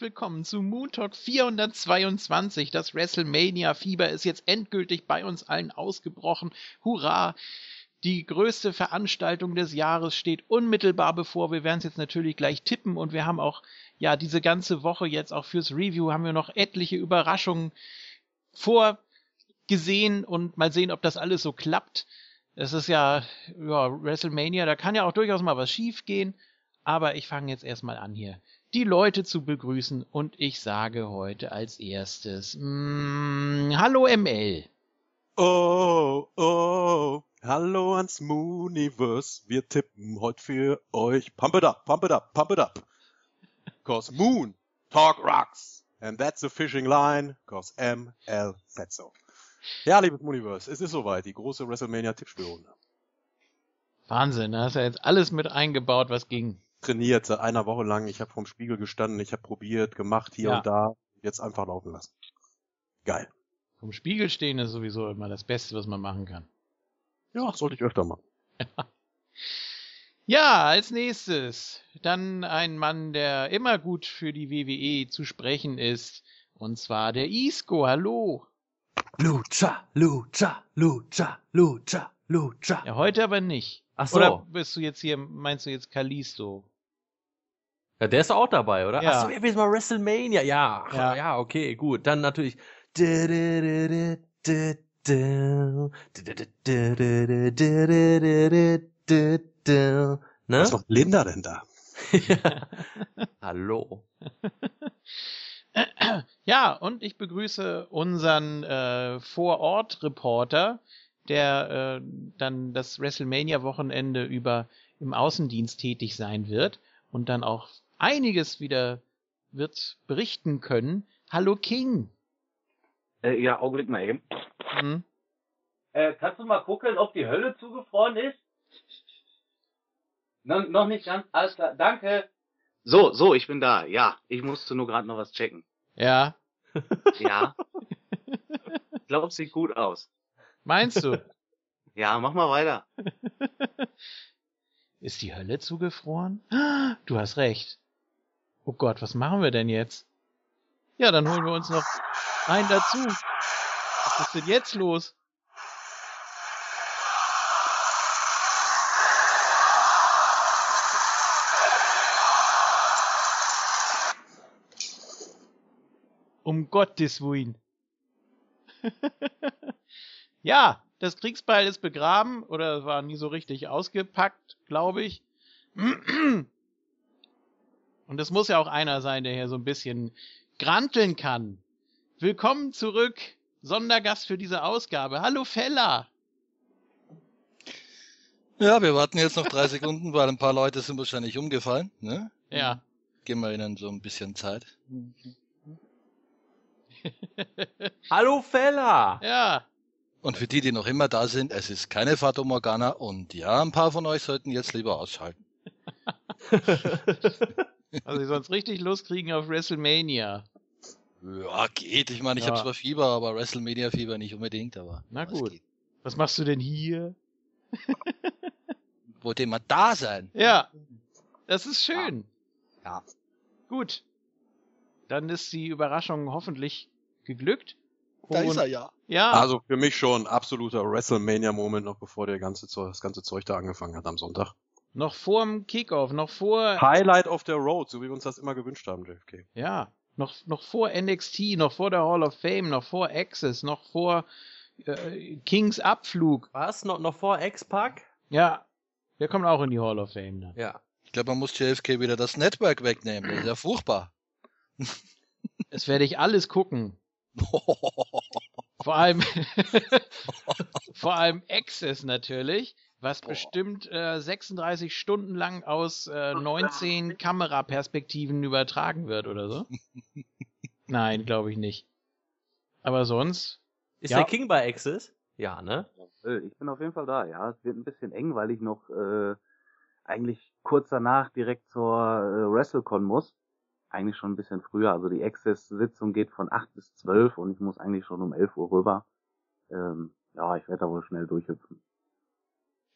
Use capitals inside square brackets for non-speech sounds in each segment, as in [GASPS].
Willkommen zu Moon Talk 422. Das WrestleMania-Fieber ist jetzt endgültig bei uns allen ausgebrochen. Hurra! Die größte Veranstaltung des Jahres steht unmittelbar bevor. Wir werden es jetzt natürlich gleich tippen und wir haben auch, ja, diese ganze Woche jetzt auch fürs Review haben wir noch etliche Überraschungen vorgesehen und mal sehen, ob das alles so klappt. Es ist ja, ja, WrestleMania, da kann ja auch durchaus mal was schief gehen. Aber ich fange jetzt erstmal an hier, die Leute zu begrüßen und ich sage heute als erstes, mm, hallo ML. Oh, oh, hallo ans Mooniverse. Wir tippen heute für euch. Pump it up, pump it up, pump it up. Cause Moon talk rocks. And that's a fishing line, cause ML said so. Ja, liebes Mooniverse, es ist soweit, die große WrestleMania-Tippspielrunde. Wahnsinn, da hast du ja jetzt alles mit eingebaut, was ging. Trainiert seit einer Woche lang, ich habe vorm Spiegel gestanden, ich habe probiert, gemacht, hier Ja. und da, jetzt einfach laufen lassen. Geil. Vom Spiegel stehen ist sowieso immer das Beste, was man machen kann. Ja, sollte ich öfter machen. [LAUGHS] Ja, als nächstes dann ein Mann, der immer gut für die WWE zu sprechen ist, und zwar der Isco. Hallo. Lucha, Lucha, Lucha, Lucha, Lucha. Ja, heute aber nicht. Ach so. Oder bist du jetzt hier, meinst du jetzt Kalisto? Ja, der ist auch dabei, oder? Ja. Ach so, ja, wir mal WrestleMania. Ja, Ja. ja, okay, gut. Dann natürlich. Ne? Was macht Linda denn da? Hallo. Ja, und ich begrüße unseren äh, Vorort-Reporter, der äh, dann das WrestleMania-Wochenende über im Außendienst tätig sein wird und dann auch einiges wieder wird berichten können. Hallo King. Äh, ja, Augenblick mal eben. Hm? Äh, kannst du mal gucken, ob die Hölle zugefroren ist? No, noch nicht ganz, alles klar, danke. So, so, ich bin da, ja. Ich musste nur gerade noch was checken. Ja, [LAUGHS] Ja. ich glaub, sieht gut aus. meinst du? [LAUGHS] Ja, mach mal weiter. [LAUGHS] Ist die Hölle zugefroren? [GASPS] Du hast recht. Oh Gott, was machen wir denn jetzt? Ja, dann holen wir uns noch einen dazu. Was ist denn jetzt los? Um Gottes Willen. [LAUGHS] ja, das Kriegsbeil ist begraben oder war nie so richtig ausgepackt, glaube ich. Und es muss ja auch einer sein, der hier so ein bisschen granteln kann. Willkommen zurück, Sondergast für diese Ausgabe. Hallo Fella. Ja, wir warten jetzt noch drei Sekunden, weil ein paar Leute sind wahrscheinlich umgefallen. Ne? Ja. Geben wir ihnen so ein bisschen Zeit. [LAUGHS] Hallo Fella. Ja. Und für die, die noch immer da sind, es ist keine Fata Morgana und ja, ein paar von euch sollten jetzt lieber ausschalten. [LAUGHS] Also ich sonst richtig loskriegen auf WrestleMania. Ja, geht. Ich meine, ich Ja. habe zwar Fieber, aber WrestleMania Fieber nicht unbedingt, aber. Na gut. geht. Was machst du denn hier? [LAUGHS] Wollte immer da sein. Ja. Das ist schön. Ja. Gut. Dann ist die Überraschung hoffentlich geglückt. Da ist er ja. Ja. Also für mich schon ein absoluter WrestleMania-Moment, noch bevor der ganze Zeug, das ganze Zeug da angefangen hat am Sonntag. Noch vorm Kickoff, noch vor Highlight of the Road, so wie wir uns das immer gewünscht haben, JFK. Ja, noch, noch vor NXT, noch vor der Hall of Fame, noch vor Access, noch vor äh, Kings Abflug. Was? Noch, noch vor X-Pac? Ja, der kommt auch in die Hall of Fame dann. Ja. Ich glaube, man muss JFK wieder das Network wegnehmen. Das ist ja furchtbar. [LAUGHS] Das werde ich alles gucken. [LAUGHS] Vor allem, [LAUGHS] vor allem Access natürlich, was bestimmt äh, 36 Stunden lang aus äh, 19 Kameraperspektiven übertragen wird oder so. [LAUGHS] Nein, glaube ich nicht. Aber sonst, Ist Ja. der King bei Access? Ja, ne? Ich bin auf jeden Fall da, ja. Es wird ein bisschen eng, weil ich noch äh, eigentlich kurz danach direkt zur äh, WrestleCon muss. Eigentlich schon ein bisschen früher. Also die Access-Sitzung geht von 8 bis 12 und ich muss eigentlich schon um 11 Uhr rüber. Ähm, ja, ich werde da wohl schnell durchhüpfen.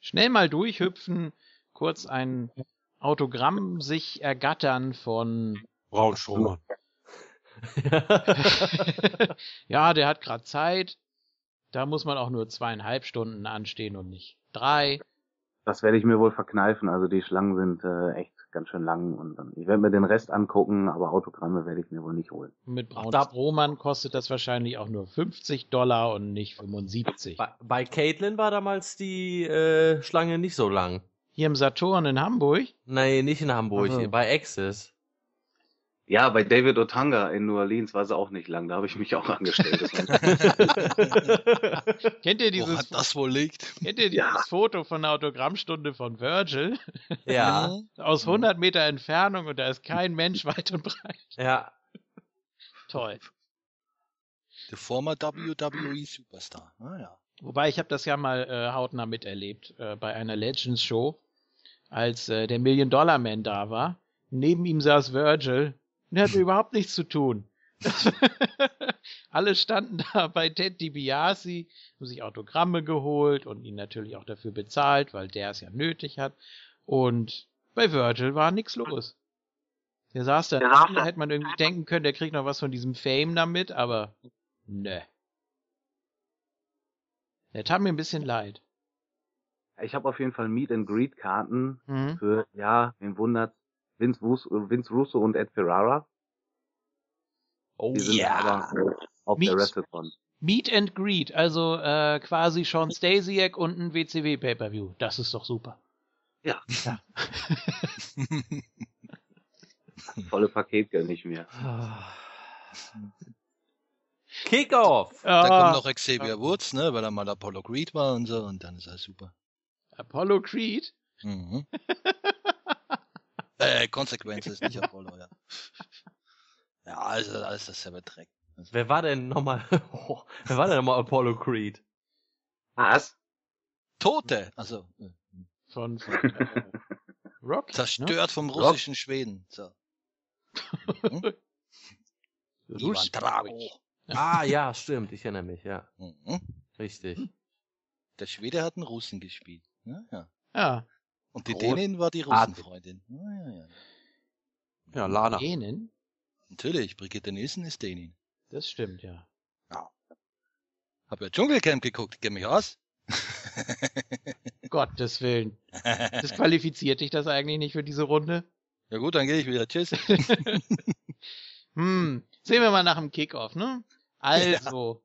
Schnell mal durchhüpfen, kurz ein Autogramm sich ergattern von Braun Strowman. [LAUGHS] ja, der hat gerade Zeit. Da muss man auch nur zweieinhalb Stunden anstehen und nicht drei. Das werde ich mir wohl verkneifen. Also die Schlangen sind äh, echt ganz schön lang und dann, ich werde mir den Rest angucken, aber Autogramme werde ich mir wohl nicht holen. Mit Braun da- Strohmann kostet das wahrscheinlich auch nur 50 Dollar und nicht 75. bei, bei Caitlin war damals die äh, Schlange nicht so lang. Hier im Saturn in Hamburg. Nee, nicht in Hamburg, Ach so. bei Access. Ja, bei David Otanga in New Orleans war sie auch nicht lang. Da habe ich mich auch angestellt. Kennt ihr dieses, hat das wohl liegt? kennt ihr dieses Ja. Foto von der Autogrammstunde von Virgil? ja. [LAUGHS] Aus 100 Meter Entfernung und da ist kein Mensch weit und breit. ja. Toll. Der former WWE Superstar. Ah, ja. Wobei ich habe das ja mal äh, hautnah miterlebt äh, bei einer Legends Show, als äh, der Million Dollar Man da war. Neben ihm saß Virgil und er hatte überhaupt nichts zu tun. [LAUGHS] Alle standen da bei Ted DiBiase, haben sich Autogramme geholt und ihn natürlich auch dafür bezahlt, weil der es ja nötig hat. Und bei Virgil war nichts los. Der saß da, da hätte man irgendwie denken können, der kriegt noch was von diesem Fame damit, aber ne. Der tat mir ein bisschen leid. ich habe auf jeden Fall Meet and Greet Karten Mhm. für, ja, wen wundert, Vince Russo, Vince Russo und Ed Ferrara. Oh Die sind aber auf Meet- der WrestleCon. Meet and Greet, also äh, quasi Sean Stasiak und ein WCW Pay-Per-View. Das ist doch super. Ja. ja. Volle Paket gönn ich mir. Kickoff! Da Ah, kommt noch Xavier Woods, ne, weil er mal Apollo Creed war und so, und dann ist er super. Apollo Creed. Mhm. [LAUGHS] äh, Consequences, nicht Apollo, ja. [LAUGHS] Ja, also alles dasselbe Dreck. Wer war denn nochmal, [LAUGHS] oh, wer war denn nochmal Apollo Creed? Was? Tote, also äh, Von, von äh, [LAUGHS] Rocky. zerstört vom russischen Schweden. So. Ne? Ivan Drago. Ah, ja, stimmt, ich erinnere mich, ja. Mhm. Richtig. Der Schwede hat einen Russen gespielt. Ja, ja. Ja. Und die Groß- Dänin war die Russenfreundin. Ja, ja, ja. Ja, Lana. Dänen? Natürlich, Brigitte Nielsen ist Dänin. Das stimmt, ja. Hab ja Dschungelcamp geguckt, kenn mich aus. [LAUGHS] Gottes Willen. [LAUGHS] Disqualifiziert dich das eigentlich nicht für diese Runde? ja gut, dann gehe ich wieder. Tschüss. [LAUGHS] Hm, sehen wir mal nach dem Kickoff, ne? Also.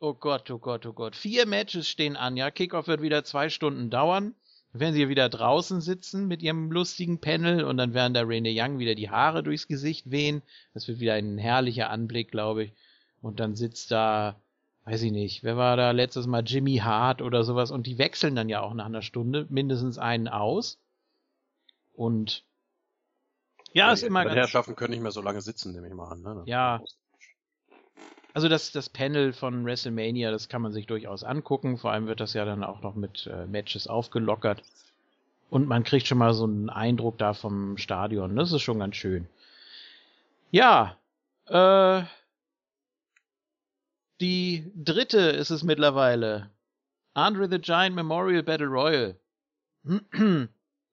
Oh Gott, oh Gott, oh Gott. Vier Matches stehen an, ja. Kickoff wird wieder zwei Stunden dauern. Werden sie wieder draußen sitzen mit ihrem lustigen Panel und dann werden da Rene Young wieder die Haare durchs Gesicht wehen. Das wird wieder ein herrlicher Anblick, glaube ich. Und dann sitzt da, weiß ich nicht, wer war da letztes Mal Jimmy Hart oder sowas und die wechseln dann ja auch nach einer Stunde mindestens einen aus. Und ja, ist immer ganz Herrschaften können nicht mehr so lange sitzen, nehme ich mal an. Ne? Ja. Also das, das Panel von WrestleMania, das kann man sich durchaus angucken. Vor allem wird das ja dann auch noch mit äh, Matches aufgelockert. Und man kriegt schon mal so einen Eindruck da vom Stadion. Das ist schon ganz schön. Ja, äh, die dritte ist es mittlerweile. Andre the Giant Memorial Battle Royal. [CLEARS THROAT]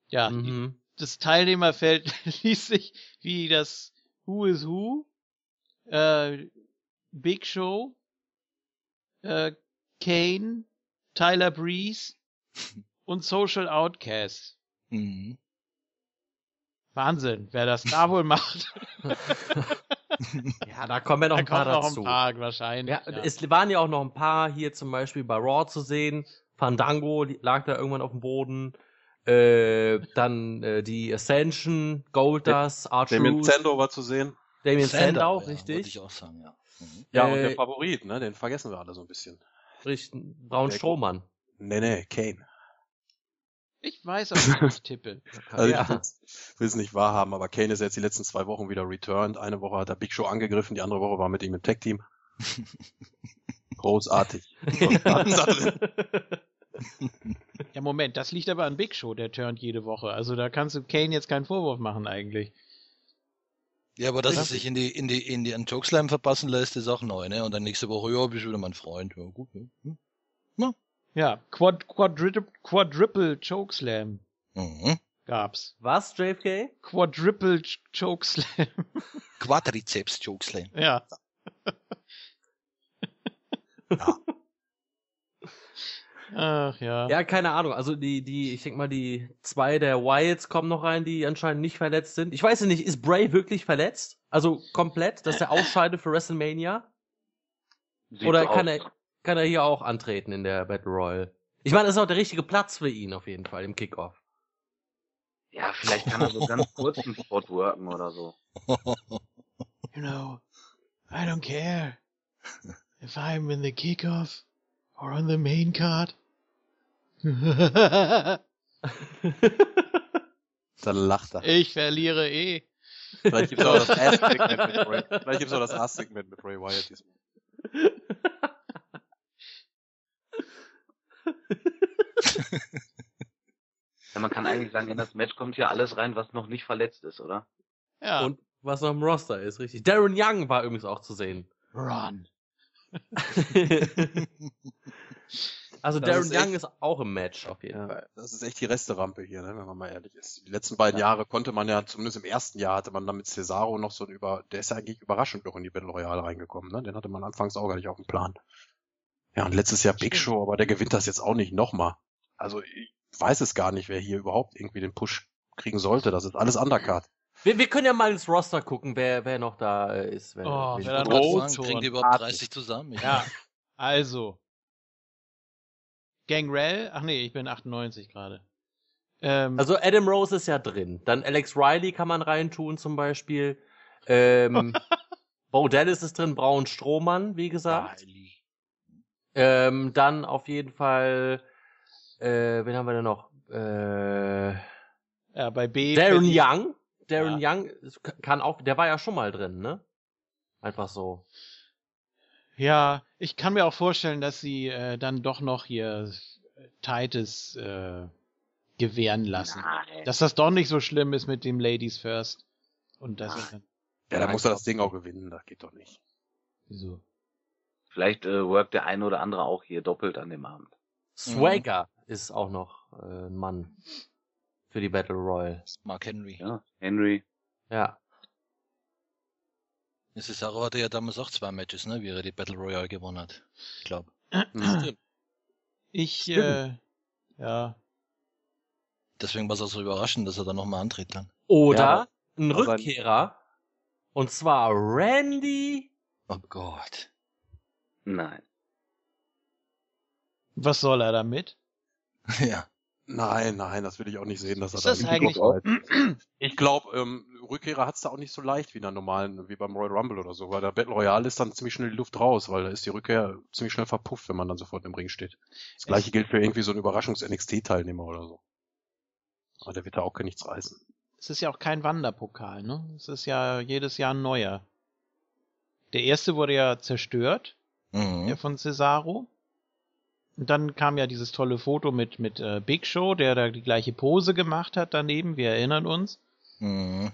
ja, die Mhm. das Teilnehmerfeld [LAUGHS] liest sich wie das Who is Who, äh, Big Show, äh, Kane, Tyler Breeze [LAUGHS] und Social Outcast. Mhm. Wahnsinn, wer das da wohl macht. [LAUGHS] Ja, da kommen ja noch da ein paar kommen noch dazu. ein paar wahrscheinlich. Ja, es waren ja auch noch ein paar hier zum Beispiel bei Raw zu sehen. Fandango lag da irgendwann auf dem Boden. Äh, dann äh, die Ascension, Goldust, Damien R-Truth, Zando war zu sehen. Damien Sandow, ja, Wollte richtig. ich auch sagen, ja. Mhm. Ja, und Äh, der Favorit, ne? Den vergessen wir alle so ein bisschen. richtig Braun Der- Strohmann. Nee, nee, Kane. Ich weiß, auf wen ich [LAUGHS] tippe. Also Ja. ich will es nicht wahrhaben, aber Kane ist jetzt die letzten zwei Wochen wieder returned. Eine Woche hat er Big Show angegriffen, die andere Woche war mit ihm im Tech-Team. [LAUGHS] Großartig. Ja, Moment, das liegt aber an Big Show, der turnt jede Woche. Also da kannst du Kane jetzt keinen Vorwurf machen eigentlich. Ja, aber dass er sich in die, in die, in die einen Chokeslam verpassen lässt, ist auch neu, ne? Und dann nächste Woche, ja, bist du wieder mein Freund. Ja, gut, ja. Hm. Ja, Quad, Quadri Quadruple Chokeslam. Mhm. gab's. Was, JFK? Quadruple Ch- Chokeslam. Quadrizeps Chokeslam. ja. Ja. Ach ja. Ja, keine Ahnung. Also die, die, ich denke mal, die zwei der Wilds kommen noch rein, die anscheinend nicht verletzt sind. Ich weiß ja nicht, ist Bray wirklich verletzt? Also komplett, dass er ausscheidet für WrestleMania? Sieht Oder kann aus. er, kann er hier auch antreten in der Battle Royale? Ich meine, das ist auch der richtige Platz für ihn auf jeden Fall im Kickoff. Ja, vielleicht kann er so ganz kurz einen Spot worken oder so. You know, I don't care if I'm in the kickoff or on the main card. [LAUGHS] Dann lacht er. ich verliere eh. Vielleicht gibt's auch das [LAUGHS] Ass-Segment mit Bray. Vielleicht gibt's auch das Ass-Segment mit Bray Wyatt diesmal. [LAUGHS] Ja, man kann eigentlich sagen, in das Match kommt hier alles rein, was noch nicht verletzt ist, oder? Ja. Und was noch im Roster ist, richtig. Darren Young war übrigens auch zu sehen. Run. [LAUGHS] also Das Darren ist Young echt- ist auch im Match auf jeden Ja, Fall. das ist echt die Resterampe hier, ne, wenn man mal ehrlich ist. Die letzten beiden Jahre konnte man ja, zumindest im ersten Jahr hatte man dann mit Cesaro noch so ein über, der ist ja eigentlich überraschend noch in die Battle Royale reingekommen, ne? Den hatte man anfangs auch gar nicht auf dem Plan. Ja, und letztes Jahr Big Show, aber der gewinnt das jetzt auch nicht nochmal. Also ich weiß es gar nicht, wer hier überhaupt irgendwie den Push kriegen sollte. Das ist alles Undercard. Wir, wir können ja mal ins Roster gucken, wer, wer noch da äh, ist. Wer, Oh, wer da noch sagen, kriegen die überhaupt Artig. 30 zusammen? Ich Ja. Also. Gangrel. Ach nee, ich bin 98 gerade. Ähm, Also Adam Rose ist ja drin. Dann Alex Riley kann man reintun zum Beispiel. Ähm, [LAUGHS] Bo Dallas ist drin, Braun Strohmann, wie gesagt. Riley. Ähm, dann auf jeden Fall, äh, wen haben wir denn noch? Äh, ja, bei B. Darren Young. Darren Young ist- kann auch, der war ja schon mal drin, ne? Einfach so. Ja, ich kann mir auch vorstellen, dass sie äh, dann doch noch hier Titus äh, gewähren lassen. Nein. Dass das doch nicht so schlimm ist mit dem Ladies First. Und das Ach. dann, Ja, da muss er das Ding auch gewinnen, das geht doch nicht. wieso? Vielleicht äh, workt der eine oder andere auch hier doppelt an dem Abend. Swagger ist auch noch äh, ein Mann für die Battle Royale. Mark Henry. Ja, Henry. Ja. Cesaro hatte ja damals auch zwei Matches, ne, wie er die Battle Royale gewonnen hat. Ich glaube. Stimmt. Ich, äh, Stimmt. ja. Deswegen war es auch so überraschend, dass er da nochmal antritt dann. Oder Ja, ein Rückkehrer. Und zwar Randy. Oh Gott. Nein. Was soll er damit? [LAUGHS] ja. Nein, nein, das will ich auch nicht sehen, dass Ist er das da eigentlich- Ich glaube, ähm, Rückkehrer hat's da auch nicht so leicht wie in der normalen, wie beim Royal Rumble oder so, weil der Battle Royale ist dann ziemlich schnell die Luft raus, weil da ist die Rückkehr ziemlich schnell verpufft, wenn man dann sofort im Ring steht. Das gleiche gilt für irgendwie so einen Überraschungs-NXT-Teilnehmer oder so. Aber der wird da auch gar nichts reißen. Es ist ja auch kein Wanderpokal, ne? Es ist ja jedes Jahr ein neuer. Der erste wurde ja zerstört, Mhm. der von Cesaro. Und dann kam ja dieses tolle Foto mit, mit äh, Big Show, der da die gleiche Pose gemacht hat daneben, wir erinnern uns. Mhm.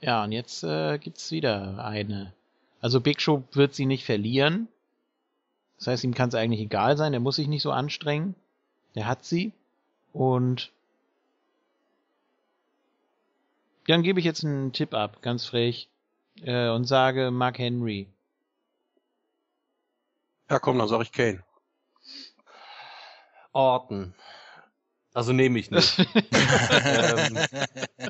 Ja, und jetzt äh, gibt's wieder eine. Also Big Show wird sie nicht verlieren. Das heißt, ihm kann es eigentlich egal sein, er muss sich nicht so anstrengen. Der hat sie. Und dann gebe ich jetzt einen Tipp ab, ganz frech, äh, und sage Mark Henry. Ja, komm, dann sag ich Kane. Orton. Also nehme ich nicht. ähm, [LAUGHS]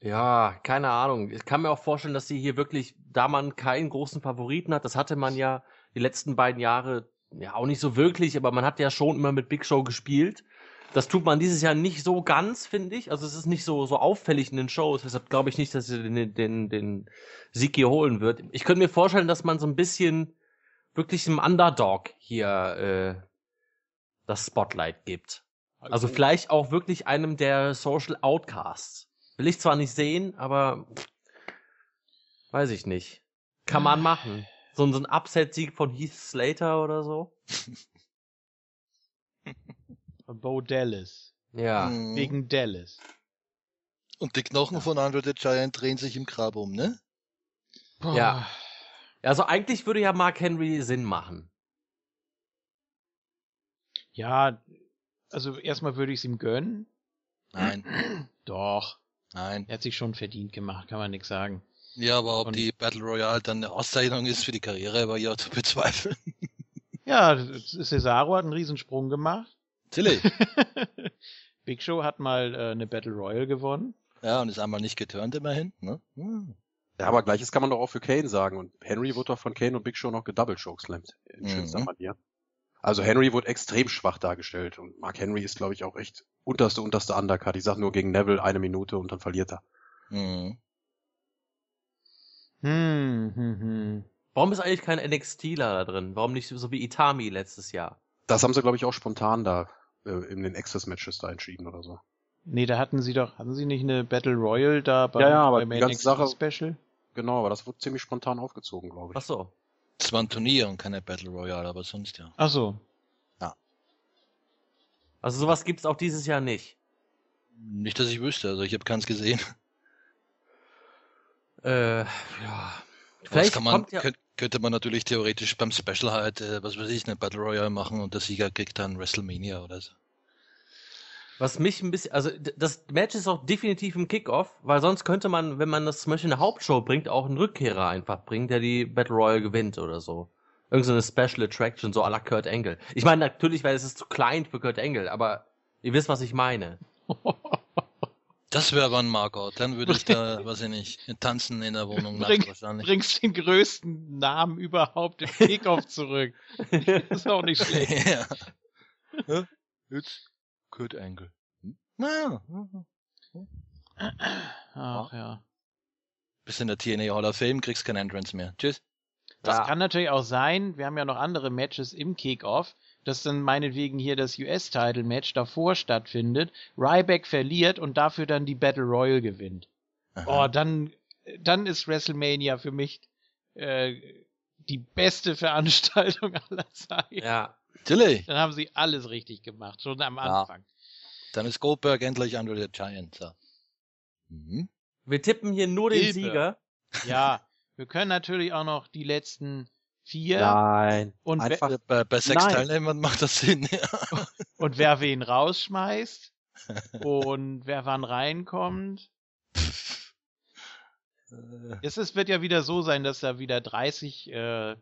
ja, keine Ahnung. Ich kann mir auch vorstellen, dass sie hier wirklich, da man keinen großen Favoriten hat, das hatte man ja die letzten beiden Jahre ja auch nicht so wirklich, aber man hat ja schon immer mit Big Show gespielt. Das tut man dieses Jahr nicht so ganz, finde ich. Also es ist nicht so, so auffällig in den Shows. Deshalb glaube ich nicht, dass sie den, den, den Sieg hier holen wird. Ich könnte mir vorstellen, dass man so ein bisschen wirklich einem Underdog hier äh, das Spotlight gibt. Also vielleicht auch wirklich einem der Social Outcasts. Will ich zwar nicht sehen, aber weiß ich nicht. Kann man machen. So, so ein Upset-Sieg von Heath Slater oder so. [LAUGHS] Bo Dallas. Ja. Mhm. Wegen Dallas. Und die Knochen von Andre the Giant drehen sich im Grab um, ne? Boah. Ja. Also eigentlich würde ja Mark Henry Sinn machen. Ja, Also erstmal würde ich es ihm gönnen. Nein, [CLEARS THROAT] Doch. nein. Er hat sich schon verdient gemacht, kann man nichts sagen. Ja, aber ob Und- die Battle Royale dann eine Auszeichnung ist für die Karriere, war ja zu bezweifeln. [LAUGHS] Ja, Cesaro hat einen Riesensprung gemacht. Silly. [LAUGHS] Big Show hat mal äh, eine Battle Royal gewonnen. Ja, und ist einmal nicht geturnt immerhin. Ne? Hm. Ja, aber gleiches kann man doch auch für Kane sagen. Und Henry wurde doch von Kane und Big Show noch gedouble chokeslammed. In Mhm. schönster Manier. Also Henry wurde extrem schwach dargestellt. Und Mark Henry ist, glaube ich, auch echt unterste, unterste Undercard. Ich sag nur gegen Neville eine Minute und dann verliert er. Hm. Hm, hm, hm. Warum ist eigentlich kein NXTler da drin? Warum nicht so wie Itami letztes Jahr? Das haben sie, glaube ich, auch spontan da äh, in den Access-Matches da entschieden oder so. Nee, da hatten sie doch, hatten sie nicht eine Battle Royal da bei, Ja, ja, aber beim die ganze NXT Sache- Special? Genau, aber das wurde ziemlich spontan aufgezogen, glaube ich. Ach so. Es war ein Turnier und keine Battle Royale, aber sonst ja. Ach so. Also sowas gibt's auch dieses Jahr nicht. Nicht, dass ich wüsste, also ich habe keins gesehen. Äh, ja. Vielleicht kann man, kommt ja. könnt, könnte man natürlich theoretisch beim Special halt, äh, was weiß ich, eine Battle Royale machen und der Sieger kriegt dann WrestleMania oder so. Was mich ein bisschen, also das Match ist auch definitiv im Kickoff, weil sonst könnte man, wenn man das zum Beispiel in eine Hauptshow bringt, auch einen Rückkehrer einfach bringen, der die Battle Royale gewinnt oder so. Irgend so eine Special Attraction, so à la Kurt Angle. Ich meine natürlich, weil es ist zu klein für Kurt Angle, aber ihr wisst, was ich meine. [LAUGHS] Das wäre aber ein Markout. Dann würde ich da, weiß ich nicht, tanzen in der Wohnung Bring, wahrscheinlich. bringst den größten Namen überhaupt im Kickoff zurück. [LAUGHS] Das ist auch nicht schlecht. [LAUGHS] ja. ja. Jetzt Kurt Angle. Hm? Na, Ach ja. bist in der TNA Hall of Fame, kriegst kein Entrance mehr. Tschüss. Das Ja. kann natürlich auch sein, wir haben ja noch andere Matches im Kickoff, dass dann meinetwegen hier das US-Title-Match davor stattfindet, Ryback verliert und dafür dann die Battle Royal gewinnt. Aha. Oh, dann, dann ist WrestleMania für mich äh, die beste Veranstaltung [LAUGHS] aller Zeiten. Ja. Natürlich. Dann haben sie alles richtig gemacht, schon am Ja. Anfang. Dann ist Goldberg endlich Andre the Giant. So. Mhm. Wir tippen hier nur den Hilfe. Sieger. Ja, wir können natürlich auch noch die letzten vier Nein. und, Einfach, Bei, bei sechs Nein. Teilnehmern macht das Sinn. Ja. [LAUGHS] und wer wen rausschmeißt und wer wann reinkommt. [LAUGHS] Es ist, wird ja wieder so sein, dass da wieder 30 äh,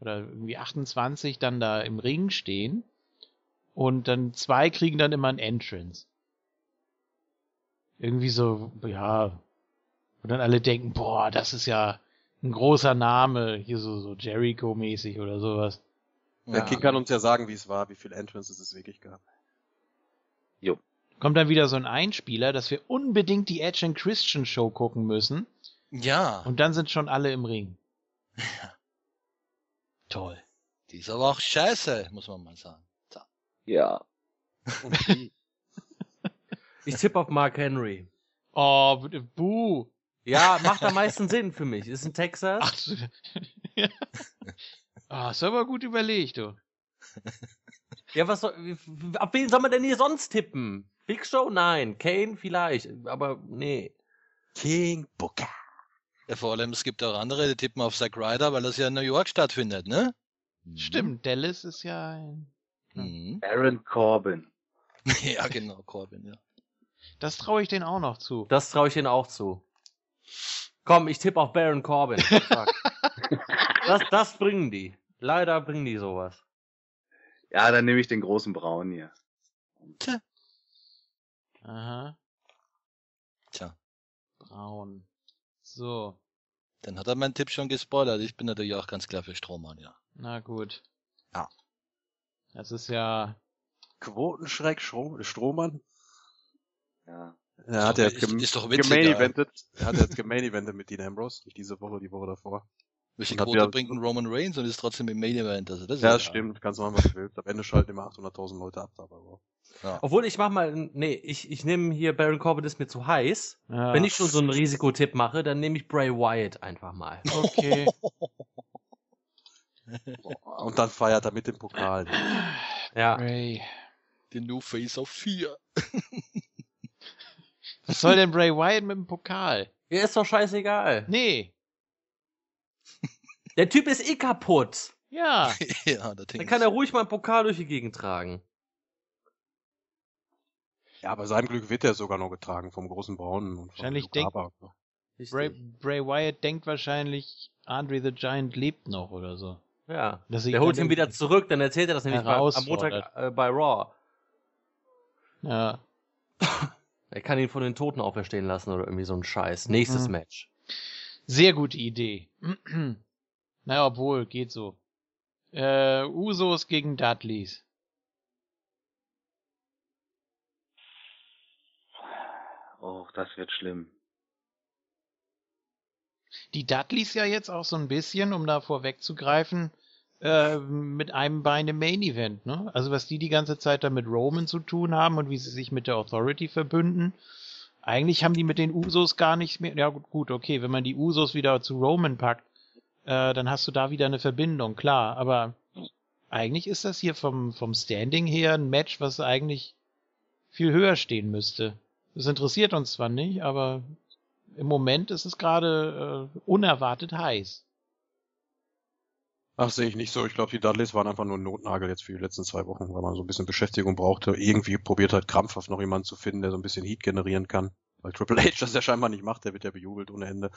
oder irgendwie 28 dann da im Ring stehen und dann zwei kriegen dann immer ein Entrance. Irgendwie so, ja, wo dann alle denken, boah, das ist ja ein großer Name, hier so, so Jericho-mäßig oder sowas. der Ja. King kann uns ja sagen, wie es war, wie viele Entrances es wirklich gab. Kommt dann wieder so ein Einspieler, dass wir unbedingt die Edge and Christian Show gucken müssen ja, und dann sind schon alle im Ring. [LAUGHS] toll. Die ist aber auch scheiße, muss man mal sagen. So. Ja. Und die, [LAUGHS] Ich tippe auf Mark Henry. Oh, buh. Ja, macht am meisten Sinn für mich. Ist in Texas. Ach, ja. [LAUGHS] Ah, ist aber gut überlegt, du. Ja, was soll, wie- auf wen soll man denn hier sonst tippen? Big Show? Nein. Kane vielleicht, aber nee. King Booker. Ja, vor allem, es gibt auch andere, die tippen auf Zack Ryder, weil das ja in New York stattfindet, ne? Stimmt, Dallas ist ja ein. Mhm. Aaron Corbin. [LAUGHS] Ja, genau, Corbin, ja. Das traue ich denen auch noch zu. Das traue ich ihnen auch zu. Komm, ich tippe auf Baron Corbin. [LAUGHS] Das, das bringen die. Leider bringen die sowas. Ja, dann nehme ich den großen Braun hier. Aha, Tja, braun. So, dann hat er meinen Tipp schon gespoilert. Ich bin natürlich auch ganz klar für Strohmann, ja. na gut. Ja. Das ist ja. Quotenschreck Stro Strohmann. Ja. Er hat ja Ist ist doch gemain eventet. Er hat jetzt gemain eventet mit Dean Ambrose. Nicht diese Woche, die Woche davor. Welche Quote ja- bringt ein Roman Reigns und ist trotzdem im Main Event? Also das ist Ja, stimmt. Kannst du machen, was du willst. Am Ende schalten immer 800.000 Leute ab. Aber Obwohl, ich mach mal, nee, ich, ich nehme hier Baron Corbin ist mir zu heiß. ja. Wenn ich schon so einen Risikotipp mache, dann nehme ich Bray Wyatt einfach mal. Okay. [LAUGHS] und dann feiert er mit dem Pokal. Ja. Bray. Den New Face auf 4. Was soll denn Bray Wyatt mit dem Pokal? Ja, ist doch scheißegal. Nee. Der Typ ist eh kaputt. Ja. [LAUGHS] ja, das Ding Dann kann er ruhig mal einen Pokal durch die Gegend tragen. Ja, bei seinem Glück wird er sogar noch getragen vom großen Braunen. Und von Wahrscheinlich denkt-. Bray. Bray Wyatt denkt wahrscheinlich, Andre the Giant lebt noch oder so. Ja. Dass Der holt ihn wieder zurück, dann erzählt er das nämlich bei, am. Montag äh, bei Raw. Ja. [LAUGHS] Er kann ihn von den Toten auferstehen lassen oder irgendwie so ein Scheiß. Nächstes Mhm. Match. Sehr gute Idee. [CLEARS THROAT] naja, obwohl, geht so. Äh, Usos gegen Dudleys. Oh, das wird schlimm. Die Dudleys ja jetzt auch so ein bisschen, um da vorwegzugreifen, äh, mit einem Bein im Main Event, ne? Also was die die ganze Zeit da mit Roman zu tun haben und wie sie sich mit der Authority verbünden. Eigentlich haben die mit den Usos gar nichts mehr. Ja gut, okay, wenn man die Usos wieder zu Roman packt, äh, dann hast du da wieder eine Verbindung, klar. Aber eigentlich ist das hier vom, vom Standing her ein Match, was eigentlich viel höher stehen müsste. Das interessiert uns zwar nicht, aber im Moment ist es gerade äh, unerwartet heiß. Ach, sehe ich nicht so. Ich glaube, die Dudleys waren einfach nur ein Notnagel jetzt für die letzten zwei Wochen, weil man so ein bisschen Beschäftigung brauchte. Irgendwie probiert halt krampfhaft noch jemanden zu finden, der so ein bisschen Heat generieren kann. Weil Triple H das ja scheinbar nicht macht, der wird ja bejubelt ohne Ende.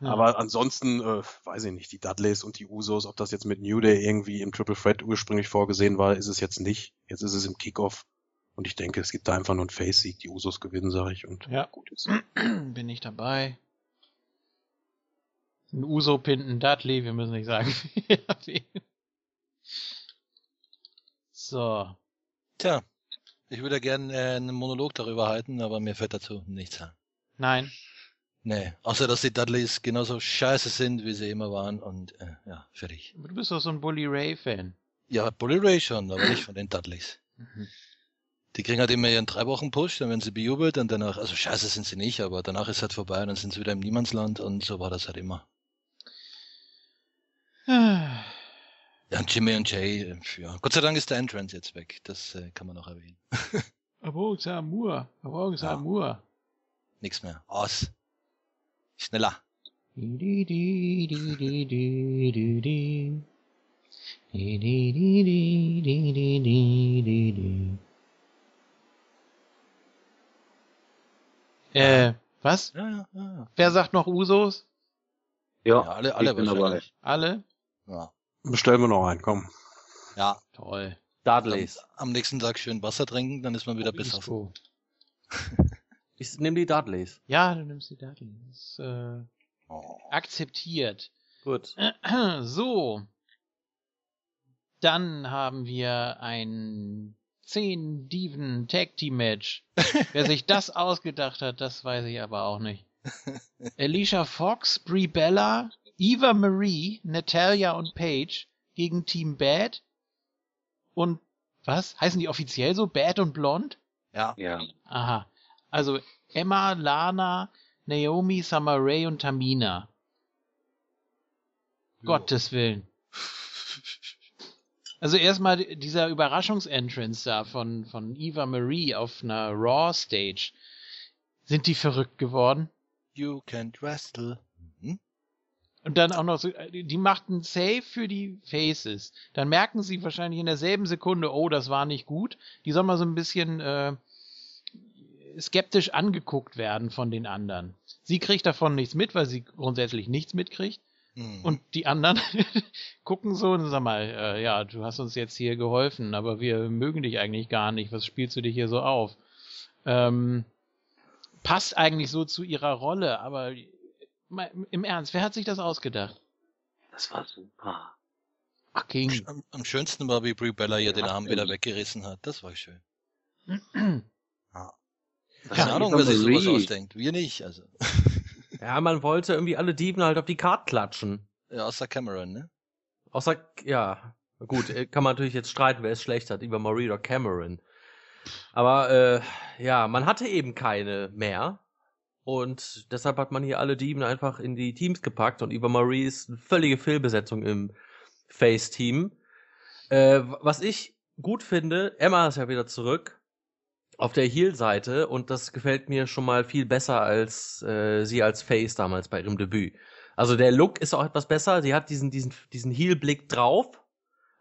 Ja. Aber ansonsten, äh, weiß ich nicht, die Dudleys und die Usos, ob das jetzt mit New Day irgendwie im Triple Threat ursprünglich vorgesehen war, ist es jetzt nicht. Jetzt ist es im Kickoff. Und ich denke, es gibt da einfach nur einen Face-Sieg. Die Usos gewinnen, sage ich. Und Ja. gut ist. [CLEARS THROAT] Bin ich dabei. Ein Uso Pinten Dudley, wir müssen nicht sagen. [LAUGHS] so. Tja, ich würde gerne äh, einen Monolog darüber halten, aber mir fällt dazu nichts ein. Nein. Nee, außer dass die Dudleys genauso scheiße sind, wie sie immer waren und äh, ja, fertig. Aber Du bist doch so ein Bully Ray Fan. Ja, Bully Ray schon, aber nicht von den Dudleys. Mhm. Die kriegen halt immer ihren drei Wochen Push, dann werden sie bejubelt und danach, also scheiße sind sie nicht, aber danach ist halt vorbei und dann sind sie wieder im Niemandsland und so war das halt immer. Ja, Jimmy und Jay, ja. Gott sei Dank ist der Entrance jetzt weg. Das äh, kann man noch erwähnen. Erwogen Amur, erwogen ja. Amur. Nix mehr. Aus. Schneller. Äh, was? Ja, ja, ja. Wer sagt noch Usos? Ja, alle, alle ich bin dabei. Alle? Ja. Bestellen wir noch einen, komm. ja. Toll. Dudleys. Am nächsten Tag schön Wasser trinken, dann ist man wieder besser. Disco. [LAUGHS] Ich nehme die Dudleys. Ja, du nimmst die ist, äh, Oh. akzeptiert. Gut. [CLEARS THROAT] So. Dann haben wir ein 10 Diven Tag Team Match. [LAUGHS] Wer sich das ausgedacht hat, das weiß ich aber auch nicht. Alicia Fox, Brie Bella, Eva Marie, Natalia und Paige gegen Team Bad und was? Heißen die offiziell so? Bad und Blond? Ja. Ja. Aha. Also Emma, Lana, Naomi, Summer Rae und Tamina. Gottes Willen. Also erstmal dieser Überraschungsentrance da von, von Eva Marie auf einer Raw Stage. Sind die verrückt geworden? You can't wrestle. Und dann auch noch so, die machten Save für die Faces. Dann merken sie wahrscheinlich in derselben Sekunde, oh, das war nicht gut. Die soll mal so ein bisschen äh, skeptisch angeguckt werden von den anderen. Sie kriegt davon nichts mit, weil sie grundsätzlich nichts mitkriegt. Mhm. Und die anderen [LAUGHS] gucken so und sagen mal, äh, ja, du hast uns jetzt hier geholfen, aber wir mögen dich eigentlich gar nicht. Was spielst du dich hier so auf? Ähm, passt eigentlich so zu ihrer Rolle, aber im Ernst, wer hat sich das ausgedacht? Das war super. Ach, King. am, am schönsten war, wie Brie Bella hier den Ja, Arm wieder weggerissen hat. Das war schön. [CLEARS THROAT] Das Keine Ahnung, wer sich sowas ausdenkt. Wir nicht, also. [LAUGHS] Ja, man wollte irgendwie alle Dieben halt auf die Karte klatschen. Ja, außer Cameron, ne? Außer, ja, gut, äh, kann man natürlich jetzt streiten, wer es schlechter hat, über Marie oder Cameron. Aber äh, ja, man hatte eben keine mehr. Und deshalb hat man hier alle Dieben einfach in die Teams gepackt und Eva Marie ist eine völlige Fehlbesetzung im Face-Team. Äh, was ich gut finde, Emma ist ja wieder zurück auf der Heel-Seite und das gefällt mir schon mal viel besser als äh, sie als Face damals bei ihrem Debüt. Also der Look ist auch etwas besser. Sie hat diesen, diesen, diesen Heel-Blick drauf.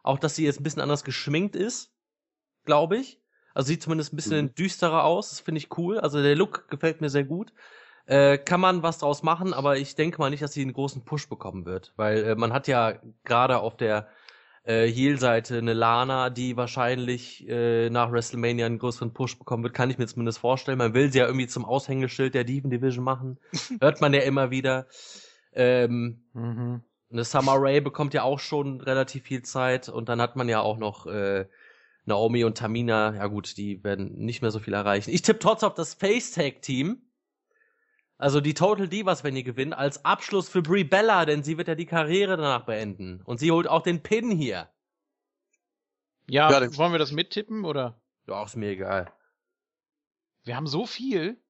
Auch, dass sie jetzt ein bisschen anders geschminkt ist, glaube ich. Also sieht zumindest ein bisschen mhm. düsterer aus. Das finde ich cool. Also der Look gefällt mir sehr gut. Äh, kann man was draus machen, aber ich denke mal nicht, dass sie einen großen Push bekommen wird. Weil äh, man hat ja gerade auf der äh, Heel-Seite eine Lana, die wahrscheinlich äh, nach WrestleMania einen größeren Push bekommen wird, kann ich mir zumindest vorstellen. Man will sie ja irgendwie zum Aushängeschild der Diven Division machen. [LAUGHS] Hört man ja immer wieder. Ähm, mhm. Eine Summer Ray bekommt ja auch schon relativ viel Zeit und dann hat man ja auch noch äh, Naomi und Tamina. Ja gut, die werden nicht mehr so viel erreichen. Ich tippe trotzdem auf das Face Tag Team. Also die Total Divas, wenn die gewinnen, als Abschluss für Brie Bella, denn sie wird ja die Karriere danach beenden. Und sie holt auch den Pin hier. Ja, ja wollen wir das mittippen oder? Ja, ist mir egal. Wir haben so viel.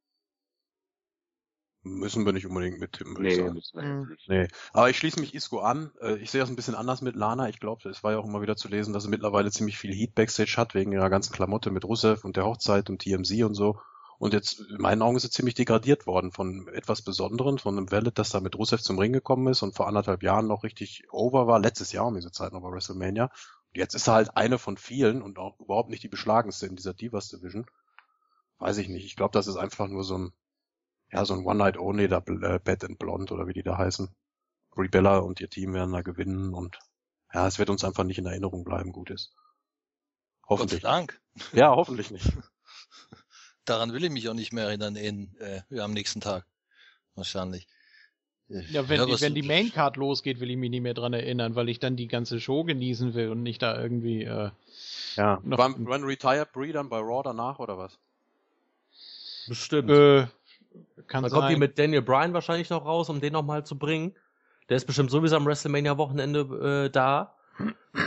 Müssen wir nicht unbedingt mittippen, würde nee, ich sagen. Müssen wir mhm. Nee. Aber ich schließe mich Isco an. Äh, ich sehe das ein bisschen anders mit Lana. Ich glaube, es war ja auch immer wieder zu lesen, dass sie mittlerweile ziemlich viel Heat Backstage hat, wegen ihrer ganzen Klamotte mit Rusev und der Hochzeit und TMZ und so. Und jetzt, in meinen Augen ist sie ziemlich degradiert worden von etwas Besonderen, von einem Wallet, das da mit Rusev zum Ring gekommen ist und vor anderthalb Jahren noch richtig over war, letztes Jahr um diese Zeit noch bei WrestleMania. Und jetzt ist er halt eine von vielen und auch überhaupt nicht die beschlagenste in dieser Divas Division. Weiß ich nicht. Ich glaube, das ist einfach nur so ein ja, so ein One-Night-Only, da äh, Bad and Blonde oder wie die da heißen. Rebella und ihr Team werden da gewinnen und ja, es wird uns einfach nicht in Erinnerung bleiben, gut ist. Hoffentlich. Gott sei Dank. Ja, hoffentlich nicht. [LAUGHS] Daran will ich mich auch nicht mehr erinnern in, äh, am nächsten Tag. Wahrscheinlich. Ja, wenn, ja, die, wenn die Maincard losgeht, will ich mich nicht mehr dran erinnern, weil ich dann die ganze Show genießen will und nicht da irgendwie. Äh, ja. Noch wann, wann retired Brie dann bei Raw danach oder was? Bestimmt. Äh, kann Dann sein. kommt die mit Daniel Bryan wahrscheinlich noch raus, um den nochmal zu bringen. Der ist bestimmt sowieso am WrestleMania-Wochenende äh, da.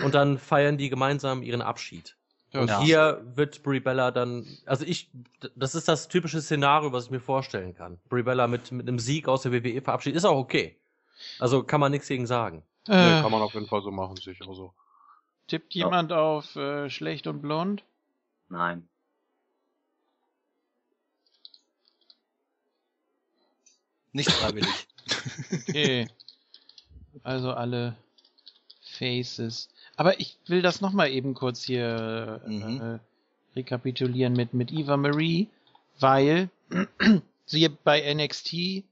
Und dann feiern die gemeinsam ihren Abschied. Und ja. hier wird Brie Bella dann, also ich, das ist das typische Szenario, was ich mir vorstellen kann. Brie Bella mit, mit einem Sieg aus der WWE verabschiedet, ist auch okay. Also kann man nichts gegen sagen. Äh, nee, kann man auf jeden Fall so machen, sicher so. Tippt jemand ja. auf äh, schlecht und blond? Nein. Nicht freiwillig. [LAUGHS] okay. Also alle Faces. Aber ich will das nochmal eben kurz hier mhm. äh, rekapitulieren mit, mit Eva Marie, weil [CLEARS THROAT] sie bei NXT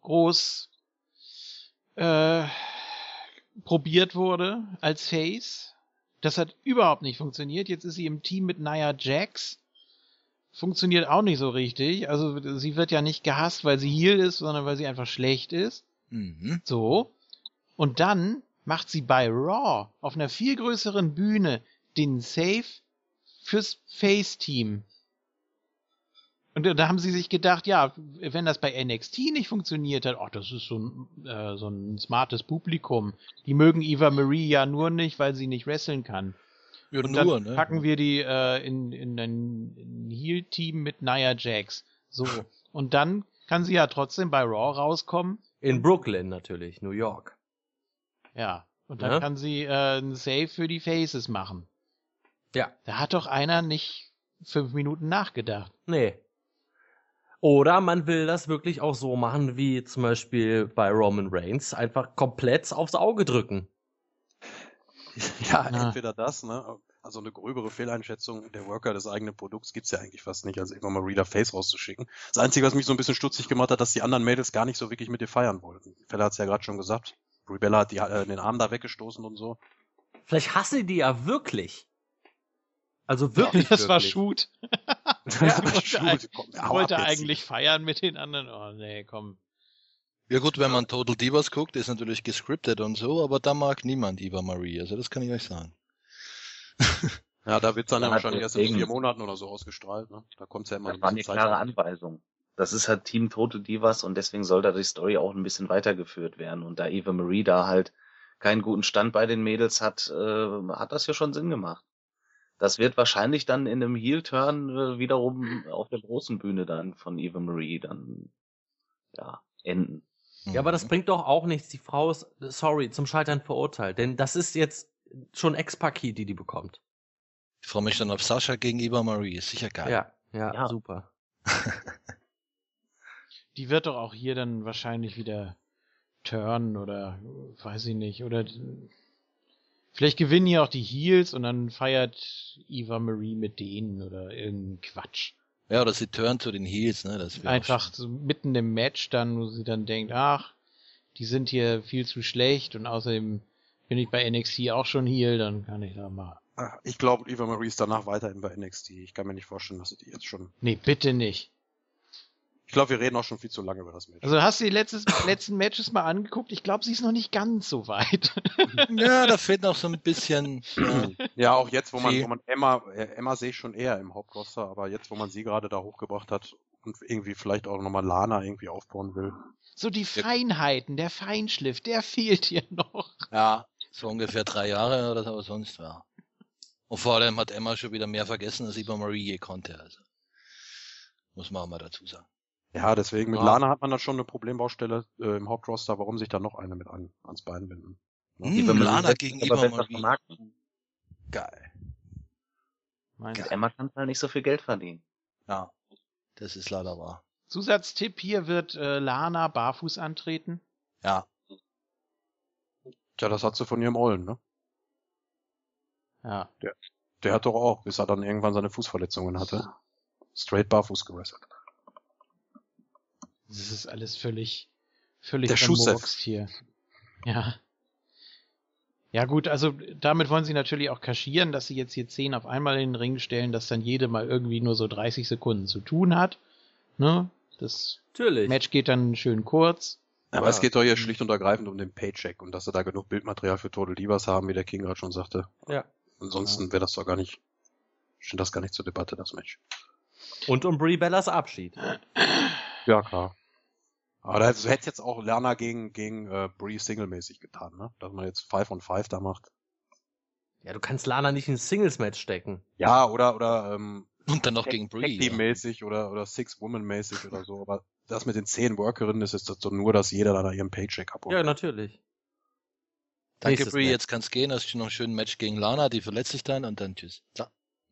groß äh, probiert wurde als Face. Das hat überhaupt nicht funktioniert. Jetzt ist sie im Team mit Nia Jax funktioniert auch nicht so richtig. Also sie wird ja nicht gehasst, weil sie Heal ist, sondern weil sie einfach schlecht ist. Mhm. So. Und dann macht sie bei Raw auf einer viel größeren Bühne den Save fürs Face-Team. Und da haben sie sich gedacht, ja, wenn das bei NXT nicht funktioniert hat, ach, das ist so ein, äh, so ein smartes Publikum. Die mögen Eva Marie ja nur nicht, weil sie nicht wresteln kann. Ja, und nur, dann ne? packen wir die äh, in, in ein Heal-Team mit Nia Jax. So. [LAUGHS] und dann kann sie ja trotzdem bei Raw rauskommen. In Brooklyn natürlich, New York. Ja. Und dann ja? kann sie äh, ein Save für die Faces machen. Ja. Da hat doch einer nicht fünf Minuten nachgedacht. Nee. Oder man will das wirklich auch so machen, wie zum Beispiel bei Roman Reigns, einfach komplett aufs Auge drücken. [LAUGHS] Ja, ja, entweder das, ne? Also eine gröbere Fehleinschätzung der Worker des eigenen Produkts gibt's ja eigentlich fast nicht, als immer mal Reader Face rauszuschicken. Das Einzige, was mich so ein bisschen stutzig gemacht hat, dass die anderen Mädels gar nicht so wirklich mit dir feiern wollten. Fella hat's ja gerade schon gesagt. Rebella hat die, äh, den Arm da weggestoßen und so. Vielleicht hassen die die ja wirklich. Also wirklich. [LAUGHS] Ja, das wirklich. war Shoot. ja, wollte, komm, wollte eigentlich feiern mit den anderen. Oh nee, komm. Ja gut, wenn man Total Divas guckt, ist natürlich gescriptet und so, aber da mag niemand Eva Marie, also das kann ich euch sagen. [LAUGHS] ja, da wird's dann ja wahrscheinlich erst in vier Monaten oder so ausgestrahlt, ne? Da kommt's ja immer Das war eine Zeit klare an. Anweisung. Das ist halt Team Total Divas und deswegen soll da die Story auch ein bisschen weitergeführt werden. Und da Eva Marie da halt keinen guten Stand bei den Mädels hat, äh, hat das ja schon Sinn gemacht. Das wird wahrscheinlich dann in einem Heel-Turn äh, wiederum auf der großen Bühne dann von Eva Marie dann ja enden. Ja, aber das mhm. bringt doch auch nichts. Die Frau ist, sorry, zum Scheitern verurteilt. Denn das ist jetzt schon Ex-Paki, die die bekommt. Ich freue mich dann auf Sascha gegenüber Marie. Ist sicher geil. Ja, ja, ja. super. [LAUGHS] die wird doch auch hier dann wahrscheinlich wieder turn oder weiß ich nicht. Oder Vielleicht gewinnen hier auch die Heels und dann feiert Eva Marie mit denen oder irgendein Quatsch. Ja, oder sie turn zu den Heels, ne? Das Einfach so mitten im Match dann, wo sie dann denkt, ach, die sind hier viel zu schlecht und außerdem bin ich bei NXT auch schon Heel, dann kann ich da mal. Ah, Ich glaube, Eva Marie ist danach weiterhin bei NXT. Ich kann mir nicht vorstellen, dass sie die jetzt schon. Nee, bitte nicht. Ich glaube, wir reden auch schon viel zu lange über das Match. Also hast du die letztes, [COUGHS] letzten Matches mal angeguckt? Ich glaube, sie ist noch nicht ganz so weit. [LAUGHS] Ja, da fehlt noch so ein bisschen. Ja. [CLEARS THROAT] Ja, auch jetzt, wo man, wo man Emma, äh, Emma sehe ich schon eher im Hauptroster, aber jetzt, wo man sie gerade da hochgebracht hat und irgendwie vielleicht auch nochmal Lana irgendwie aufbauen will. So die Feinheiten, der Feinschliff, der fehlt hier noch. ja, so ungefähr drei Jahre oder so, aber sonst ja. Und vor allem hat Emma schon wieder mehr vergessen, als Eva Marie je konnte. Also. Muss man auch mal dazu sagen. Ja, deswegen mit Ja. Lana hat man dann schon eine Problembaustelle äh, im Hauptroster, warum sich da noch eine mit an, ans Bein binden. Hm, Marie Lana gegen besser Marie. vermarkten. Geil. Meinst Mit du? Emma kann halt nicht so viel Geld verdienen. Ja, das ist leider wahr. Zusatztipp hier wird äh, Lana barfuß antreten. Ja, Tja, das hat sie von ihrem Ollen, ne? Ja. Der hat doch auch, bis er dann irgendwann seine Fußverletzungen hatte, straight barfuß gewrestelt. Das ist alles völlig, völlig Der Schuss- vermurkst hier. Ja. Ja gut, also damit wollen sie natürlich auch kaschieren, dass sie jetzt hier zehn auf einmal in den Ring stellen, dass dann jede mal irgendwie nur so 30 Sekunden zu tun hat. Ne? Das Natürlich. Match geht dann schön kurz. Aber Ja. es geht doch hier schlicht und ergreifend um den Paycheck und dass sie da genug Bildmaterial für Total Divas haben, wie der King gerade schon sagte. Ja. Ansonsten wäre das doch gar nicht, steht das gar nicht zur Debatte, das Match. Und um Brie Bellas Abschied. [LAUGHS] Ja, klar. Aber da hätte jetzt auch Lerner gegen, gegen äh, Brie singlemäßig getan, ne? Dass man jetzt Five on Five da macht. Ja, du kannst Lana nicht in Singles-Match stecken. Ja, oder, oder, ähm, und dann noch gegen Brie. Ja. Team-mäßig oder, oder Six-Woman-mäßig oder so. Aber das mit den zehn Workerinnen ist jetzt so nur, dass jeder da ihren Paycheck abholt. Ja, natürlich. Danke, Match. jetzt kannst gehen. Hast du noch ein schönes Match gegen Lana, die verletzt sich dann und dann tschüss. So.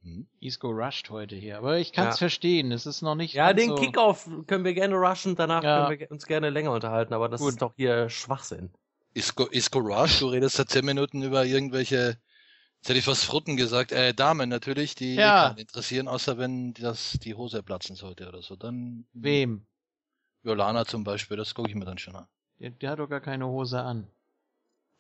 Hm. Isco rusht heute hier. Aber ich kann es Ja. verstehen. Es ist noch nicht. Ja, den so, Kickoff können wir gerne rushen, danach Ja. können wir uns gerne länger unterhalten, aber das Gut. ist doch hier Schwachsinn. Isco, Isco Rush, du redest seit 10 Minuten über irgendwelche, jetzt hätte ich fast Frutten gesagt, äh, Damen natürlich, die Ja. keinen interessieren, außer wenn das die Hose platzen sollte oder so. Dann Wem? Jolana zum Beispiel, das gucke ich mir dann schon an. Der, der hat doch gar keine Hose an.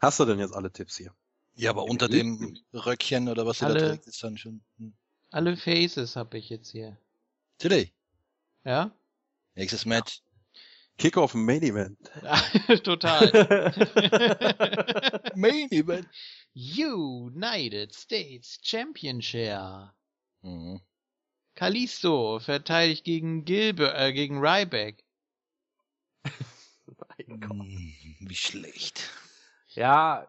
Hast du denn jetzt alle Tipps hier? Ja, aber unter dem Röckchen oder was sie da Alle- trägt, ist dann schon. Hm. Alle Faces habe ich jetzt hier. Today. Ja? Nächstes Match. Kickoff Main Event. [LAUGHS] Total. [LAUGHS] Main Event. United States Championship. Mhm. Kalisto verteidigt gegen Gilbert, äh, gegen Ryback. [LAUGHS] Mein Gott. Hm, Wie schlecht. Ja,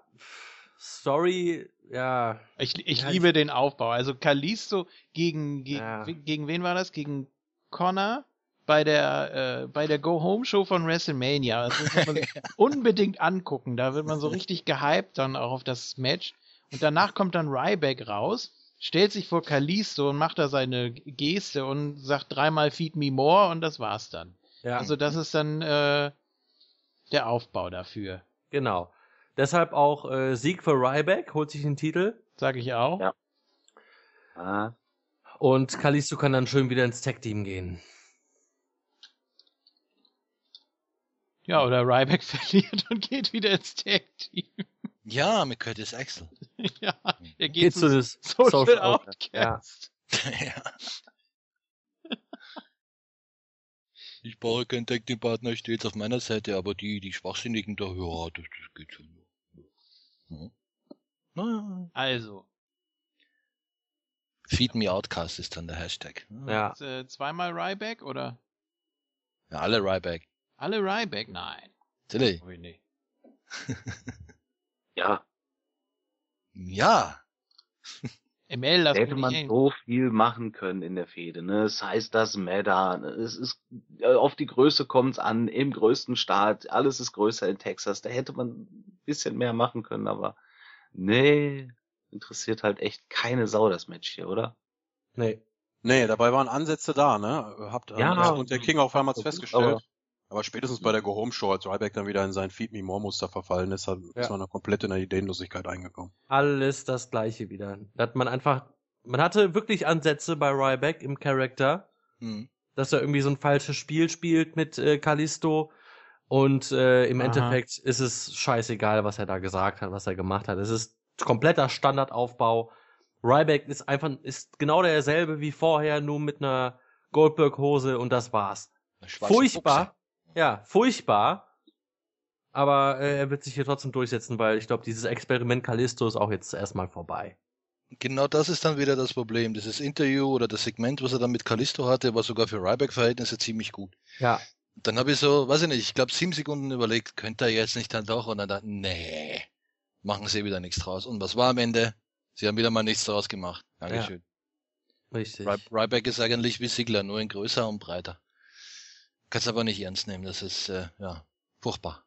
Story, ja, Ich, ich Ja, liebe den Aufbau. Also Kalisto gegen, gegen, Ja. gegen wen war das? Gegen Connor bei der, äh, bei der Go-Home-Show von WrestleMania. Das muss man [LAUGHS] unbedingt angucken. Da wird man so richtig gehypt dann auch auf das Match. Und danach kommt dann Ryback raus, stellt sich vor Kalisto und macht da seine Geste und sagt dreimal Feed Me More und das war's dann. ja, Also das ist dann äh, der Aufbau dafür. genau. Deshalb auch äh, Sieg für Ryback, holt sich den Titel Sag ich auch. Ja. Ah, und Kalisto kann dann schön wieder ins Tag-Team gehen. Ja, oder Ryback [LAUGHS] verliert und geht wieder ins Tag-Team. Ja, mit Curtis Axel. [LAUGHS] ja, er geht, Geht zu das Social, Social Outcast. ja. [LAUGHS] Ich brauche keinen Tag Team Partner, steht auf meiner Seite, aber die, die Schwachsinnigen da, ja, das, das geht schon. Naja. Also, Feed me Outcast ist dann der Hashtag. Ja. jetzt, äh, zweimal Ryback oder Ja, alle Ryback. alle Ryback? Nein. Nee. [LAUGHS] ja, Ja. [LAUGHS] [LAUGHS] ML, lass da mich hätte man so viel machen können in der Fehde. Ne? Es heißt das Matter. ne? Es ist äh, auf die Größe kommt's an. Im größten Staat, alles ist größer in Texas. Da hätte man ein bisschen mehr machen können, aber nee, interessiert halt echt keine Sau das Match hier, oder? Nee. Nee, dabei waren Ansätze da, ne? Habt Ja. und der King auch einmal Aber- festgestellt. Aber spätestens bei der Go-Home-Show, als Ryback dann wieder in sein Feed Me More-Muster verfallen ist, hat, Ja. ist man da komplett in der Ideenlosigkeit eingekommen. Alles das gleiche wieder. Da hat man einfach, man hatte wirklich Ansätze bei Ryback im Charakter, Hm. dass er irgendwie so ein falsches Spiel spielt mit äh, Kalisto. Und äh, im Aha. Endeffekt ist es scheißegal, was er da gesagt hat, was er gemacht hat. Es ist kompletter Standardaufbau. Ryback ist einfach, ist genau derselbe wie vorher, nur mit einer Goldberg-Hose und das war's. Furchtbar. Ja, furchtbar. Aber äh, er wird sich hier trotzdem durchsetzen, weil ich glaube, dieses Experiment Kalisto ist auch jetzt erstmal vorbei. Genau das ist dann wieder das Problem. Dieses Interview oder das Segment, was er dann mit Callisto hatte, war sogar für Ryback-Verhältnisse ziemlich gut. Ja, Dann habe ich so, weiß ich nicht, ich glaube sieben Sekunden überlegt, könnte er jetzt nicht dann doch? Und dann dachte, nee, machen sie wieder nichts draus. Und was war am Ende? Sie haben wieder mal nichts draus gemacht. Dankeschön. richtig. Ry Ryback ist eigentlich wie Sigler, nur in größer und breiter. Kannst aber nicht ernst nehmen, das ist, äh, ja, furchtbar.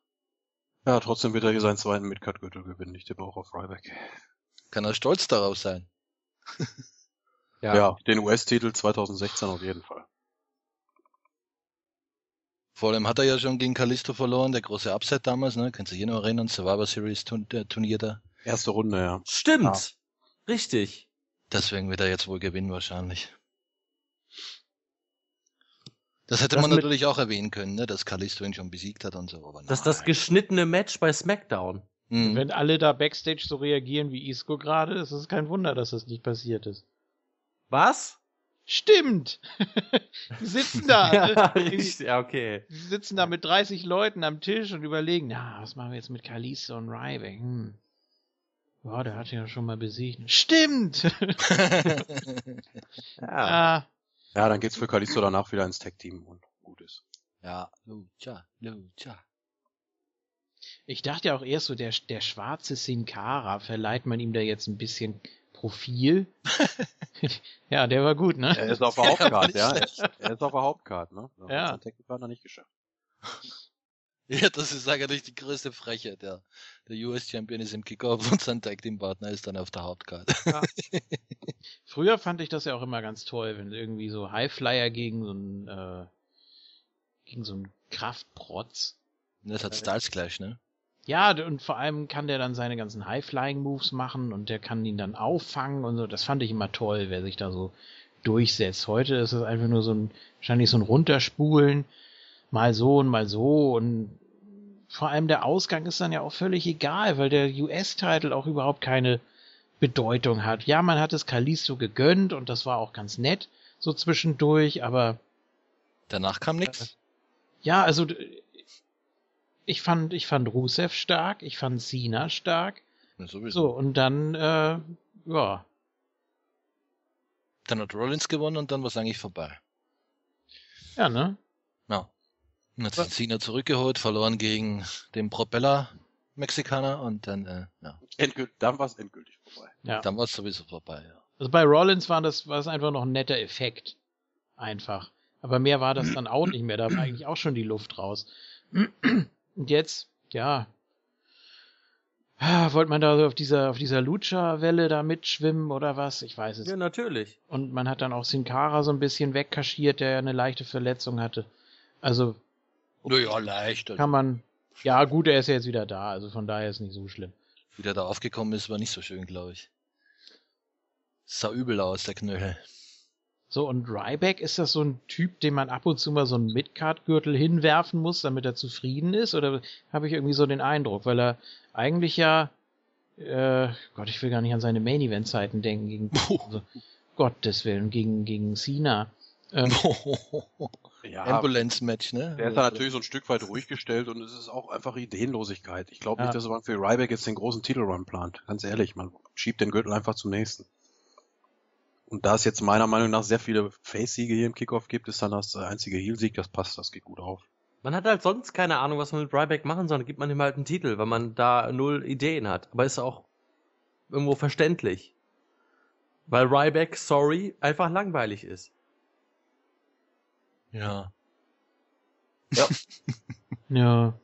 Ja, trotzdem wird er hier seinen zweiten Midcard-Gürtel gewinnen. Ich tippe auch auf Ryback. Kann er stolz darauf sein. [LAUGHS] Ja, den US-Titel 2016 auf jeden Fall. Vor allem hat er ja schon gegen Callisto verloren, der große Upset damals, ne? Kannst du dich noch erinnern? Survivor Series der Turnier da. Erste Runde, ja. Stimmt. Ja. Richtig. Deswegen wird er jetzt wohl gewinnen wahrscheinlich. Das hätte Das man natürlich auch erwähnen können, ne? dass Callisto ihn schon besiegt hat und so. Aber Das ist das geschnittene Match bei SmackDown. Hm. Wenn alle da Backstage so reagieren wie Isco gerade, ist es kein Wunder, dass das nicht passiert ist. Was? Stimmt! [LAUGHS] Die sitzen da. [LAUGHS] ja, äh, richtig. Ja, okay. Die sitzen da mit 30 Leuten am Tisch und überlegen, na, was machen wir jetzt mit Kalisto und Ryback? Hm. Ja, der hat ja schon mal besiegt. Stimmt! [LAUGHS] Ja. ah, Ja, dann geht's für Kalisto danach wieder ins Tag-Team und gut ist. ja, Lucha, Lucha. ich dachte ja auch erst so, der, der schwarze Sin Cara, verleiht man ihm da jetzt ein bisschen Profil? [LAUGHS] ja, der war gut, ne? Er ist auf der [LAUGHS] Ja, Hauptcard, ja. Er ist auf der Hauptcard, ne? Das Ja. hat sein Tag-Team-Partner nicht geschafft. Ja, das ist eigentlich die größte Frechheit. Der, der US-Champion ist im Kickoff und sein Tag Team Partner ist dann auf der Hauptkarte. [LAUGHS] Früher fand ich das ja auch immer ganz toll, wenn irgendwie so Highflyer gegen so einen, äh, gegen so einen Kraftprotz Das hat Styles gleich, ne? Ja, und vor allem kann der dann seine ganzen High-Flying-Moves machen und der kann ihn dann auffangen und so. Das fand ich immer toll, wer sich da so durchsetzt. Heute ist es einfach nur so ein, wahrscheinlich so ein Runterspulen, mal so und mal so und vor allem der Ausgang ist dann ja auch völlig egal, weil der US-Titel auch überhaupt keine Bedeutung hat. Ja, man hat es Kalisto gegönnt und das war auch ganz nett, so zwischendurch, aber Danach kam nix. ja, also ich fand, ich fand Rusev stark, ich fand Cena stark. Ja. So, und dann, äh, ja. Dann hat Rollins gewonnen und dann war es eigentlich vorbei. Ja, ne? Ja. Und hat sich Cena zurückgeholt, verloren gegen den Propeller-Mexikaner und dann, äh, ja, Endgült, dann war es endgültig vorbei. Ja. dann war es sowieso vorbei, ja. Also bei Rollins war das, war das einfach noch ein netter Effekt. Einfach. Aber mehr war das dann auch nicht mehr. Da war eigentlich auch schon die Luft raus. Und jetzt, ja. Ah, Wollte man da so auf dieser, auf dieser Lucha-Welle da mitschwimmen oder was? Ich weiß es Ja, natürlich. Und man hat dann auch Sin Cara so ein bisschen wegkaschiert, der ja eine leichte Verletzung hatte. Also Naja, leicht. Also, kann man. Ja, gut, er ist ja jetzt wieder da, also von daher ist nicht so schlimm. wie der da aufgekommen ist, war nicht so schön, glaube ich. Sah übel aus, der Knöchel. So, und Ryback, ist das so ein Typ, dem man ab und zu mal so einen Midcard-Gürtel hinwerfen muss, damit er zufrieden ist? Oder habe ich irgendwie so den Eindruck? Weil er eigentlich ja. Äh, Gott, ich will gar nicht an seine Main-Event-Zeiten denken. Gegen, [LAUGHS] also, Gottes Willen, gegen, gegen Cena. Ähm, [LAUGHS] Ja, Ambulance-Match, ne? der ist da natürlich so ein Stück weit ruhig gestellt und es ist auch einfach Ideenlosigkeit. Ich glaube Ja. nicht, dass man für Ryback jetzt den großen Titelrun plant. Ganz ehrlich, man schiebt den Gürtel einfach zum nächsten. Und da es jetzt meiner Meinung nach sehr viele Face-Siege hier im Kickoff gibt, ist dann das der einzige Heel-Sieg, das passt, das geht gut auf. Man hat halt sonst keine Ahnung, was man mit Ryback machen soll. Dann gibt man ihm halt einen Titel, weil man da null Ideen hat. Aber ist auch irgendwo verständlich. Weil Ryback, sorry, einfach langweilig ist. Ja. [LAUGHS] ja.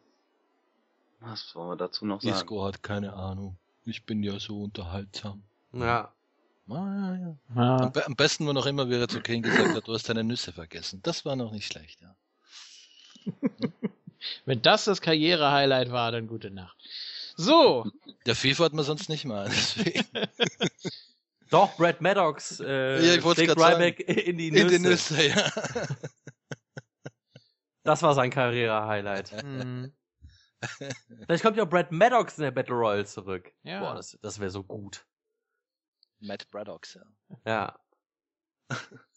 Was wollen wir dazu noch sagen? Isco hat keine Ahnung. Ich bin ja so unterhaltsam. Ja. Ah, ja, ja. ja. Am, be am besten war noch immer, wie er zu Kane gesagt hat, du hast deine Nüsse vergessen. Das war noch nicht schlecht, ja. [LAUGHS] Wenn das das Karriere-Highlight war, dann gute Nacht. So, Der FIFA hat man sonst nicht mal. [LAUGHS] Deswegen. Doch, Brad Maddox äh, Ja, grad Ryback in die In Nüsse. den Nüsse, ja. Das war sein Karriere-Highlight. [LAUGHS] hm, Vielleicht kommt ja Brad Maddox in der Battle Royale zurück. Ja. Boah, das, das wäre so gut. Matt Braddock, ja. Ja. [LAUGHS]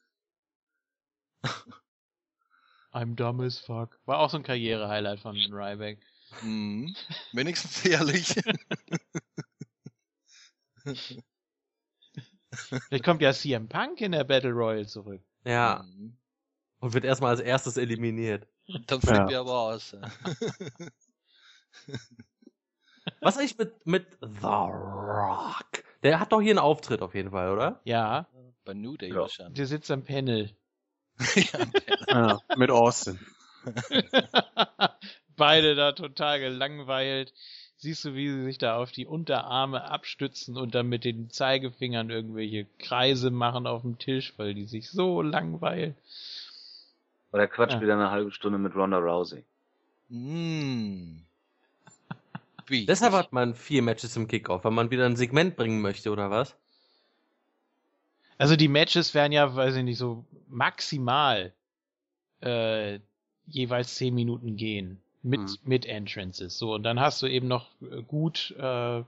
I'm dumb as fuck. War auch so ein Karriere-Highlight von Ryback. Mhm. Wenigstens ehrlich. [LAUGHS] Vielleicht kommt ja CM Punk in der Battle Royale zurück. Ja. Mhm. Und wird erstmal als erstes eliminiert. Dann flippen Ja. wir aber aus. [LAUGHS] Was eigentlich mit, mit The Rock? Der hat doch hier einen Auftritt auf jeden Fall, oder? Ja, Bei New Day Ja. wahrscheinlich. der sitzt am Panel. [LAUGHS] ja, Ja, mit Austin. [LAUGHS] Beide da total gelangweilt. Siehst du, wie sie sich da auf die Unterarme abstützen und dann mit den Zeigefingern irgendwelche Kreise machen auf dem Tisch, weil die sich so langweilen. Oder quatscht Ja. wieder eine halbe Stunde mit Ronda Rousey. Mm. Wie? Deshalb hat man vier Matches im Kickoff, weil man wieder ein Segment bringen möchte, oder was? Also die Matches werden ja, weiß ich nicht, so maximal äh, jeweils zehn Minuten gehen. Mit, Mhm. mit Entrances. So, und dann hast du eben noch äh, gut äh,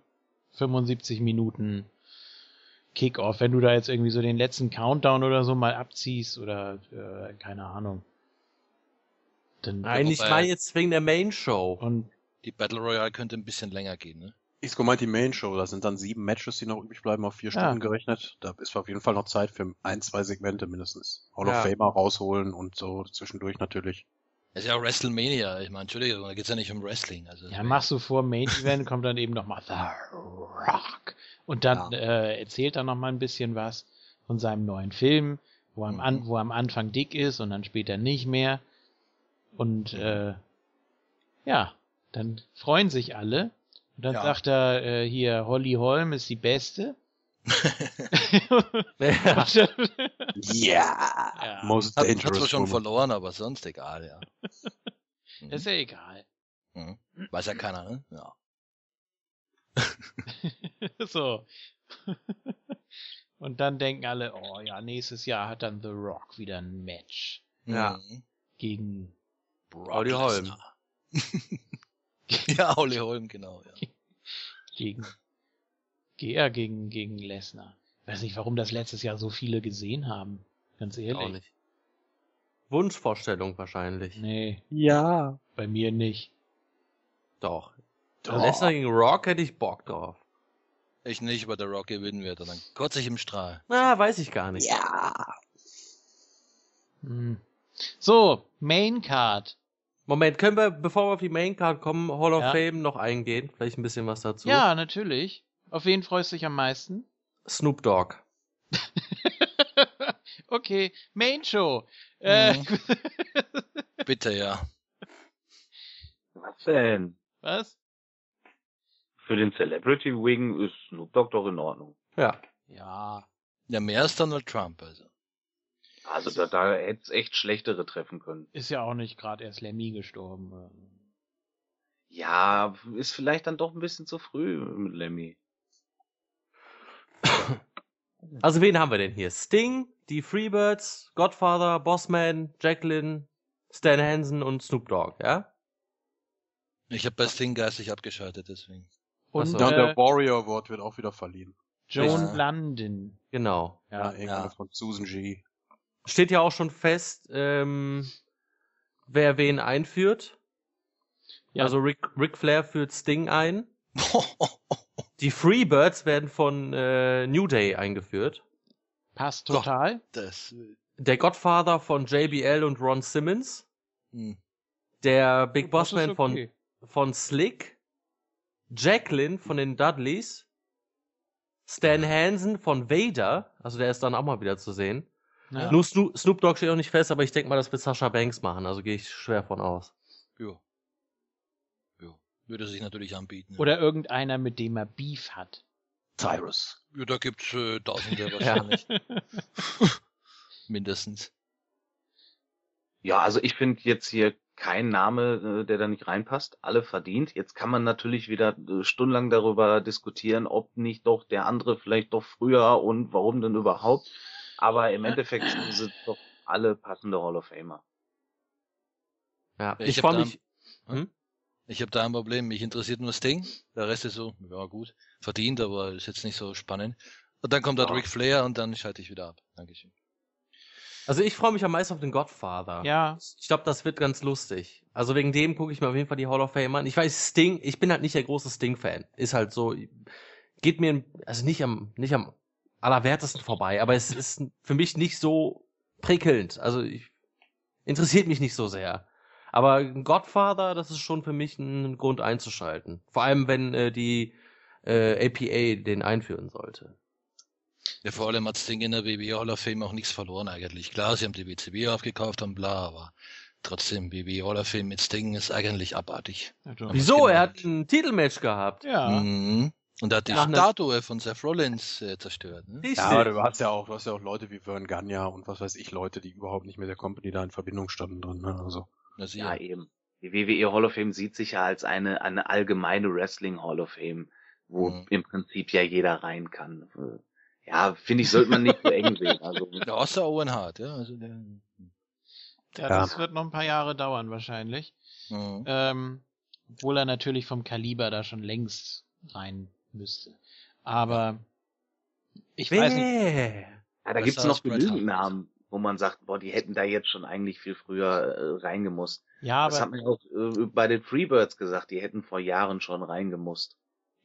75 Minuten Kickoff. Wenn du da jetzt irgendwie so den letzten Countdown oder so mal abziehst oder äh, keine Ahnung. Dann Nein, ich meine jetzt wegen der Main Show. und Die Battle Royale könnte ein bisschen länger gehen, ne? Ich gemeint die Main Show, da sind dann sieben Matches, die noch übrig bleiben, auf vier Ja. Stunden gerechnet. Da ist auf jeden Fall noch Zeit für ein, zwei Segmente mindestens. Hall Ja. of Famer rausholen und so zwischendurch natürlich. Das ist ja WrestleMania. Ich meine, Entschuldigung, da geht's ja nicht um Wrestling. Also ja, machst du vor Main Event, kommt dann eben noch mal The Rock. Und dann äh, erzählt er noch mal ein bisschen was von seinem neuen Film, wo am, an, Mhm. wo am Anfang dick ist und dann später nicht mehr. Und Mhm. äh, ja, dann freuen sich alle. Und dann Ja. sagt er äh, hier, Holly Holm ist die Beste. [LAUGHS] Ja. Ja, Most Hat, hat dangerous zwar schon verloren, aber sonst egal, ja. Mhm. [LAUGHS] ist ja egal. Mhm. Weiß ja keiner, ne? Ja. [LAUGHS] so. [LAUGHS] Und dann denken alle, oh ja, nächstes Jahr hat dann The Rock wieder ein Match Ja. Gegen Brock Audi Holm. [LAUGHS] Ja, Audi Holm, genau, ja. gegen ge- ja, gegen gegen Lesnar. Weiß nicht, warum das letztes Jahr so viele gesehen haben. Ganz ehrlich. Auch nicht. Wunschvorstellung wahrscheinlich. Nee, Ja. bei mir nicht. Doch. Doch. Lesnar gegen Rock hätte ich Bock drauf. Ich nicht, weil der Rock gewinnen wird. Und dann kotze ich im Strahl. Na, weiß ich gar nicht. Ja. Hm. So, Main Card. Moment, können wir, bevor wir auf die Maincard kommen, Hall of Ja. Fame noch eingehen? Vielleicht ein bisschen was dazu. Ja, natürlich. Auf wen freust du dich am meisten? Snoop Dogg. [LAUGHS] okay, Main Show. Äh, [LAUGHS] Bitte, ja. Was denn? was? Für den Celebrity Wing ist Snoop Dogg doch in Ordnung. Ja. Ja. Ja, mehr als Donald Trump, also. Also da, da hätte es echt schlechtere treffen können. Ist ja auch nicht gerade erst Lemmy gestorben. Ja, ist vielleicht dann doch ein bisschen zu früh mit Lemmy. [COUGHS] Also wen haben wir denn hier? Sting, die Freebirds, Godfather, Bossman, Jacqueline, Stan Hansen und Snoop Dogg, ja? Ich habe bei Sting geistig abgeschaltet, deswegen. Und so. Ja, und äh, der Warrior Award wird auch wieder verliehen. Joan Ja. London. Genau. Ja, Ja, irgendeine ja. von Susan G. Steht ja auch schon fest, ähm, wer wen einführt. Ja. Also Ric, Ric Flair führt Sting ein. [LAUGHS] Die Freebirds werden von äh, New Day eingeführt. passt total. das. Der Godfather von JBL und Ron Simmons. Hm. Der Big ist Bossman von, okay. von Slick. Jacqueline von den Dudleys. Stan Hansen von Vader. Also der ist dann auch mal wieder zu sehen. Ja. Nur Snoop, Snoop Dogg steht auch nicht fest, aber ich denke mal, das wird Sasha Banks machen. Also gehe ich schwer von aus. Ja. Ja. Würde sich natürlich anbieten. ja. Oder irgendeiner, mit dem er Beef hat. Cyrus. Ja, da gibt's äh, Tausende wahrscheinlich. [LAUGHS] Mindestens. Ja, also ich finde jetzt hier kein Name, äh, der da nicht reinpasst. Alle verdient. Jetzt kann man natürlich wieder äh, stundenlang darüber diskutieren, ob nicht doch der andere vielleicht doch früher und warum denn überhaupt. Aber im Endeffekt sind doch alle passende Hall of Famer. Ja, Ich ich, hab freue da- mich. Hm? Ich habe da ein Problem. Mich interessiert nur Sting. Der Rest ist so, ja gut, verdient, aber ist jetzt nicht so spannend. Und dann kommt da Ja. Ric Flair und dann schalte ich wieder ab. Dankeschön. Also ich freue mich am meisten auf den Godfather. Ja, Ich glaube, das wird ganz lustig. Also wegen dem gucke ich mir auf jeden Fall die Hall of Fame an. Ich weiß, Sting, ich bin halt nicht der große Sting-Fan. Ist halt so, geht mir, also nicht am, nicht am allerwertesten vorbei, aber es ist für mich nicht so prickelnd. Also ich, interessiert mich nicht so sehr. Aber ein Godfather, das ist schon für mich ein Grund einzuschalten. Vor allem, wenn äh, die äh, APA den einführen sollte. Ja, vor allem hat Sting in der WWE Hall of Fame auch nichts verloren eigentlich. Klar, sie haben die WCW aufgekauft und bla, aber trotzdem, WWE Hall of Fame mit Sting ist eigentlich abartig. Wie- Wieso? genau. Er hat ein Titelmatch gehabt. ja. Mhm. Und er hat die Ja, ne- Statue von Seth Rollins äh, zerstört. Ne? Richtig. Ja, aber du hast ja auch, du hast ja auch Leute wie Vern Gagne und was weiß ich, Leute, die überhaupt nicht mit der Company da in Verbindung standen drin. Ne? Also. Ja, eben. Die WWE Hall of Fame sieht sich ja als eine, eine allgemeine Wrestling Hall of Fame, wo Mhm. im Prinzip ja jeder rein kann. Ja, finde ich, sollte man nicht so eng sehen. Also, Ja, außer Owen Hart, ja. Also der, ja, das wird noch ein paar Jahre dauern wahrscheinlich. mhm. Ähm, obwohl er natürlich vom Kaliber da schon längst rein müsste. Aber ich weiß nicht. Ja, da gibt's noch genügend. Namen, wo man sagt, boah, die hätten da jetzt schon eigentlich viel früher äh, reingemusst. Ja, das hat aber man auch äh, bei den Freebirds gesagt, die hätten vor Jahren schon reingemusst.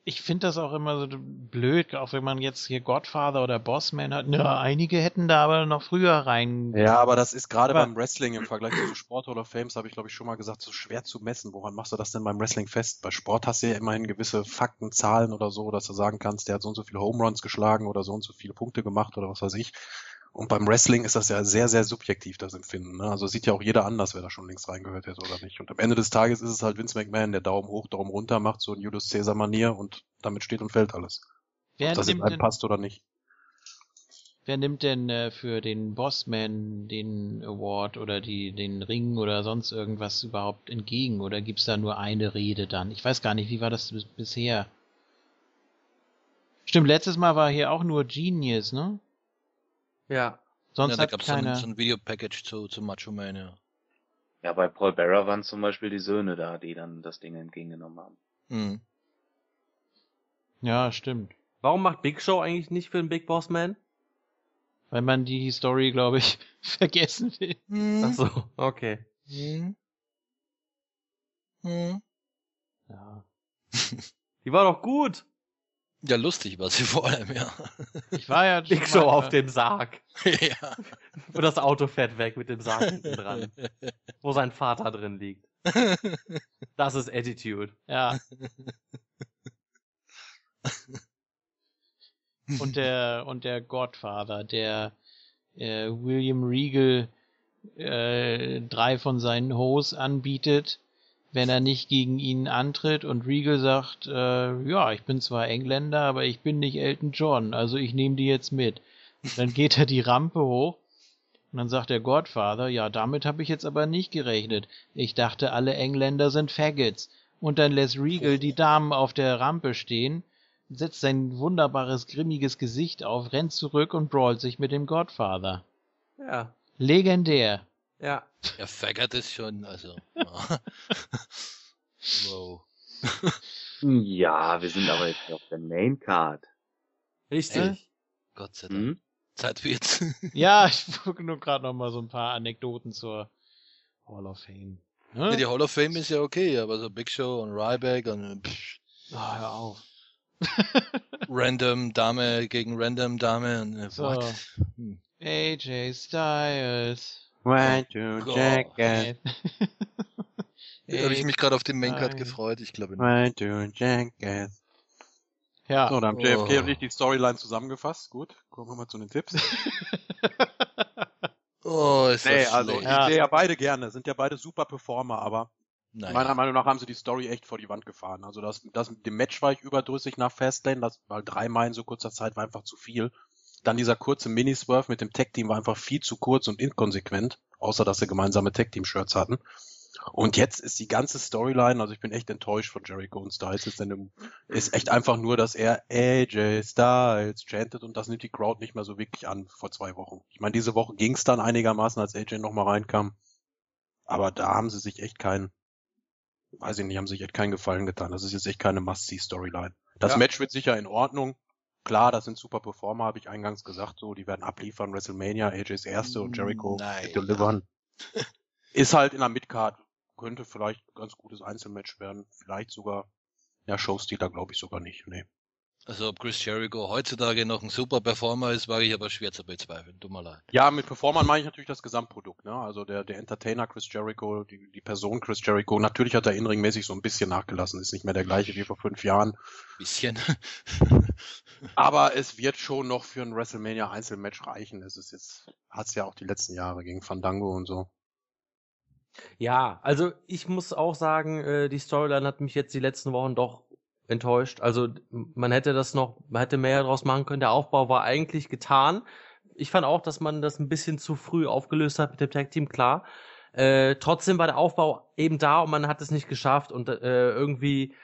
Ich finde das auch immer so blöd, auch wenn man jetzt hier Godfather oder Bossman hat. Na, einige hätten da aber noch früher rein. Ja, aber das ist gerade beim Wrestling im Vergleich zu Sport Hall of Fames, habe ich glaube ich schon mal gesagt, so schwer zu messen. Woran machst du das denn beim Wrestling fest? Bei Sport hast du ja immerhin gewisse Fakten, Zahlen oder so, dass du sagen kannst, der hat so und so viele Home Runs geschlagen oder so und so viele Punkte gemacht oder was weiß ich. Und beim Wrestling ist das ja sehr, sehr subjektiv, das Empfinden. Ne? Also sieht ja auch jeder anders, wer da schon links reingehört hätte oder nicht. Und am Ende des Tages ist es halt Vince McMahon, der Daumen hoch, Daumen runter macht, so ein Julius Caesar Manier und damit steht und fällt alles. wer, Ob das in nimmt einem denn, passt oder nicht. wer nimmt denn äh, für den Bossman den Award oder die, den Ring oder sonst irgendwas überhaupt entgegen? Oder gibt's da nur eine Rede dann? Ich weiß gar nicht, wie war das bis, bisher? Stimmt, letztes Mal war hier auch nur Genius, ne? Ja. Sonst ja, da hat gab es so, ein- keiner. so ein Videopackage zu, zu Macho Man, ja. Ja, bei Paul Bearer waren zum Beispiel die Söhne da, die dann das Ding entgegengenommen haben. Mhm. Ja, stimmt. Warum macht Big Show eigentlich nicht für den Big Boss Man? Weil man die Story, glaube ich, [LAUGHS] vergessen will. Ach so, okay. Mhm. Mhm. Ja. Die war doch gut. Ja, lustig war sie [LAUGHS] vor allem, ja. Ich war ja schon mal, auf äh, dem Sarg. [LAUGHS] ja. Und das Auto fährt weg mit dem Sarg hinten dran, [LAUGHS] wo sein Vater drin liegt. Das ist Attitude. Ja. und der und der Godfather, der äh, William Regal äh, drei von seinen Hoes anbietet, wenn er nicht gegen ihn antritt und Regal sagt, äh, ja, ich bin zwar Engländer, aber ich bin nicht Elton John, also ich nehme die jetzt mit. Und dann geht er die Rampe hoch und dann sagt der Godfather, ja, damit habe ich jetzt aber nicht gerechnet. Ich dachte, alle Engländer sind Faggots. Und dann lässt Regal die Damen auf der Rampe stehen, setzt sein wunderbares, grimmiges Gesicht auf, rennt zurück und brawlt sich mit dem Godfather. Ja. Legendär. Ja. Ja, Faggot ist schon, also. ja. wow. [LAUGHS] Ja, wir sind aber jetzt auf der Main Card. Richtig. Gott sei Dank. Hm? Zeit wird's. [LAUGHS] Ja, ich gucke nur gerade noch mal so ein paar Anekdoten zur Hall of Fame. Ja, Ne? die Hall of Fame ist ja okay, aber so Big Show und Ryback und pff, Ah, hör auf. [LAUGHS] Random Dame gegen Random Dame und äh, So. what? Hm. AJ Styles. Two, Gott. Jackass. Da habe ich mich gerade auf den Maincard Nein. gefreut, ich glaube nicht. One, two, Jackass. Ja. So, dann haben JFK Oh. und ich die Storyline zusammengefasst. Gut, kommen wir mal zu den Tipps. [LAUGHS] Oh, ist Nee, das also schlecht. ich sehe ja beide gerne, sind ja beide super Performer, aber Nein. meiner Meinung nach haben sie die Story echt vor die Wand gefahren. Also das, das mit dem Match war ich überdrüssig nach Fastlane, das war dreimal in so kurzer Zeit war einfach zu viel. Dann dieser kurze Mini-Swerve mit dem Tag-Team war einfach viel zu kurz und inkonsequent, außer dass sie gemeinsame Tag-Team-Shirts hatten. Und jetzt ist die ganze Storyline, also ich bin echt enttäuscht von Jericho und Styles, ist, denn, ist echt einfach nur, dass er AJ Styles chantet und das nimmt die Crowd nicht mehr so wirklich an vor zwei Wochen. Ich meine, diese Woche ging es dann einigermaßen, als AJ nochmal reinkam. Aber da haben sie sich echt keinen, weiß ich nicht, haben sich echt keinen Gefallen getan. Das ist jetzt echt keine Must-See-Storyline. Das Ja. Match wird sicher in Ordnung. Klar, das sind super Performer, habe ich eingangs gesagt, so, die werden abliefern, WrestleMania, AJs erste und Jericho Nein. wird delivern. Ist halt in der Midcard, könnte vielleicht ein ganz gutes Einzelmatch werden, vielleicht sogar, ja, Showstealer glaube ich sogar nicht, nee. Also ob Chris Jericho heutzutage noch ein super Performer ist, wage ich aber schwer zu bezweifeln. Tut mir leid. Ja, mit Performern meine ich natürlich das Gesamtprodukt, ne? Also der, der Entertainer Chris Jericho, die, die Person Chris Jericho, natürlich hat er inringmäßig so ein bisschen nachgelassen, ist nicht mehr der gleiche wie vor fünf Jahren. Bisschen. [LAUGHS] Aber es wird schon noch für ein WrestleMania Einzelmatch reichen. Es ist jetzt, hat's ja auch die letzten Jahre gegen Fandango und so. Ja, also ich muss auch sagen, äh, die Storyline hat mich jetzt die letzten Wochen doch enttäuscht. Also man hätte das noch, man hätte mehr draus machen können. Der Aufbau war eigentlich getan. Ich fand auch, dass man das ein bisschen zu früh aufgelöst hat mit dem Tag Team, klar. Äh, trotzdem war der Aufbau eben da und man hat es nicht geschafft und äh, irgendwie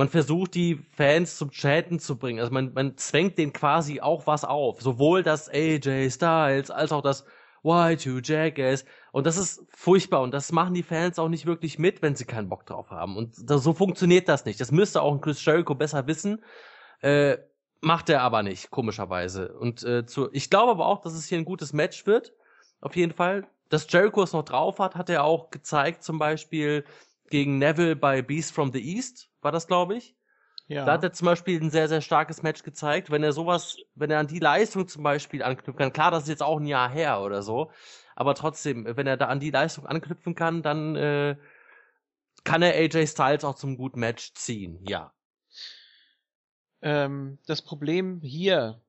man versucht die Fans zum Chatten zu bringen. Also man, man zwängt denen quasi auch was auf. Sowohl das AJ Styles als auch das Y2 Jackass. Und das ist furchtbar. Und das machen die Fans auch nicht wirklich mit, wenn sie keinen Bock drauf haben. Und das, so funktioniert das nicht. Das müsste auch ein Chris Jericho besser wissen. Äh, macht er aber nicht, komischerweise. Und äh, zu, ich glaube aber auch, dass es hier ein gutes Match wird. Auf jeden Fall. Dass Jericho es noch drauf hat, hat er auch gezeigt, zum Beispiel gegen Neville bei Beast from the East, war das, glaube ich. Ja. Da hat er zum Beispiel ein sehr, sehr starkes Match gezeigt. Wenn er sowas, wenn er an die Leistung zum Beispiel anknüpfen kann, klar, das ist jetzt auch ein Jahr her oder so, aber trotzdem, wenn er da an die Leistung anknüpfen kann, dann äh, kann er AJ Styles auch zum guten Match ziehen, ja. ähm, das Problem hier,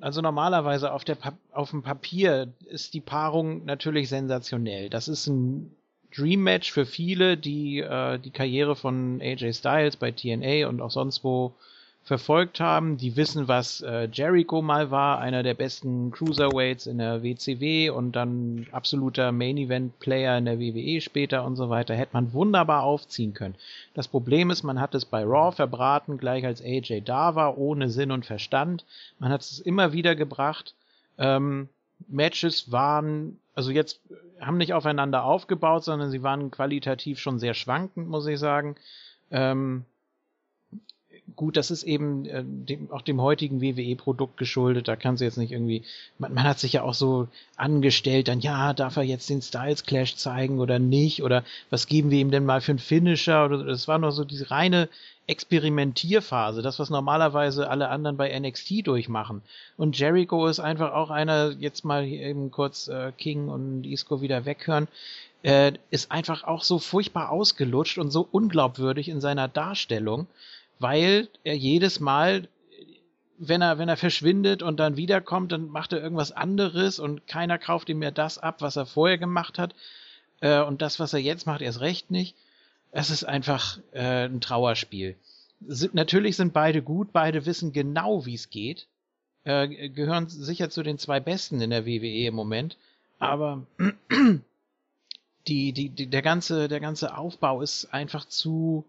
also normalerweise auf, der auf dem Papier ist die Paarung natürlich sensationell. Das ist ein Dream Match für viele, die äh, die Karriere von AJ Styles bei TNA und auch sonst wo verfolgt haben. Die wissen, was äh, Jericho mal war, einer der besten Cruiserweights in der WCW und dann absoluter Main Event Player in der WWE später und so weiter. Hätte man wunderbar aufziehen können. Das Problem ist, man hat es bei Raw verbraten, gleich als AJ da war, ohne Sinn und Verstand. Man hat es immer wieder gebracht. Ähm, Matches waren, also jetzt äh, haben nicht aufeinander aufgebaut, sondern sie waren qualitativ schon sehr schwankend, muss ich sagen. Ähm, gut, das ist eben äh, dem, auch dem heutigen WWE-Produkt geschuldet. Da kannst du jetzt nicht irgendwie. Man, man hat sich ja auch so angestellt, dann ja, darf er jetzt den Styles Clash zeigen oder nicht? Oder was geben wir ihm denn mal für einen Finisher? Oder das war nur so diese reine Experimentierphase, das was normalerweise alle anderen bei NXT durchmachen. Und Jericho ist einfach auch einer, jetzt mal eben kurz äh, King und Isco wieder weghören, äh, ist einfach auch so furchtbar ausgelutscht und so unglaubwürdig in seiner Darstellung, weil er jedes Mal, wenn er, wenn er verschwindet und dann wiederkommt, dann macht er irgendwas anderes und keiner kauft ihm mehr das ab, was er vorher gemacht hat. Äh, und das, was er jetzt macht, erst recht nicht. Es ist einfach äh, ein Trauerspiel. Sind, natürlich sind beide gut, beide wissen genau, wie es geht. Äh, gehören sicher zu den zwei Besten in der WWE im Moment. Aber [CLEARS THROAT] die, die, die, der ganze, der ganze Aufbau ist einfach zu,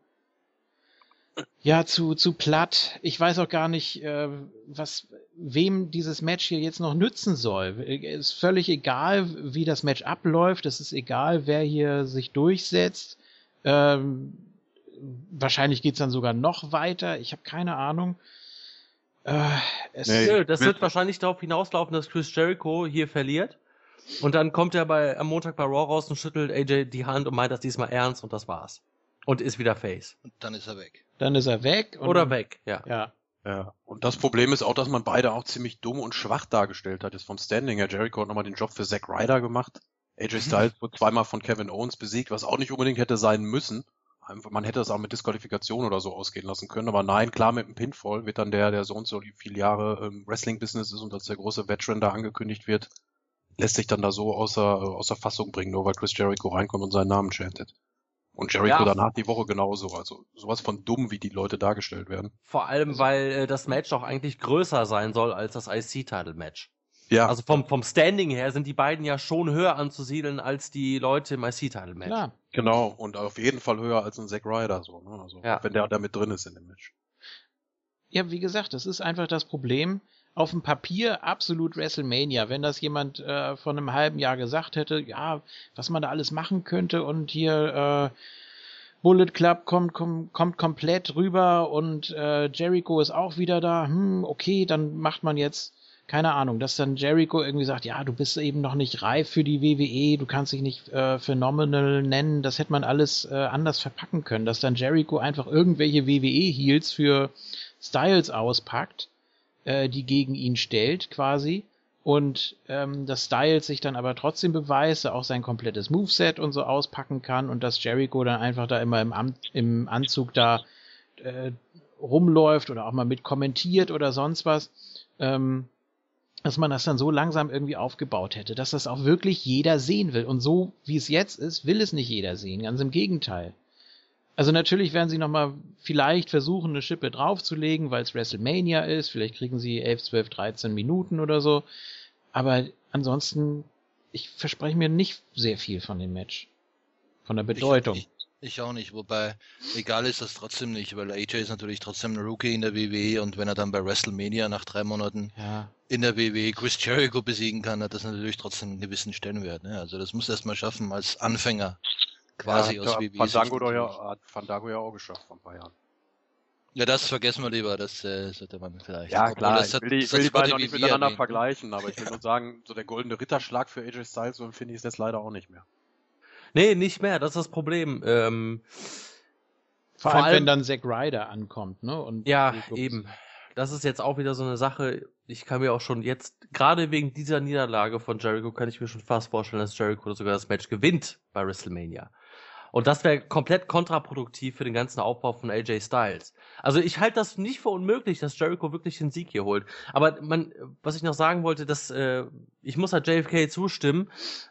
ja, zu, zu platt. Ich weiß auch gar nicht, äh, was, wem dieses Match hier jetzt noch nützen soll. Ist völlig egal, wie das Match abläuft. Es ist egal, wer hier sich durchsetzt. Ähm, wahrscheinlich geht's dann sogar noch weiter. Ich habe keine Ahnung. Äh, es, Nee. Das wird wahrscheinlich darauf hinauslaufen, dass Chris Jericho hier verliert. Und dann kommt er bei, am Montag bei Raw raus und schüttelt AJ die Hand und meint das diesmal ernst und das war's. Und ist wieder Face. Und dann ist er weg. Dann ist er weg. Und Oder weg, ja. Ja. Ja. Und das Problem ist auch, dass man beide auch ziemlich dumm und schwach dargestellt hat. Jetzt vom Standing her. Jericho hat nochmal den Job für Zack Ryder gemacht. AJ Styles wurde zweimal von Kevin Owens besiegt, was auch nicht unbedingt hätte sein müssen. Man hätte das auch mit Disqualifikation oder so ausgehen lassen können, aber nein, klar, mit dem Pinfall wird dann der, der so und so viele Jahre im Wrestling-Business ist und als der große Veteran da angekündigt wird, lässt sich dann da so außer, äh, außer Fassung bringen, nur weil Chris Jericho reinkommt und seinen Namen chantet. Und Jericho Ja. danach die Woche genauso. Also sowas von dumm, wie die Leute dargestellt werden. Vor allem, weil äh, das Match auch eigentlich größer sein soll als das IC-Title-Match. Ja, Also vom, vom Standing her sind die beiden ja schon höher anzusiedeln als die Leute im IC-Title-Match. Klar. genau. Und auf jeden Fall höher als ein Zack Ryder, so, ne? Also, Ja. wenn der da mit drin ist in dem Match. Ja, wie gesagt, das ist einfach das Problem. Auf dem Papier absolut WrestleMania. Wenn das jemand äh, vor einem halben Jahr gesagt hätte, ja, was man da alles machen könnte und hier äh, Bullet Club kommt, kommt, kommt komplett rüber und äh, Jericho ist auch wieder da, hm, okay, dann macht man jetzt, keine Ahnung, dass dann Jericho irgendwie sagt, ja, du bist eben noch nicht reif für die WWE, du kannst dich nicht äh, phenomenal nennen, das hätte man alles äh, anders verpacken können, dass dann Jericho einfach irgendwelche WWE-Heels für Styles auspackt, äh, die gegen ihn stellt quasi und ähm, dass Styles sich dann aber trotzdem beweist, er auch sein komplettes Moveset und so auspacken kann und dass Jericho dann einfach da immer im, Am im Anzug da äh, rumläuft oder auch mal mit kommentiert oder sonst was, ähm, dass man das dann so langsam irgendwie aufgebaut hätte, dass das auch wirklich jeder sehen will. Und so wie es jetzt ist, will es nicht jeder sehen, ganz im Gegenteil. Also natürlich werden sie nochmal vielleicht versuchen, eine Schippe draufzulegen, weil es WrestleMania ist. Vielleicht kriegen sie 11, 12, 13 Minuten oder so. Aber ansonsten, ich verspreche mir nicht sehr viel von dem Match. Von der Bedeutung. Ich, ich, ich auch nicht, wobei egal ist das trotzdem nicht, weil AJ ist natürlich trotzdem ein Rookie in der WWE und wenn er dann bei WrestleMania nach drei Monaten ja. in der WWE Chris Jericho besiegen kann, hat das natürlich trotzdem einen gewissen Stellenwert. Ne? Also das muss er erstmal schaffen als Anfänger quasi ja, aus hat WWE. Fandango, doch ja, hat Fandango ja auch geschafft vor ein paar Jahren. Ja, das vergessen wir lieber, das äh, sollte man vielleicht. Ja, klar, das ich hat- will die, das ich will die beiden noch nicht WWE miteinander erwähnt, ne? vergleichen, aber ich will [LAUGHS] nur sagen, so der goldene Ritterschlag für AJ Styles, so finde ich es jetzt leider auch nicht mehr. Nee, nicht mehr, das ist das Problem. Ähm, Vor, Vor allem, allem- wenn dann Zack Ryder ankommt, ne? Und ja, eben. Das ist jetzt auch wieder so eine Sache. Ich kann mir auch schon jetzt, gerade wegen dieser Niederlage von Jericho, kann ich mir schon fast vorstellen, dass Jericho sogar das Match gewinnt bei WrestleMania. Und das wäre komplett kontraproduktiv für den ganzen Aufbau von AJ Styles. Also ich halte das nicht für unmöglich, dass Jericho wirklich den Sieg hier holt. Aber man, was ich noch sagen wollte, dass äh, ich muss halt JFK zustimmen.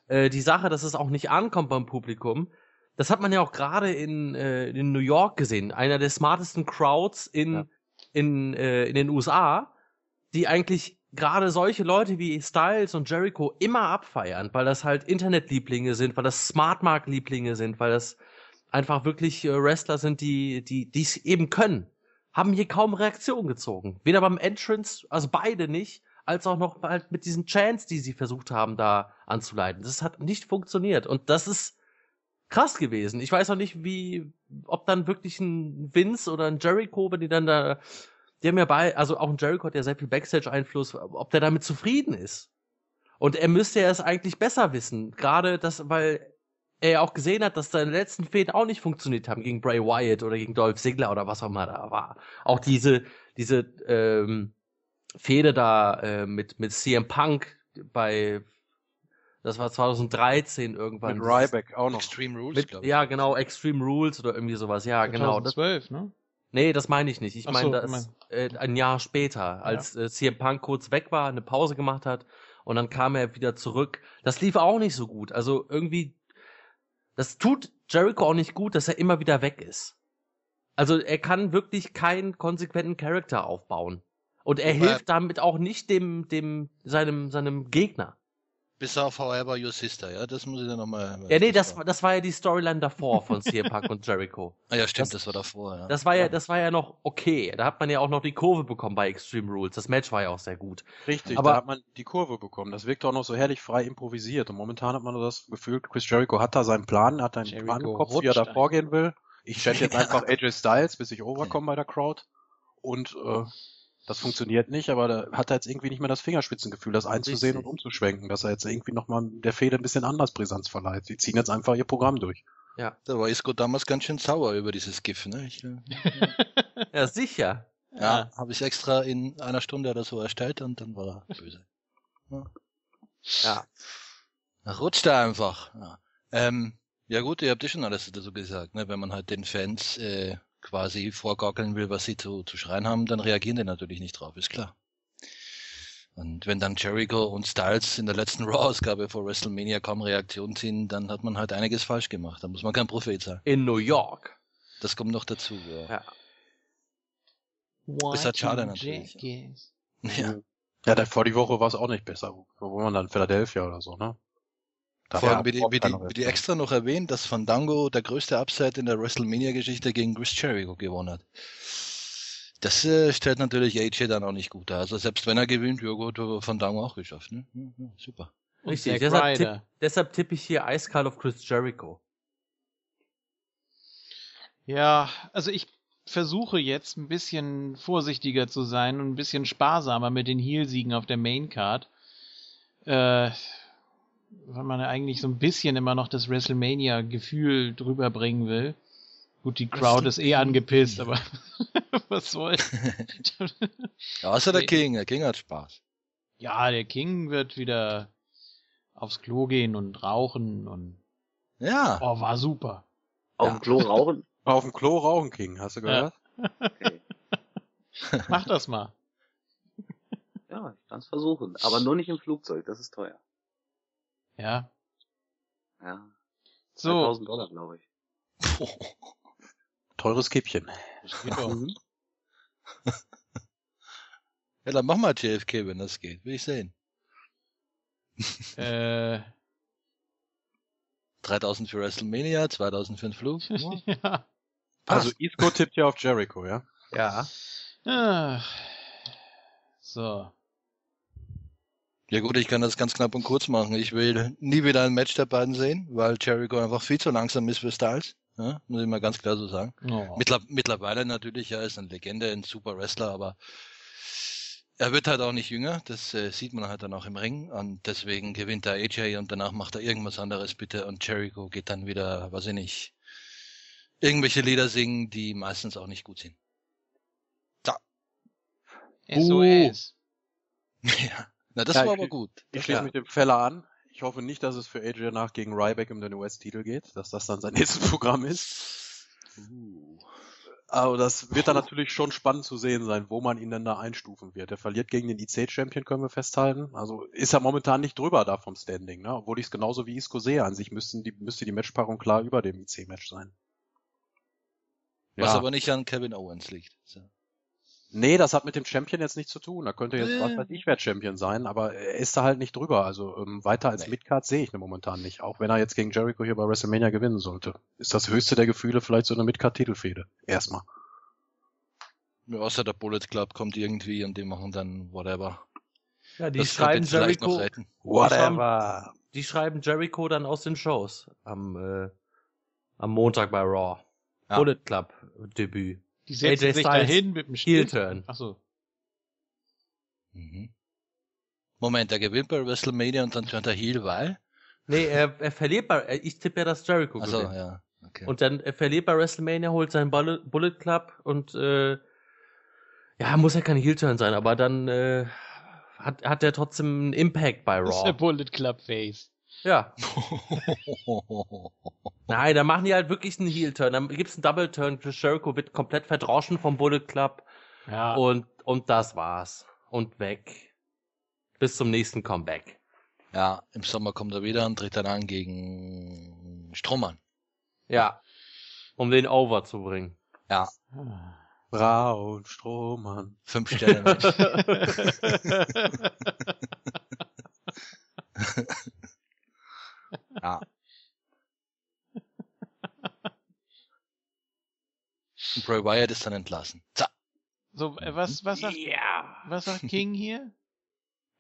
Äh, die Sache, dass es auch nicht ankommt beim Publikum, das hat man ja auch gerade in, äh, in New York gesehen. Einer der smartesten Crowds in, Ja. in, äh, in den USA, die eigentlich gerade solche Leute wie Styles und Jericho immer abfeiern, weil das halt Internetlieblinge sind, weil das Smartmark-Lieblinge sind, weil das einfach wirklich äh, Wrestler sind, die die es eben können, haben hier kaum Reaktion gezogen. Weder beim Entrance, also beide nicht, als auch noch halt mit diesen Chants, die sie versucht haben, da anzuleiten. Das hat nicht funktioniert und das ist krass gewesen. Ich weiß auch nicht, wie, ob dann wirklich ein Vince oder ein Jericho, wenn die dann da, die haben ja bei, also auch ein Jericho hat ja sehr viel Backstage-Einfluss, ob der damit zufrieden ist. Und er müsste ja es eigentlich besser wissen. Gerade das, weil er ja auch gesehen hat, dass seine letzten Fäden auch nicht funktioniert haben gegen Bray Wyatt oder gegen Dolph Ziggler oder was auch immer da war. Auch diese, diese ähm, Fehde da äh, mit, mit CM Punk bei, das war 2013 irgendwann. Mit Ryback auch noch. Extreme Rules, Mit, glaube ich. ja, genau, Extreme Rules oder irgendwie sowas. Ja, genau. Das, 2012, ne? Nee, das meine ich nicht. Ich meine, so, das du meinst- äh, ein Jahr später, als äh, CM Punk kurz weg war, eine Pause gemacht hat und dann kam er wieder zurück. Das lief auch nicht so gut. Also irgendwie, das tut Jericho auch nicht gut, dass er immer wieder weg ist. Also er kann wirklich keinen konsequenten Charakter aufbauen. Und er Wobei- hilft damit auch nicht dem, dem, seinem, seinem Gegner. Bis auf However Your Sister, ja, das muss ich dann nochmal. Ja, nee, das, war- das war ja die Storyline davor von CM Punk und Jericho. Ah ja, stimmt, das- das, war davor, ja. Das war ja, das war ja noch okay. Da hat man ja auch noch die Kurve bekommen bei Extreme Rules. Das Match war ja auch sehr gut. Richtig, Aber- da hat man die Kurve bekommen. Das wirkt auch noch so herrlich frei improvisiert. Und momentan hat man nur das Gefühl, Chris Jericho hat da seinen Plan, hat einen Jericho Plan im Kopf, wie er da vorgehen will. Ich chante jetzt [LAUGHS] einfach AJ Styles, bis ich overkomme bei der Crowd. Und äh, das funktioniert nicht, aber da hat er jetzt irgendwie nicht mehr das Fingerspitzengefühl, das einzusehen Richtig. und umzuschwenken, dass er jetzt irgendwie nochmal der Fehde ein bisschen anders Brisanz verleiht. Sie ziehen jetzt einfach ihr Programm durch. Da war Isco damals ganz schön sauer über dieses GIF, ne? Ich, äh, [LAUGHS] Ja, sicher. ja, habe ich extra in einer Stunde oder so erstellt und dann war er böse. Ja. Er rutscht er einfach. Ja. Ähm, ja gut, ihr habt ja schon alles dazu gesagt, ne? Wenn man halt den Fans äh, quasi vorgaukeln will, was sie zu, zu schreien haben, dann reagieren die natürlich nicht drauf, ist klar. Und wenn dann Jericho und Styles in der letzten [LAUGHS] Raw-Ausgabe vor WrestleMania kaum Reaktion ziehen, dann hat man halt einiges falsch gemacht. Da muss man kein Prophet sein. In New York. Das kommt noch dazu. Ja. Ja. Ist halt schade natürlich. Ja. Ja, vor die Woche war es auch nicht besser. Wo war man dann? Philadelphia oder so, ne? Da Vor allem, wie die, wie, die, extra noch erwähnt, dass Fandango der größte Upset in der WrestleMania-Geschichte gegen Chris Jericho gewonnen hat. Das äh, stellt natürlich AJ dann auch nicht gut dar. Also selbst wenn er gewinnt, ja gut, hat Fandango auch geschafft. Ne? Ja, ja, super. Richtig, Zack deshalb, tipp, deshalb tippe ich hier eiskalt auf Chris Jericho. Ja, also ich versuche jetzt ein bisschen vorsichtiger zu sein und ein bisschen sparsamer mit den Heel-Siegen auf der Maincard. Äh, weil man ja eigentlich so ein bisschen immer noch das WrestleMania-Gefühl drüber bringen will. Gut, die Crowd ist eh angepisst, aber [LAUGHS] was soll's. [LAUGHS] Ja, außer der. King. Der King hat Spaß. ja, der King wird wieder aufs Klo gehen und rauchen und Ja. oh, war super. Auf Ja. dem Klo rauchen? [LAUGHS] Auf dem Klo rauchen King, hast du gehört? Okay. Mach das mal. Ja, ich kann's versuchen. Aber nur nicht im Flugzeug, das ist teuer. Ja. Ja. So, 2000 Dollar, glaube ich. [LAUGHS] Teures Kippchen. das geht doch. Mhm. [LAUGHS] Ja, dann mach mal JFK, wenn das geht. Will ich sehen. [LAUGHS] äh, 3000 für WrestleMania, 2000 für den Flug. Ja. ja. Also Isco tippt ja auf Jericho, ja? Ja. Ah. So. Ja gut, ich kann das ganz knapp und kurz machen. Ich will nie wieder ein Match der beiden sehen, weil Jericho einfach viel zu langsam ist für Styles. Ja, muss ich mal ganz klar so sagen. Oh. Mittler, mittlerweile natürlich, er ist eine Legende, ein super Wrestler, aber er wird halt auch nicht jünger. Das äh, sieht man halt dann auch im Ring. Und deswegen gewinnt er AJ und danach macht er irgendwas anderes bitte. Und Jericho geht dann wieder, weiß ich nicht, irgendwelche Lieder singen, die meistens auch nicht gut sind. SOS. ja. [LAUGHS] Na, das Ja, war ich- aber gut. Ich schließe mich dem Feller an. Ich hoffe nicht, dass es für AJ danach gegen Ryback um den US-Titel geht, dass das dann sein [LAUGHS] nächstes Programm ist. Uh. Aber das wird dann natürlich schon spannend zu sehen sein, wo man ihn denn da einstufen wird. Er verliert gegen den IC-Champion, können wir festhalten. Also ist er momentan nicht drüber da vom Standing, ne? Obwohl ich es genauso wie Isco sehe. An sich müssten die, müsste die Matchpaarung klar über dem IC-Match sein. Was Ja. aber nicht an Kevin Owens liegt. So. Nee, das hat mit dem Champion jetzt nichts zu tun. Da könnte jetzt, Äh. was weiß ich, wer Champion sein, aber er ist da halt nicht drüber. Also ähm, weiter als Nee. Midcard sehe ich ihn momentan nicht. Auch wenn er jetzt gegen Jericho hier bei WrestleMania gewinnen sollte. Ist das höchste der Gefühle vielleicht so eine Midcard-Titelfehde. Erstmal. Ja, außer der Bullet Club kommt irgendwie und die machen dann whatever. Ja, die das schreiben Jericho. Whatever. die schreiben Jericho dann aus den Shows am, äh, am Montag bei Raw. Ja. Bullet Club Debüt. Die setzen AJ sich Styles. dahin mit dem. Turn. Achso. Mhm. Moment, er gewinnt bei WrestleMania und dann turnt er Heel, weil? Nee, er, er verliert bei, ich tippe ja, dass Jericho Also gewinnt. ja, okay. Und dann er verliert bei WrestleMania, holt seinen Bullet, Bullet Club und äh, ja, muss ja kein Heel-Turn sein, aber dann äh, hat, hat er trotzdem einen Impact bei Das ist der Raw. Bullet Club Face. Ja. [LAUGHS] Nein, da machen die halt wirklich einen Heel-Turn. Dann gibt's einen Double-Turn. Chris Jericho wird komplett verdroschen vom Bullet Club Ja. und, und das war's. Und weg. Bis zum nächsten Comeback. ja, im Sommer kommt er wieder und tritt dann an gegen Strohmann. Ja. Um den over zu bringen. Ja. Braun, Strohmann. fünf Sterne. [LAUGHS] [LAUGHS] ja. Und Bray Wyatt ist dann entlassen. So. so, äh, was, was sagt, was sagt King hier?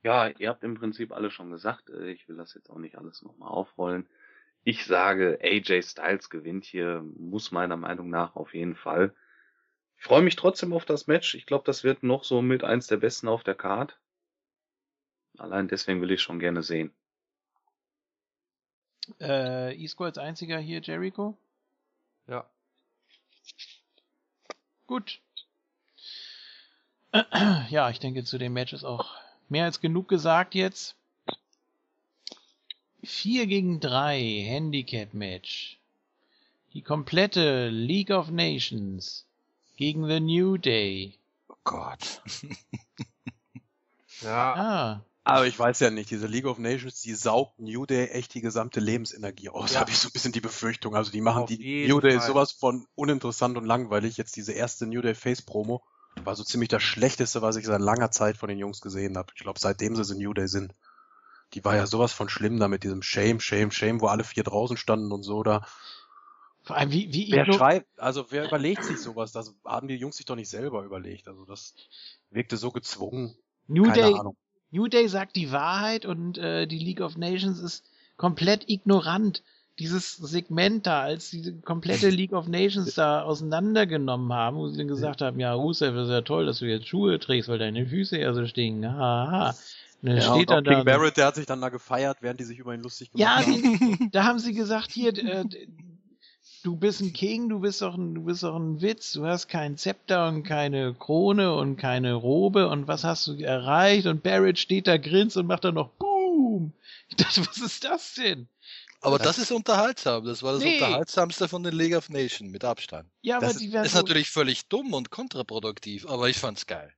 Ja, ihr habt im Prinzip alles schon gesagt. Äh, Ich will das jetzt auch nicht alles nochmal aufrollen. Ich sage, AJ Styles gewinnt hier, muss meiner Meinung nach auf jeden Fall. Ich freue mich trotzdem auf das Match. Ich glaube, das wird noch so mit eins der besten auf der Card. Allein deswegen will ich schon gerne sehen. Äh, Isco als einziger hier Jericho? Ja. Gut. [CLEARS THROAT] Ja, ich denke, zu dem Match ist auch mehr als genug gesagt jetzt. 4 gegen 3 Handicap-Match. Die komplette League of Nations gegen The New Day. Oh Gott. [LAUGHS] Ja. Ah, Aber ich weiß ja nicht, diese League of Nations, die saugt New Day echt die gesamte Lebensenergie aus. Ja. Habe ich so ein bisschen die Befürchtung. Also die machen Auf die New Day Fall. sowas von uninteressant und langweilig. Jetzt diese erste New Day Face Promo. War so ziemlich das Schlechteste, was ich seit langer Zeit von den Jungs gesehen habe. Ich glaube, seitdem sie in New Day sind. Die war ja sowas von schlimm da mit diesem Shame, Shame, Shame, wo alle vier draußen standen und so da. Vor allem, wie, wie Wer schreibt, also wer überlegt sich sowas? Das haben die Jungs sich doch nicht selber überlegt. Also das wirkte so gezwungen. New Keine Day, Ahnung. New Day sagt die Wahrheit und äh, die League of Nations ist komplett ignorant. Dieses Segment da, als die komplette League of Nations da auseinandergenommen haben, wo sie dann gesagt haben, ja, Rusev, das ist ja toll, dass du jetzt Schuhe trägst, weil deine Füße ja so stinken. Haha. Und dann Ja, steht und. King Barrett, der hat sich dann da gefeiert, während die sich über ihn lustig gemacht Ja, haben. die, [LAUGHS] da haben sie gesagt, hier, äh, du bist ein King, du bist doch ein, du bist doch ein Witz, du hast keinen Zepter und keine Krone und keine Robe und was hast du erreicht? Und Barrett steht da, grinst und macht dann noch Boom. [LAUGHS] Ich dachte, was ist das denn? Aber das ist unterhaltsam. Das war das Nee. unterhaltsamste von den League of Nations mit Abstand. Ja, aber Das die werden Ist natürlich völlig dumm und kontraproduktiv, aber ich fand's geil.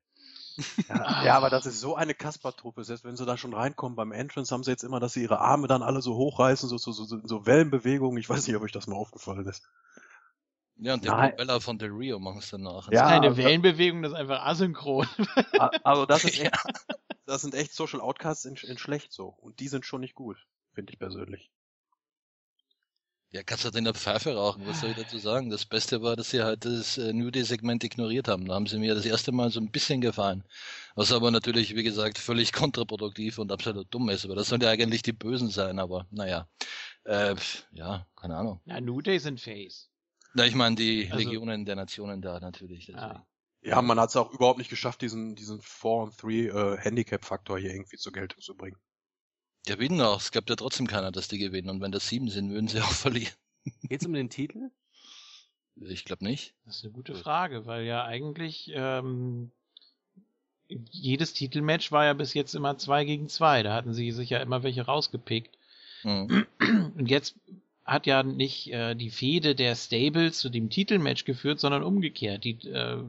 Ja, ja, aber das ist so eine Kaspertruppe. Selbst wenn sie da schon reinkommen beim Entrance, haben sie jetzt immer, dass sie ihre Arme dann alle so hochreißen, so, so, so, so, Wellenbewegungen. Ich weiß nicht, ob euch das mal aufgefallen ist. Ja, und Nein. Propeller von Del Rio machen es danach. Ja, keine aber- Wellenbewegung, das ist einfach asynchron. [LAUGHS] Also das ist [LAUGHS] echt, das sind echt Social Outcasts in, in schlecht so. Und die sind schon nicht gut, finde ich persönlich. Ja, kannst du den der Pfeife rauchen, was soll ich dazu sagen? Das Beste war, dass sie halt das äh, New Day-Segment ignoriert haben. Da haben sie mir das erste Mal so ein bisschen gefallen. Was aber natürlich, wie gesagt, völlig kontraproduktiv und absolut dumm ist. Aber das sollen ja eigentlich die Bösen sein, aber naja. Äh, ja, keine Ahnung. Na, New Day sind Face. Na, ich meine die Also- Legionen der Nationen da natürlich. Ah. Ja, man hat es auch überhaupt nicht geschafft, diesen, diesen 4 und 3 äh, Handicap-Faktor hier irgendwie zur Geltung zu bringen. Denn auch? Es gab ja trotzdem keiner, dass die gewinnen. Und wenn das sieben sind, würden sie auch [LAUGHS] verlieren. Geht's um den Titel? Ich glaube nicht. Das ist eine gute Frage, weil ja eigentlich ähm, jedes Titelmatch war ja bis jetzt immer zwei gegen zwei. Da hatten sie sich ja immer welche rausgepickt. Hm. [CLEARS THROAT] Und jetzt hat ja nicht äh, die Fehde der Stables zu dem Titelmatch geführt, sondern umgekehrt. Die äh,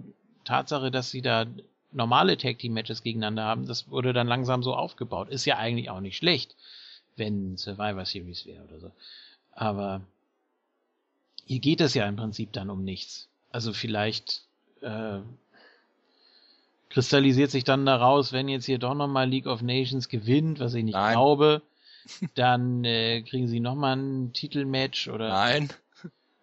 Tatsache, dass sie da normale Tag Team Matches gegeneinander haben, das wurde dann langsam so aufgebaut. Ist ja eigentlich auch nicht schlecht, wenn Survivor Series wäre oder so. Aber hier geht es ja im Prinzip dann um nichts. Also vielleicht äh, kristallisiert sich dann daraus, wenn jetzt hier doch nochmal League of Nations gewinnt, was ich nicht Nein. glaube, [LAUGHS] dann äh, kriegen sie nochmal ein Titelmatch oder Nein.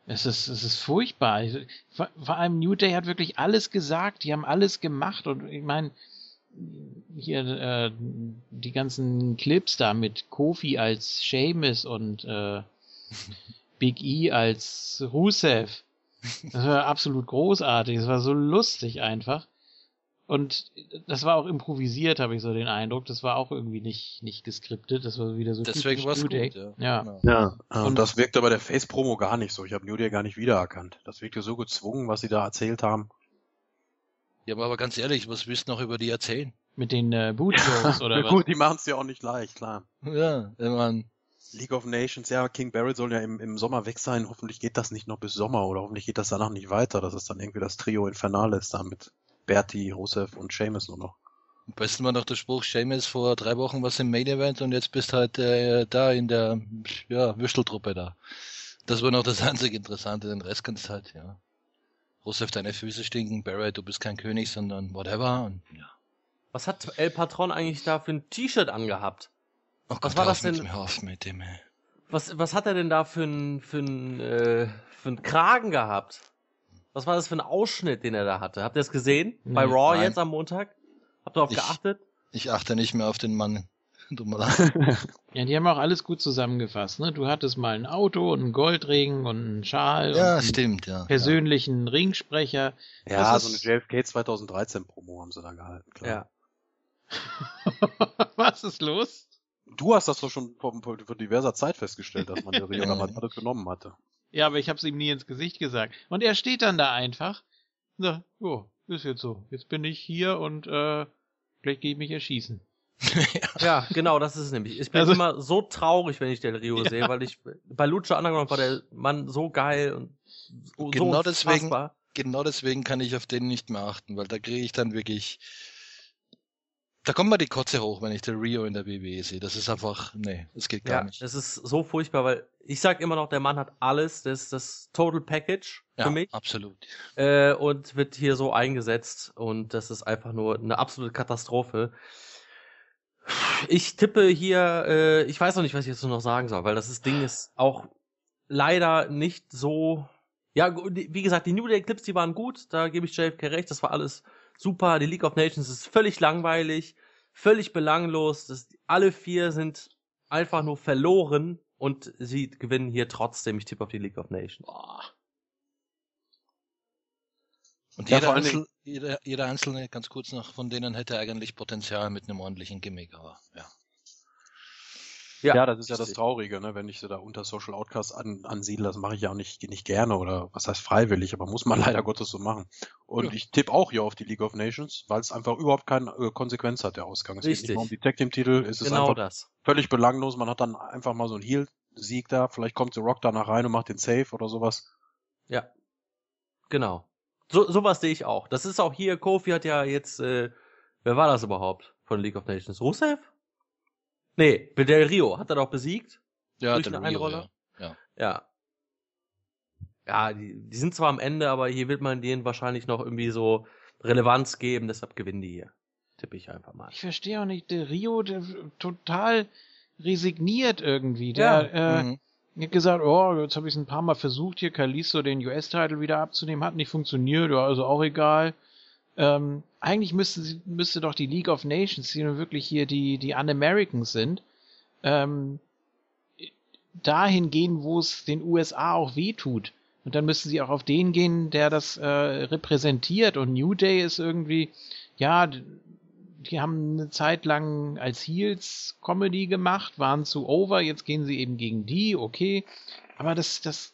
Es ist, es ist furchtbar. Vor, vor allem New Day hat wirklich alles gesagt, die haben alles gemacht und ich meine, hier äh, die ganzen Clips da mit Kofi als Seamus und äh, [LAUGHS] Big E als Rusev. Das war absolut großartig. Das war so lustig einfach. Und das war auch improvisiert, habe ich so den Eindruck. Das war auch irgendwie nicht, nicht geskriptet. Das war wieder so Deswegen war es gut. Ja. Ja. Genau. Ja. Und- Und das wirkte bei der Face-Promo gar nicht so. Ich habe New Day gar nicht wiedererkannt. Das wirkte so gezwungen, was sie da erzählt haben. ja, aber ganz ehrlich, was willst du noch über die erzählen? Mit den äh, Bootjokes [LAUGHS] oder Na was? gut, die machen es ja auch nicht leicht, klar. Ja, ich mein, League of Nations, ja, King Barrett soll ja im, im Sommer weg sein. Hoffentlich geht das nicht noch bis Sommer oder hoffentlich geht das danach nicht weiter, dass es dann irgendwie das Trio Infernale ist da mit Bertie, Rusev und Seamus nur noch. am besten war noch der Spruch, Seamus vor drei Wochen was im Main Event und jetzt bist halt äh, da in der ja, Würsteltruppe da. Das war noch das einzig Interessante, den Rest kannst du halt, ja. Rusev, deine Füße stinken, Barrett, du bist kein König, sondern whatever. Und, ja. Was hat El Patron eigentlich da für ein T-Shirt angehabt? Oh Was Gott, war hör das mit denn? hör auf mit dem, ey. Was, was hat er denn da für ein, für ein, äh, für ein Kragen gehabt? Was war das für ein Ausschnitt, den er da hatte? Habt ihr das gesehen? Bei. Raw Nein. jetzt am Montag? Habt ihr darauf Ich- geachtet? Ich achte nicht mehr auf den Mann. [LAUGHS] [LAUGHS] Ja, die haben auch alles gut zusammengefasst. Ne? Du hattest mal ein Auto und einen Goldring und einen Schal ja, und einen stimmt, ja. persönlichen Ringsprecher. Ja, Das so ist- eine JFK 2013 Promo haben sie da gehalten, klar. Ja. [LAUGHS] Was ist los? Du hast das doch schon vor, vor, diverser Zeit festgestellt, dass man der Rio Ja. damals alles genommen hatte. Ja, aber ich hab's ihm nie ins Gesicht gesagt. Und er steht dann da einfach. Na, jo, ist jetzt so. Jetzt bin ich hier und äh, gleich gehe ich mich erschießen. [LAUGHS] Ja, genau, das ist es nämlich. Ich bin Also- immer so traurig, wenn ich Del Rio [LAUGHS] Ja. sehe, weil ich bei Lucha Underground war der Mann so geil und so Genau so deswegen- unfassbar. genau deswegen kann ich auf den nicht mehr achten, weil da kriege ich dann wirklich Da kommt mal die Kotze hoch, wenn ich den Rio in der WWE sehe. Das ist einfach, nee, das geht gar Ja, nicht. das ist so furchtbar, weil ich sag immer noch, der Mann hat alles, das ist das Total Package für ja, mich absolut. äh, und wird hier so eingesetzt und das ist einfach nur eine absolute Katastrophe. Ich tippe hier, äh, ich weiß noch nicht, was ich jetzt noch sagen soll, weil das ist, Ding ist auch leider nicht so. Ja, wie gesagt, die New Day Clips, die waren gut, da gebe ich JFK recht, das war alles super. Die League of Nations ist völlig langweilig, völlig belanglos. Das, alle vier sind einfach nur verloren und sie gewinnen hier trotzdem. Ich tippe auf die League of Nations. Boah. Und Ja, jeder, Einzel, jeder, jeder Einzelne, ganz kurz noch, von denen hätte eigentlich Potenzial mit einem ordentlichen Gimmick, aber ja. Ja, das ist ja das richtig. Traurige, ne? wenn ich sie da unter Social Outcast an, ansiedle, das mache ich ja auch nicht, nicht gerne oder was heißt freiwillig, aber muss man [LAUGHS] leider Gottes so machen. Und Ja. ich tippe auch hier auf die League of Nations, weil es einfach überhaupt keine äh, Konsequenz hat, der Ausgang. Es geht nicht Richtig. mal um die Tag Team Titel, es ist Genau einfach das. völlig belanglos, man hat dann einfach mal so einen Heel-Sieg da, vielleicht kommt The Rock danach rein und macht den Save oder sowas. Ja. Genau. So, sowas sehe ich auch. Das ist auch hier, Kofi hat ja jetzt, äh, wer war das überhaupt von League of Nations? Rusev? Nee, Del Rio hat er doch besiegt. Ja, Durch eine Rio, Einroller? ja. Ja. Ja, die, die sind zwar am Ende, aber hier wird man denen wahrscheinlich noch irgendwie so Relevanz geben, deshalb gewinnen die hier. Tippe ich einfach mal. Ich verstehe auch nicht, der Rio, der total resigniert irgendwie. Der, äh, Mhm. Er hat gesagt, oh, jetzt habe ich es ein paar Mal versucht, hier Kalisto den US-Titel wieder abzunehmen, hat nicht funktioniert, ja, also auch egal. Ähm, eigentlich müsste, müsste doch die League of Nations, die nun wirklich hier die, die Un-Americans sind, ähm, dahin gehen, wo es den USA auch weh tut. Und dann müssten sie auch auf den gehen, der das äh, repräsentiert. Und New Day ist irgendwie, ja, die haben eine Zeit lang als Heels Comedy gemacht, waren zu over, jetzt gehen sie eben gegen die, okay. Aber das, das,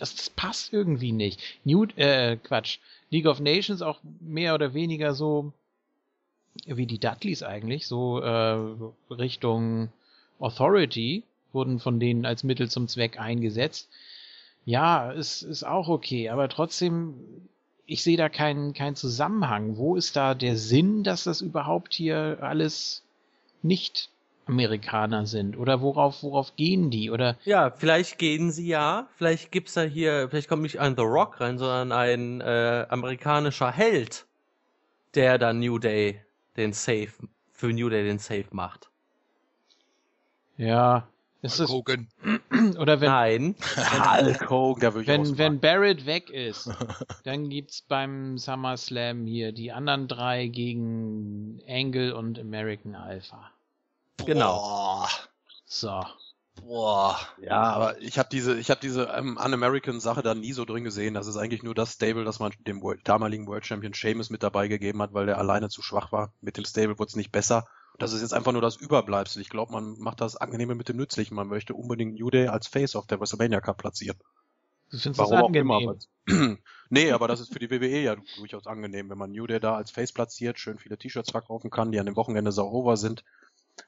das, das passt irgendwie nicht. New, äh, Quatsch. League of Nations auch mehr oder weniger so wie die Dudleys eigentlich, so äh, Richtung Authority, wurden von denen als Mittel zum Zweck eingesetzt. Ja, ist, ist auch okay, aber trotzdem, ich sehe da keinen keinen Zusammenhang. Wo ist da der Sinn, dass das überhaupt hier alles nicht Amerikaner sind? Oder worauf, worauf gehen die? Oder Ja, vielleicht gehen sie ja, vielleicht gibt's da hier, vielleicht kommt nicht ein The Rock rein, sondern ein äh, amerikanischer Held, der dann New Day den Safe, für New Day den Safe macht. ja, ist es, Hogan. [CLEARS THROAT] oder wenn, Nein, [LAUGHS] Hulk Hogan, würde ich wenn, wenn. Barrett weg ist, [LAUGHS] dann gibt's beim SummerSlam hier die anderen drei gegen Angle und American Alpha. Genau. So. Boah. Ja, aber ich habe diese, ich habe diese ähm, Un-American-Sache da nie so drin gesehen. Das ist eigentlich nur das Stable, das man dem World, damaligen World Champion Sheamus mit dabei gegeben hat, weil der alleine zu schwach war. Mit dem Stable wurde es nicht besser. Das ist jetzt einfach nur das Überbleibsel. Ich glaube, man macht das angenehmer mit dem Nützlichen. Man möchte unbedingt New Day als Face auf der WrestleMania Cup platzieren. Du findest Warum das auch immer. angenehm? [CLEARS THROAT] nee, aber das ist für die WWE ja durchaus angenehm, wenn man New Day da als Face platziert, schön viele T-Shirts verkaufen kann, die an dem Wochenende sau over sind.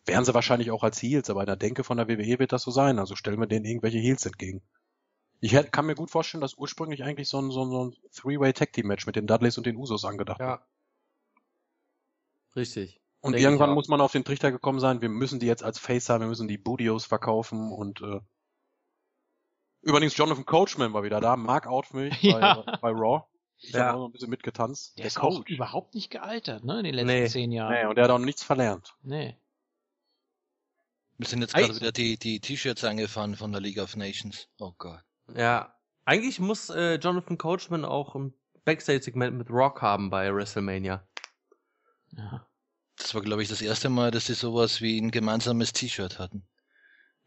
Wären sie wahrscheinlich auch als Heels, aber in der Denke von der WWE wird das so sein. Also stellen wir denen irgendwelche Heels entgegen. Ich kann mir gut vorstellen, dass ursprünglich eigentlich so ein, so ein, so ein Three-Way-Tag-Team-Match mit den Dudleys und den Usos angedacht war. ja. Richtig. Und Denke irgendwann muss man auf den Trichter gekommen sein, wir müssen die jetzt als Face haben, wir müssen die Budios verkaufen und äh, übrigens Jonathan Coachman war wieder da, Mark Outmilch [LAUGHS] Ja. bei, bei Raw. Ich Ja. habe auch noch ein bisschen mitgetanzt. Der ist auch überhaupt nicht gealtert, ne, in den letzten Nee. zehn Jahren. Nee, und der hat auch nichts verlernt. Nee. Wir sind jetzt gerade wieder die, die T-Shirts angefahren von der League of Nations. Oh Gott. Ja. Eigentlich muss äh, Jonathan Coachman auch ein Backstage-Segment mit Rock haben bei WrestleMania. Ja. Das war, glaube ich, das erste Mal, dass sie sowas wie ein gemeinsames T-Shirt hatten.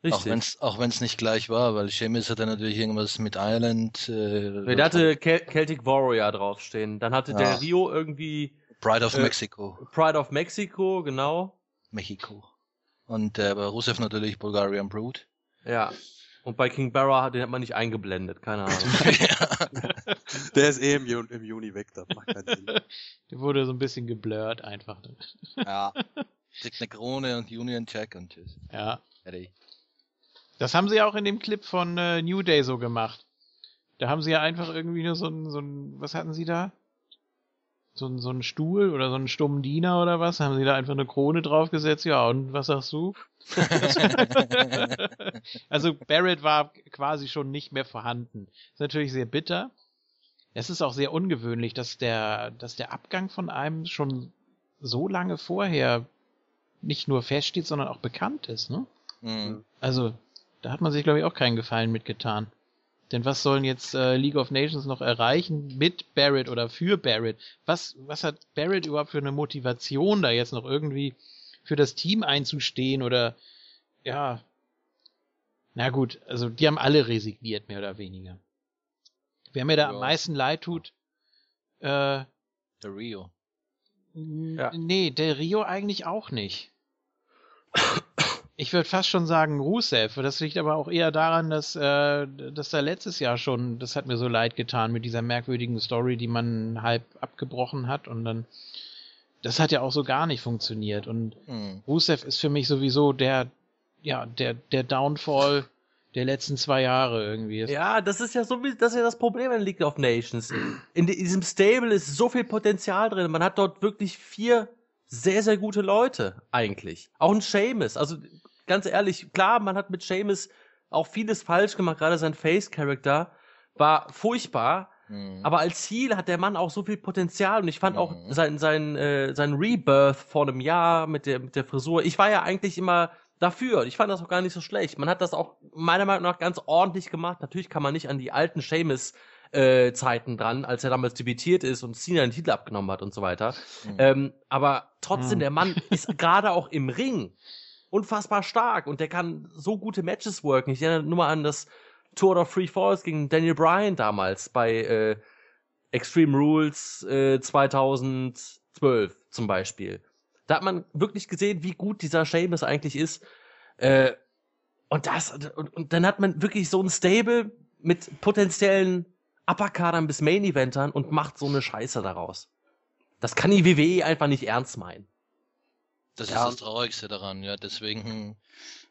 Auch Richtig. wenn es auch wenn's nicht gleich war, weil Sheamus hatte natürlich irgendwas mit Ireland. Äh, Nee, der hatte Kel Celtic Warrior draufstehen. Dann hatte Ja. der Rio irgendwie Pride of äh, Mexico, Pride of Mexico, genau. Mexiko. Und äh, bei Rusev natürlich Bulgarian Brood. Ja. Und bei King Barra, den hat man nicht eingeblendet, keine [LAUGHS] Ahnung. Der ist eh im, Ju im Juni weg, das macht keinen Sinn. [LAUGHS] Der wurde so ein bisschen geblurrt einfach. ja. Kriegt eine Krone und Union Jack und tschüss. Ja. Fertig. Das haben sie ja auch in dem Clip von äh, New Day so gemacht. Da haben sie ja einfach irgendwie nur so ein, so ein, was hatten sie da? So, ein- so einen Stuhl oder so einen stummen Diener oder was, haben sie da einfach eine Krone draufgesetzt, ja, und was sagst du? [LAUGHS] also Barrett war quasi schon nicht mehr vorhanden. Ist natürlich sehr bitter. Es ist auch sehr ungewöhnlich, dass der, dass der Abgang von einem schon so lange vorher nicht nur feststeht, sondern auch bekannt ist, ne? Mhm. Also, da hat man sich, glaube ich, auch keinen Gefallen mitgetan. Denn was sollen jetzt äh, League of Nations noch erreichen mit Barrett oder für Barrett? Was, was hat Barrett überhaupt für eine Motivation, da jetzt noch irgendwie für das Team einzustehen oder ja. Na gut, also die haben alle resigniert, mehr oder weniger. Wer mir da am Ja. meisten leid tut, äh, Der Rio. Ja. nee, der Rio eigentlich auch nicht. [LAUGHS] Ich würde fast schon sagen Rusev. Das liegt aber auch eher daran, dass, äh, dass da letztes Jahr schon, das hat mir so leid getan mit dieser merkwürdigen Story, die man halb abgebrochen hat und dann, das hat ja auch so gar nicht funktioniert und Mhm. Rusev ist für mich sowieso der, ja, der, der Downfall der letzten zwei Jahre irgendwie. Ja, das ist ja so wie, das ist ja das Problem in League of Nations. In diesem Stable ist so viel Potenzial drin. Man hat dort wirklich vier sehr, sehr gute Leute, eigentlich. Auch ein Seamus. Also, ganz ehrlich, klar, man hat mit Seamus auch vieles falsch gemacht, gerade sein Face-Character war furchtbar. Mhm. Aber als Heel hat der Mann auch so viel Potenzial und ich fand auch Mhm. sein, sein, äh, sein Rebirth vor einem Jahr mit der, mit der Frisur. Ich war ja eigentlich immer dafür. Ich fand das auch gar nicht so schlecht. Man hat das auch meiner Meinung nach ganz ordentlich gemacht. Natürlich kann man nicht an die alten Seamus äh, Zeiten dran, als er damals debütiert ist und Cena den Titel abgenommen hat und so weiter. Mhm. Ähm, aber trotzdem, Mhm. der Mann ist gerade auch im Ring unfassbar stark und der kann so gute Matches worken. Ich erinnere nur mal an das Tour of Free Falls gegen Daniel Bryan damals bei äh, Extreme Rules äh, 2012 zum Beispiel. Da hat man wirklich gesehen, wie gut dieser Sheamus eigentlich ist. Äh, und das, und, und dann hat man wirklich so ein Stable mit potenziellen Uppercardern bis Main Eventern und macht so eine Scheiße daraus. Das kann die WWE einfach nicht ernst meinen. Das Ja. ist das Traurigste daran, ja. Deswegen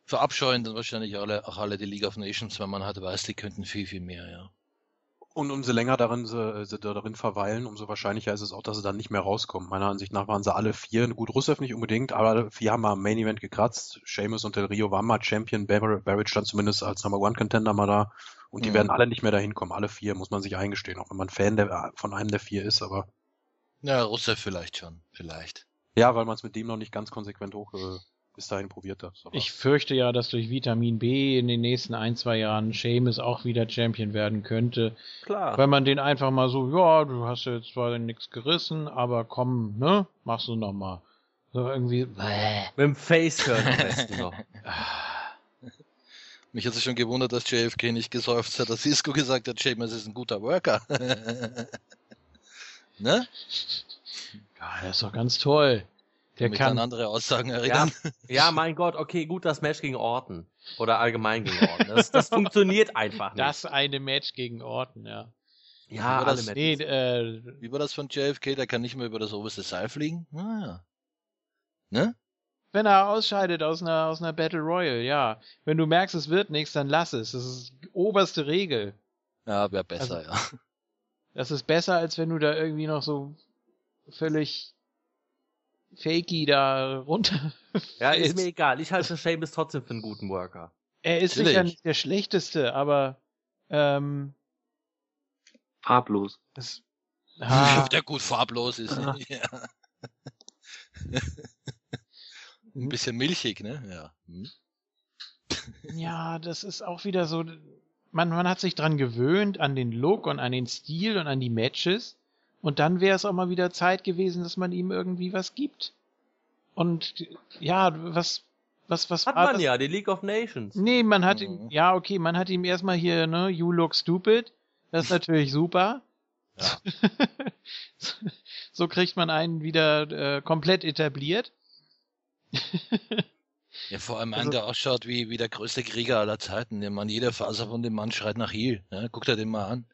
verabscheuen dann wahrscheinlich alle, auch alle die League of Nations, wenn man halt weiß, die könnten viel, viel mehr, ja. Und umso länger darin sie, sie darin verweilen, umso wahrscheinlicher ist es auch, dass sie dann nicht mehr rauskommen. Meiner Ansicht nach waren sie alle vier, gut, Rusev nicht unbedingt, aber alle vier haben mal am Main Event gekratzt. Sheamus und Del Rio waren mal Champion, Barrett, Barrett stand zumindest als Number One Contender mal da. Und die Mhm. werden alle nicht mehr dahin kommen, alle vier, muss man sich eingestehen, auch wenn man Fan der, von einem der vier ist, aber Ja, Rusev vielleicht schon, vielleicht. Ja, weil man es mit dem noch nicht ganz konsequent hoch äh, bis dahin probiert hat. Aber Ich fürchte ja, dass durch Vitamin B in den nächsten ein, zwei Jahren Seamus auch wieder Champion werden könnte. Klar. Wenn man den einfach mal so, ja, du hast jetzt zwar nichts gerissen, aber komm, ne, machst du noch mal. So irgendwie, bäh. Mit dem Face-Hurt am besten noch. [LAUGHS] Mich hat es schon gewundert, dass JFK nicht gesäuft hat, dass Cisco gesagt hat, Sheamus ist ein guter Worker. [LAUGHS] ne? Ja, das ist doch ganz toll. Der Mich kann, an andere Aussagen Ja, erinnern. ja, mein Gott, okay, gut, das Match gegen Orton. Oder allgemein gegen Orton. Das, das [LAUGHS] funktioniert einfach nicht. das eine Match gegen Orton, ja. ja, alle das-. Nee, äh, Wie war das von JFK? Der kann nicht mehr über das oberste Seil fliegen? Ah, ja. Ne? wenn er ausscheidet aus einer, aus einer Battle Royale, ja. Wenn du merkst, es wird nichts, dann lass es. Das ist die oberste Regel. Ja, wäre besser, Also- ja. Das ist besser, als wenn du da irgendwie noch so völlig fakey da runter. [LAUGHS] ja, ist mir egal. Ich halte Sheamus trotzdem für einen guten Worker. Er ist Natürlich. sicher nicht der schlechteste, aber ähm, Farblos. das, [LAUGHS] ah, Der gut farblos ist. Ah. [LAUGHS] Ja. Ein bisschen milchig, ne? Ja. Hm. ja, das ist auch wieder so. Man, man hat sich dran gewöhnt, an den Look und an den Stil und an die Matches. Und dann wäre es auch mal wieder Zeit gewesen, dass man ihm irgendwie was gibt. Und ja, was, was, was Hat war man das? ja, die League of Nations. Nee, man hat Mhm. ihm, ja, okay, man hat ihm erstmal hier, ne, you look stupid. Das ist natürlich super. Ja. [LAUGHS] so kriegt man einen wieder äh, komplett etabliert. [LAUGHS] Ja, vor allem Also- einen, der ausschaut wie, wie der größte Krieger aller Zeiten. Der Mann, jeder Faser von dem Mann schreit nach Heal. Ne? Guckt er den mal an.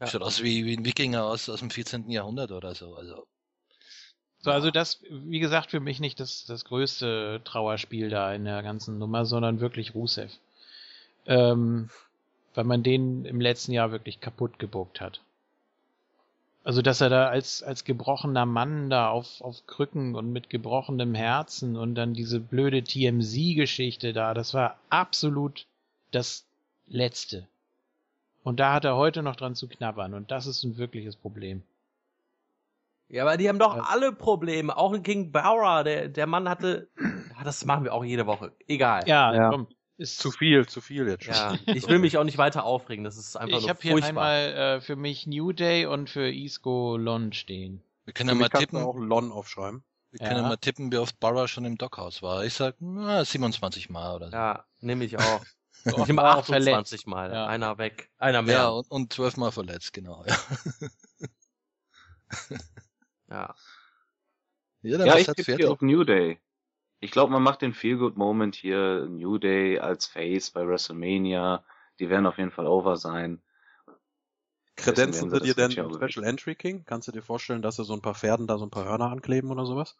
Ja. Schaut aus wie, wie ein Wikinger aus, aus dem 14. Jahrhundert oder so. Also, So, also das, wie gesagt, für mich nicht das, das größte Trauerspiel da in der ganzen Nummer, sondern wirklich Rusev. Ähm, weil man den im letzten Jahr wirklich kaputt gebuckt hat. Also, dass er da als, als gebrochener Mann da auf, auf Krücken und mit gebrochenem Herzen und dann diese blöde TMZ-Geschichte da, das war absolut das Letzte. Und da hat er heute noch dran zu knabbern und das ist ein wirkliches Problem. Ja, aber die haben doch Ja. alle Probleme. Auch King Bauer, der, der Mann hatte. [CLEARS THROAT] Ja, das machen wir auch jede Woche. Egal. Ja, Ja. komm. Ist, Zu viel, zu viel jetzt schon. Ja, [LAUGHS] ich will mich auch nicht weiter aufregen. Das ist einfach ich nur habe hier furchtbar. einmal äh, für mich New Day und für Isco Lon stehen. Wir können ja mal tippen. auch Lon aufschreiben. Wir können Ja. mal tippen, wie oft Barra schon im Dockhaus war. Ich sag, na, 27 Mal oder so. Ja, nehme ich auch. So Ich nehme auch 28 Mal. Ja. Einer weg. Einer mehr. Ja, und, und 12 Mal verletzt, genau. Ja, [LAUGHS] Ja. ja dann Ja, ich Pferd? hier auf New Day. Ich glaube, man macht den Feel-Good-Moment hier New Day als Face bei WrestleMania. Die werden auf jeden Fall over sein. Kredenzen sie dir denn Special Entry King? Kannst du dir vorstellen, dass sie so ein paar Pferden da so ein paar Hörner ankleben oder sowas?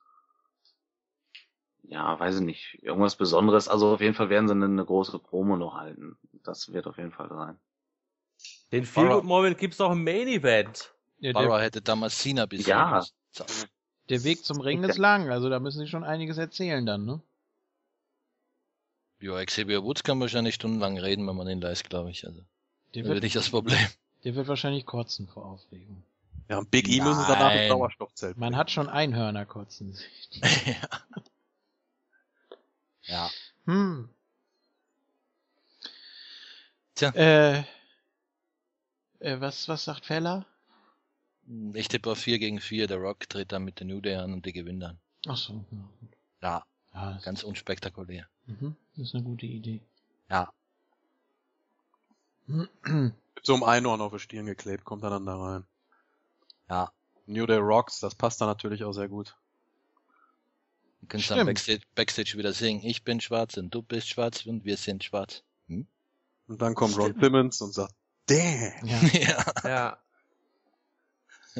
Ja, weiß ich nicht. Irgendwas Besonderes. Also auf jeden Fall werden sie eine, eine große Promo noch halten. Das wird auf jeden Fall sein. Den Feel Good Moment gibt's doch im Main Event. Ja, der, Barra hätte damals Cena besiegt. Ja. Der Weg zum Ring ist lang, also da müssen sie schon einiges erzählen dann, ne? Ja, Xavier Woods kann wahrscheinlich stundenlang reden, wenn man ihn leist, glaube ich. Also, Der das wird nicht das Problem. der wird wahrscheinlich kotzen vor Aufregung. Ja, und Big E müssen danach im Sauerstoffzelt. Man hat schon Einhörner kotzen. [LAUGHS] [LAUGHS] ja. Hm. Tja. Äh, äh, was, was sagt Feller? Ich tippe auf 4 gegen 4. Der Rock tritt dann mit der New Day an und die gewinnen dann. Ach so, ja. Ja, Ja, ganz unspektakulär. mhm, das ist eine gute Idee. Ja. So einem Einhorn auf die Stirn geklebt, kommt er dann da rein. Ja. New Day Rocks, das passt da natürlich auch sehr gut. Du kannst dann Stimmt. Backstage, Backstage wieder singen. Ich bin schwarz und du bist schwarz und wir sind schwarz. Hm? Und dann kommt Ron Simmons und sagt, damn! Ja. [LAUGHS] ja. Ja.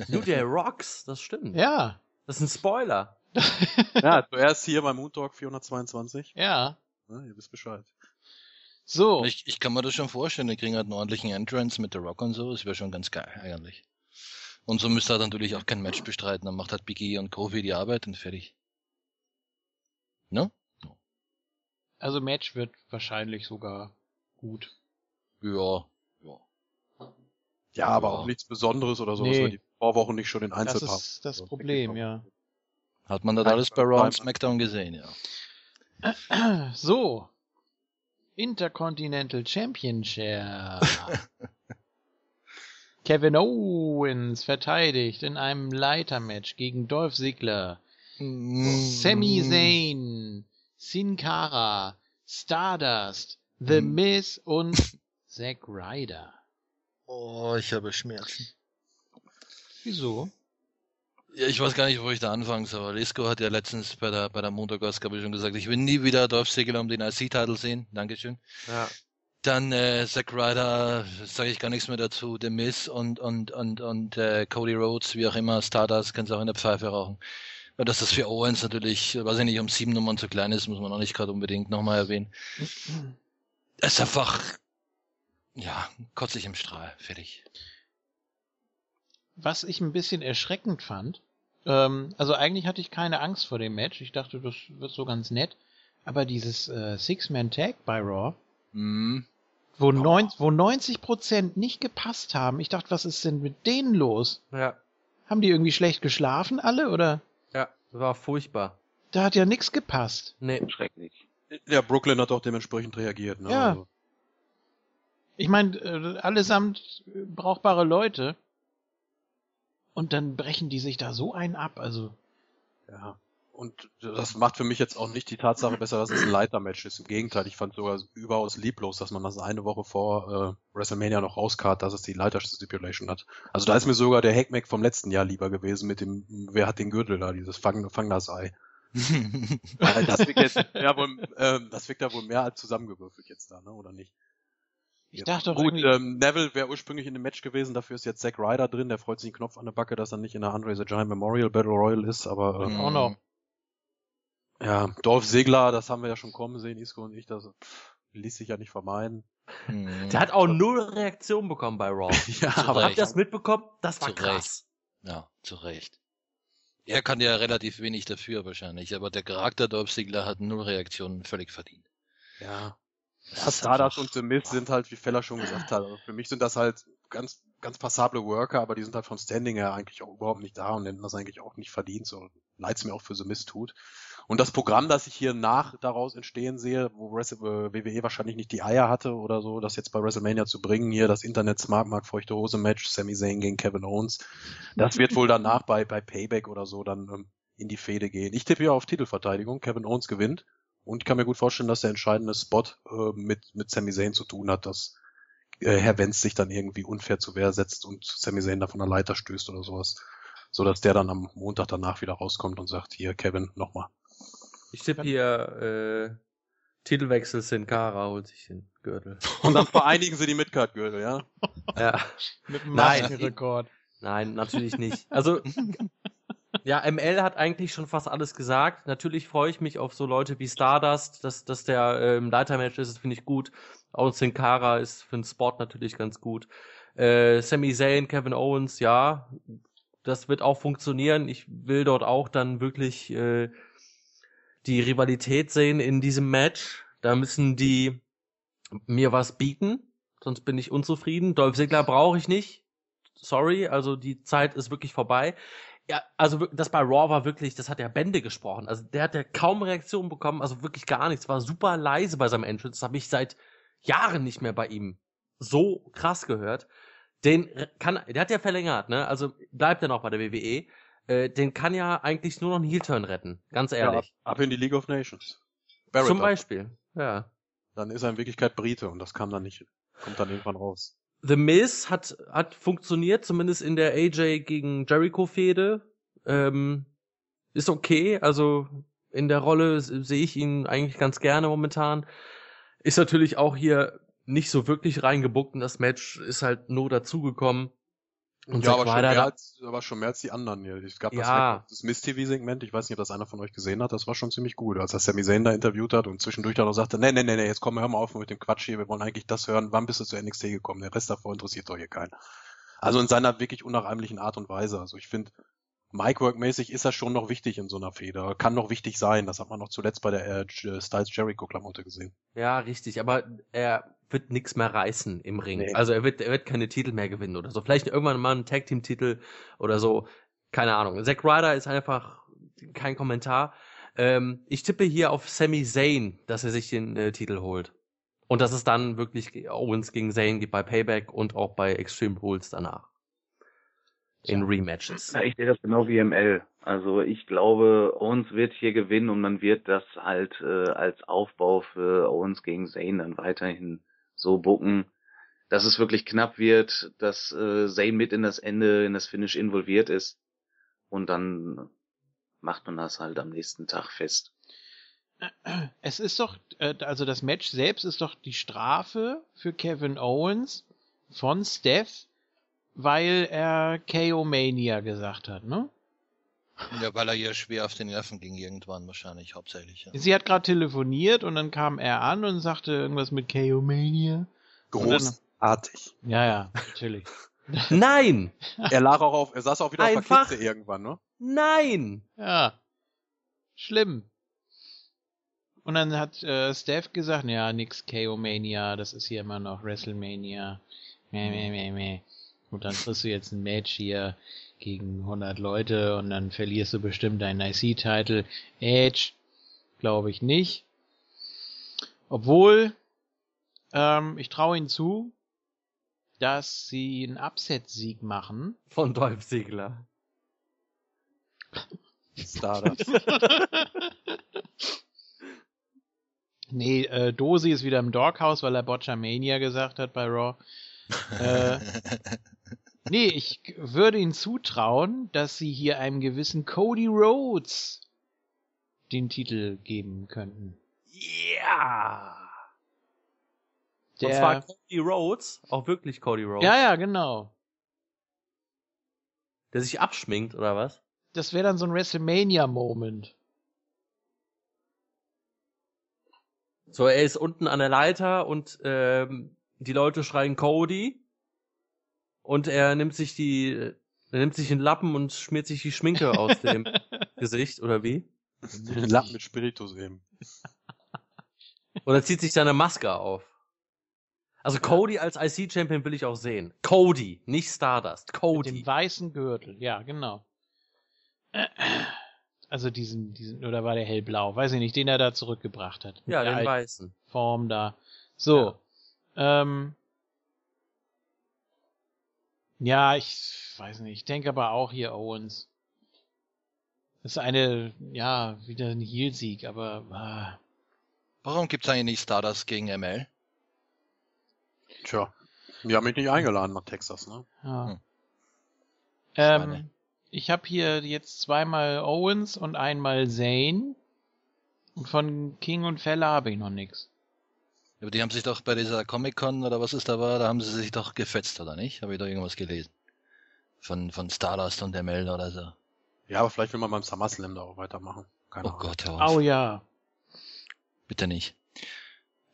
New Day Rocks, das stimmt. ja. Das ist ein Spoiler. [LAUGHS] Ja, zuerst hier beim Moon Talk 422. ja. Ja, ihr wisst Bescheid. So. Ich, ich kann mir das schon vorstellen, die kriegen halt einen ordentlichen Entrance mit der Rock und so. Das wäre schon ganz geil, eigentlich. Und so müsste er natürlich auch kein Match bestreiten. Dann macht halt Biggie und Kofi die Arbeit und fertig. Ne? Also Match wird wahrscheinlich sogar gut. Ja. Ja. Ja, aber Ja. auch nichts Besonderes oder so, Nee. dass wir die Vorwochen nicht schon in Das Einzelpaaren. ist das So, Problem, ja. Hat man das Nein, alles bei Raw und SmackDown gesehen, ja. [CLEARS THROAT] So. Intercontinental Championship. [LAUGHS] Kevin Owens verteidigt in einem Leitermatch gegen Dolph Ziggler, Sami Zayn, Sin Cara, Stardust, The Mhm. Miz und [LAUGHS] Zack Ryder. Oh, ich habe Schmerzen. Wieso? Ja, ich weiß gar nicht, wo ich da anfangen soll. Lisco hat ja letztens bei der, bei der Montagausgabe schon gesagt, ich will nie wieder Dolph Ziggler um den IC-Titel sehen. Dankeschön. Ja. Dann äh, Zack Ryder, sage ich gar nichts mehr dazu. The Miz und und und und äh, Cody Rhodes, wie auch immer, Stardust, kannst auch in der Pfeife rauchen. Dass das für Owens natürlich, weiß ich nicht, um sieben Nummern zu klein ist, muss man auch nicht gerade unbedingt nochmal erwähnen. Es ist einfach, ja, kotzig im Strahl, fertig. Was ich ein bisschen erschreckend fand, ähm, also eigentlich hatte ich keine Angst vor dem Match. Ich dachte, das wird so ganz nett. Aber dieses äh, Six-Man-Tag bei Raw, Hm. wo, neun, wo 90% nicht gepasst haben. Ich dachte, was ist denn mit denen los? Ja. Haben die irgendwie schlecht geschlafen alle oder? Das war furchtbar. Da hat ja nichts gepasst. Nee. Schrecklich. Ja, Brooklyn hat auch dementsprechend reagiert. Ne? Ja. Also, Ich meine, äh, allesamt äh, brauchbare Leute. Und dann brechen die sich da so einen ab. Also, ja. Und das macht für mich jetzt auch nicht die Tatsache besser, dass es ein Leitermatch ist. Im Gegenteil, ich fand sogar überaus lieblos, dass man das eine Woche vor äh, WrestleMania noch rauskart, dass es die Leiter-Stipulation hat. Also da ist mir sogar der Hackmack vom letzten Jahr lieber gewesen mit dem, wer hat den Gürtel da, dieses Fang, Fang das Ei. [LAUGHS] Weil Das wirkt, jetzt, ja, wohl, ähm, das wirkt ja wohl mehr als zusammengewürfelt jetzt da, ne? oder nicht? ich dachte doch Gut, irgendwie, ähm, Neville wäre ursprünglich in dem Match gewesen, dafür ist jetzt Zack Ryder drin, der freut sich einen Knopf an der Backe, dass er nicht in der Andre the Giant Memorial Battle Royal ist, aber ähm, auch noch. Ja, Dolph Segler, das haben wir ja schon kommen sehen, Isco und ich, das ließ sich ja nicht vermeiden. Hm. Der hat auch null Reaktion bekommen bei Raw. [LAUGHS] ja, Zu aber Habt ihr das mitbekommen? Das war Zu krass. Ja, zu Recht. Er kann ja relativ wenig dafür wahrscheinlich, aber der Charakter Dolph Ziggler hat null Reaktionen völlig verdient. Ja. Das Ja, ist Stardust und The Miz sind halt, wie Feller schon gesagt hat, also für mich sind das halt ganz, ganz passable Worker, aber die sind halt vom Standing her eigentlich auch überhaupt nicht da und hätten das eigentlich auch nicht verdient, so leid's mir auch für The Miz tut. Und das Programm, das ich hier nach daraus entstehen sehe, wo Wrestle- äh, WWE wahrscheinlich nicht die Eier hatte oder so, das jetzt bei WrestleMania zu bringen, hier das Internet Smart Mark Feuchte Hose Match, Sami Zayn gegen Kevin Owens, das wird wohl danach bei, bei Payback oder so dann ähm, in die Fehde gehen. Ich tippe ja auf Titelverteidigung, Kevin Owens gewinnt. Und ich kann mir gut vorstellen, dass der entscheidende Spot äh, mit, mit Sami Zayn zu tun hat, dass äh, Herr Wenz sich dann irgendwie unfair zu Wehr setzt und Sami Zayn da von der Leiter stößt oder sowas. So dass der dann am Montag danach wieder rauskommt und sagt, hier, Kevin, nochmal. Ich tippe hier, äh, Titelwechsel Sin Cara holt sich den Gürtel. [LAUGHS] Und dann vereinigen sie die Midcard-Gürtel, ja? Ja. Mit dem Nein. Maskenrekord. Nein, natürlich nicht. Also, ja, ML hat eigentlich schon fast alles gesagt. Natürlich freue ich mich auf so Leute wie Stardust, dass, dass der äh, im Leitermatch ist, das finde ich gut. Auch Sin Cara ist für den Spot natürlich ganz gut. Äh, Sami Zayn, Kevin Owens, ja, das wird auch funktionieren. Ich will dort auch dann wirklich äh, die Rivalität sehen in diesem Match. Da müssen die mir was bieten, sonst bin ich unzufrieden. Dolph Ziggler brauche ich nicht. Sorry, also die Zeit ist wirklich vorbei. Ja, also das bei Raw war wirklich, das hat ja Bände gesprochen. Also der hat ja kaum Reaktion bekommen, also wirklich gar nichts. War super leise bei seinem Entrance. Das habe ich seit Jahren nicht mehr bei ihm so krass gehört. Den kann, der hat ja verlängert, ne? Also bleibt er noch bei der WWE. Äh, den kann ja eigentlich nur noch ein Heel-Turn retten, ganz ja ehrlich. ab, ab in die League of Nations. Barrett Zum ab. Beispiel, ja. Dann ist er in Wirklichkeit Brite und das kam dann nicht, kommt dann irgendwann raus. The Miz hat, hat funktioniert, zumindest in der AJ gegen Jericho-Fehde. Ähm, ist okay, also in der Rolle sehe ich ihn eigentlich ganz gerne momentan. Ist natürlich auch hier nicht so wirklich reingebuckt in das Match, ist halt nur dazugekommen. Und ja, aber schon, mehr als, aber schon mehr als die anderen hier. Es gab Ja. das, das Miss TV-Segment, ich weiß nicht, ob das einer von euch gesehen hat, das war schon ziemlich gut, als er Sami Zayn da interviewt hat und zwischendurch dann noch sagte, nee, nee, nee, nee, jetzt komm, hör mal auf mit dem Quatsch hier, wir wollen eigentlich das hören, wann bist du zu NXT gekommen, der Rest davor interessiert doch hier keinen. Also in seiner wirklich unnachahmlichen Art und Weise, also ich finde, Micwork-mäßig ist er schon noch wichtig in so einer Feder, kann noch wichtig sein, das hat man noch zuletzt bei der äh, Styles Jericho-Klamotte gesehen. Ja, richtig, aber er wird nix mehr reißen im Ring. Nee. Also er wird, er wird keine Titel mehr gewinnen oder so. Vielleicht irgendwann mal einen Tag Team Titel oder so. Keine Ahnung. Zack Ryder ist einfach kein Kommentar. Ähm, ich tippe hier auf Sami Zayn, dass er sich den äh, Titel holt. Und dass es dann wirklich Owens gegen Zayn gibt bei Payback und auch bei Extreme Rules danach. In Rematches. Ja, ich sehe das genau wie ML. Also ich glaube, Owens wird hier gewinnen und man wird das halt äh, als Aufbau für Owens gegen Zayn dann weiterhin so bucken, dass es wirklich knapp wird, dass äh, Zayn mit in das Ende, in das Finish involviert ist und dann macht man das halt am nächsten Tag fest. Es ist doch, äh, also das Match selbst ist doch die Strafe für Kevin Owens von Steph, weil er KO Mania gesagt hat, ne? Ja, weil er ihr schwer auf den Nerven ging irgendwann wahrscheinlich, hauptsächlich. Ja. Sie hat gerade telefoniert und dann kam er an und sagte irgendwas mit KO Mania. Großartig. Ja, ja, natürlich. [LAUGHS] Nein! er lag auch auf, er saß auch wieder auf Einfach- der Kiste irgendwann, ne? Nein! Ja. Schlimm. Und dann hat äh, Steph gesagt, ja, nix KO Mania, das ist hier immer noch WrestleMania. Meh, meh, meh, meh. Und dann kriegst du jetzt ein Match hier gegen 100 Leute und dann verlierst du bestimmt deinen IC-Titel. Edge, glaube ich nicht. Obwohl, ähm, ich traue ihnen zu, dass sie einen Upset-Sieg machen. Von Dolph Ziggler. Stardust. [LAUGHS] Nee, äh, Dosi ist wieder im Doghouse, weil er Botchamania gesagt hat bei Raw. [LAUGHS] Äh, nee, ich würde ihnen zutrauen, dass sie hier einem gewissen Cody Rhodes den Titel geben könnten. Ja! Und Der, zwar Cody Rhodes, auch wirklich Cody Rhodes. ja, ja, genau. Der sich abschminkt, oder was? Das wäre dann so ein WrestleMania-Moment. So, er ist unten an der Leiter und ähm, die Leute schreien Cody. Und er nimmt sich die, Er nimmt sich einen Lappen und schmiert sich die Schminke aus dem [LAUGHS] Gesicht, oder wie? Lappen mit Spiritus eben. Oder zieht sich seine Maske auf. Also Cody als IC-Champion will ich auch sehen. Cody, nicht Stardust. Mit Cody. dem weißen Gürtel, ja, genau. Also diesen, diesen, oder war der hellblau? Weiß ich nicht, den er da zurückgebracht hat. Mit Ja, der den weißen. Form da. So. Ähm, ja, ich weiß nicht. Ich denke aber auch hier Owens. Das ist eine, ja, wieder ein Heel-Sieg, aber ah, Warum gibt's eigentlich nicht Stardust gegen ML? Tja. Die haben mich nicht eingeladen nach Texas, ne? ja. Hm. Ähm, ich habe hier jetzt zweimal Owens und einmal Zane. Und von King und Fella habe ich noch nix. Aber die haben sich doch bei dieser Comic-Con oder was es da war, da haben sie sich doch gefetzt, oder nicht? Habe ich da irgendwas gelesen? Von, von Stardust und ML oder so. Ja, aber vielleicht will man beim SummerSlam da auch weitermachen. Keine Oh Ahnung. Gott, hör auf. Oh ja. Bitte nicht.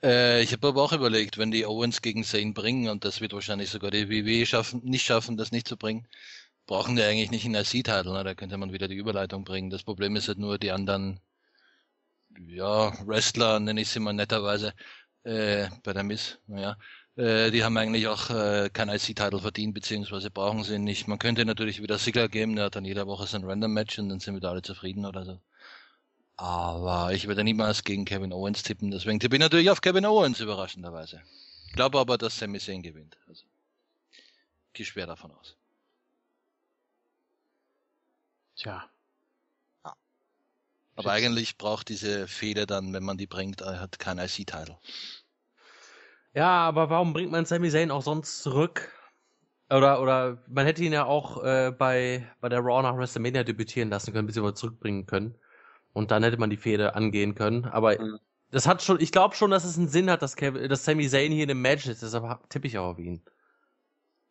Äh, ich habe aber auch überlegt, wenn die Owens gegen Zane bringen, und das wird wahrscheinlich sogar die WWE schaffen, nicht schaffen, das nicht zu bringen, brauchen die eigentlich nicht einen IC-Title, ne? da könnte man wieder die Überleitung bringen. Das Problem ist halt nur, die anderen, ja, Wrestler, nenne ich sie mal netterweise, äh, bei der Miss, naja, äh, die haben eigentlich auch äh, kein IC-Title verdient, beziehungsweise brauchen sie nicht. Man könnte natürlich wieder Sigler geben, der hat dann jede Woche sein Random-Match und dann sind wieder alle zufrieden oder so. Aber ich werde niemals gegen Kevin Owens tippen, deswegen tippe ich natürlich auf Kevin Owens, überraschenderweise. Glaube aber, dass Sami Zayn gewinnt. Also, gehe schwer davon aus. Tja. Aber eigentlich braucht diese Fehde dann, wenn man die bringt, er hat kein IC-Title. Ja, aber warum bringt man Sami Zayn auch sonst zurück? Oder, oder man hätte ihn ja auch äh, bei, bei der Raw nach WrestleMania debütieren lassen können, bis wir zurückbringen können. Und dann hätte man die Fehde angehen können. Aber Mhm. das hat schon, ich glaube schon, dass es einen Sinn hat, dass, Kevin, dass Sami Zayn hier in einem Match ist. Deshalb tippe ich auch auf ihn.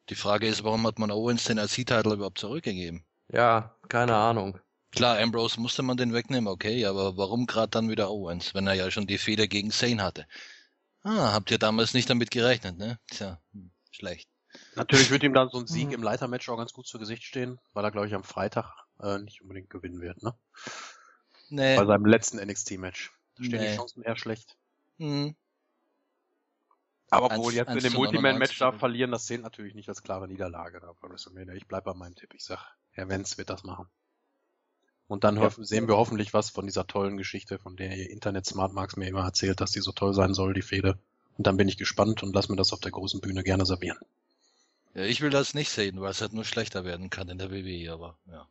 Die Frage ist, warum hat man Owens den IC-Title überhaupt zurückgegeben? Ja, keine Ahnung. Klar, Ambrose musste man den wegnehmen, okay, aber warum gerade dann wieder Owens, wenn er ja schon die Fehde gegen Zayn hatte? Ah, habt ihr damals nicht damit gerechnet, ne? Tja, hm, schlecht. Natürlich wird ihm dann so ein Sieg Mhm. im Leitermatch auch ganz gut zu Gesicht stehen, weil er, glaube ich, am Freitag äh, nicht unbedingt gewinnen wird, ne? Nee. Bei seinem letzten NXT-Match. Da stehen Nee. die Chancen eher schlecht. Hm. Aber Eins- wohl jetzt in dem Multiman-Match 99 da verlieren, das zählt natürlich nicht als klare Niederlage da bei WrestleMania. Ich bleib bei meinem Tipp. Ich sag, Herr Wenz wird das machen. Und dann Ja. sehen wir hoffentlich was von dieser tollen Geschichte, von der ihr Internet Smart Marks mir immer erzählt, dass die so toll sein soll, die Fehde. Und dann bin ich gespannt und lass mir das auf der großen Bühne gerne servieren. Ja, ich will das nicht sehen, weil es halt nur schlechter werden kann in der WWE, aber ja.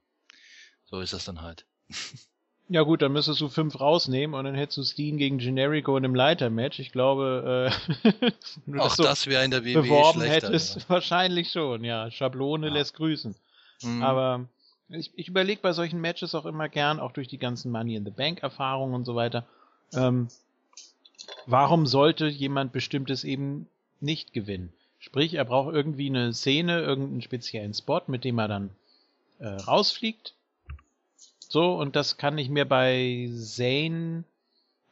So ist das dann halt. Ja gut, dann müsstest du fünf rausnehmen und dann hättest du Steen gegen Generico in einem Leitermatch. Ich glaube, äh, [LAUGHS] wenn du Auch das so das wäre in der WWE beworben schlechter. hättest, [LAUGHS] wahrscheinlich schon, ja. Schablone Ja. lässt grüßen. Ja. Hm. Aber ich, ich überlege bei solchen Matches auch immer gern, auch durch die ganzen Money in the Bank Erfahrungen und so weiter, ähm, warum sollte jemand bestimmtes eben nicht gewinnen? Sprich, er braucht irgendwie eine Szene, irgendeinen speziellen Spot, mit dem er dann äh, rausfliegt. So, und das kann ich mir bei Zane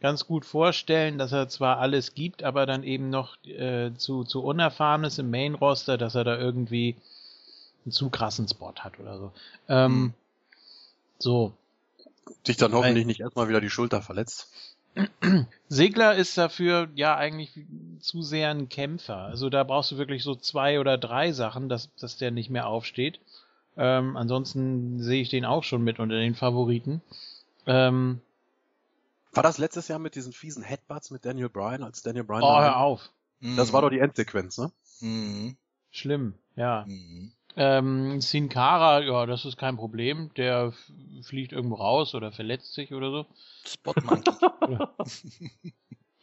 ganz gut vorstellen, dass er zwar alles gibt, aber dann eben noch äh, zu, zu unerfahren ist im Main-Roster, dass er da irgendwie einen zu krassen Spot hat oder so. Ähm, Hm. So. Sich dann hoffentlich nicht erstmal wieder die Schulter verletzt. Segler ist dafür ja eigentlich zu sehr ein Kämpfer. Also da brauchst du wirklich so zwei oder drei Sachen, dass, dass der nicht mehr aufsteht. Ähm, ansonsten sehe ich den auch schon mit unter den Favoriten. Ähm, War das letztes Jahr mit diesen fiesen Headbutts mit Daniel Bryan, als Daniel Bryan oh, hör auf. Das war doch die Endsequenz, ne? Mhm. Schlimm, ja. Mhm. Ähm, Sin Cara, ja, das ist kein Problem. Der fliegt irgendwo raus oder verletzt sich oder so. Spot Monkey. [LAUGHS]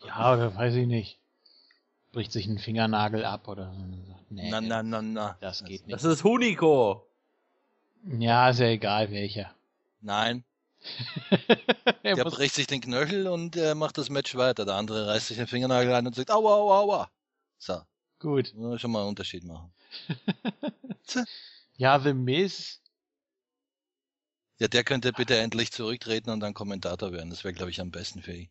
Ja, oder weiß ich nicht. Bricht sich einen Fingernagel ab oder so. Nee, na, na, na, na. das geht nicht. Das ist Huniko. Ja, ist ja egal welcher. Nein, [LAUGHS] er der bricht sich den Knöchel und äh, macht das Match weiter. Der andere reißt sich den Fingernagel ein und sagt, aua, aua, aua. So, gut. schon mal einen Unterschied machen. Ja, The Miz. Ja, der könnte bitte endlich zurücktreten und dann Kommentator werden. Das wäre, glaube ich, am besten für ihn.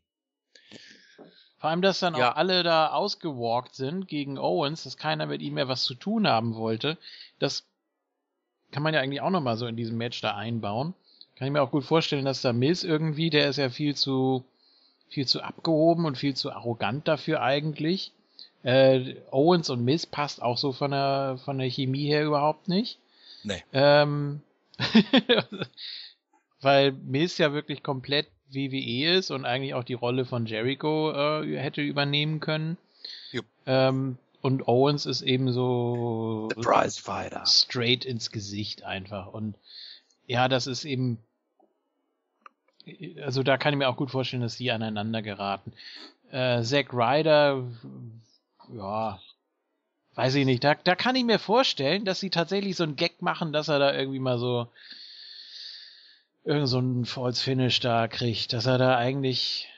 Vor allem, dass dann Ja. auch alle da ausgewalkt sind gegen Owens, dass keiner mit ihm mehr was zu tun haben wollte. Das kann man ja eigentlich auch nochmal so in diesem Match da einbauen. Kann ich mir auch gut vorstellen, dass da Miz irgendwie, der ist ja viel zu, viel zu abgehoben und viel zu arrogant dafür eigentlich. Äh, Owens und Miz passt auch so von der, von der Chemie her überhaupt nicht. Nee. Ähm, [LAUGHS] weil Miz ja wirklich komplett WWE ist und eigentlich auch die Rolle von Jericho äh, hätte übernehmen können. Jupp. Ähm, und Owens ist eben so The Prize Fighter. straight ins Gesicht einfach. Und ja, das ist eben. Also da kann ich mir auch gut vorstellen, dass die aneinander geraten. Äh, Zack Ryder, ja, weiß ich nicht. Da, da kann ich mir vorstellen, dass sie tatsächlich so einen Gag machen, dass er da irgendwie mal so irgend so einen False Finish da kriegt, dass er da eigentlich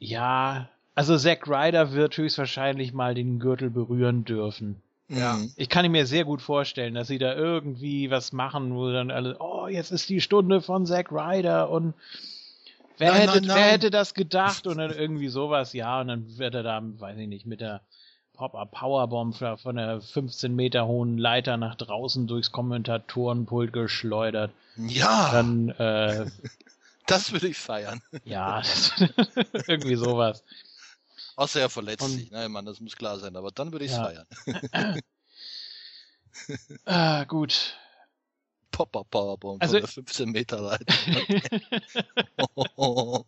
ja, also Zack Ryder wird höchstwahrscheinlich mal den Gürtel berühren dürfen. Ja. Ich kann mir sehr gut vorstellen, dass sie da irgendwie was machen, wo dann alle, oh, jetzt ist die Stunde von Zack Ryder und wer, Nein, hätte, nein, wer nein. hätte das gedacht und dann irgendwie sowas, ja, und dann wird er da, weiß ich nicht, mit der Pop-Up Powerbomb von der 15 Meter hohen Leiter nach draußen durchs Kommentatorenpult geschleudert. Ja, Dann, äh, [LAUGHS] das will ich feiern. ja, [LAUGHS] irgendwie sowas. Außer er verletzt Und- sich. Nein, Mann, das muss klar sein. Aber dann würde ich es Ja. feiern. Ah, gut. Pop-Up Powerbomb Also- von der 15 Meter Leiter. [LAUGHS]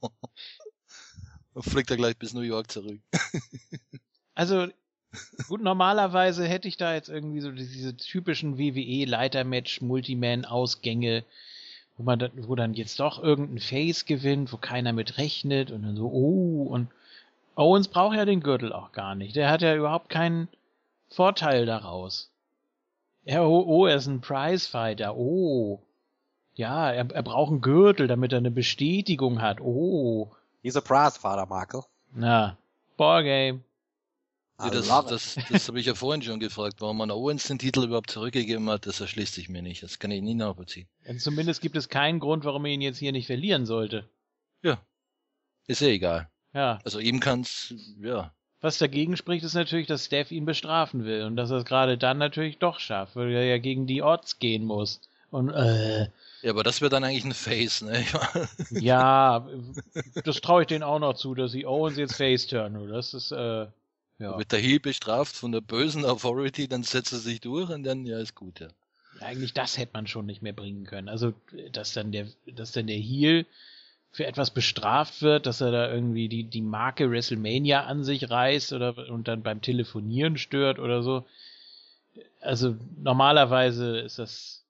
Und fliegt er gleich bis New York zurück. [LAUGHS] Also, gut, normalerweise hätte ich da jetzt irgendwie so diese typischen WWE-Leitermatch-Multiman-Ausgänge, wo man dann, wo dann jetzt doch irgendein Face gewinnt, wo keiner mit rechnet und dann so, oh, und Owens braucht ja den Gürtel auch gar nicht. Der hat ja überhaupt keinen Vorteil daraus. Ja, oh, oh, er ist ein Prizefighter. Oh. Ja, er, er braucht einen Gürtel, damit er eine Bestätigung hat. Oh. He's a Prize Fighter, Michael. Na, Ballgame. Ja, das das, das habe ich ja vorhin schon gefragt, warum man Owens den Titel überhaupt zurückgegeben hat. Das erschließt sich mir nicht. Das kann ich nie nachvollziehen. Und zumindest gibt es keinen Grund, warum er ihn jetzt hier nicht verlieren sollte. Ja. Ist eh egal. Ja. Also ihm kann's, ja. Was dagegen spricht, ist natürlich, dass Steph ihn bestrafen will und dass er es gerade dann natürlich doch schafft, weil er ja gegen die Odds gehen muss. Und äh, Ja, aber das wäre dann eigentlich ein Face, ne? [LAUGHS] ja, das traue ich denen auch noch zu, dass sie Owens jetzt face turn. Das ist äh, ja Wird der Heel bestraft von der bösen Authority, dann setzt er sich durch und dann, ja, ist gut, ja. eigentlich das hätte man schon nicht mehr bringen können. Also dass dann der, dass dann der Heel für etwas bestraft wird, dass er da irgendwie die die Marke WrestleMania an sich reißt oder und dann beim Telefonieren stört oder so. Also normalerweise ist das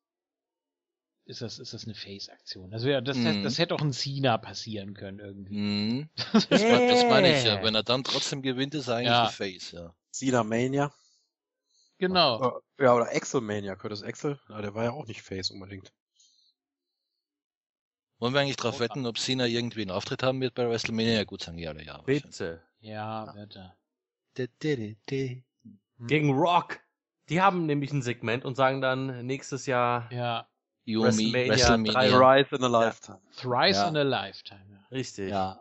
ist das ist das eine Face-Aktion. Also ja, das, Mhm. das hätte auch ein Cena passieren können irgendwie. Mhm. [LAUGHS] Das, mein- das meine ich ja. [LAUGHS] Wenn er dann trotzdem gewinnt, ist er eigentlich Ja. ein Face, ja. Cena Mania. Genau. Ja, oder Axel Mania. Curtis Axel. Ja, der war ja auch nicht Face unbedingt. Wollen wir eigentlich drauf wetten, ob Cena irgendwie einen Auftritt haben wird bei WrestleMania? Ja, gut, sagen die alle ja. Bitte. Ja, bitte. wahrscheinlich. Gegen Rock. Die haben nämlich ein Segment und sagen dann nächstes Jahr Ja. Yomi, WrestleMania WrestleMania. Rise in a Lifetime. Thrice Ja. in a lifetime. Ja. richtig. Ja.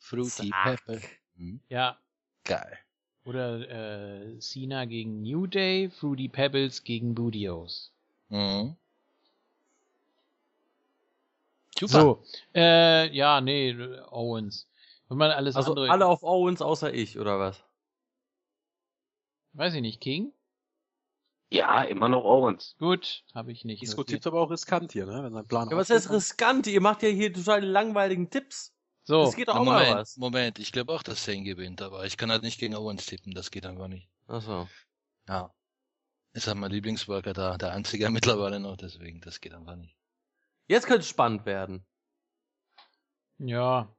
Fruity Zack. Pepper. Hm, ja. geil. Oder äh, Cena gegen New Day, Fruity Pebbles gegen Budios. Mhm. Super. So, äh, ja, nee, Owens. Wenn man alles Also andere, alle auf Owens außer ich, oder was? weiß ich nicht, King? Ja, immer noch Owens. Gut, habe ich nicht. Diskutiert aber auch riskant hier, ne? Wenn sein Plan Ja, was ist aufgeht. riskant? Ihr macht ja hier total langweiligen Tipps. So, Das geht auch mal Moment, was. Moment, ich glaube auch, dass Zane gewinnt, aber ich kann halt nicht gegen Owens tippen, das geht einfach nicht. Achso. Ja. Ist halt mein Lieblingsworker da, der einzige [LAUGHS] mittlerweile noch, deswegen, das geht einfach nicht. Jetzt könnte es spannend werden. ja. Ah,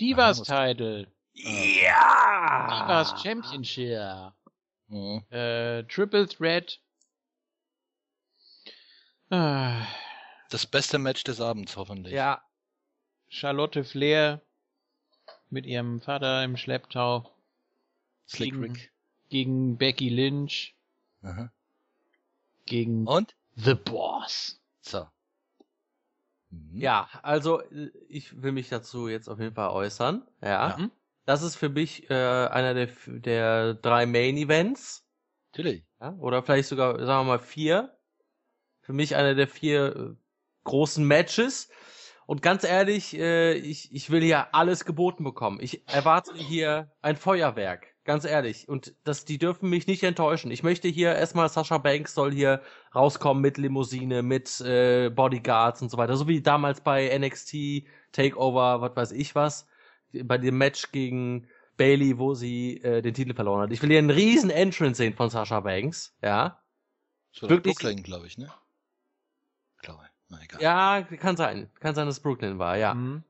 Divas Title, Ja! Divas Championship, Mhm. äh, Triple Threat. Äh, Das beste Match des Abends, hoffentlich. Ja, Charlotte Flair mit ihrem Vater im Schlepptau Slick gegen, Rick. gegen Becky Lynch, Aha. gegen Und? The Boss. So. Mhm. ja, also äh, ich will mich dazu jetzt auf jeden Fall äußern. Ja. Ja. Das ist für mich äh, einer der, der drei Main Events. Natürlich. Ja? Oder vielleicht sogar, sagen wir mal, vier. Für mich einer der vier äh, großen Matches. Und ganz ehrlich, äh, ich, ich will hier alles geboten bekommen. Ich erwarte hier ein Feuerwerk. Ganz ehrlich. Und das, die dürfen mich nicht enttäuschen. Ich möchte hier erstmal, Sascha Banks soll hier rauskommen mit Limousine, mit äh, Bodyguards und so weiter. So wie damals bei NXT, Takeover, was weiß ich was. Bei dem Match gegen Bailey, wo sie äh, den Titel verloren hat. Ich will hier einen riesen Entrance sehen von Sascha Banks. Ja. So Wirklich- Brooklyn, glaube ich, ne? Glaube. Na egal. Ja, kann sein. Kann sein, dass Brooklyn war, ja. Mhm.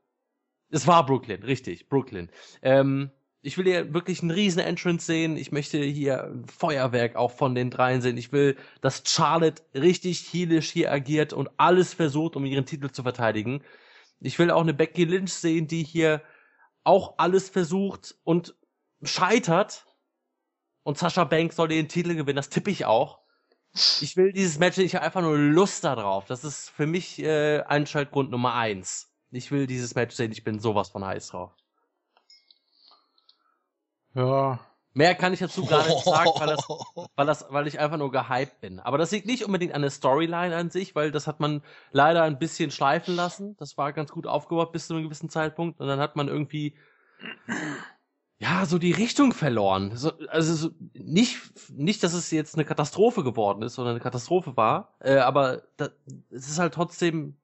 Es war Brooklyn, richtig, Brooklyn. Ähm, ich will hier wirklich einen riesen Entrance sehen. Ich möchte hier ein Feuerwerk auch von den dreien sehen. Ich will, dass Charlotte richtig heelisch hier agiert und alles versucht, um ihren Titel zu verteidigen. Ich will auch eine Becky Lynch sehen, die hier auch alles versucht und scheitert. Und Sascha Banks soll den Titel gewinnen, das tippe ich auch. Ich will dieses Match, ich habe einfach nur Lust darauf. Das ist für mich äh, Einschaltgrund Nummer eins. Ich will dieses Match sehen, ich bin sowas von heiß drauf. Ja. Mehr kann ich dazu gar nicht [LAUGHS] sagen, weil, das, weil, das, weil ich einfach nur gehypt bin. Aber das liegt nicht unbedingt an der Storyline an sich, weil das hat man leider ein bisschen schleifen lassen. Das war ganz gut aufgebaut bis zu einem gewissen Zeitpunkt. Und dann hat man irgendwie, ja, so die Richtung verloren. So, also so, nicht, nicht, dass es jetzt eine Katastrophe geworden ist, sondern eine Katastrophe war. Äh, aber da, es ist halt trotzdem,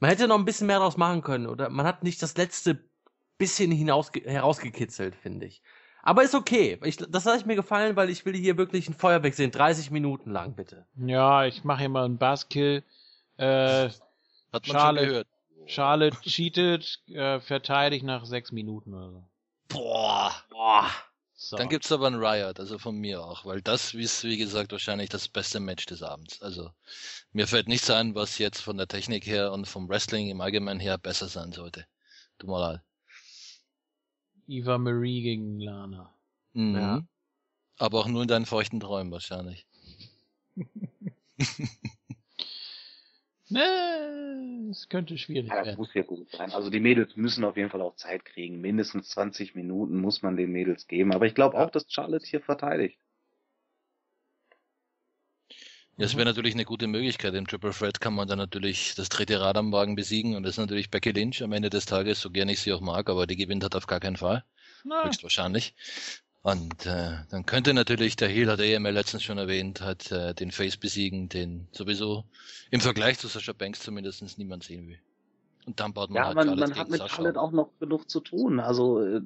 man hätte noch ein bisschen mehr daraus machen können. Oder man hat nicht das letzte bisschen hinaus, herausgekitzelt, finde ich. Aber ist okay. Ich, das lasse ich mir gefallen, weil ich will hier wirklich ein Feuerwerk sehen. 30 Minuten lang, bitte. Ja, ich mache hier mal einen Buzzkill. Äh, Hat man Charlotte. schon gehört. Charlotte cheatet, äh, verteidigt nach sechs Minuten oder so. Boah. Boah. so. Dann gibt's aber ein Riot, also von mir auch, weil das ist, wie gesagt, wahrscheinlich das beste Match des Abends. Also mir fällt nichts ein, was jetzt von der Technik her und vom Wrestling im Allgemeinen her besser sein sollte. Tut mir leid. Eva Marie gegen Lana. Mhm. Ja. Aber auch nur in deinen feuchten Träumen wahrscheinlich. [LAUGHS] Ne, es könnte schwierig Ja, das werden. muss ja gut sein. Also die Mädels müssen auf jeden Fall auch Zeit kriegen. Mindestens 20 Minuten muss man den Mädels geben. Aber ich glaube auch, dass Charlotte hier verteidigt. Ja, es wäre natürlich eine gute Möglichkeit. Im Triple Threat kann man dann natürlich das dritte Rad am Wagen besiegen und das ist natürlich Becky Lynch am Ende des Tages, so gern ich sie auch mag, aber die gewinnt hat auf gar keinen Fall. Na, höchstwahrscheinlich. Und äh, dann könnte natürlich der Heel, hat er ja letztens schon erwähnt, hat äh, den Face besiegen, den sowieso im Vergleich zu Sascha Banks zumindest niemand sehen will. Und dann baut man Ja, halt man, Charlotte man gegen hat mit Sascha. Charlotte auch noch genug zu tun. Also äh,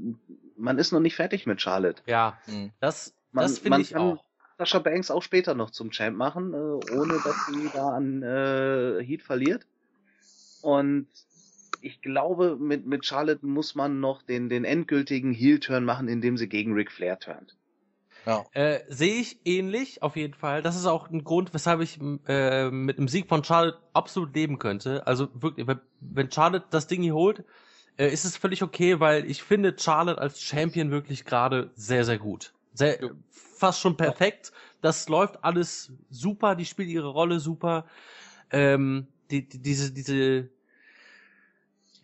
man ist noch nicht fertig mit Charlotte. Ja, Mhm. das, Man- das finde ich kann- auch. Sascha Banks auch später noch zum Champ machen, äh, ohne dass sie da an äh, Heat verliert. Und ich glaube, mit, mit Charlotte muss man noch den, den endgültigen Heel-Turn machen, indem sie gegen Ric Flair turnt. Ja. Äh, Sehe ich ähnlich, auf jeden Fall. Das ist auch ein Grund, weshalb ich äh, mit dem Sieg von Charlotte absolut leben könnte. Also wirklich, wenn- wenn Charlotte das Ding hier holt, äh, ist es völlig okay, weil ich finde Charlotte als Champion wirklich gerade sehr, sehr gut. Sehr, fast schon perfekt. Das läuft alles super, die spielt ihre Rolle super. Ähm, die, die, diese, diese,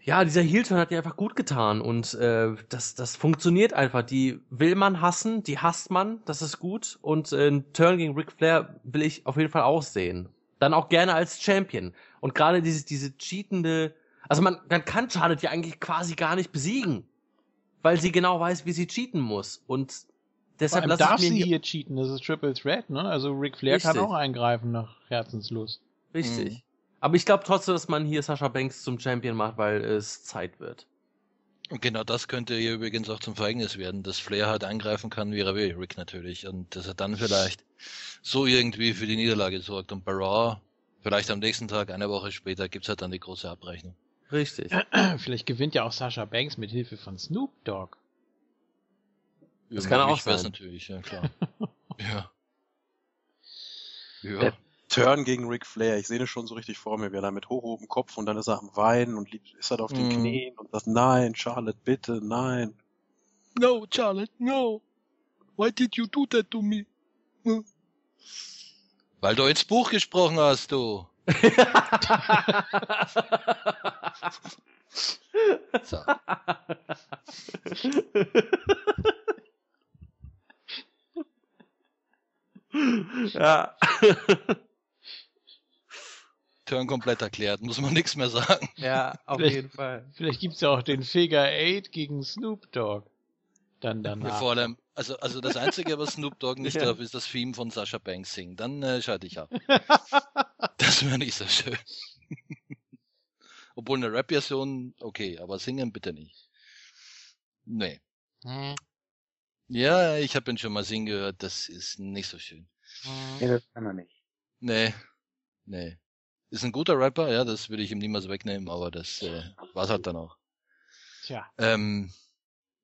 ja, dieser Heel-Turn hat dir einfach gut getan und äh, das, das funktioniert einfach. Die will man hassen, die hasst man, das ist gut. Und äh, ein Turn gegen Ric Flair will ich auf jeden Fall auch sehen. Dann auch gerne als Champion. Und gerade diese, diese cheatende, also man, man kann Charlotte ja eigentlich quasi gar nicht besiegen, weil sie genau weiß, wie sie cheaten muss. Und deshalb lasse darf ich mir sie hier, hier cheaten, das ist Triple Threat, ne? Also Ric Flair kann Richtig. auch eingreifen nach Herzenslust. richtig. Mhm. Aber ich glaube trotzdem, dass man hier Sascha Banks zum Champion macht, weil es Zeit wird. Und genau das könnte ihr übrigens auch zum Verhängnis werden, dass Flair halt eingreifen kann, wie er will, Rick natürlich. Und dass er dann vielleicht so irgendwie für die Niederlage sorgt. Und bei Raw, vielleicht am nächsten Tag, eine Woche später, gibt's halt dann die große Abrechnung. Richtig. [CLEARS THROAT] Vielleicht gewinnt ja auch Sascha Banks mit Hilfe von Snoop Dogg. Das kann auch sein. natürlich, ja klar. [LAUGHS] ja. Ja. Der Turn gegen Ric Flair, ich sehe das schon so richtig vor mir, wie er da mit hochhoben Kopf und dann ist er am Weinen und liegt, ist er da auf den Mhm. Knien und sagt, nein, Charlotte, bitte, nein. No, Charlotte, no. Why did you do that to me? Weil du ins Buch gesprochen hast, du. [LAUGHS] So. [LAUGHS] ja. Turn komplett erklärt, muss man nichts mehr sagen. Ja, auf Vielleicht- jeden Fall. Vielleicht gibt's ja auch den Figure 8 gegen Snoop Dogg. Dann Ja, danach. vor allem, also, also das Einzige, was Snoop Dogg nicht Ja. darf, ist das Theme von Sascha Banks singen. Dann äh, schalte ich ab. [LAUGHS] Das wäre nicht so schön. Obwohl eine Rap-Version, okay, aber singen bitte nicht. Nee. Hm. Ja, ich habe ihn schon mal singen gehört, das ist nicht so schön. Nee, das kann er nicht. Nee, nee. Ist ein guter Rapper, ja, das würde ich ihm niemals wegnehmen, aber das äh, war's halt dann auch. Tja. Ähm,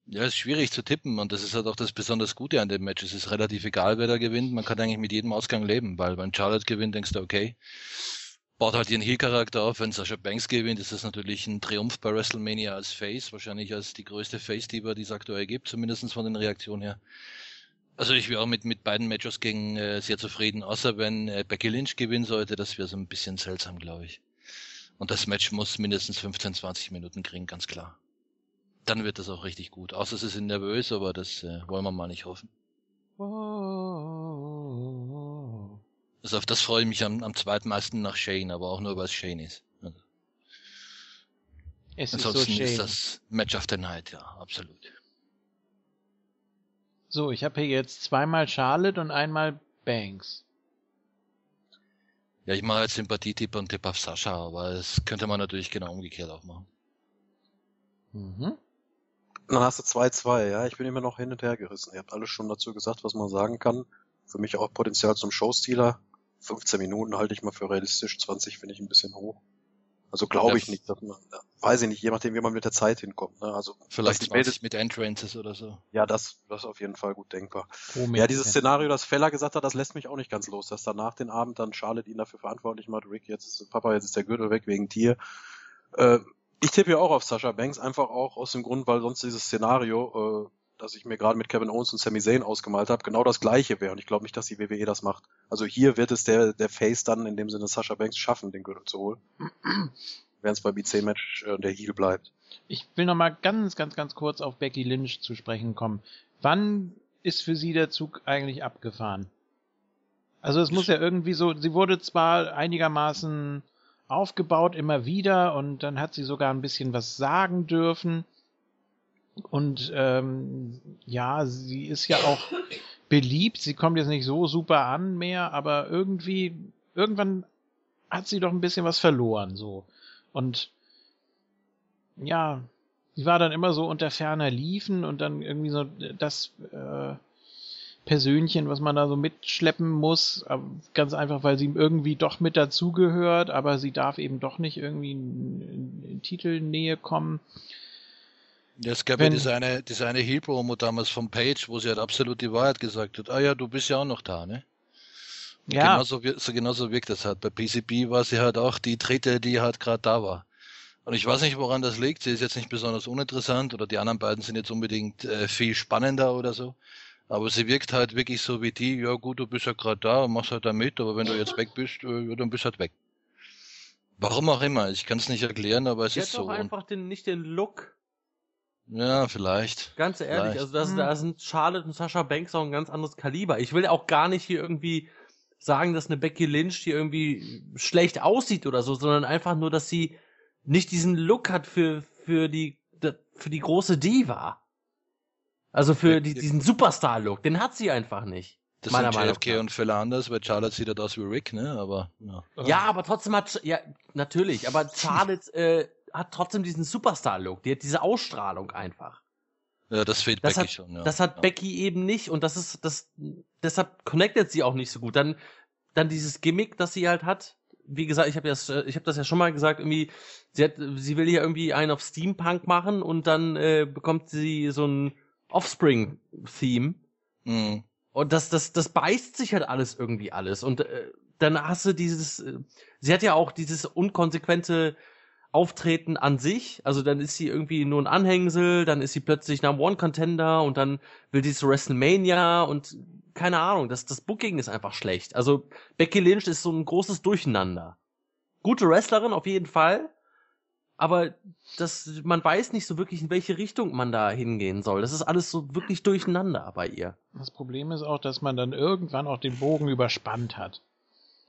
ja, ist schwierig zu tippen und das ist halt auch das besonders Gute an dem Match. Es ist relativ egal, wer da gewinnt. Man kann eigentlich mit jedem Ausgang leben, weil wenn Charlotte gewinnt, denkst du, okay, baut halt ihren Heel-Charakter auf. Wenn Sasha Banks gewinnt, ist das natürlich ein Triumph bei WrestleMania als Face, wahrscheinlich als die größte Face-Diva, die es aktuell gibt, zumindest von den Reaktionen her. Also ich wäre auch mit, mit beiden Matches gegen äh, sehr zufrieden, außer wenn äh, Becky Lynch gewinnen sollte, das wäre so ein bisschen seltsam, glaube ich. Und das Match muss mindestens 15, 20 Minuten kriegen, ganz klar. Dann wird das auch richtig gut. Außer sie sind nervös, aber das äh, wollen wir mal nicht hoffen. Oh. Also auf das freue ich mich am, am zweitmeisten nach Shane, aber auch nur, weil es Shane ist. Also, Es ist so ansonsten ist das Match of the Night, ja, absolut. So, ich habe hier jetzt zweimal Charlotte und einmal Banks. Ja, ich mache jetzt Sympathietipp und Tipp auf Sascha, aber das könnte man natürlich genau umgekehrt auch machen. Mhm. Dann hast du 2-2, ja. Ich bin immer noch hin und her gerissen. Ihr habt alles schon dazu gesagt, was man sagen kann. Für mich auch Potenzial zum Showstealer. 15 Minuten halte ich mal für realistisch, 20 finde ich ein bisschen hoch. Also glaube ich nicht, dass man, weiß ich nicht, je nachdem, wie man mit der Zeit hinkommt. Ne? Also Vielleicht 20 mit Entrances oder so. ja, das, das ist auf jeden Fall gut denkbar. Pro Ja, dieses. Szenario, das Feller gesagt hat, das lässt mich auch nicht ganz los, dass danach den Abend dann Charlotte ihn dafür verantwortlich macht. Rick, jetzt ist Papa, jetzt ist der Gürtel weg wegen Tier. Äh, ich tippe ja auch auf Sascha Banks, einfach auch aus dem Grund, weil sonst dieses Szenario, äh, das ich mir gerade mit Kevin Owens und Sami Zayn ausgemalt habe, genau das gleiche wäre. Und ich glaube nicht, dass die WWE das macht. Also hier wird es der, der Face dann in dem Sinne Sascha Banks schaffen, den Gürtel zu holen. [CLEARS THROAT] Während es beim IC-Match äh, der Heel bleibt. Ich will noch mal ganz, ganz, ganz kurz auf Becky Lynch zu sprechen kommen. Wann ist für sie der Zug eigentlich abgefahren? Also es muss ja irgendwie so, sie wurde zwar einigermaßen aufgebaut immer wieder und dann hat sie sogar ein bisschen was sagen dürfen. Und ähm, ja, sie ist ja auch beliebt. Sie kommt jetzt nicht so super an mehr, aber irgendwie, irgendwann hat sie doch ein bisschen was verloren, so. Und ja, sie war dann immer so unter ferner Liefen und dann irgendwie so das äh, Persönchen, was man da so mitschleppen muss, ganz einfach, weil sie irgendwie doch mit dazugehört, aber sie darf eben doch nicht irgendwie in, in, in Titelnähe kommen. Ja, es gab Wenn- ja diese eine, diese eine Heel-Promo damals von Page, wo sie halt absolut die Wahrheit gesagt hat. Ah ja, du bist ja auch noch da, ne? Ja, Genauso, so, genauso wirkt das halt. Bei PCB war sie halt auch die dritte, die halt gerade da war. Und ich weiß nicht, woran das liegt. Sie ist jetzt nicht besonders uninteressant oder die anderen beiden sind jetzt unbedingt äh, viel spannender oder so. Aber sie wirkt halt wirklich so wie die, ja gut, du bist ja gerade da und machst halt da mit, aber wenn du jetzt weg bist, äh, ja, dann bist halt weg. Warum auch immer, ich kann es nicht erklären, aber es Sie ist hat so. Und, einfach den, nicht den Look. Ja, vielleicht. Ganz ehrlich, Vielleicht. also das, Mhm. da sind Charlotte und Sascha Banks auch ein ganz anderes Kaliber. Ich will auch gar nicht hier irgendwie sagen, dass eine Becky Lynch hier irgendwie schlecht aussieht oder so, sondern einfach nur, dass sie nicht diesen Look hat für, für die, für die große Diva. Also für die, diesen Superstar-Look, den hat sie einfach nicht. Das meiner sind Meinung JFK nach. und Fälle anders, weil Charlotte sieht halt aus wie Rick, ne? Aber ja. Ja, aber trotzdem hat, ja, natürlich, aber [LAUGHS] Charlotte äh, hat trotzdem diesen Superstar-Look, die hat diese Ausstrahlung einfach. ja, das fehlt Das Becky hat, schon. Ja. das hat ja. Becky eben nicht und das ist, das, deshalb connectet sie auch nicht so gut. Dann, dann dieses Gimmick, das sie halt hat. Wie gesagt, ich habe das, ich habe das ja schon mal gesagt. Irgendwie, sie hat, sie will ja irgendwie einen auf Steampunk machen und dann äh, bekommt sie so ein Offspring-Theme Mhm. und das, das, das beißt sich halt alles irgendwie alles. Und äh, dann hast du dieses, äh, sie hat ja auch dieses unkonsequente Auftreten an sich. Also dann ist sie irgendwie nur ein Anhängsel, dann ist sie plötzlich Number One Contender und dann will sie zu WrestleMania und keine Ahnung, das, das Booking ist einfach schlecht. Also Becky Lynch ist so ein großes Durcheinander. Gute Wrestlerin auf jeden Fall, aber das, man weiß nicht so wirklich, in welche Richtung man da hingehen soll. Das ist alles so wirklich durcheinander bei ihr. Das Problem ist auch, dass man dann irgendwann auch den Bogen überspannt hat.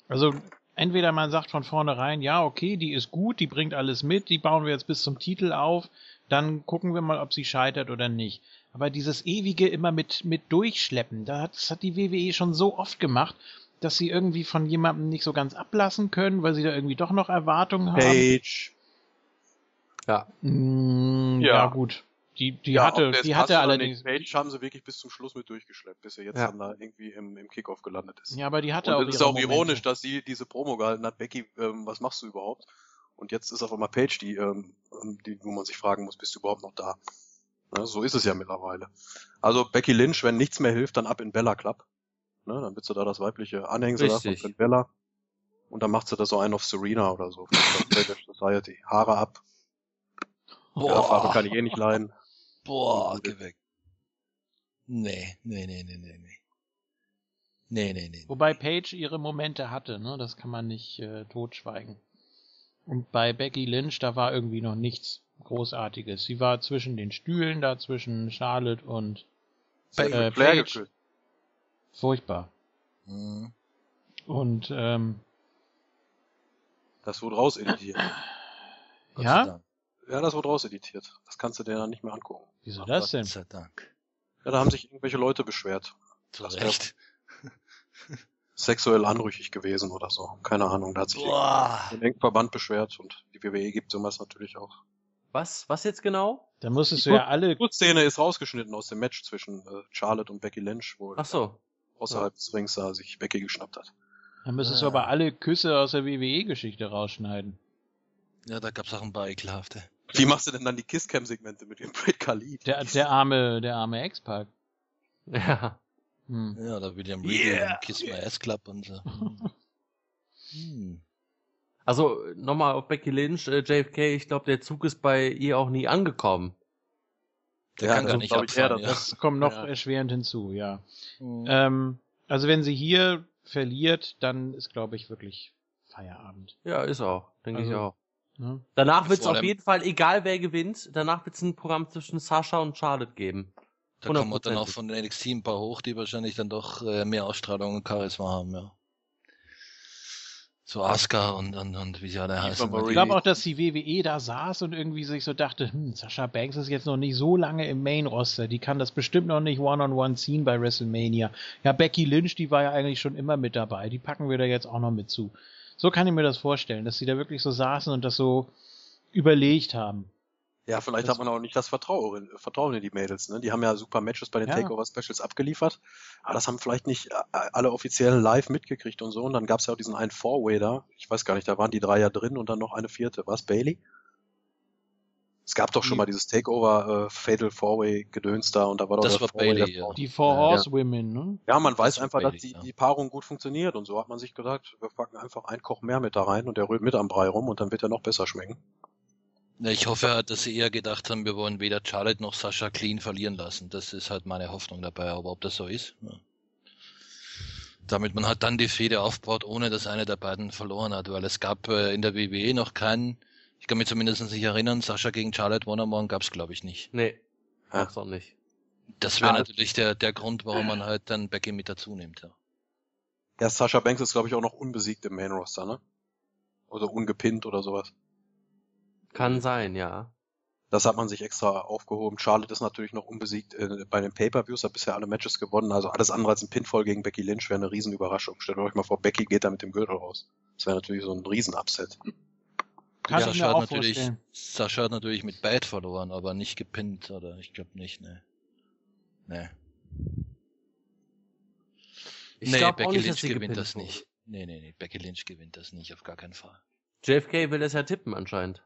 Also entweder man sagt von vornherein, ja, okay, die ist gut, die bringt alles mit, die bauen wir jetzt bis zum Titel auf, dann gucken wir mal, ob sie scheitert oder nicht. Aber dieses ewige immer mit, mit durchschleppen, das hat die WWE schon so oft gemacht, dass sie irgendwie von jemandem nicht so ganz ablassen können, weil sie da irgendwie doch noch Erwartungen haben. Page. Ja. Mm, ja. Ja. gut. Die, die Ja, hatte, die hatte allerdings. Page haben sie wirklich bis zum Schluss mit durchgeschleppt, bis er jetzt Ja. dann da irgendwie im, im Kickoff gelandet ist. Ja, aber die hatte auch. Und es ist auch Momente. ironisch, dass sie diese Promo gehalten hat, Becky, ähm, was machst du überhaupt? Und jetzt ist auf einmal Page, die, ähm, die, wo man sich fragen muss, bist du überhaupt noch da? Ne, so ist es ja mittlerweile. Also Becky Lynch, wenn nichts mehr hilft, dann ab in Bella Club. Ne, dann wird sie da das weibliche Anhängsel von Bella. Und dann macht sie da so einen auf Serena oder so. Society. Haare ab. Ja, Farbe kann ich eh nicht leiden. Boah, geh weg. Nee, nee, nee, nee, nee, nee. Nee, nee, nee. Wobei Paige ihre Momente hatte, ne? Das kann man nicht äh, totschweigen. Und bei Becky Lynch, da war irgendwie noch nichts Großartiges. Sie war zwischen den Stühlen, da zwischen Charlotte und Äh, geküsst. furchtbar. Hm. Und ähm, Das wurde rauseditiert. Gott sei ja, Dank. Ja, das wurde rauseditiert. Das kannst du dir dann nicht mehr angucken. wieso das denn? Gott sei Dank. Ja, da haben sich irgendwelche Leute beschwert. Zu Das Recht. [LAUGHS] Sexuell anrüchig gewesen oder so. Keine Ahnung. Da hat sich ein engen Verband beschwert und die WWE gibt sowas natürlich auch. Was? Was jetzt genau? Da musstest Die du ja alle. Die Szene ist rausgeschnitten aus dem Match zwischen äh, Charlotte und Becky Lynch, wo Ach so. außerhalb des Rings da sich Becky geschnappt hat. Da müsstest du Ah. aber alle Küsse aus der WWE-Geschichte rausschneiden. Ja, da gab's auch ein paar ekelhafte. Wie machst du denn dann die Kisscam-Segmente mit dem Great Khalid? Der, der arme, der arme Ex-Pack. Ja. Hm. Ja, da William Regal Yeah. und Kiss My Ass Club und so. [LAUGHS] Hm. Also nochmal auf Becky Lynch, äh, JFK, ich glaube, der Zug ist bei ihr auch nie angekommen. Der Ja, kann gar nicht ich abfahren, ja. Das kommt noch Ja. erschwerend hinzu, ja. Hm. Ähm, also wenn sie hier verliert, dann ist, glaube ich, wirklich Feierabend. Ja, ist auch, denke ich Also, auch. Ne? Danach wird es auf jeden Fall, egal wer gewinnt, danach wird es ein Programm zwischen Sascha und Charlotte geben. Da kommen wir dann auch 100%. von den NXT ein paar hoch, die wahrscheinlich dann doch äh, mehr Ausstrahlung und Charisma haben, ja. So Asuka und, und, und wie sie alle heißen. Ich glaube auch, dass die WWE da saß und irgendwie sich so dachte, hm, Sascha Banks ist jetzt noch nicht so lange im Main-Roster, die kann das bestimmt noch nicht one-on-one ziehen bei WrestleMania. Ja, Becky Lynch, die war ja eigentlich schon immer mit dabei, die packen wir da jetzt auch noch mit zu. So kann ich mir das vorstellen, dass sie da wirklich so saßen und das so überlegt haben. Ja, vielleicht Das- hat man auch nicht das Vertrauen, Vertrauen in die Mädels. Ne? Die haben ja super Matches bei den Ja. Takeover-Specials abgeliefert, aber das haben vielleicht nicht alle Offiziellen live mitgekriegt und so. Und dann gab's ja auch diesen einen Four-Way da. Ich weiß gar nicht, da waren die drei ja drin und dann noch eine vierte. Was, Bailey? Es gab doch schon Die- mal dieses Takeover äh, Fatal Four-Way Gedöns da und da war doch Das war Bailey, ja. Die Four Ja. Horsewomen, ne? Ja, man weiß war einfach, dass Bailey, die, ja. die Paarung gut funktioniert und so hat man sich gedacht, wir packen einfach einen Koch mehr mit da rein und der rührt mit am Brei rum und dann wird er noch besser schmecken. Ja, ich hoffe halt, dass sie eher gedacht haben, wir wollen weder Charlotte noch Sascha clean verlieren lassen. Das ist halt meine Hoffnung dabei, aber ob das so ist. Ja. Damit man halt dann die Fehde aufbaut, ohne dass einer der beiden verloren hat, weil es gab äh, in der WWE noch keinen, ich kann mich zumindest nicht erinnern, Sascha gegen Charlotte One-on-One gab's glaube ich nicht. Nee, Ja. gab's auch nicht. Das wäre Ah. natürlich der, der Grund, warum man halt dann Becky mit dazu nimmt. Ja. Ja, Sasha Banks ist, glaube ich, auch noch unbesiegt im Main-Roster, ne? Oder ungepinnt oder sowas. Kann sein, ja. Das hat man sich extra aufgehoben. Charlotte ist natürlich noch unbesiegt äh, bei den Pay-Per-Views, hat bisher alle Matches gewonnen. Also alles andere als ein Pinfall gegen Becky Lynch wäre eine Riesenüberraschung. Stellt euch mal vor, Becky geht da mit dem Gürtel raus. Das wäre natürlich so ein Riesen-Upset. Kann Sascha ich mir hat auch natürlich, vorstellen. Sascha hat natürlich mit Bad verloren, aber nicht gepinnt, oder ich glaube nicht, ne. Ne. Ich nee, Becky auch nicht, dass Lynch sie gewinnt das wurde. nicht. Nee, nee, nee, Becky Lynch gewinnt das nicht, auf gar keinen Fall. JFK will es ja tippen anscheinend.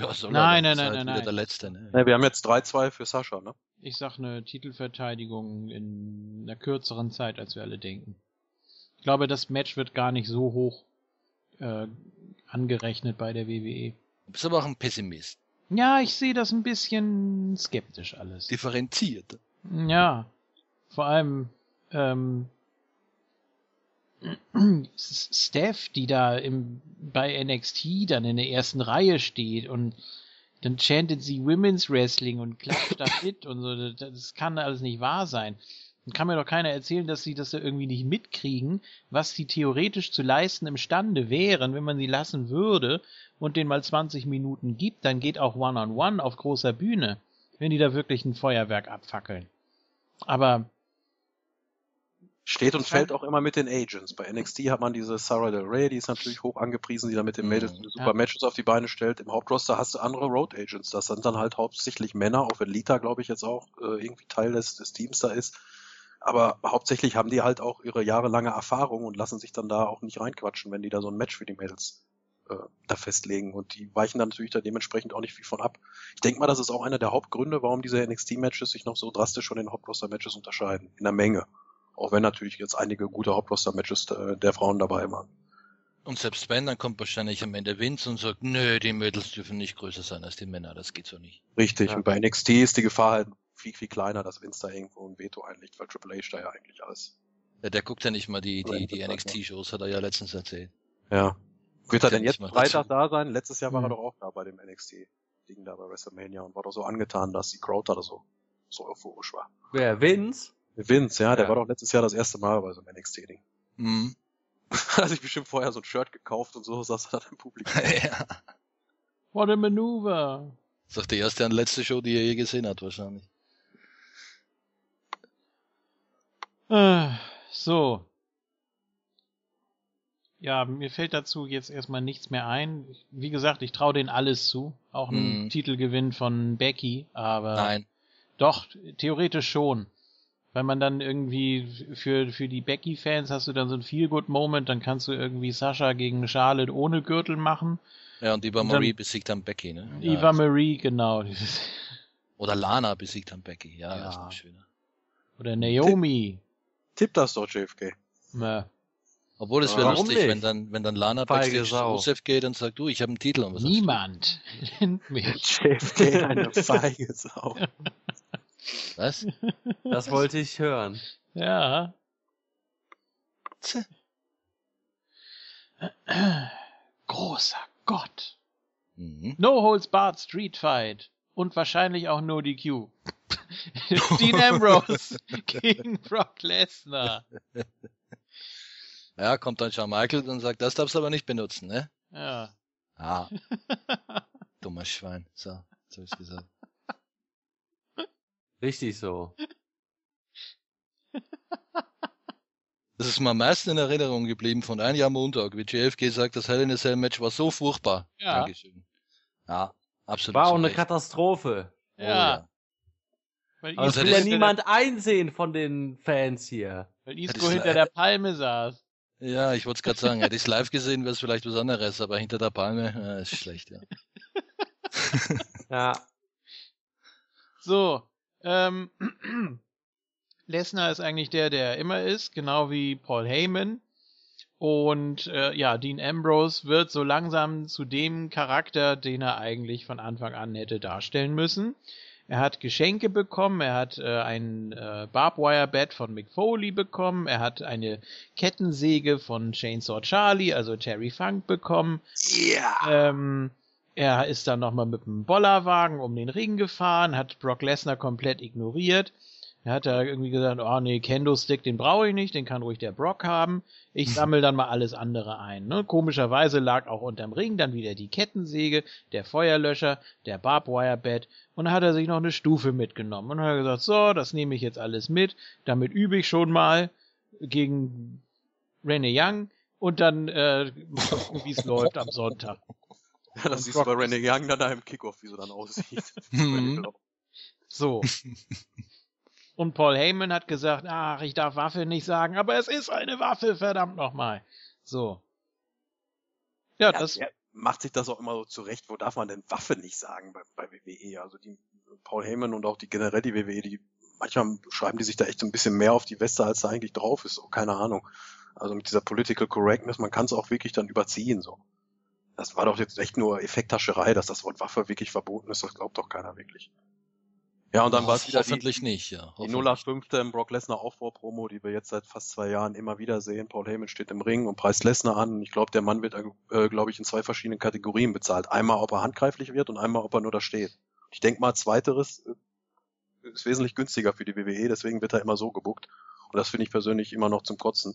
Ja, soll Nein, er, nein, nein, halt nein, nein. der Letzte, ne. Ne, wir haben jetzt 3-2 für Sascha, ne? Ich sag eine Titelverteidigung in einer kürzeren Zeit, als wir alle denken. Ich glaube, das Match wird gar nicht so hoch äh, angerechnet bei der WWE. Du bist aber auch ein Pessimist. Ja, ich sehe das ein bisschen skeptisch alles. Differenziert. Ja, vor allem, ähm, [CLEARS THROAT] Steph, die da im, bei NXT dann in der ersten Reihe steht und dann chantet sie Women's Wrestling und klatscht da [LAUGHS] mit und so. Das, das kann alles nicht wahr sein. Dann kann mir doch keiner erzählen, dass sie das da irgendwie nicht mitkriegen, was sie theoretisch zu leisten imstande wären, wenn man sie lassen würde und den mal 20 Minuten gibt, dann geht auch One-on-One -on -One auf großer Bühne, wenn die da wirklich ein Feuerwerk abfackeln. Aber Steht und fällt auch immer mit den Agents. Bei NXT hat man diese Sarah Del Rey, die ist natürlich hoch angepriesen, die da mit den Mädels Mhm. super Ja. Matches auf die Beine stellt. Im Hauptroster hast du andere Road Agents. Das sind dann halt hauptsächlich Männer, auch wenn Lita, glaube ich, jetzt auch äh, irgendwie Teil des, des Teams da ist. Aber hauptsächlich haben die halt auch ihre jahrelange Erfahrung und lassen sich dann da auch nicht reinquatschen, wenn die da so ein Match für die Mädels äh, da festlegen. Und die weichen dann natürlich da dementsprechend auch nicht viel von ab. Ich denke mal, das ist auch einer der Hauptgründe, warum diese NXT-Matches sich noch so drastisch von den Hauptroster-Matches unterscheiden. In der Menge. Auch wenn natürlich jetzt einige gute Hauptroster-Matches äh, der Frauen dabei waren. Und selbst wenn, dann kommt wahrscheinlich am Ende Vince und sagt, nö, die Mädels dürfen nicht größer sein als die Männer, das geht so nicht. Richtig. Ja. Und bei NXT ist die Gefahr halt viel, viel kleiner, dass Vince da irgendwo ein Veto einlegt, weil Triple H da ja eigentlich alles. Ja, der guckt ja nicht mal die, die, die. NXT-Shows, hat er ja letztens erzählt. Ja. Wird er denn jetzt Freitag da sein? Letztes Jahr war er Hm. doch auch da bei dem NXT-Ding da bei WrestleMania und war doch so angetan, dass die Crowd da so, so euphorisch war. Wer? Vince? Vince, ja, der Ja. war doch letztes Jahr das erste Mal bei so einem NXT-Ding. Mhm. [LAUGHS] Hat sich bestimmt vorher so ein Shirt gekauft und so saß er dann im Publikum. [LAUGHS] ja. what a maneuver. Das ist doch die erste und letzte Show, die er je gesehen hat, wahrscheinlich. So. Ja, mir fällt dazu jetzt erstmal nichts mehr ein. Wie gesagt, ich traue denen alles zu. Auch einen Mhm. Titelgewinn von Becky, aber Nein. doch, theoretisch schon. Weil man dann irgendwie für, für die Becky-Fans hast du dann so ein Feel-Good-Moment, dann kannst du irgendwie Sascha gegen Charlotte ohne Gürtel machen. Ja, und Eva Und dann- Marie besiegt dann Becky, ne? Ja, Eva Marie, genau. Oder Lana besiegt dann Becky, ja, Ja. das ist noch schöner. Oder Naomi. Tipp das doch, JFK. Äh, Obwohl es wäre lustig, nicht? wenn dann, wenn dann Lana Backstage zu. Rusev geht und sagt, du, ich habe einen Titel und was niemand nennt mich. JFK, eine [LAUGHS] feige Sau. Was? Das wollte ich hören. Ja. Tse. Großer Gott. Mhm. No Holds Barred Street Fight. Und wahrscheinlich auch No DQ. Dean Ambrose gegen Brock Lesnar. Ja, kommt dann Shawn Michaels und sagt, das darfst du aber nicht benutzen, ne? Ja. Ah, [LAUGHS] dummer Schwein. So, so ist gesagt. Richtig so. Das ist mir am meisten in Erinnerung geblieben von ein Jahr Montag, wie JFK sagt, das Hell in a Cell Match war so furchtbar. Ja. Dankeschön. Ja, absolut. War auch eine Recht. Katastrophe. Oh, Ja. Weil Aber das das will ja niemand einsehen von den Fans hier. Weil Isco hinter der Palme saß. Ja, ich wollte es gerade sagen, hätte ich es live gesehen, wäre es vielleicht was anderes, aber hinter der Palme äh, ist schlecht, ja. [LAUGHS] Ja. So, ähm, [CLEARS THROAT] Lesnar ist eigentlich der, der immer ist, genau wie Paul Heyman. Und äh, ja, Dean Ambrose wird so langsam zu dem Charakter, den er eigentlich von Anfang an hätte darstellen müssen. Er hat Geschenke bekommen, er hat äh, ein äh, Barbwire-Bett von Mick Foley bekommen, er hat eine Kettensäge von Chainsaw Charlie, also Terry Funk bekommen. Ja. Ähm, er ist dann nochmal mit dem Bollerwagen um den Ring gefahren, hat Brock Lesnar komplett ignoriert. Er hat da irgendwie gesagt, oh nee, Kendo-Stick, den brauche ich nicht, den kann ruhig der Brock haben. Ich sammle dann mal alles andere ein. Ne? Komischerweise lag auch unterm Ring dann wieder die Kettensäge, der Feuerlöscher, der Barbwire-Bett und dann hat er sich noch eine Stufe mitgenommen und hat gesagt, so, das nehme ich jetzt alles mit, damit übe ich schon mal gegen Rene Young und dann äh, mal gucken, wie es [LAUGHS] läuft am Sonntag. Ja, das siehst du bei Renee Young dann da im Kickoff, wie so dann aussieht. [LAUGHS] Mhm. So. Und Paul Heyman hat gesagt, ach, ich darf Waffe nicht sagen, aber es ist eine Waffe, verdammt nochmal. So. Ja, Ja, das, macht sich das auch immer so zurecht. Wo darf man denn Waffe nicht sagen bei, bei WWE? Also die Paul Heyman und auch die generell die WWE, die manchmal schreiben die sich da echt so ein bisschen mehr auf die Weste, als da eigentlich drauf ist. So, keine Ahnung. Also mit dieser Political Correctness, man kann es auch wirklich dann überziehen. So. Das war doch jetzt echt nur Effekthascherei, dass das Wort Waffe wirklich verboten ist. Das glaubt doch keiner wirklich. Ja, und dann war es wieder die, Hoffentlich nicht, ja. die Hoffentlich. 0815 Brock Lesnar Aufbau-Promo, die wir jetzt seit fast zwei Jahren immer wieder sehen. Paul Heyman steht im Ring und preist Lesnar an. Ich glaube, der Mann wird, äh, glaube ich, in zwei verschiedenen Kategorien bezahlt. Einmal, ob er handgreiflich wird und einmal, ob er nur da steht. Ich denke mal, zweiteres äh, ist wesentlich günstiger für die WWE, deswegen wird er immer so gebuckt. Und das finde ich persönlich immer noch zum Kotzen.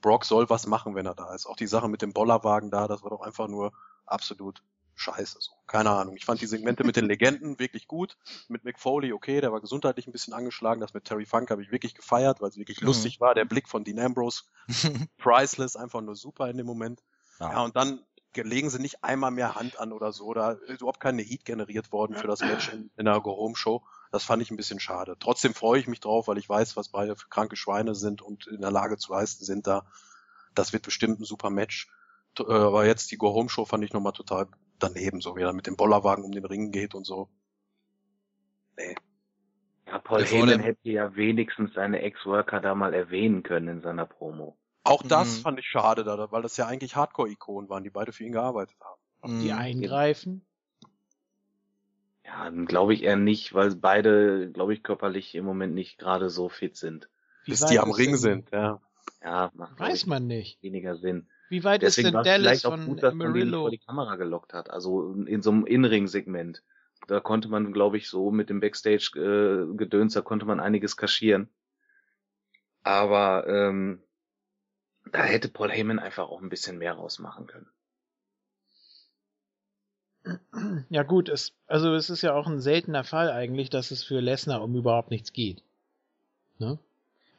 Brock soll was machen, wenn er da ist. Auch die Sache mit dem Bollerwagen da, das war doch einfach nur absolut scheiße. So. Keine Ahnung. Ich fand die Segmente mit den Legenden wirklich gut. Mit Mick Foley, okay, der war gesundheitlich ein bisschen angeschlagen. Das mit Terry Funk habe ich wirklich gefeiert, weil es wirklich Mhm. lustig war. Der Blick von Dean Ambrose, [LAUGHS] priceless, einfach nur super in dem Moment. Ja. Ja, und dann legen sie nicht einmal mehr Hand an oder so. Da ist überhaupt keine Heat generiert worden für das Match in, in der Go-Home-Show. Das fand ich ein bisschen schade. Trotzdem freue ich mich drauf, weil ich weiß, was beide für kranke Schweine sind und in der Lage zu leisten sind da. Das wird bestimmt ein super Match. Äh, Aber jetzt die Go-Home-Show fand ich nochmal total daneben, so wie er mit dem Bollerwagen um den Ring geht und so. Nee. Ja, Paul vor Heyman hätte ja wenigstens seine Ex-Worker da mal erwähnen können in seiner Promo. Auch das Mhm. fand ich schade, da, weil das ja eigentlich Hardcore-Ikonen waren, die beide für ihn gearbeitet haben. Die Mhm. eingreifen. Ja, glaube ich eher nicht, weil beide, glaube ich, körperlich im Moment nicht gerade so fit sind. Wie Bis die am Ring sind, ja. Ja, macht Weiß man nicht. weniger Sinn. Wie weit Deswegen ist denn Dallas vielleicht auch von gut, dass man den Amarillo? vor die Kamera gelockt hat. Also in so einem In-Ring-Segment. Da konnte man, glaube ich, so mit dem Backstage-Gedöns, da konnte man einiges kaschieren. Aber ähm, da hätte Paul Heyman einfach auch ein bisschen mehr rausmachen können. Ja gut, es, also es ist ja auch ein seltener Fall eigentlich, dass es für Lesnar um überhaupt nichts geht. Ne?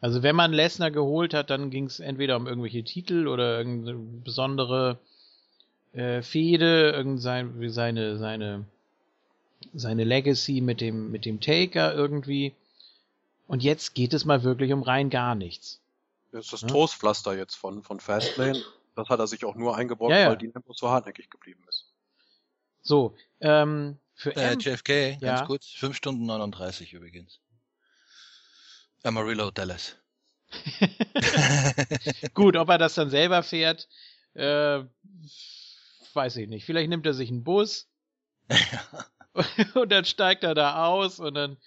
Also wenn man Lesnar geholt hat, dann ging es entweder um irgendwelche Titel oder irgendeine besondere äh, Fehde, irgendeine seine seine seine Legacy mit dem mit dem Taker irgendwie. Und jetzt geht es mal wirklich um rein gar nichts. Das ist das Ja. Trostpflaster jetzt von, von Fastlane. Das hat er sich auch nur eingebaut, Ja, ja. weil die Tempo so hartnäckig geblieben ist. So, ähm, für Äh, M JFK, Ja. ganz kurz. 5 Stunden 39 übrigens. Amarillo, Dallas. [LAUGHS] Gut, ob er das dann selber fährt, äh, weiß ich nicht. Vielleicht nimmt er sich einen Bus [LAUGHS] und dann steigt er da aus und dann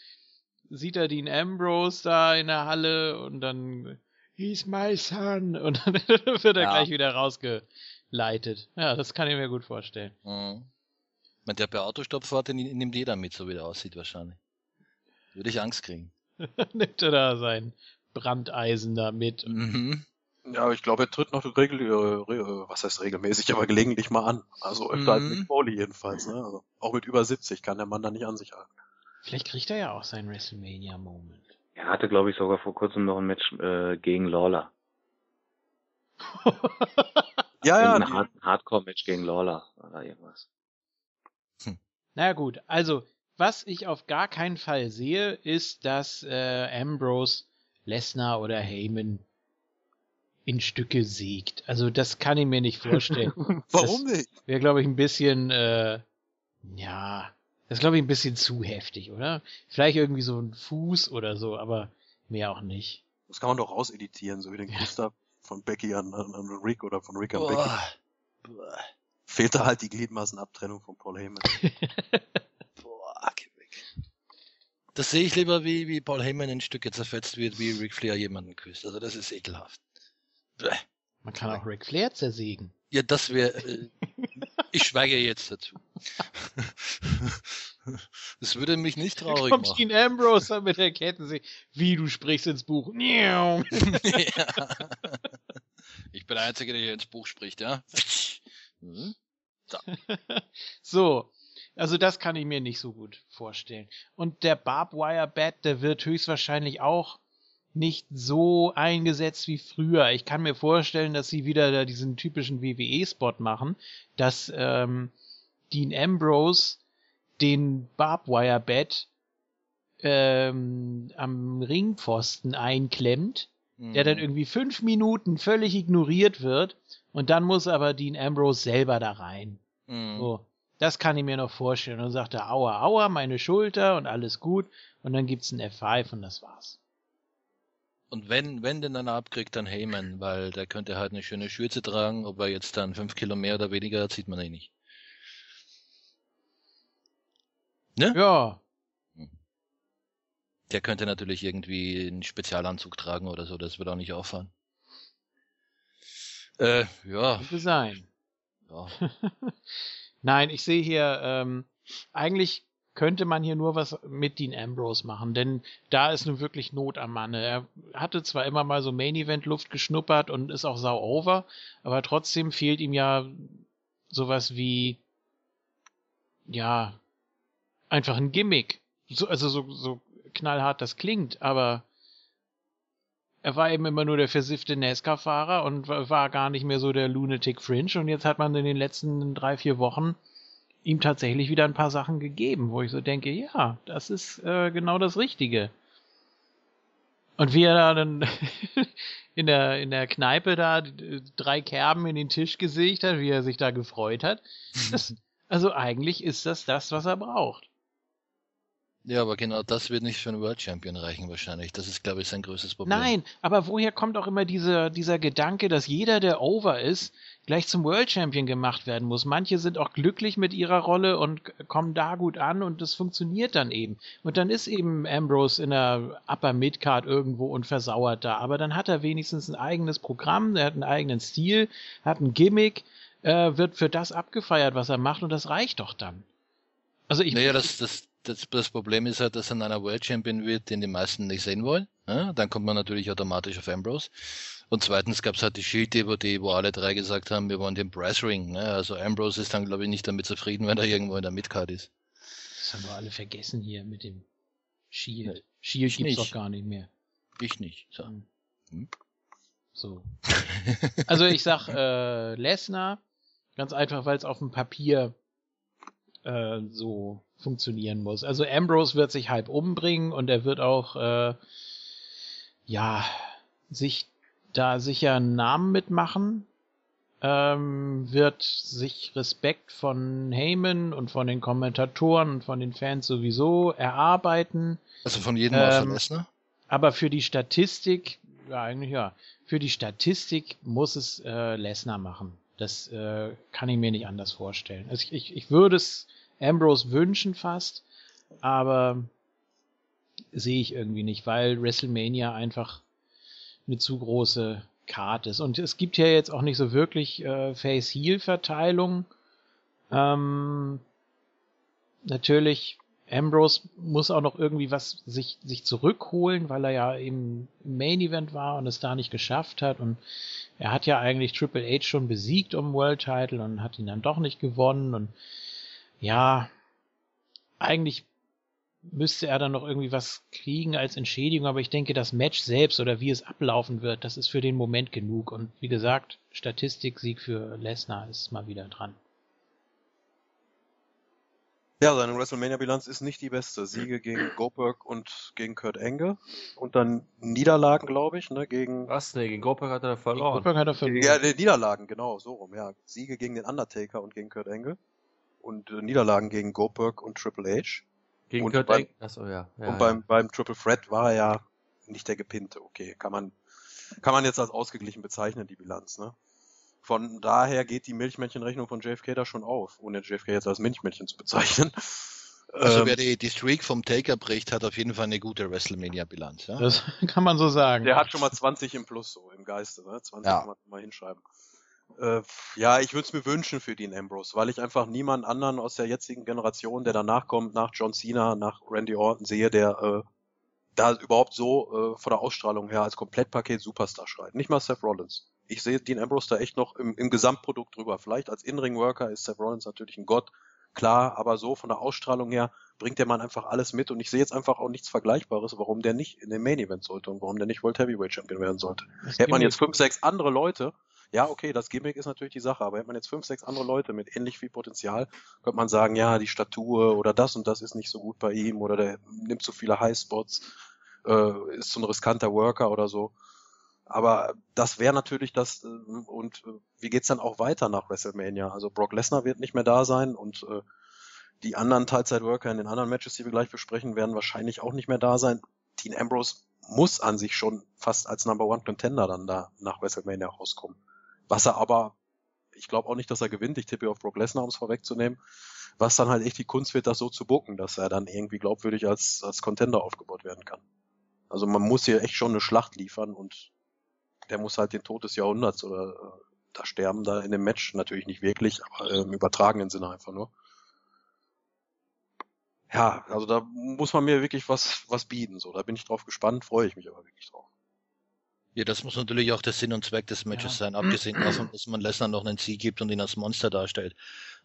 sieht er Dean Ambrose da in der Halle und dann He's my son und dann [LAUGHS] wird er Ja. gleich wieder rausgeleitet. Ja, das kann ich mir gut vorstellen. Mhm. Wenn der bei Autostopp fährt, den nimmt jeder mit, so wie der aussieht wahrscheinlich. Würde ich Angst kriegen. [LAUGHS] Nimmt er da sein Brandeisen da mit. Mhm. Ja, aber ich glaube, er tritt noch regel, äh, äh, was heißt regelmäßig, aber gelegentlich mal an. Also öfter als Mhm. Mick Foley jedenfalls. Ne? Also auch mit über 70 kann der Mann da nicht an sich halten. Vielleicht kriegt er ja auch seinen WrestleMania-Moment. Er hatte, glaube ich, sogar vor kurzem noch ein Match äh, gegen Lawler. [LAUGHS] Ja, ja, ein die, Hard Hardcore-Match gegen Lawler oder irgendwas. Na gut, also was ich auf gar keinen Fall sehe, ist, dass äh, Ambrose, Lesnar oder Heyman in Stücke sägt. Also das kann ich mir nicht vorstellen. [LAUGHS] warum nicht? Wäre, glaube ich, ein bisschen, äh, ja, das ist, glaube ich, ein bisschen zu heftig, oder? Vielleicht irgendwie so ein Fuß oder so, aber mehr auch nicht. Das kann man doch rauseditieren, so wie den Ja. Gustav von Becky an, an, Rick oder von Rick an Becky. Boah. Boah. Fehlte halt die Gliedmaßenabtrennung von Paul Heyman. [LAUGHS] Das sehe ich lieber, wie, wie Paul Heyman in Stücke zerfetzt wird, wie Ric Flair jemanden küsst. Also das ist ekelhaft. Bäh. Man kann auch Ric Flair zersägen. Ja, das wäre. Äh, [LAUGHS] ich schweige jetzt dazu. [LAUGHS] Das würde mich nicht Da traurig kommt machen. Dean Ambrose mit der Kettensäge. Wie, du sprichst ins Buch. Ja. [LAUGHS] Ich bin der Einzige, der hier ins Buch spricht, ja? Mhm. So, also das kann ich mir nicht so gut vorstellen. Und der Barbwire Bat, der wird höchstwahrscheinlich auch nicht so eingesetzt wie früher. Ich kann mir vorstellen, dass sie wieder da diesen typischen WWE-Spot machen, dass ähm, Dean Ambrose den Barbwire Bat ähm, am Ringpfosten einklemmt der dann Mhm. irgendwie fünf Minuten völlig ignoriert wird und dann muss aber Dean Ambrose selber da rein. Mhm. So, das kann ich mir noch vorstellen. Und dann sagt er, aua, aua, meine Schulter und alles gut. Und dann gibt's ein F5 und das war's. Und wenn, wenn denn einer abkriegt, dann Heyman, weil der könnte halt eine schöne Schürze tragen, ob er jetzt dann fünf Kilo mehr oder weniger hat, sieht man eh nicht. Ja. Hm. Der könnte natürlich irgendwie einen Spezialanzug tragen oder so, das wird auch nicht auffallen. Äh, ja. Könnte sein. ja. [LAUGHS] Nein, ich sehe hier, ähm, eigentlich könnte man hier nur was mit Dean Ambrose machen, denn da ist nun wirklich Not am Manne. Er hatte zwar immer mal so Main Event Luft geschnuppert und ist auch sau over, aber trotzdem fehlt ihm ja sowas wie ja einfach ein Gimmick. So, also so, so knallhart das klingt, aber er war eben immer nur der versiffte NASCAR-Fahrer und war gar nicht mehr so der Lunatic Fringe und jetzt hat man in den letzten drei, vier Wochen ihm tatsächlich wieder ein paar Sachen gegeben, wo ich so denke, ja, das ist äh, genau das Richtige. Und wie er da dann [LAUGHS] in der, in der Kneipe da drei Kerben in den Tisch gesicht hat, wie er sich da gefreut hat. Das, also eigentlich ist das das, was er braucht. Ja, aber genau das wird nicht für einen World Champion reichen wahrscheinlich. Das ist, glaube ich, sein größtes Problem. Nein, aber woher kommt auch immer dieser, dieser Gedanke, dass jeder, der over ist, gleich zum World Champion gemacht werden muss? Manche sind auch glücklich mit ihrer Rolle und kommen da gut an und das funktioniert dann eben. Und dann ist eben Ambrose in der Upper Midcard irgendwo und versauert da. Aber dann hat er wenigstens ein eigenes Programm, er hat einen eigenen Stil, hat ein Gimmick, äh, wird für das abgefeiert, was er macht und das reicht doch dann. Also ich. Naja, das, das, das, das Problem ist halt, dass er einer World Champion wird, den die meisten nicht sehen wollen. Ja, dann kommt man natürlich automatisch auf Ambrose. Und zweitens gab es halt die Shield-DVD, wo alle drei gesagt haben, wir wollen den Brass Ring. Ne? Also Ambrose ist dann, glaube ich, nicht damit zufrieden, wenn er irgendwo in der Midcard ist. Das haben wir alle vergessen hier mit dem Shield. Nee, Shield gibt's doch gar nicht mehr. Ich nicht. So. Hm? so. also ich sag äh, Lesnar, ganz einfach, weil es auf dem Papier äh, so funktionieren muss. Also Ambrose wird sich halb umbringen und er wird auch äh, ja sich da sicher einen Namen mitmachen. Ähm, wird sich Respekt von Heyman und von den Kommentatoren und von den Fans sowieso erarbeiten. Also von jedem ähm, außer Lesnar? Aber für die Statistik, ja eigentlich ja, für die Statistik muss es äh, Lesnar machen. Das äh, kann ich mir nicht anders vorstellen. Also ich, ich, ich würde es Ambrose wünschen fast, aber sehe ich irgendwie nicht, weil WrestleMania einfach eine zu große Karte ist. Und es gibt ja jetzt auch nicht so wirklich äh, Face-Heel-Verteilung. Ähm, natürlich, Ambrose muss auch noch irgendwie was sich, sich zurückholen, weil er ja im Main Event war und es da nicht geschafft hat. Und er hat ja eigentlich Triple H schon besiegt um World Title und hat ihn dann doch nicht gewonnen. Und ja, eigentlich müsste er dann noch irgendwie was kriegen als Entschädigung, aber ich denke, das Match selbst oder wie es ablaufen wird, das ist für den Moment genug. Und wie gesagt, Statistiksieg für Lesnar ist mal wieder dran. Ja, seine WrestleMania-Bilanz ist nicht die beste. Siege gegen Goldberg und gegen Kurt Angle. Und dann Niederlagen, glaube ich, ne, gegen... Was? Nee, gegen Goldberg hat er verloren. Goldberg hat er verloren. Ja, Niederlagen, genau, so rum, ja. Siege gegen den Undertaker und gegen Kurt Angle und äh, Niederlagen gegen Goldberg und Triple H. Gegen und Kurt beim, Achso, ja. ja und ja. beim, beim Triple Threat war er ja nicht der Gepinte. Okay, kann man, kann man jetzt als ausgeglichen bezeichnen, die Bilanz, ne? Von daher geht die Milchmännchenrechnung von JFK da schon auf, ohne JFK jetzt als Milchmännchen zu bezeichnen. [LAUGHS] Also ähm, wer die, die Streak vom Taker bricht, hat auf jeden Fall eine gute WrestleMania-Bilanz. Ja? Das [LAUGHS] kann man so sagen. Der hat schon mal 20 im Plus, so im Geiste. Ne? 20 ja. kann man mal hinschreiben. Äh, ja, ich würde es mir wünschen für Dean Ambrose, weil ich einfach niemand anderen aus der jetzigen Generation, der danach kommt, nach John Cena, nach Randy Orton sehe, der äh, da überhaupt so äh, von der Ausstrahlung her als Komplettpaket Superstar schreit. Nicht mal Seth Rollins. Ich sehe Dean Ambrose da echt noch im, im Gesamtprodukt drüber. Vielleicht als In-Ring-Worker ist Seth Rollins natürlich ein Gott, klar, aber so von der Ausstrahlung her bringt der Mann einfach alles mit und ich sehe jetzt einfach auch nichts Vergleichbares, warum der nicht in den Main Event sollte und warum der nicht World Heavyweight Champion werden sollte. Hätte man jetzt fünf, sechs andere Leute, ja, okay, das Gimmick ist natürlich die Sache, aber hätte man jetzt fünf, sechs andere Leute mit ähnlich viel Potenzial, könnte man sagen, ja, die Statur oder das und das ist nicht so gut bei ihm oder der nimmt zu viele Highspots, äh, ist so ein riskanter Worker oder so. Aber das wäre natürlich das, äh, und äh, wie geht's dann auch weiter nach WrestleMania? Also Brock Lesnar wird nicht mehr da sein und äh, die anderen Teilzeitworker in den anderen Matches, die wir gleich besprechen, werden wahrscheinlich auch nicht mehr da sein. Dean Ambrose muss an sich schon fast als Number One Contender dann da nach WrestleMania rauskommen. Was er aber ich glaube auch nicht, dass er gewinnt. Ich tippe auf Brock Lesnar, um es vorwegzunehmen. Was dann halt echt die Kunst wird, das so zu bucken, dass er dann irgendwie glaubwürdig als, als Contender aufgebaut werden kann. Also man muss hier echt schon eine Schlacht liefern und der muss halt den Tod des Jahrhunderts oder äh, da sterben da in dem Match natürlich nicht wirklich, aber äh, im übertragenen Sinne einfach nur. Ja, also da muss man mir wirklich was, was bieten. So, da bin ich drauf gespannt, freue ich mich aber wirklich drauf. Ja, das muss natürlich auch der Sinn und Zweck des Matches ja. sein, abgesehen davon, dass man Lesnar noch einen Sieg gibt und ihn als Monster darstellt.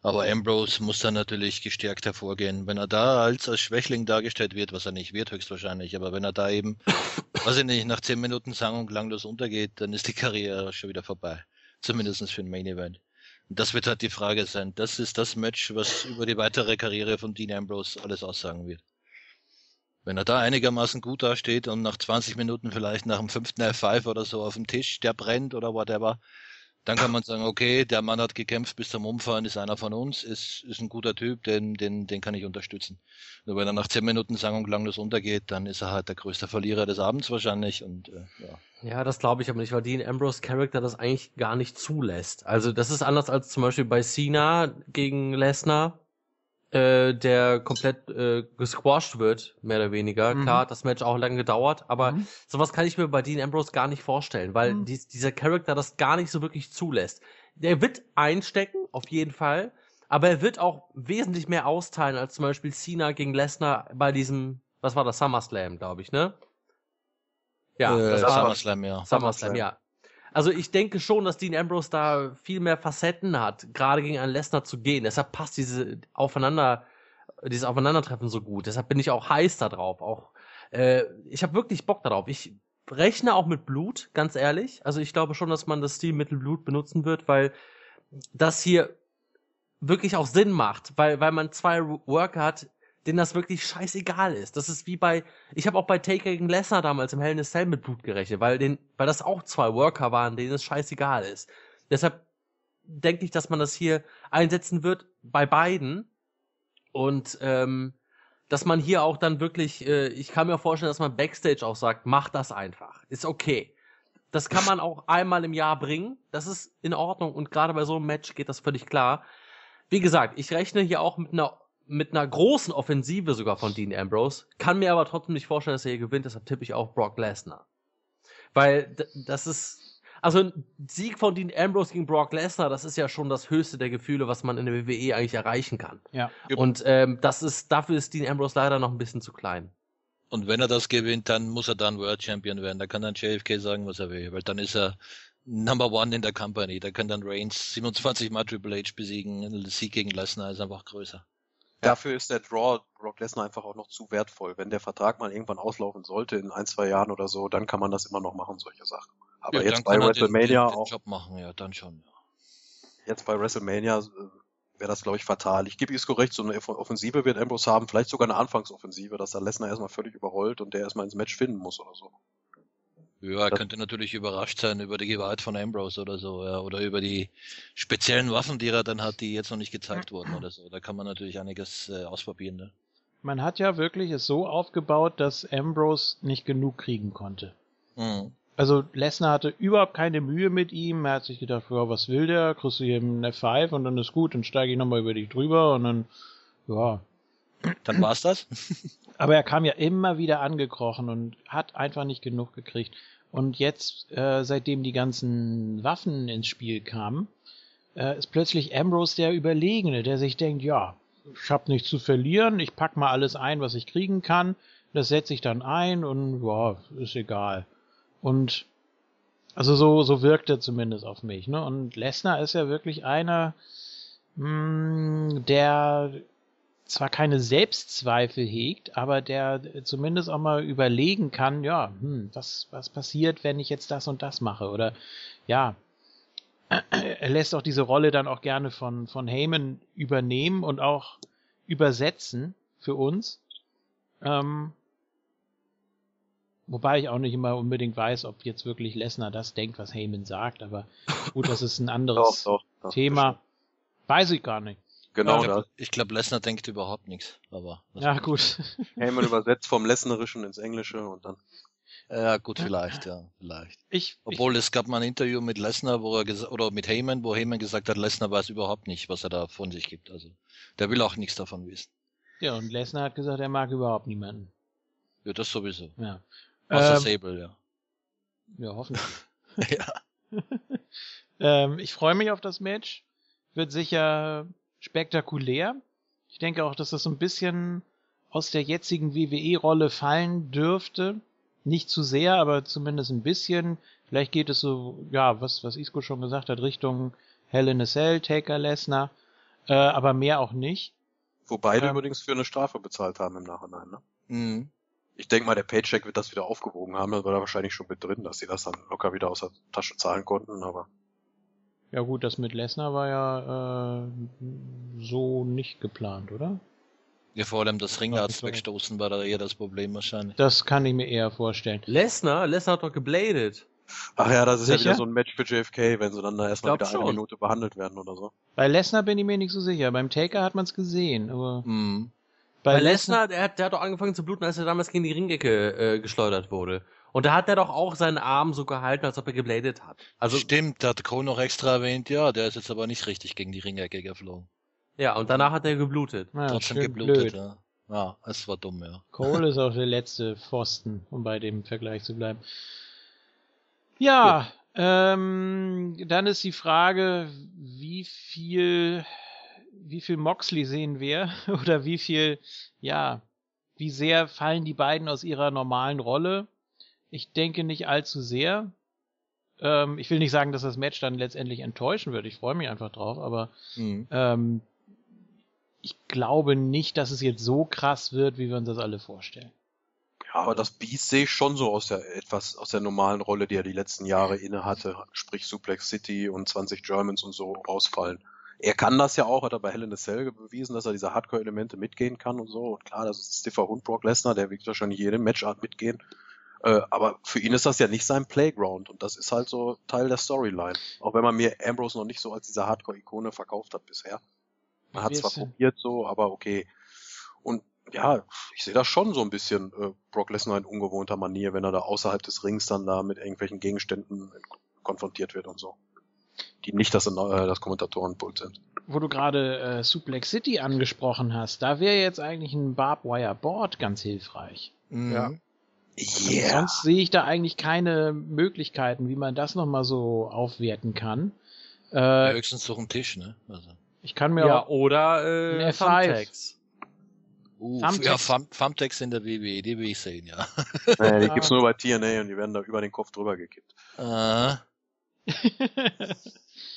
Aber Ambrose muss dann natürlich gestärkt hervorgehen. Wenn er da als, als Schwächling dargestellt wird, was er nicht wird höchstwahrscheinlich, aber wenn er da eben, [LAUGHS] weiß ich nicht, nach zehn Minuten sang und klanglos untergeht, dann ist die Karriere schon wieder vorbei. Zumindest für ein Main Event. Und das wird halt die Frage sein. Das ist das Match, was über die weitere Karriere von Dean Ambrose alles aussagen wird. Wenn er da einigermaßen gut dasteht und nach 20 Minuten vielleicht nach dem fünften F5 oder so auf dem Tisch, der brennt oder whatever, dann kann man sagen, okay, der Mann hat gekämpft bis zum Umfallen, ist einer von uns, ist, ist ein guter Typ, den, den, den kann ich unterstützen. Nur wenn er nach 10 Minuten sang- und klanglos untergeht, dann ist er halt der größte Verlierer des Abends wahrscheinlich und äh, ja. Ja, das glaube ich aber nicht, weil Dean Ambrose Charakter das eigentlich gar nicht zulässt. Also das ist anders als zum Beispiel bei Cena gegen Lesnar äh, der komplett äh, gesquashed wird, mehr oder weniger. Mhm. Klar, das Match auch lange gedauert, aber mhm. sowas kann ich mir bei Dean Ambrose gar nicht vorstellen, weil mhm. dies, dieser Charakter das gar nicht so wirklich zulässt. Der wird einstecken, auf jeden Fall, aber er wird auch wesentlich mehr austeilen als zum Beispiel Cena gegen Lesnar bei diesem, was war das, SummerSlam, glaube ich, ne? Ja, äh, das war SummerSlam, ja. SummerSlam, ja. Also ich denke schon, dass Dean Ambrose da viel mehr Facetten hat, gerade gegen einen Lesnar zu gehen. Deshalb passt diese Aufeinander, dieses Aufeinandertreffen so gut. Deshalb bin ich auch heiß da drauf. Auch äh, ich habe wirklich Bock darauf. Ich rechne auch mit Blut, ganz ehrlich. Also ich glaube schon, dass man das Stilmittel Blut benutzen wird, weil das hier wirklich auch Sinn macht, weil weil man zwei Worker hat, denen das wirklich scheißegal ist. Das ist wie bei, ich habe auch bei Taker gegen Lesnar damals im Hell in a Cell mit Blut gerechnet, weil, den, weil das auch zwei Worker waren, denen es scheißegal ist. Deshalb denke ich, dass man das hier einsetzen wird bei beiden und ähm, dass man hier auch dann wirklich, äh, ich kann mir vorstellen, dass man Backstage auch sagt, mach das einfach, ist okay. Das kann man auch einmal im Jahr bringen, das ist in Ordnung und gerade bei so einem Match geht das völlig klar. Wie gesagt, ich rechne hier auch mit einer mit einer großen Offensive sogar von Dean Ambrose, kann mir aber trotzdem nicht vorstellen, dass er hier gewinnt, deshalb tippe ich auch Brock Lesnar. Weil das ist, also ein Sieg von Dean Ambrose gegen Brock Lesnar, das ist ja schon das höchste der Gefühle, was man in der WWE eigentlich erreichen kann. Ja. Und ähm, das ist, dafür ist Dean Ambrose leider noch ein bisschen zu klein. Und wenn er das gewinnt, dann muss er dann World Champion werden. Da kann dann JFK sagen, was er will, weil dann ist er Number One in der Company. Da kann dann Reigns 27 Mal Triple H besiegen. Ein Sieg gegen Lesnar ist einfach größer. Dafür ist der Draw Brock Lesnar einfach auch noch zu wertvoll. Wenn der Vertrag mal irgendwann auslaufen sollte, in ein, zwei Jahren oder so, dann kann man das immer noch machen, solche Sachen. Aber ja, jetzt bei WrestleMania den, den, den auch. Job machen, ja, dann schon. Jetzt bei WrestleMania äh, wäre das, glaube ich, fatal. Ich gebe Isco recht, so eine Offensive wird Ambrose haben, vielleicht sogar eine Anfangsoffensive, dass er Lesnar erstmal völlig überrollt und der erstmal ins Match finden muss oder so. Ja, er könnte natürlich überrascht sein über die Gewalt von Ambrose oder so, ja, oder über die speziellen Waffen, die er dann hat, die jetzt noch nicht gezeigt wurden oder so. Da kann man natürlich einiges äh, ausprobieren. Ne? Man hat ja wirklich es so aufgebaut, dass Ambrose nicht genug kriegen konnte. Mhm. Also Lesnar hatte überhaupt keine Mühe mit ihm. Er hat sich gedacht, ja, was will der? Kriegst du hier einen F5 und dann ist gut, dann steige ich nochmal über dich drüber und dann, ja. Dann war's das. [LAUGHS] Aber er kam ja immer wieder angekrochen und hat einfach nicht genug gekriegt. Und jetzt, äh, seitdem die ganzen Waffen ins Spiel kamen, äh, ist plötzlich Ambrose der Überlegene, der sich denkt, ja, ich hab nichts zu verlieren, ich pack mal alles ein, was ich kriegen kann, das setze ich dann ein und ja, ist egal. Und also so, so wirkt er zumindest auf mich. Ne? Und Lesnar ist ja wirklich einer, mh, mm, der zwar keine Selbstzweifel hegt, aber der zumindest auch mal überlegen kann, ja, hm, was, was passiert, wenn ich jetzt das und das mache? Oder ja, [CLEARS THROAT] er lässt auch diese Rolle dann auch gerne von, von Heyman übernehmen und auch übersetzen für uns. Ähm, wobei ich auch nicht immer unbedingt weiß, ob jetzt wirklich Lesnar das denkt, was Heyman sagt, aber gut, das ist ein anderes doch, doch, doch, Thema. Weiß ich gar nicht. Genau ja, Ich glaube, Lesnar denkt überhaupt nichts. Aber ja, gut. [LAUGHS] Heyman übersetzt vom Lesnerischen ins Englische und dann. Ja, gut, vielleicht, ja, vielleicht. Ich, Obwohl es gab mal ein Interview mit Lesnar, wo er oder mit Heyman, wo Heyman gesagt hat, Lesnar weiß überhaupt nicht, was er da von sich gibt. Also der will auch nichts davon wissen. ich, ja, und Lesnar hat gesagt, er mag überhaupt niemanden. Ja, das sowieso. Ja. Außer Ähm, Sable, ja. ja, hoffentlich. [LAUGHS] [LAUGHS] ja. ähm, ich freue mich auf das Match. Wird sicher spektakulär. Ich denke auch, dass das so ein bisschen aus der jetzigen WWE-Rolle fallen dürfte. Nicht zu sehr, aber zumindest ein bisschen. Vielleicht geht es so, ja, was, was Isco schon gesagt hat, Richtung Hell in a Cell, Taker Lesnar. Äh, aber mehr auch nicht. Wo beide Ähm. übrigens für eine Strafe bezahlt haben im Nachhinein. Ne? Mhm. Ich denke mal, der Paycheck wird das wieder aufgewogen haben. Das war da wahrscheinlich schon mit drin, dass sie das dann locker wieder aus der Tasche zahlen konnten. Aber Ja gut, das mit Lesnar war ja äh, so nicht geplant, oder? Ja, vor allem das Ringarzt so. wegstoßen war da eher das Problem wahrscheinlich. Das kann ich mir eher vorstellen. Lesnar, Lesnar hat doch gebladet. ach ja, das ist ja Sicher? wieder so ein Match für JFK, wenn sie dann da erstmal wieder eine schon. Minute behandelt werden oder so. Bei Lesnar bin ich mir nicht so sicher. Beim Taker hat man es gesehen, aber Mhm. bei, Bei Lesnar, der hat, der hat doch angefangen zu bluten, als er damals gegen die Ringecke äh, geschleudert wurde. Und da hat er doch auch seinen Arm so gehalten, als ob er gebladet hat. Also, Stimmt, da hat Cole noch extra erwähnt, ja, der ist jetzt aber nicht richtig gegen die Ringecke geflogen. ja, und danach hat er geblutet. Ja, Trotzdem schön geblutet, blöd. ja. Ja, es war dumm, ja. Cole ist auch der letzte Pfosten, um bei dem Vergleich zu bleiben. Ja, ähm, dann ist die Frage, wie viel, wie viel Moxley sehen wir [LAUGHS] oder wie viel, ja, wie sehr fallen die beiden aus ihrer normalen Rolle? Ich denke nicht allzu sehr. Ähm, ich will nicht sagen, dass das Match dann letztendlich enttäuschen wird. Ich freue mich einfach drauf, aber Mhm. ähm, ich glaube nicht, dass es jetzt so krass wird, wie wir uns das alle vorstellen. Ja, aber das Beast sehe ich schon so aus der etwas aus der normalen Rolle, die er die letzten Jahre inne hatte, sprich Suplex City und 20 Germans und so rausfallen. Er kann das ja auch, hat er bei Hell in a Cell bewiesen, dass er diese Hardcore-Elemente mitgehen kann und so. Und klar, das ist ein stiffer Hund Brock Lesnar, der wird wahrscheinlich jede Matchart mitgehen. Äh, aber für ihn ist das ja nicht sein Playground und das ist halt so Teil der Storyline. Auch wenn man mir Ambrose noch nicht so als diese Hardcore-Ikone verkauft hat bisher. Man hat zwar probiert so, aber okay. Und ja, ich sehe das schon so ein bisschen äh, Brock Lesnar in ungewohnter Manier, wenn er da außerhalb des Rings dann da mit irgendwelchen Gegenständen konfrontiert wird und so. Die nicht das, äh, das Kommentatorenpult sind. Wo du gerade äh, Suplex City angesprochen hast, da wäre jetzt eigentlich ein Barbed Wire Board ganz hilfreich. Mhm. Ja. Sonst sehe ich da eigentlich keine Möglichkeiten, wie man das nochmal so aufwerten kann. Äh, Höchstens durch den Tisch, ne? Also. ich kann mir Ja, auch, oder äh, Ein F5. Thumbtacks. Uh, Thumbtacks. ja, Thumb- Thumbtacks in der WWE, die will ich sehen, ja. Naja, die Ja. [LAUGHS] gibt's nur bei TNA und die werden da über den Kopf drüber gekippt. Äh, [LAUGHS]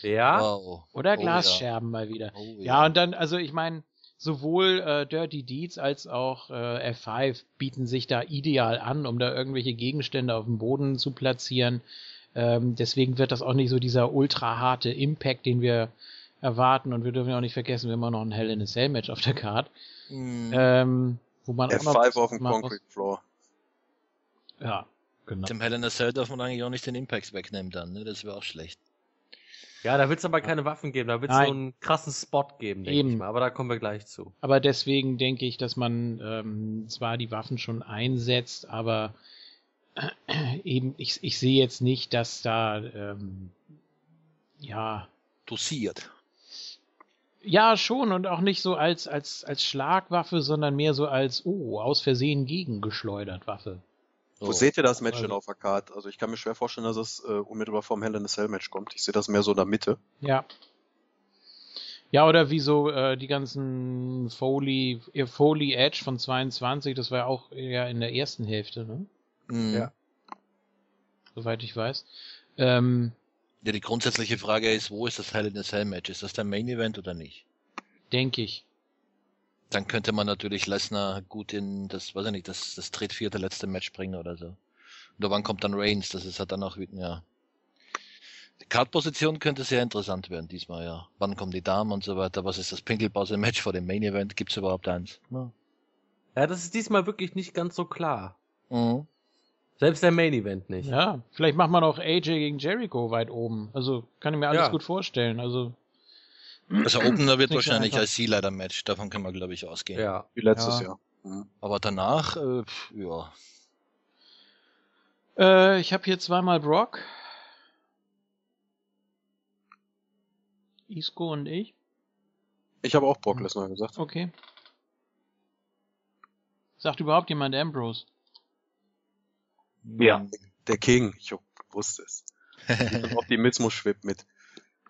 Ja. wow. oder Oh, Glasscherben mal wieder. Oh, Ja, und dann, also ich meine, sowohl äh, Dirty Deeds als auch äh, F5 bieten sich da ideal an, um da irgendwelche Gegenstände auf dem Boden zu platzieren. Ähm, deswegen wird das auch nicht so dieser ultra harte Impact, den wir erwarten. Und wir dürfen ja auch nicht vergessen, wir haben auch noch ein Hell in a Cell Match auf der Card. Mhm. Ähm, wo man auch noch F5 auf dem machen muss. Concrete Floor. Ja, genau. Dem Hell in a Cell darf man eigentlich auch nicht den Impact wegnehmen dann, ne? Das wäre auch schlecht. Ja, da wird es aber keine Waffen geben, da wird es so einen krassen Spot geben, denke ich mal. Aber da kommen wir gleich zu. Aber deswegen denke ich, dass man ähm, zwar die Waffen schon einsetzt, aber eben, ich, ich sehe jetzt nicht, dass da, ähm, ja, Dosiert. ja schon und auch nicht so als, als, als Schlagwaffe, sondern mehr so als, oh, aus Versehen gegengeschleudert Waffe. Wo Oh. seht ihr das Match Also- denn auf der Card? Also ich kann mir schwer vorstellen, dass es äh, unmittelbar vom Hell in a Cell Match kommt. Ich sehe das mehr so in der Mitte. Ja. Ja, oder wie so äh, die ganzen Foley, äh, Foley Edge von 22, das war ja auch eher in der ersten Hälfte, ne? Mhm. Ja. Soweit ich weiß. Ähm, Ja, die grundsätzliche Frage ist, wo ist das Hell in a Cell Match? Ist das der Main Event oder nicht? denke ich. Dann könnte man natürlich Lesnar gut in das, weiß ich nicht, das, das dritt, vierte, letzte Match bringen oder so. Oder wann kommt dann Reigns? Das ist halt dann auch wieder, ja. Die Card-Position könnte sehr interessant werden diesmal, ja. Wann kommen die Damen und so weiter? Was ist das Pinkelpause-Match vor dem Main Event? Gibt's überhaupt eins? Ja. Ja, das ist diesmal wirklich nicht ganz so klar. Mhm. Selbst der Main Event nicht. Ja, vielleicht macht man auch AJ gegen Jericho weit oben. Also kann ich mir alles Ja. gut vorstellen. Also Also Opener wird wahrscheinlich einfach. als Sea-Leiter-Match. Davon können wir, glaube ich, ausgehen. Ja. Wie letztes Ja. Jahr. Mhm. Aber danach, äh, pf, ja. Äh, ich habe hier zweimal Brock. Isco und ich. Ich habe auch Brock Lesnar gesagt. Okay. Sagt überhaupt jemand Ambrose? Ja. Der King, ich wusste es. [LAUGHS] auch die Miz muss schwimmt mit.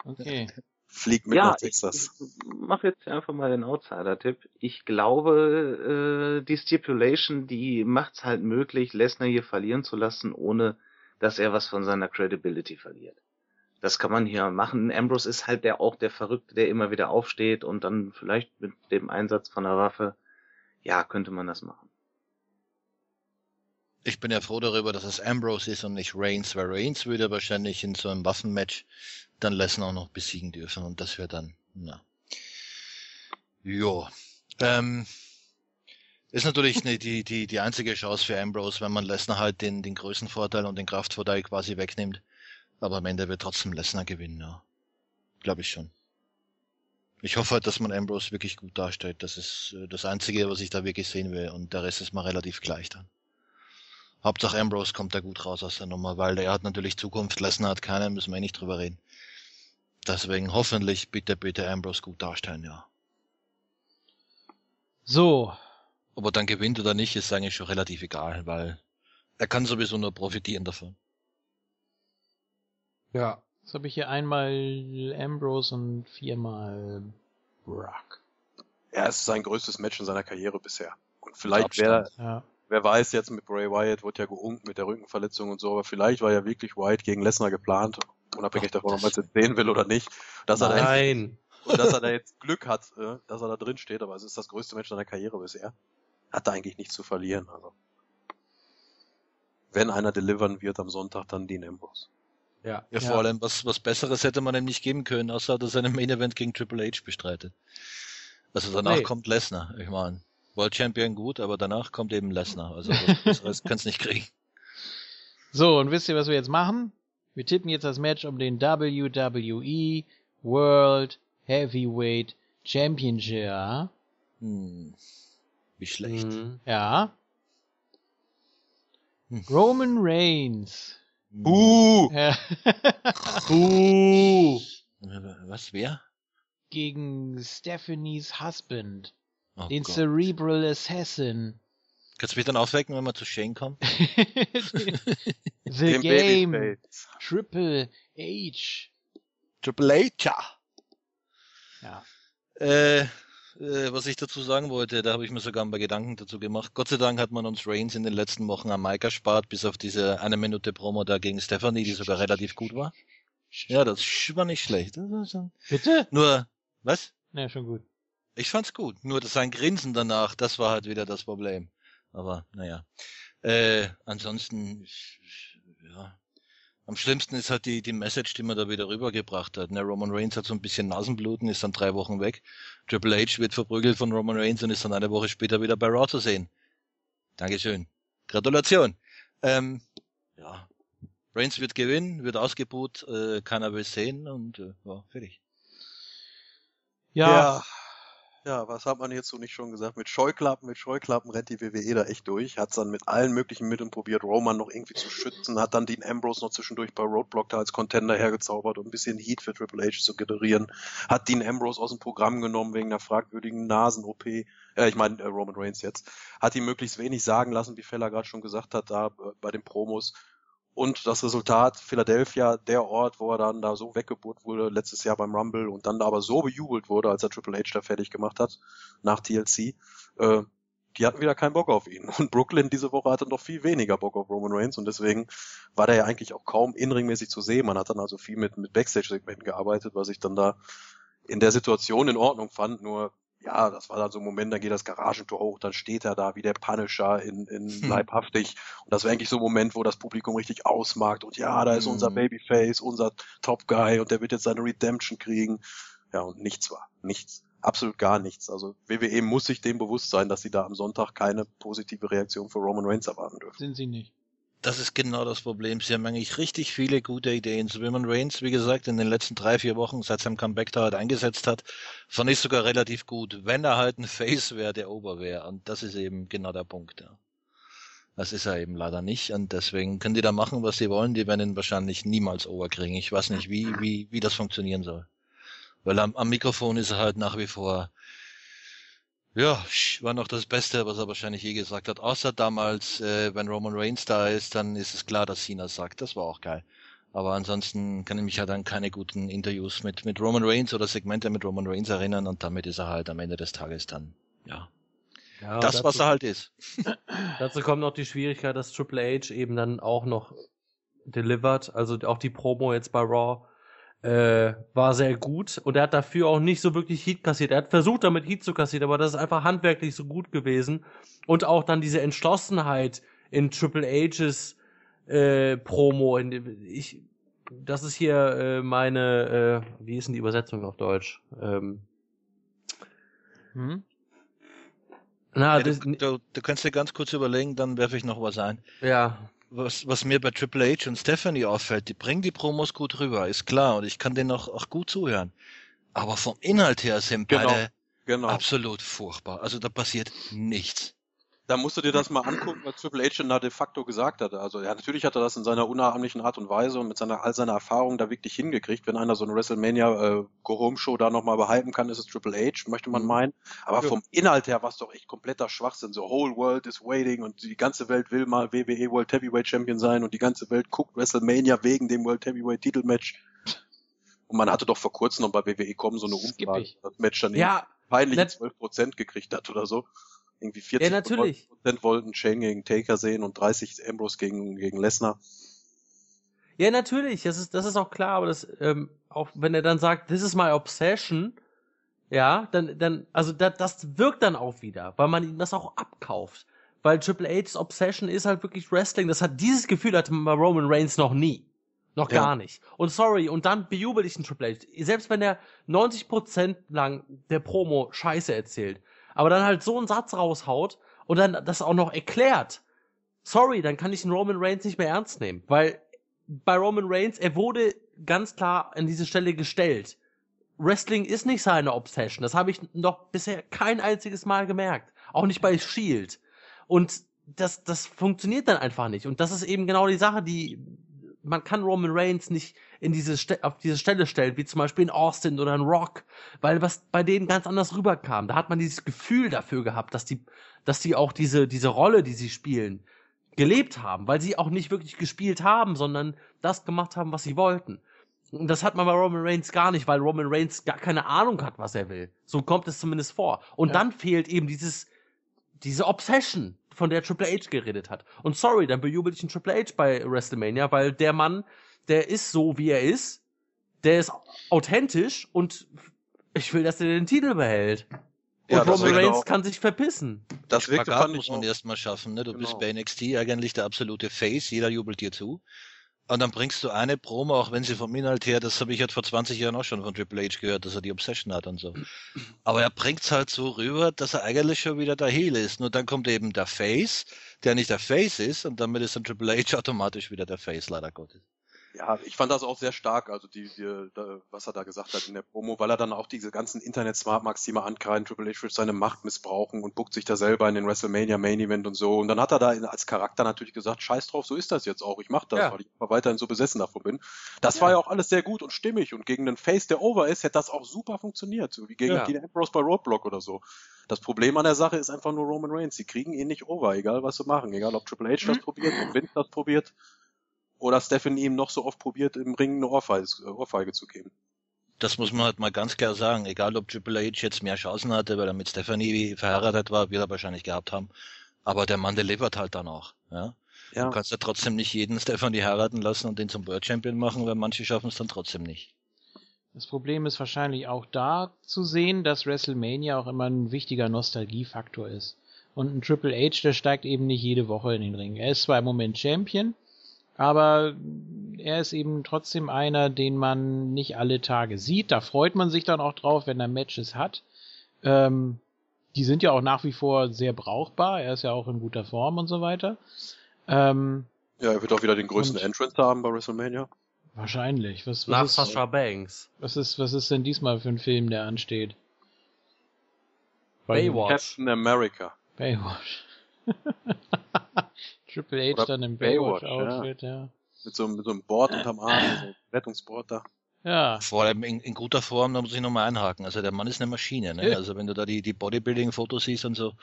Okay. Fliegt mit Ja, nach ich, Texas. ich mache jetzt einfach mal den Outsider-Tipp. Ich glaube, äh, die Stipulation, die macht's halt möglich, Lesnar hier verlieren zu lassen, ohne dass er was von seiner Credibility verliert. Das kann man hier machen. Ambrose ist halt der auch der Verrückte, der immer wieder aufsteht und dann vielleicht mit dem Einsatz von der Waffe, ja, könnte man das machen. Ich bin ja froh darüber, dass es Ambrose ist und nicht Reigns, weil Reigns würde wahrscheinlich in so einem Waffenmatch dann Lesnar auch noch besiegen dürfen und das wäre dann, na. Jo. Ähm, ist natürlich ne, die, die, die einzige Chance für Ambrose, wenn man Lesnar halt den, den Größenvorteil und den Kraftvorteil quasi wegnimmt. Aber am Ende wird trotzdem Lesnar gewinnen, ja. Glaube ich schon. Ich hoffe halt, dass man Ambrose wirklich gut darstellt. Das ist äh, das Einzige, was ich da wirklich sehen will. Und der Rest ist mal relativ gleich dann. Hauptsache Ambrose kommt da gut raus aus der Nummer, weil der hat natürlich Zukunft. Lesnar hat keinen, müssen wir eh nicht drüber reden. Deswegen hoffentlich bitte, bitte Ambrose gut darstellen, ja. So, Ob er dann gewinnt oder nicht, ist eigentlich schon relativ egal, weil er kann sowieso nur profitieren davon. Ja. jetzt habe ich hier einmal Ambrose und viermal Brock. Ja, es ist sein größtes Match in seiner Karriere bisher. Und vielleicht wäre. Ja. Wer weiß jetzt mit Bray Wyatt, wird ja geunkt mit der Rückenverletzung und so, aber vielleicht war ja wirklich Wyatt gegen Lesnar geplant, unabhängig Ach, davon, ob man es jetzt sehen will oder nicht. Dass er, da jetzt, Nein. und dass er da jetzt Glück hat, äh, dass er da drin steht, aber es ist das größte Match seiner Karriere bisher. Hat er eigentlich nichts zu verlieren, also. Wenn einer delivern wird am Sonntag, dann Dean Ambrose. Ja. Ja, Ja. vor allem, was, was Besseres hätte man ihm nicht geben können, außer dass er einen Main Event gegen Triple H bestreitet. Also danach Nee. kommt Lesnar. Ich meine, World Champion gut, aber danach kommt eben Lesnar. Also was Besseres [LAUGHS] kann's nicht kriegen. So, und wisst ihr, was wir jetzt machen? Wir tippen jetzt das Match um den WWE World Heavyweight Championship. Ja? Hm. Wie schlecht. Mhm. Ja. Hm. Roman Reigns. Hm. Uh! Ja. [LAUGHS] Uh. Was, wer? Gegen Stephanies Husband. Oh den Gott. Cerebral Assassin. Kannst du mich dann aufwecken, wenn wir zu Shane kommen? [LAUGHS] The Dem Game. Babyface. Triple H. Triple H, ja. Ja. Äh, äh, was ich dazu sagen wollte, da habe ich mir sogar ein paar Gedanken dazu gemacht. Gott sei Dank hat man uns Reigns in den letzten Wochen am Mike erspart, bis auf diese eine Minute Promo da gegen Stephanie, die sogar relativ gut war. Ja, das war nicht schlecht. Bitte? Nur, was? Na, schon gut. Ich fand's gut. Nur das sein Grinsen danach, das war halt wieder das Problem. Aber naja. Äh, ansonsten, ich- ich- ja. Am schlimmsten ist halt die, die Message, die man da wieder rübergebracht hat. Ne, Roman Reigns hat so ein bisschen Nasenbluten, ist dann drei Wochen weg. Triple H wird verprügelt von Roman Reigns und ist dann eine Woche später wieder bei Raw zu sehen. Dankeschön. Gratulation. Ähm, ja. Reigns wird gewinnen, wird ausgebuht, äh, keiner will sehen und äh, ja, fertig. Ja. Ja. Ja, was hat man hierzu nicht schon gesagt? Mit Scheuklappen, mit Scheuklappen rennt die WWE da echt durch. Hat's dann mit allen möglichen Mitteln probiert, Roman noch irgendwie zu schützen, hat dann Dean Ambrose noch zwischendurch bei Roadblock da als Contender hergezaubert, um ein bisschen Heat für Triple H zu generieren. Hat Dean Ambrose aus dem Programm genommen wegen einer fragwürdigen Nasen-OP. Äh, ich meine, äh, Roman Reigns jetzt. Hat ihm möglichst wenig sagen lassen, wie Feller gerade schon gesagt hat, da äh, bei den Promos. Und das Resultat, Philadelphia, der Ort, wo er dann da so weggebohrt wurde, letztes Jahr beim Rumble und dann da aber so bejubelt wurde, als er Triple H da fertig gemacht hat, nach TLC, äh, die hatten wieder keinen Bock auf ihn. Und Brooklyn diese Woche hatte noch viel weniger Bock auf Roman Reigns und deswegen war der ja eigentlich auch kaum inringmäßig zu sehen. Man hat dann also viel mit, mit Backstage-Segmenten gearbeitet, was ich dann da in der Situation in Ordnung fand, nur ja, das war dann so ein Moment, da geht das Garagentor hoch, dann steht er da wie der Punisher in, in Hm. leibhaftig. Und das war eigentlich so ein Moment, wo das Publikum richtig ausmarkt und ja, da ist unser Hm. Babyface, unser Top Guy und der wird jetzt seine Redemption kriegen. Ja, und nichts war. Nichts. Absolut gar nichts. Also WWE muss sich dem bewusst sein, dass sie da am Sonntag keine positive Reaktion für Roman Reigns erwarten dürfen. Sind sie nicht. Das ist genau das Problem. Sie haben eigentlich richtig viele gute Ideen. So wie man Reigns, wie gesagt, in den letzten drei, vier Wochen seit seinem Comeback da halt eingesetzt hat, fand ich sogar relativ gut. Wenn er halt ein Face wäre, der Ober wäre. Und das ist eben genau der Punkt, ja. Das ist er eben leider nicht. Und deswegen können die da machen, was sie wollen. Die werden ihn wahrscheinlich niemals overkriegen. Ich weiß nicht, wie, wie, wie das funktionieren soll. Weil am, am Mikrofon ist er halt nach wie vor, ja, war noch das Beste, was er wahrscheinlich je gesagt hat. Außer damals, äh, wenn Roman Reigns da ist, dann ist es klar, dass Cena sagt. Das war auch geil. Aber ansonsten kann ich mich halt an keine guten Interviews mit, mit Roman Reigns oder Segmente mit Roman Reigns erinnern und damit ist er halt am Ende des Tages dann, ja, Ja, das, dazu, was er halt ist. [CLEARS THROAT] dazu kommt noch die Schwierigkeit, dass Triple H eben dann auch noch delivered, also auch die Promo jetzt bei Raw äh, war sehr gut und er hat dafür auch nicht so wirklich Heat kassiert. Er hat versucht damit Heat zu kassieren, aber das ist einfach handwerklich so gut gewesen und auch dann diese Entschlossenheit in Triple H's äh, Promo. In, ich, das ist hier äh, meine, äh, wie ist denn die Übersetzung auf Deutsch? Ähm, Hm? na, Ja, das, du, du, du kannst dir ganz kurz überlegen, dann werfe ich noch was ein. ja, Was, was mir bei Triple H und Stephanie auffällt, die bringen die Promos gut rüber, ist klar, und ich kann denen auch, auch gut zuhören. Aber vom Inhalt her sind Genau. beide Genau. absolut furchtbar. Also da passiert nichts. Da musst du dir das mal angucken, [CLEARS THROAT] was Triple H denn da de facto gesagt hat. Also ja, natürlich hat er das in seiner unnahmlichen Art und Weise und mit seiner all seiner Erfahrung da wirklich hingekriegt. Wenn einer so eine WrestleMania äh, Go Home Show da nochmal behalten kann, ist es Triple H, möchte man Mhm. meinen. Aber Ja. vom Inhalt her war es doch echt kompletter Schwachsinn. So whole world is waiting und die ganze Welt will mal WWE World Heavyweight Champion sein und die ganze Welt guckt WrestleMania wegen dem World Heavyweight Titelmatch. Und man hatte doch vor kurzem noch bei WWE kommen so eine. Umfrage, das Match dann ja, peinliche nat- 12% gekriegt hat oder so. Irgendwie 40 Ja, natürlich. Prozent wollten Shane gegen Taker sehen und 30 Ambrose gegen, gegen Lesnar. Ja, natürlich, das ist, das ist auch klar, aber das, ähm, auch wenn er dann sagt, this is my obsession, ja, dann, dann, also da, das wirkt dann auch wieder, weil man ihm das auch abkauft. Weil Triple H's Obsession ist halt wirklich Wrestling. Das hat dieses Gefühl hatte man bei Roman Reigns noch nie. Noch Ja. gar nicht. Und sorry, und dann bejubel ich einen Triple H. Selbst wenn er 90% lang der Promo Scheiße erzählt, aber dann halt so einen Satz raushaut und dann das auch noch erklärt. Sorry, dann kann ich einen Roman Reigns nicht mehr ernst nehmen, weil bei Roman Reigns, er wurde ganz klar an diese Stelle gestellt. Wrestling ist nicht seine Obsession. Das habe ich noch bisher kein einziges Mal gemerkt. Auch nicht bei Shield. Und das, das funktioniert dann einfach nicht. Und das ist eben genau die Sache, die man kann Roman Reigns nicht in diese Ste auf diese Stelle stellen, wie zum Beispiel in Austin oder in Rock, weil was bei denen ganz anders rüberkam. Da hat man dieses Gefühl dafür gehabt, dass die, dass die auch diese, diese Rolle, die sie spielen, gelebt haben, weil sie auch nicht wirklich gespielt haben, sondern das gemacht haben, was sie wollten. Und das hat man bei Roman Reigns gar nicht, weil Roman Reigns gar keine Ahnung hat, was er will. So kommt es zumindest vor. Und Ja. dann fehlt eben dieses, diese Obsession, von der Triple H geredet hat. Und sorry, dann bejubel ich einen Triple H bei WrestleMania, weil der Mann, der ist so, wie er ist, der ist authentisch und ich will, dass er den Titel behält. Und Ja, das Roman Reigns auch- kann sich verpissen. Das Spagat muss man erstmal schaffen. Ne? Du bist Genau. bei NXT eigentlich der absolute Face, jeder jubelt dir zu. Und dann bringst du eine Promo, auch wenn sie vom Inhalt her, das habe ich halt vor 20 Jahren auch schon von Triple H gehört, dass er die Obsession hat und so. Aber er bringt's halt so rüber, dass er eigentlich schon wieder der Heel ist. Nur dann kommt eben der Face, der nicht der Face ist, und damit ist dann Triple H automatisch wieder der Face, leider Gottes. Ja, ich fand das auch sehr stark, also die, die, was er da gesagt hat in der Promo, weil er dann auch diese ganzen Internet-Smartmarks, die mal ankreiden, Triple H will seine Macht missbrauchen und buckt sich da selber in den WrestleMania Main Event und so. Und dann hat er da als Charakter natürlich gesagt, scheiß drauf, so ist das jetzt auch, ich mach das, Ja. weil ich einfach weiterhin so besessen davon bin. Das Ja. war ja auch alles sehr gut und stimmig und gegen einen Face, der over ist, hätte das auch super funktioniert, so wie gegen Ja. Dean Ambrose bei Roadblock oder so. Das Problem an der Sache ist einfach nur Roman Reigns. Sie kriegen ihn nicht over, egal was sie machen. Egal ob Triple H das probiert, ob Vince das probiert oder Stephanie ihm noch so oft probiert, im Ring eine Ohrfeige, Ohrfeige zu geben. Das muss man halt mal ganz klar sagen. Egal, ob Triple H jetzt mehr Chancen hatte, weil er mit Stephanie verheiratet war, wird er wahrscheinlich gehabt haben. Aber der Mann delivert halt dann auch. Ja? Ja. Du kannst ja trotzdem nicht jeden Stephanie heiraten lassen und den zum World Champion machen, weil manche schaffen es dann trotzdem nicht. Das Problem ist wahrscheinlich auch da zu sehen, dass WrestleMania auch immer ein wichtiger Nostalgiefaktor ist. Und ein Triple H, der steigt eben nicht jede Woche in den Ring. Er ist zwar im Moment Champion, aber er ist eben trotzdem einer, den man nicht alle Tage sieht. Da freut man sich dann auch drauf, wenn er Matches hat. Ähm, die sind ja auch nach wie vor sehr brauchbar. Er ist ja auch in guter Form und so weiter. Ähm, Ja, er wird auch wieder den größten Entrance haben bei WrestleMania. wahrscheinlich. Was, Nach was, ist, Sasha Banks. was, ist, was ist denn diesmal für ein Film, der ansteht? Baywatch. Captain America. Baywatch. [LAUGHS] Triple H Oder dann im Baywatch, Baywatch-Outfit, ja. Mit so, mit so einem Board unterm Arm, so einem Rettungsboard da. Ja, Vor allem in, in guter Form, da muss ich nochmal einhaken. Also der Mann ist eine Maschine, ne? Ja. Also wenn du da die, die Bodybuilding-Fotos siehst und so.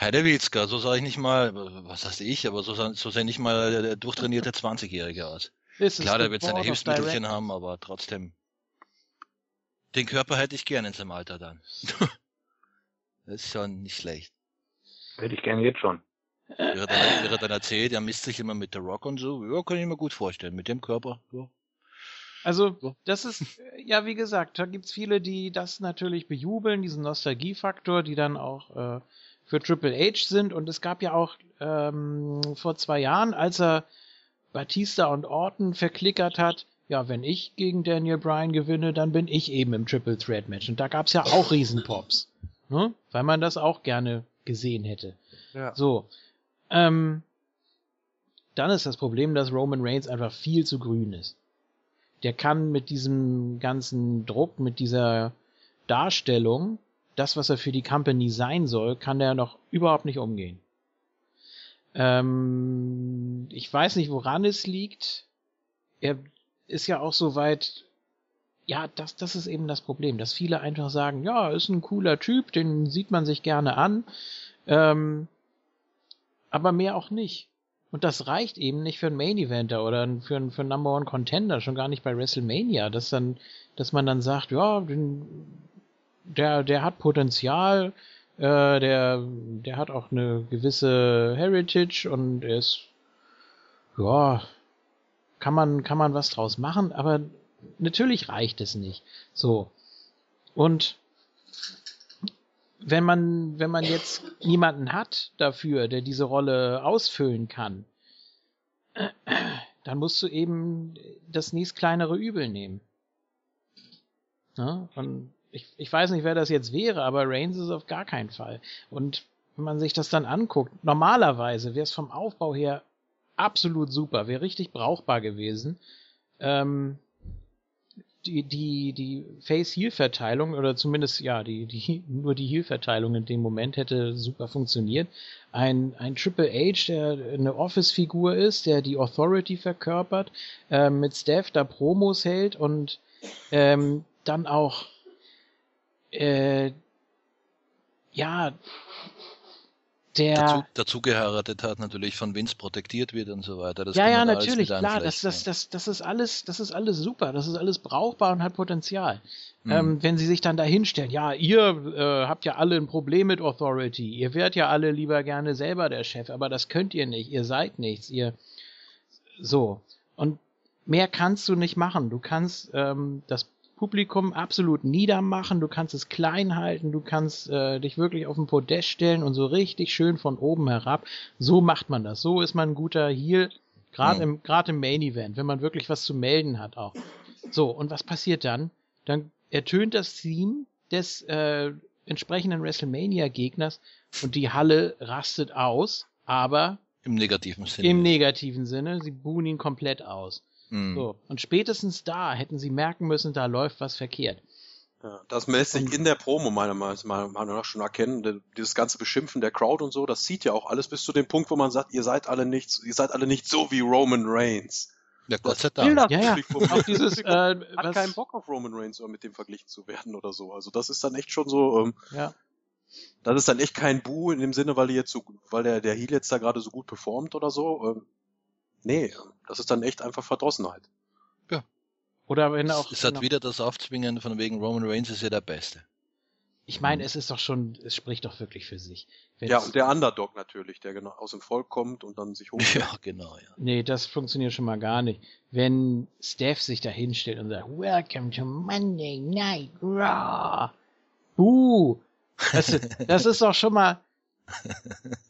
Heidewitzka, so sage ich nicht mal, was heißt ich, aber so, sah- so sah nicht mal der durchtrainierte 20-Jährige aus. this is Klar, the der wird seine Hilfsmittelchen haben, aber trotzdem. Den Körper hätte ich gern in seinem Alter dann. [LAUGHS] das ist schon nicht schlecht. Hätte ich gerne jetzt schon. Wie er dann, er dann erzählt, er misst sich immer mit der Rock und so. Ja, kann ich mir gut vorstellen. Mit dem Körper. Ja. Also, Ja. das ist, äh, ja, wie gesagt, da gibt's viele, die das natürlich bejubeln, diesen Nostalgiefaktor, die dann auch äh, für Triple H sind. Und es gab ja auch ähm, vor zwei Jahren, als er Batista und Orton verklickert hat, ja, wenn ich gegen Daniel Bryan gewinne, dann bin ich eben im Triple Threat Match. Und da gab's ja auch Riesenpops. Ne? Weil man das auch gerne gesehen hätte. Ja. So. Ähm, dann ist das Problem, dass Roman Reigns einfach viel zu grün ist. Der kann mit diesem ganzen Druck, mit dieser Darstellung, das, was er für die Company sein soll, kann der noch überhaupt nicht umgehen. Ähm, ich weiß nicht, woran es liegt. Er ist ja auch so weit, ja, das, das ist eben das Problem, dass viele einfach sagen, ja, ist ein cooler Typ, den sieht man sich gerne an, ähm, aber mehr auch nicht. Und das reicht eben nicht für einen Main Eventer oder für einen, für einen Number One Contender, schon gar nicht bei WrestleMania, dass dann, dass man dann sagt, ja, den, der, der hat Potenzial, äh, der, der hat auch eine gewisse Heritage und ist, ja, kann man, kann man was draus machen, aber natürlich reicht es nicht. So. Und wenn man, wenn man jetzt niemanden hat dafür, der diese Rolle ausfüllen kann, dann musst du eben das nächst kleinere Übel nehmen. Ja, und ich, ich weiß nicht, wer das jetzt wäre, aber Reigns ist auf gar keinen Fall. Und wenn man sich das dann anguckt, normalerweise wäre es vom Aufbau her absolut super, wäre richtig brauchbar gewesen. Ähm, die, die, die Face-Heel-Verteilung, oder zumindest, ja, die, die, nur die Heel-Verteilung in dem Moment hätte super funktioniert. Ein, ein Triple H, der eine Office-Figur ist, der die Authority verkörpert, äh, mit Steph da Promos hält und ähm, dann auch äh, ja der Dazu, dazu geheiratet hat, natürlich von Vince protektiert wird und so weiter. Das ja, ja, natürlich, klar, das, das, das, das ist alles, das ist alles super, das ist alles brauchbar und hat Potenzial. Mhm. Ähm, wenn sie sich dann da hinstellen, ja, ihr äh, habt ja alle ein Problem mit Authority, ihr wärt ja alle lieber gerne selber der Chef, aber das könnt ihr nicht, ihr seid nichts, ihr so. Und mehr kannst du nicht machen. Du kannst ähm, das Publikum absolut niedermachen, du kannst es klein halten, du kannst äh, dich wirklich auf den Podest stellen und so richtig schön von oben herab. So macht man das. So ist man ein guter Heel, gerade Ja. im, im Main Event, wenn man wirklich was zu melden hat auch. So, und was passiert dann? Dann ertönt das Theme des äh, entsprechenden WrestleMania-Gegners und die Halle rastet aus, aber Im negativen Sinne. im negativen Sinne, sie buhen ihn komplett aus. Mhm. So, und spätestens da hätten sie merken müssen, da läuft was verkehrt. Ja, das lässt sich in der Promo meiner Meinung nach schon erkennen. Dieses ganze Beschimpfen der Crowd und so, das zieht ja auch alles bis zu dem Punkt, wo man sagt, ihr seid alle nicht, ihr seid alle nicht so wie Roman Reigns. Ja, Gott sei Dank. das Ja, ja. [LAUGHS] Auch dieses, äh, hat was- keinen Bock auf Roman Reigns oder mit dem verglichen zu werden oder so. Also das ist dann echt schon so, ähm, Ja. das ist dann echt kein Bu in dem Sinne, weil die jetzt so, weil der, der Heel jetzt da gerade so gut performt oder so. Ähm, nee, das ist dann echt einfach Verdrossenheit. Oder wenn auch. es hat wieder das Aufzwingen von wegen Roman Reigns ist ja der Beste. ich meine, es ist doch schon, es spricht doch wirklich für sich. Wenn Ja, und der Underdog natürlich, der genau aus dem Volk kommt und dann sich hoch. [LAUGHS] Ja, genau, ja. Nee, das funktioniert schon mal gar nicht. Wenn Steph sich da hinstellt und sagt, Welcome to Monday Night Raw. Buh. Das, ist- das ist doch schon mal,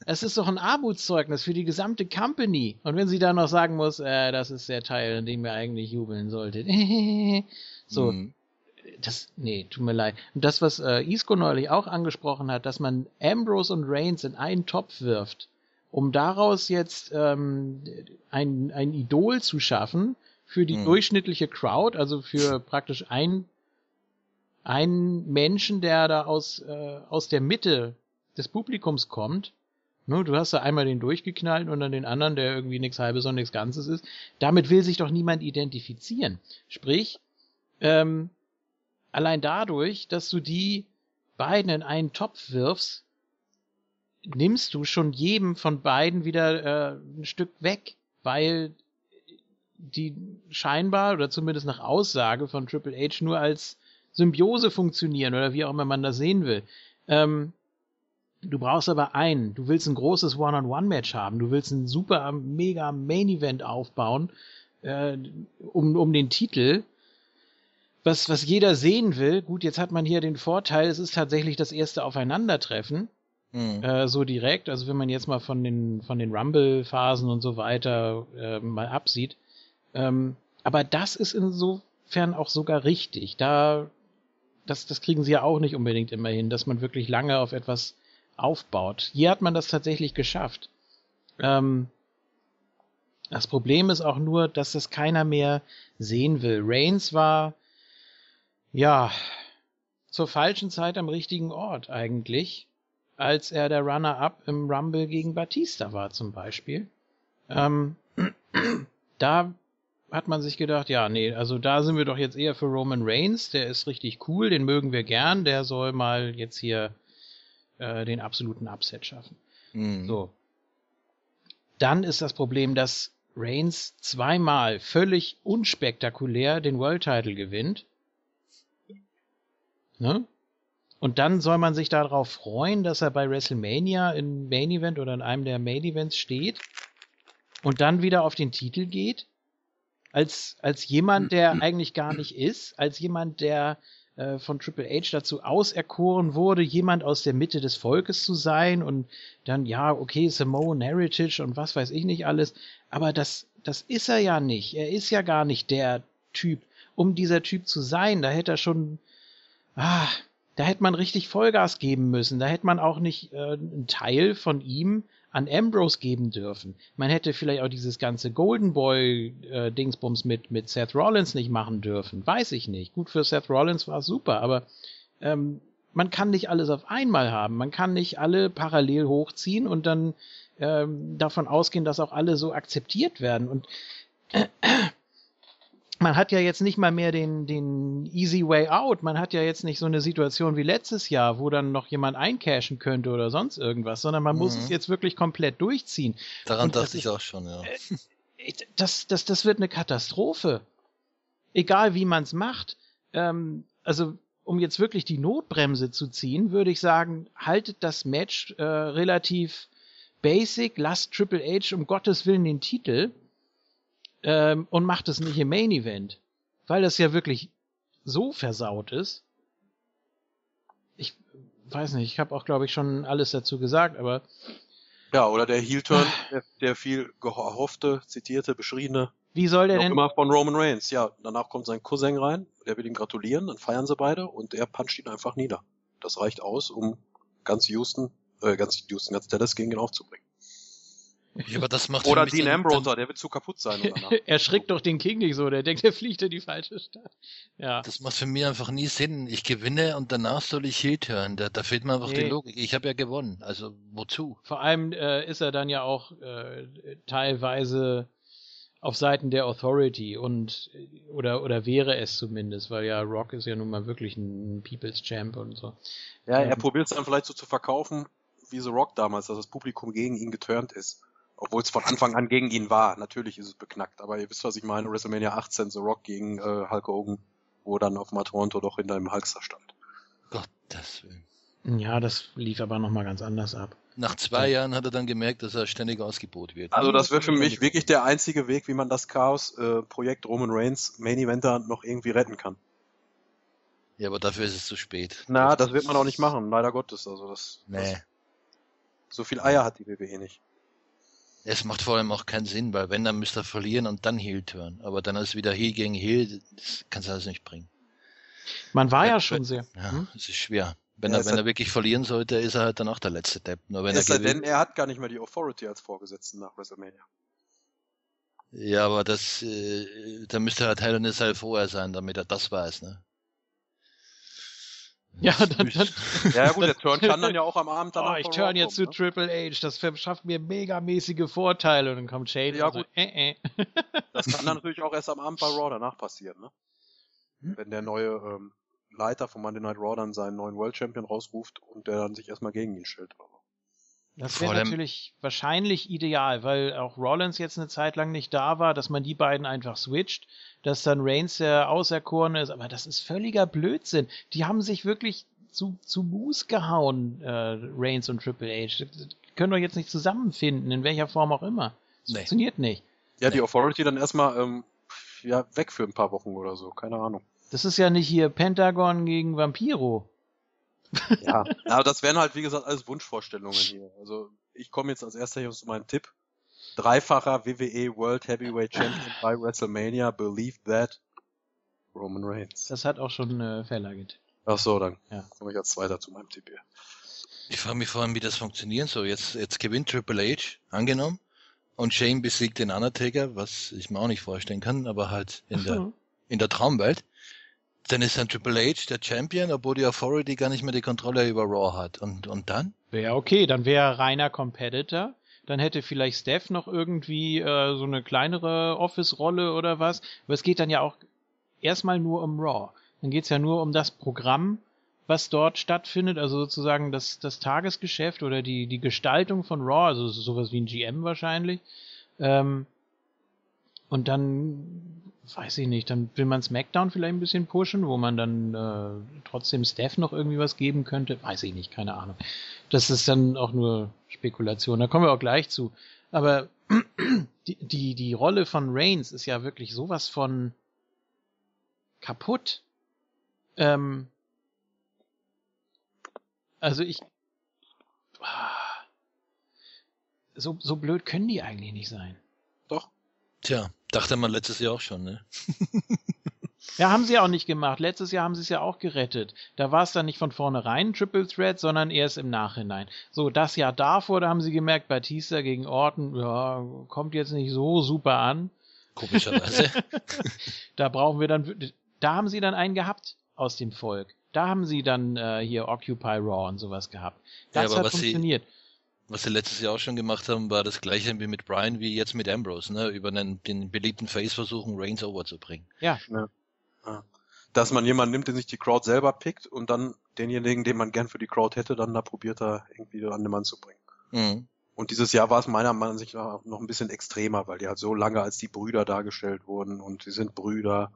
es ist doch ein Armutszeugnis für die gesamte Company. Und wenn sie dann noch sagen muss, äh, das ist der Teil, in dem ihr eigentlich jubeln solltet. [LAUGHS] so, Mhm. das, nee, tut mir leid. Und das, was äh, Isco neulich auch angesprochen hat, dass man Ambrose und Reigns in einen Topf wirft, um daraus jetzt ähm, ein, ein Idol zu schaffen für die Mhm. durchschnittliche Crowd, also für praktisch ein, einen Menschen, der da aus, äh, aus der Mitte des Publikums kommt Ne, du hast da einmal den durchgeknallt und dann den anderen, der irgendwie nichts halbes und nichts Ganzes ist. Damit will sich doch niemand identifizieren. Sprich, ähm, allein dadurch, dass du die beiden in einen Topf wirfst, nimmst du schon jedem von beiden wieder äh, ein Stück weg, weil die scheinbar oder zumindest nach Aussage von Triple H nur als Symbiose funktionieren oder wie auch immer man das sehen will. Ähm, du brauchst aber einen. Du willst ein großes One-on-One-Match haben. Du willst ein super, mega Main-Event aufbauen äh, um, um den Titel. Was, was jeder sehen will. Gut, jetzt hat man hier den Vorteil, es ist tatsächlich das erste Aufeinandertreffen. Mhm. Äh, so direkt. Also wenn man jetzt mal von den, von den Rumble-Phasen und so weiter äh, mal absieht. Ähm, aber das ist insofern auch sogar richtig. Da, das, das kriegen sie ja auch nicht unbedingt immer hin, dass man wirklich lange auf etwas aufbaut. Hier hat man das tatsächlich geschafft. Ähm, das Problem ist auch nur, dass das keiner mehr sehen will. Reigns war, ja, zur falschen Zeit am richtigen Ort eigentlich, als er der Runner-up im Rumble gegen Batista war zum Beispiel. Ähm, [CLEARS THROAT] da hat man sich gedacht, ja, nee, also da sind wir doch jetzt eher für Roman Reigns, der ist richtig cool, den mögen wir gern, der soll mal jetzt hier äh, den absoluten Upset schaffen. Mhm. So. Dann ist das Problem, dass Reigns zweimal völlig unspektakulär den World Title gewinnt. Ne? Und dann soll man sich darauf freuen, dass er bei WrestleMania im Main Event oder in einem der Main Events steht und dann wieder auf den Titel geht als, als jemand, der [CLEARS THROAT] eigentlich gar nicht ist, als jemand, der äh, von Triple H dazu auserkoren wurde, jemand aus der Mitte des Volkes zu sein und dann, ja, okay, Samoan Heritage und was weiß ich nicht alles, aber das, das ist er ja nicht. Er ist ja gar nicht der Typ. Um dieser Typ zu sein, da hätte er schon, ah, da hätte man richtig Vollgas geben müssen. Da hätte man auch nicht äh, einen Teil von ihm an Ambrose geben dürfen. Man hätte vielleicht auch dieses ganze Golden Boy äh, Dingsbums mit mit Seth Rollins nicht machen dürfen. Weiß ich nicht. Gut für Seth Rollins war es super, aber ähm, man kann nicht alles auf einmal haben. Man kann nicht alle parallel hochziehen und dann ähm, davon ausgehen, dass auch alle so akzeptiert werden. Und äh, man hat ja jetzt nicht mal mehr den, den easy way out. Man hat ja jetzt nicht so eine Situation wie letztes Jahr, wo dann noch jemand eincashen könnte oder sonst irgendwas, sondern man mhm. muss es jetzt wirklich komplett durchziehen. Daran Und dachte ich auch schon, ja. Äh, das, das, das wird eine Katastrophe. Egal wie man es macht. Ähm, also, um jetzt wirklich die Notbremse zu ziehen, würde ich sagen, haltet das Match äh, relativ basic, lasst Triple H um Gottes Willen den Titel ähm, und macht es nicht im Main Event, weil das ja wirklich so versaut ist. Ich weiß nicht, ich habe auch, glaube ich, schon alles dazu gesagt, aber. Ja, oder der Heel-Turn, der, der viel gehoffte, zitierte, beschriebene. Wie soll der denn? Immer von Roman Reigns. Ja, danach kommt sein Cousin rein, der will ihm gratulieren, dann feiern sie beide und er puncht ihn einfach nieder. Das reicht aus, um ganz Houston, äh, ganz Houston, ganz Dallas gegen ihn aufzubringen. Ja, aber das macht Oder Dean Ambrose, der wird zu kaputt sein. [LAUGHS] er schreckt doch den King nicht so, der denkt, er fliegt in die falsche Stadt. Ja. Das macht für mich einfach nie Sinn. Ich gewinne und danach soll ich Heel turn. Da, da fehlt mir einfach nee. die Logik. Ich habe ja gewonnen. Also wozu? Vor allem äh, ist er dann ja auch äh, teilweise auf Seiten der Authority und oder oder wäre es zumindest, weil ja Rock ist ja nun mal wirklich ein People's Champ und so. Ja, er ähm, probiert es dann vielleicht so zu verkaufen, wie The Rock damals, dass das Publikum gegen ihn geturnt ist. Obwohl es von Anfang an gegen ihn war. Natürlich ist es beknackt, aber ihr wisst, was ich meine. WrestleMania 18, The Rock gegen äh, Hulk Hogan, wo dann auf mal Toronto doch hinter dem Hulkster stand. Gottes Willen. Ja, das lief aber nochmal ganz anders ab. Nach zwei Jahren hat er dann gemerkt, dass er ständig ausgebot wird. Also das wäre für mich wirklich der einzige Weg, wie man das Chaos-Projekt äh, Roman Reigns Main Eventer noch irgendwie retten kann. Ja, aber dafür ist es zu spät. Na, das, das wird man auch nicht machen, leider Gottes. Also das, nee. Das, so viel Eier hat die WWE nicht. Es macht vor allem auch keinen Sinn, weil wenn, dann müsste er verlieren und dann Heel turn. Aber dann ist wieder Heel gegen Heel, das kannst du alles nicht bringen. Man war ja, ja schon sehr. Ja, hm? es ist schwer. Wenn, ja, er, wenn er wirklich verlieren sollte, ist er halt dann auch der letzte Depp. Nur wenn ist er, gewinnt, denn er hat gar nicht mehr die Authority als Vorgesetzten nach WrestleMania. Ja, aber das, äh, da müsste halt Hell in a Cell vorher sein, damit er das weiß, ne? Ja, dann, dann, Ja, ja gut, der Turn kann dann ja auch am Abend dann [LAUGHS] oh, ich turn jetzt zu Triple H, das verschafft mir megamäßige Vorteile und dann kommt Shane Ja, gut. äh, äh. [LAUGHS] Das kann dann natürlich auch erst am Abend bei Raw danach passieren, ne? Hm? Wenn der neue ähm, Leiter von Monday Night Raw dann seinen neuen World Champion rausruft und der dann sich erstmal gegen ihn stellt. oder. Das wäre natürlich wahrscheinlich ideal, weil auch Rollins jetzt eine Zeit lang nicht da war, dass man die beiden einfach switcht, dass dann Reigns der Auserkorene ist, aber das ist völliger Blödsinn. Die haben sich wirklich zu, zu Mus gehauen, äh, Reigns und Triple H. Die können doch jetzt nicht zusammenfinden, in welcher Form auch immer. Das Nee. funktioniert nicht. Ja, die Authority dann erstmal ähm, ja, weg für ein paar Wochen oder so, keine Ahnung. Das ist ja nicht hier Pentagon gegen Vampiro. Ja. [LAUGHS] Aber das wären halt, wie gesagt, alles Wunschvorstellungen hier. Also ich komme jetzt als erster hier zu meinem Tipp. Dreifacher WWE World Heavyweight Champion bei WrestleMania, believe that, Roman Reigns. Das hat auch schon äh, Feller getippt. Ach so, dann Ja. komme ich als zweiter zu meinem Tipp hier. Ich frage mich vor allem, wie das funktionieren soll. Jetzt, jetzt gewinnt Triple H, angenommen, und Shane besiegt den Undertaker, was ich mir auch nicht vorstellen kann, aber halt in der, in der Traumwelt. Dann ist dann Triple H der Champion, obwohl die Authority gar nicht mehr die Kontrolle über Raw hat. Und, und dann? Wäre okay, dann wäre er reiner Competitor. Dann hätte vielleicht Steph noch irgendwie äh, so eine kleinere Office-Rolle oder was. Aber es geht dann ja auch erstmal nur um Raw. Dann geht's ja nur um das Programm, was dort stattfindet, also sozusagen das, das Tagesgeschäft oder die, die Gestaltung von Raw, also sowas wie ein GM wahrscheinlich. Ähm, und dann, weiß ich nicht, dann will man SmackDown vielleicht ein bisschen pushen, wo man dann äh, trotzdem Steph noch irgendwie was geben könnte. Weiß ich nicht, keine Ahnung. Das ist dann auch nur Spekulation. Da kommen wir auch gleich zu. Aber [CLEARS THROAT] die, die, die Rolle von Reigns ist ja wirklich sowas von kaputt. Ähm, also ich. Ah. So, so blöd können die eigentlich nicht sein. Doch. Tja, dachte man letztes Jahr auch schon, ne? [LAUGHS] Ja, haben sie auch nicht gemacht. Letztes Jahr haben sie es ja auch gerettet. Da war es dann nicht von vornherein ein Triple Threat, sondern erst im Nachhinein. So, das Jahr davor, da haben sie gemerkt, Batista gegen Orton, ja, kommt jetzt nicht so super an. Komischerweise. [LAUGHS] Da brauchen wir dann, da haben sie dann einen gehabt aus dem Volk. Da haben sie dann äh, hier Occupy Raw und sowas gehabt. Ja, Das aber hat was sie- funktioniert. Was sie letztes Jahr auch schon gemacht haben, war das gleiche wie mit Brian, wie jetzt mit Ambrose, ne? Über den, den beliebten Face versuchen, Reigns overzubringen. Ja, Dass man jemanden nimmt, den sich die Crowd selber pickt und dann denjenigen, den man gern für die Crowd hätte, dann da probiert er irgendwie an den Mann zu bringen. Mhm. Und dieses Jahr war es meiner Meinung nach noch ein bisschen extremer, weil die halt so lange als die Brüder dargestellt wurden und sie sind Brüder.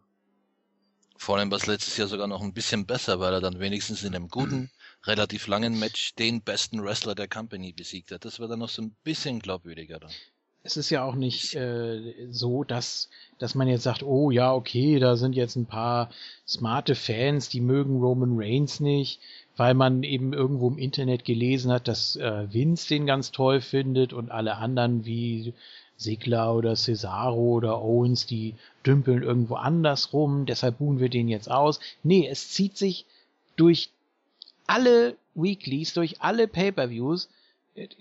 Vor allem war es letztes Jahr sogar noch ein bisschen besser, weil er dann wenigstens in einem guten, [CLEARS THROAT] relativ langen Match den besten Wrestler der Company besiegt hat. Das war dann noch so ein bisschen glaubwürdiger dann. es ist ja auch nicht äh, so, dass, dass man jetzt sagt, oh ja, okay, da sind jetzt ein paar smarte Fans, die mögen Roman Reigns nicht, weil man eben irgendwo im Internet gelesen hat, dass äh, Vince den ganz toll findet und alle anderen wie Sigler oder Cesaro oder Owens, die dümpeln irgendwo anders rum, deshalb buhen wir den jetzt aus. Nee, es zieht sich durch alle Weeklies, durch alle Pay-per-Views.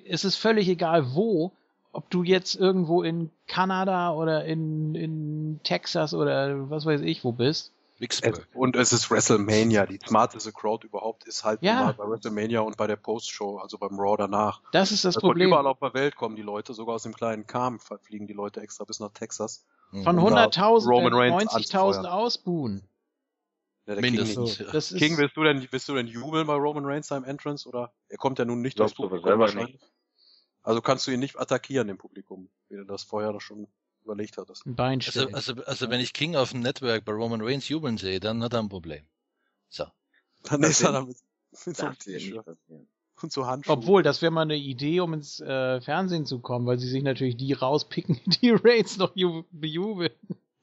Es ist völlig egal wo, ob du jetzt irgendwo in Kanada oder in, in Texas oder was weiß ich wo bist. Vicksburg. und es ist WrestleMania. Die smarteste Crowd überhaupt ist halt Ja. immer bei WrestleMania und bei der Post-Show, also beim Raw danach. Das ist das Also von Problem. überall auf der Welt kommen die Leute, sogar aus dem kleinen Kam fliegen die Leute extra bis nach Texas. Mhm. Von um da 100.000 Roman werden Reigns 90.000 anzufeuern. ausbuhen. Ja, der Mindestens. King, King, willst du denn, willst du denn jubeln bei Roman Reigns beim Entrance oder? Er kommt ja nun nicht du Publikum. Also kannst du ihn nicht attackieren im Publikum, wie du das vorher doch schon überlegt hattest. ein Bein Also, also, also wenn ich King auf dem Network bei Roman Reigns jubeln sehe, dann hat er ein Problem. So. Dann Das ist er damit mit so einem und so Handschuhen. Obwohl, das wäre mal eine Idee, um ins äh, Fernsehen zu kommen, weil sie sich natürlich die rauspicken, [LAUGHS] die Reigns noch ju bejubeln.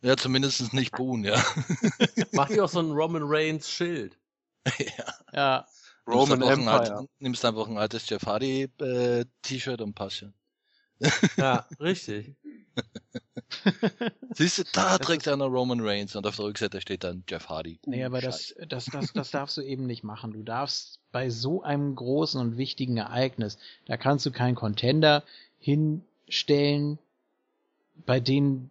Ja, zumindest nicht buhen, ja. [LAUGHS] Mach dir auch so ein Roman Reigns Schild. [LAUGHS] ja. Ja, Roman nimmst einfach, ein Empire. alt, nimmst einfach ein altes Jeff Hardy äh, T-Shirt und passt schon. [LAUGHS] Ja, richtig. Siehst du, da Das trägt einer Roman Reigns und auf der Rückseite steht dann Jeff Hardy. nee, Uh, aber das, das, das, das darfst du eben nicht machen. Du darfst bei so einem großen und wichtigen Ereignis, da kannst du keinen Contender hinstellen, bei denen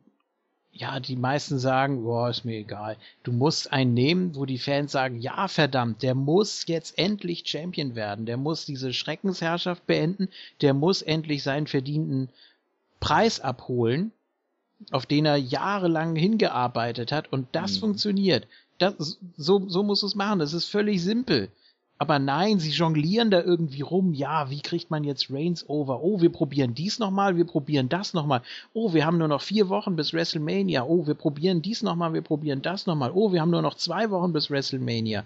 ja, die meisten sagen, boah, ist mir egal. Du musst einen nehmen, wo die Fans sagen, ja, verdammt, der muss jetzt endlich Champion werden. Der muss diese Schreckensherrschaft beenden. Der muss endlich seinen verdienten Preis abholen, auf den er jahrelang hingearbeitet hat. Und das Mhm. funktioniert. Das, so, so muss es machen. Das ist völlig simpel. Aber nein, sie jonglieren da irgendwie rum. Ja, wie kriegt man jetzt Reigns over? Oh, wir probieren dies nochmal, wir probieren das nochmal. Oh, wir haben nur noch vier Wochen bis WrestleMania. Oh, wir probieren dies nochmal, wir probieren das nochmal. Oh, wir haben nur noch zwei Wochen bis WrestleMania.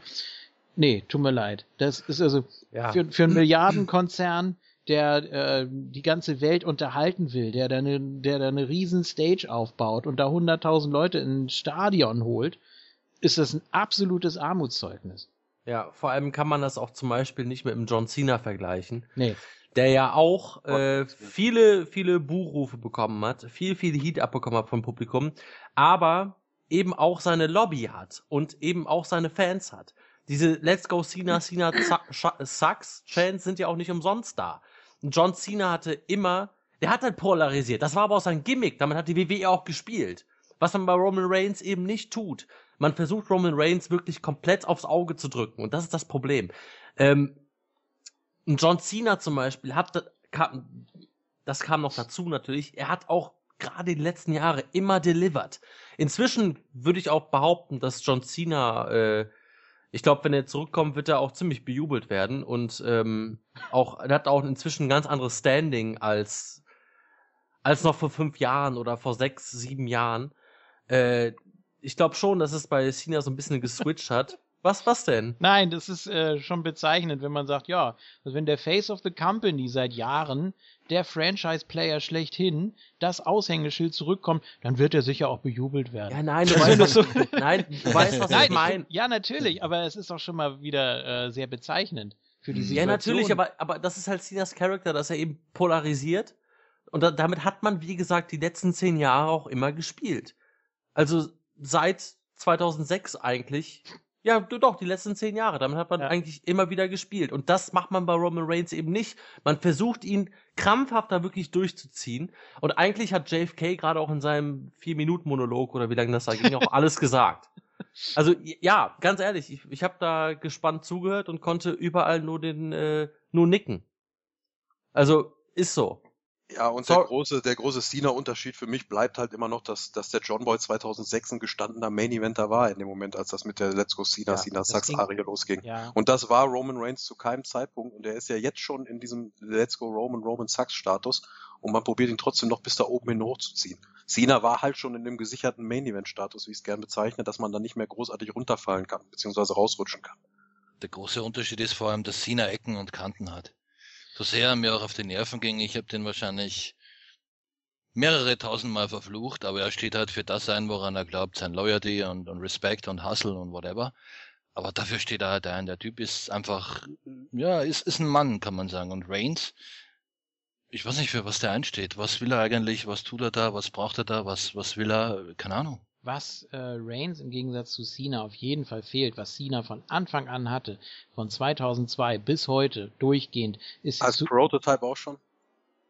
Nee, tut mir leid. Das ist also Ja. für, für einen Milliardenkonzern, der äh, die ganze Welt unterhalten will, der da eine, der da eine riesen Stage aufbaut und da 100.000 Leute in ein Stadion holt, ist das ein absolutes Armutszeugnis. Ja, vor allem kann man das auch zum Beispiel nicht mit dem John Cena vergleichen, Nee. der ja auch äh, viele, viele Buchrufe bekommen hat, viel, viel Heat abbekommen hat vom Publikum, aber eben auch seine Lobby hat und eben auch seine Fans hat. Diese Let's Go Cena, Cena Sucks Chants sind ja auch nicht umsonst da. John Cena hatte immer, der hat halt polarisiert. Das war aber auch sein Gimmick. Damit hat die WWE auch gespielt. Was man bei Roman Reigns eben nicht tut. Man versucht Roman Reigns wirklich komplett aufs Auge zu drücken. Und das ist das Problem. Ähm, John Cena zum Beispiel hat, das kam noch dazu natürlich, er hat auch gerade die letzten Jahre immer delivered. Inzwischen würde ich auch behaupten, dass John Cena, äh, ich glaube, wenn er zurückkommt, wird er auch ziemlich bejubelt werden und ähm, auch, er hat auch inzwischen ein ganz anderes Standing als, als noch vor fünf Jahren oder vor sechs, sieben Jahren. Äh, ich glaube schon, dass es bei Cena so ein bisschen geswitcht hat. [LAUGHS] Was, was denn? Nein, das ist äh, schon bezeichnend, wenn man sagt, ja, also wenn der Face of the Company seit Jahren, der Franchise-Player schlechthin, das Aushängeschild zurückkommt, dann wird er sicher auch bejubelt werden. Ja, nein, du weißt, [LAUGHS] so- nein, du weißt, was Nein, ich meine. ja, natürlich, aber es ist auch schon mal wieder äh, sehr bezeichnend für die Situation. Ja, natürlich, aber, aber das ist halt Cenas Charakter, dass er eben polarisiert. Und da, damit hat man, wie gesagt, die letzten zehn Jahre auch immer gespielt. Also seit 2006 eigentlich. Ja, du doch, die letzten zehn Jahre. Damit hat man Ja. eigentlich immer wieder gespielt. Und das macht man bei Roman Reigns eben nicht. Man versucht ihn krampfhaft da wirklich durchzuziehen. Und eigentlich hat JFK gerade auch in seinem Vier-Minuten-Monolog oder wie lange das da ging, auch [LAUGHS] alles gesagt. Also ja, ganz ehrlich, ich, ich habe da gespannt zugehört und konnte überall nur den äh, nur nicken. Also ist so. Ja, und So- der große, der große Cena-Unterschied für mich bleibt halt immer noch, dass, dass der John Boy 2006 ein gestandener Main-Eventer war in dem Moment, als das mit der Let's Go Cena, Ja, Cena Sucks Arie losging. Ja. Und das war Roman Reigns zu keinem Zeitpunkt und er ist ja jetzt schon in diesem Let's Go Roman, Roman Sucks Status und man probiert ihn trotzdem noch bis da oben hin hochzuziehen. Cena war halt schon in dem gesicherten Main-Event-Status, wie ich es gern bezeichne, dass man da nicht mehr großartig runterfallen kann, beziehungsweise rausrutschen kann. Der große Unterschied ist vor allem, dass Cena Ecken und Kanten hat. So sehr er mir auch auf die Nerven ging, ich habe den wahrscheinlich mehrere tausendmal verflucht, aber er steht halt für das ein, woran er glaubt, sein Loyalty und, und Respect und Hustle und whatever. Aber dafür steht er halt ein. Der Typ ist einfach, ja, ist, ist ein Mann, kann man sagen. Und Reigns, ich weiß nicht, für was der einsteht. Was will er eigentlich? Was tut er da? Was braucht er da? Was, was will er? Keine Ahnung. Was äh, Reigns im Gegensatz zu Cena auf jeden Fall fehlt, was Cena von Anfang an hatte, von 2002 bis heute durchgehend, ist die Als Prototype auch schon?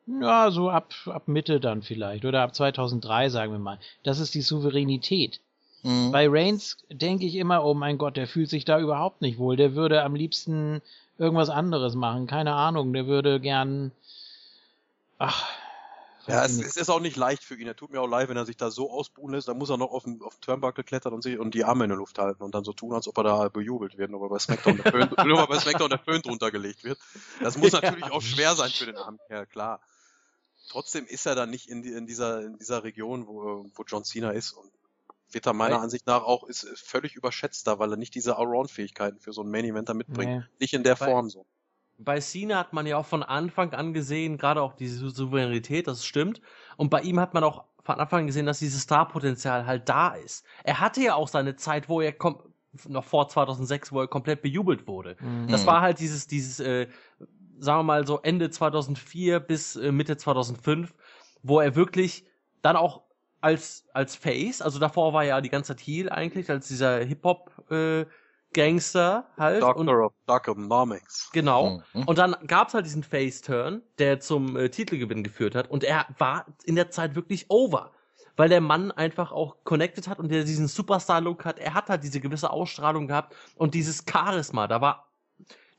ja so ab ab Mitte dann vielleicht oder ab 2003 sagen wir mal. Das ist die Souveränität. Mhm. Bei Reigns denke ich immer, oh mein Gott, der fühlt sich da überhaupt nicht wohl. Der würde am liebsten irgendwas anderes machen. Keine Ahnung. Der würde gern. Ach. Ja, es, es ist auch nicht leicht für ihn. Er tut mir auch leid, wenn er sich da so ausbuhen lässt. Dann muss er noch auf den, auf den Turnbuckle klettern und, sich, und die Arme in der Luft halten und dann so tun, als ob er da bejubelt wird, nur weil bei SmackDown der Föhn, [LAUGHS] nur weil bei SmackDown der Föhn drunter gelegt wird. Das muss natürlich auch schwer sein für den armen Kerl, klar. Trotzdem ist er dann nicht in, die, in, dieser, in dieser Region, wo, wo John Cena ist und wird er meiner Ansicht nach auch ist völlig überschätzt da, weil er nicht diese Allround-Fähigkeiten für so einen Main-Eventer mitbringt. Nee. Nicht in der Form so. Bei Cena hat man ja auch von Anfang an gesehen, gerade auch diese Souveränität, das stimmt. Und bei ihm hat man auch von Anfang an gesehen, dass dieses Starpotenzial halt da ist. Er hatte ja auch seine Zeit, wo er kom noch vor 2006, wo er komplett bejubelt wurde. Mhm. Das war halt dieses, dieses, äh, sagen wir mal so Ende 2004 bis äh, Mitte 2005, wo er wirklich dann auch als, als Face, also davor war er ja die ganze Zeit Heel eigentlich, als dieser Hip-Hop, äh, Gangster halt. Und, Doctor of Darkonomics. genau. Mhm. Und dann gab's halt diesen Face-Turn, der zum äh, Titelgewinn geführt hat. Und er war in der Zeit wirklich over. weil der Mann einfach auch connected hat und der diesen Superstar-Look hat. Er hat halt diese gewisse Ausstrahlung gehabt und dieses Charisma. Da war,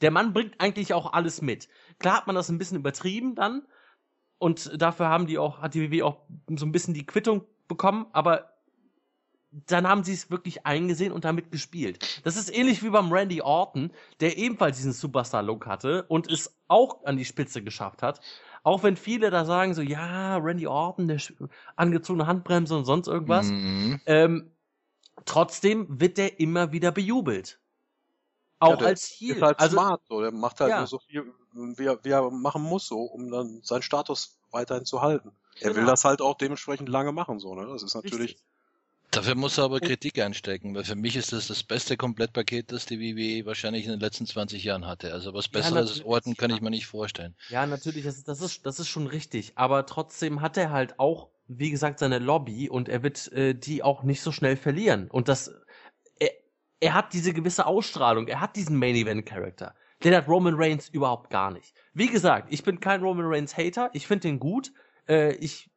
der Mann bringt eigentlich auch alles mit. Klar hat man das ein bisschen übertrieben dann und dafür haben die auch, hat die WWE auch so ein bisschen die Quittung bekommen, aber dann haben sie es wirklich eingesehen und damit gespielt. Das ist ähnlich wie beim Randy Orton, der ebenfalls diesen Superstar-Look hatte und es auch an die Spitze geschafft hat. Auch wenn viele da sagen so, ja, Randy Orton, der angezogene Handbremse und sonst irgendwas. Mhm. Ähm, trotzdem wird der immer wieder bejubelt. Auch Ja, als Heel. Ist halt also, smart, so. Der macht halt Ja. nur so viel, wie er, wie er machen muss, so, um dann seinen Status weiterhin zu halten. Er will Genau. das halt auch dementsprechend lange machen, so, ne? Das ist natürlich, richtig. Dafür muss er aber Kritik einstecken, weil für mich ist das das beste Komplettpaket, das die WWE wahrscheinlich in den letzten 20 Jahren hatte. Also was besseres als natürlich, Orton kann ja. ich mir nicht vorstellen. Ja, natürlich, das, ist- das, ist, das ist schon richtig. Aber trotzdem hat er halt auch, wie gesagt, seine Lobby und er wird äh, die auch nicht so schnell verlieren. Und das, er, er hat diese gewisse Ausstrahlung, er hat diesen Main Event Charakter. Den hat Roman Reigns überhaupt gar nicht. Wie gesagt, ich bin kein Roman Reigns Hater, ich finde den gut, äh, ich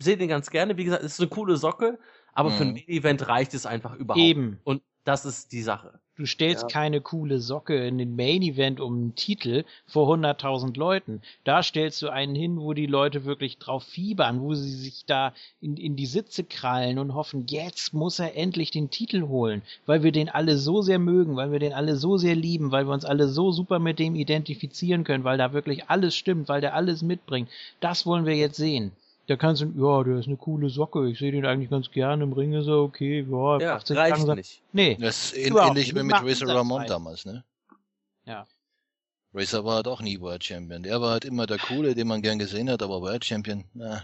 sehe den ganz gerne. Wie gesagt, es ist eine coole Socke, aber für ein Mhm. Main Event reicht es einfach überhaupt. Eben. Und das ist die Sache. Du stellst Ja. keine coole Socke in den Main Event um einen Titel vor 100.000 Leuten. Da stellst du einen hin, wo die Leute wirklich drauf fiebern, wo sie sich da in, in die Sitze krallen und hoffen, jetzt muss er endlich den Titel holen, weil wir den alle so sehr mögen, weil wir den alle so sehr lieben, weil wir uns alle so super mit dem identifizieren können, weil da wirklich alles stimmt, weil der alles mitbringt. Das wollen wir jetzt sehen. Da kannst du, ja, der ist eine coole Socke, ich sehe den eigentlich ganz gerne, im Ring ist er okay, ja, Ja, 18 reicht Tagen- nicht. Nee, Das ist ähnlich wie mit Razor Ramon damals, ne? Ja. Razor war halt auch nie World Champion. Der war halt immer der Coole, den man gern gesehen hat, aber World Champion, na.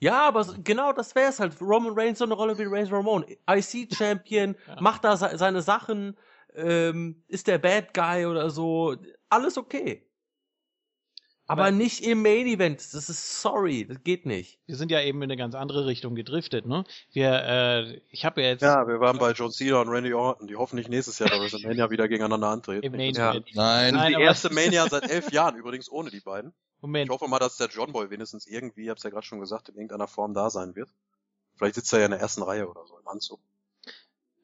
Ja, aber genau das wäre es halt. Roman Reigns so eine Rolle wie Razor Ramon. IC-Champion, [LAUGHS] Ja. macht da se seine Sachen, ähm, ist der Bad Guy oder so. Alles okay. Aber Aber- nicht im Main Event. Das ist sorry, das geht nicht. wir sind ja eben in eine ganz andere Richtung gedriftet, ne? Wir, äh, ich habe ja jetzt ja, wir waren bei John Cena und Randy Orton, die hoffentlich nächstes Jahr bei WrestleMania wieder gegeneinander antreten. im Main Ja. Event. Nein, Nein, die erste Mania seit elf Jahren, übrigens ohne die beiden. Moment, Ich hoffe mal, dass der John Boy wenigstens irgendwie, ich hab's ja gerade schon gesagt, in irgendeiner Form da sein wird. Vielleicht sitzt er ja in der ersten Reihe oder so im Anzug.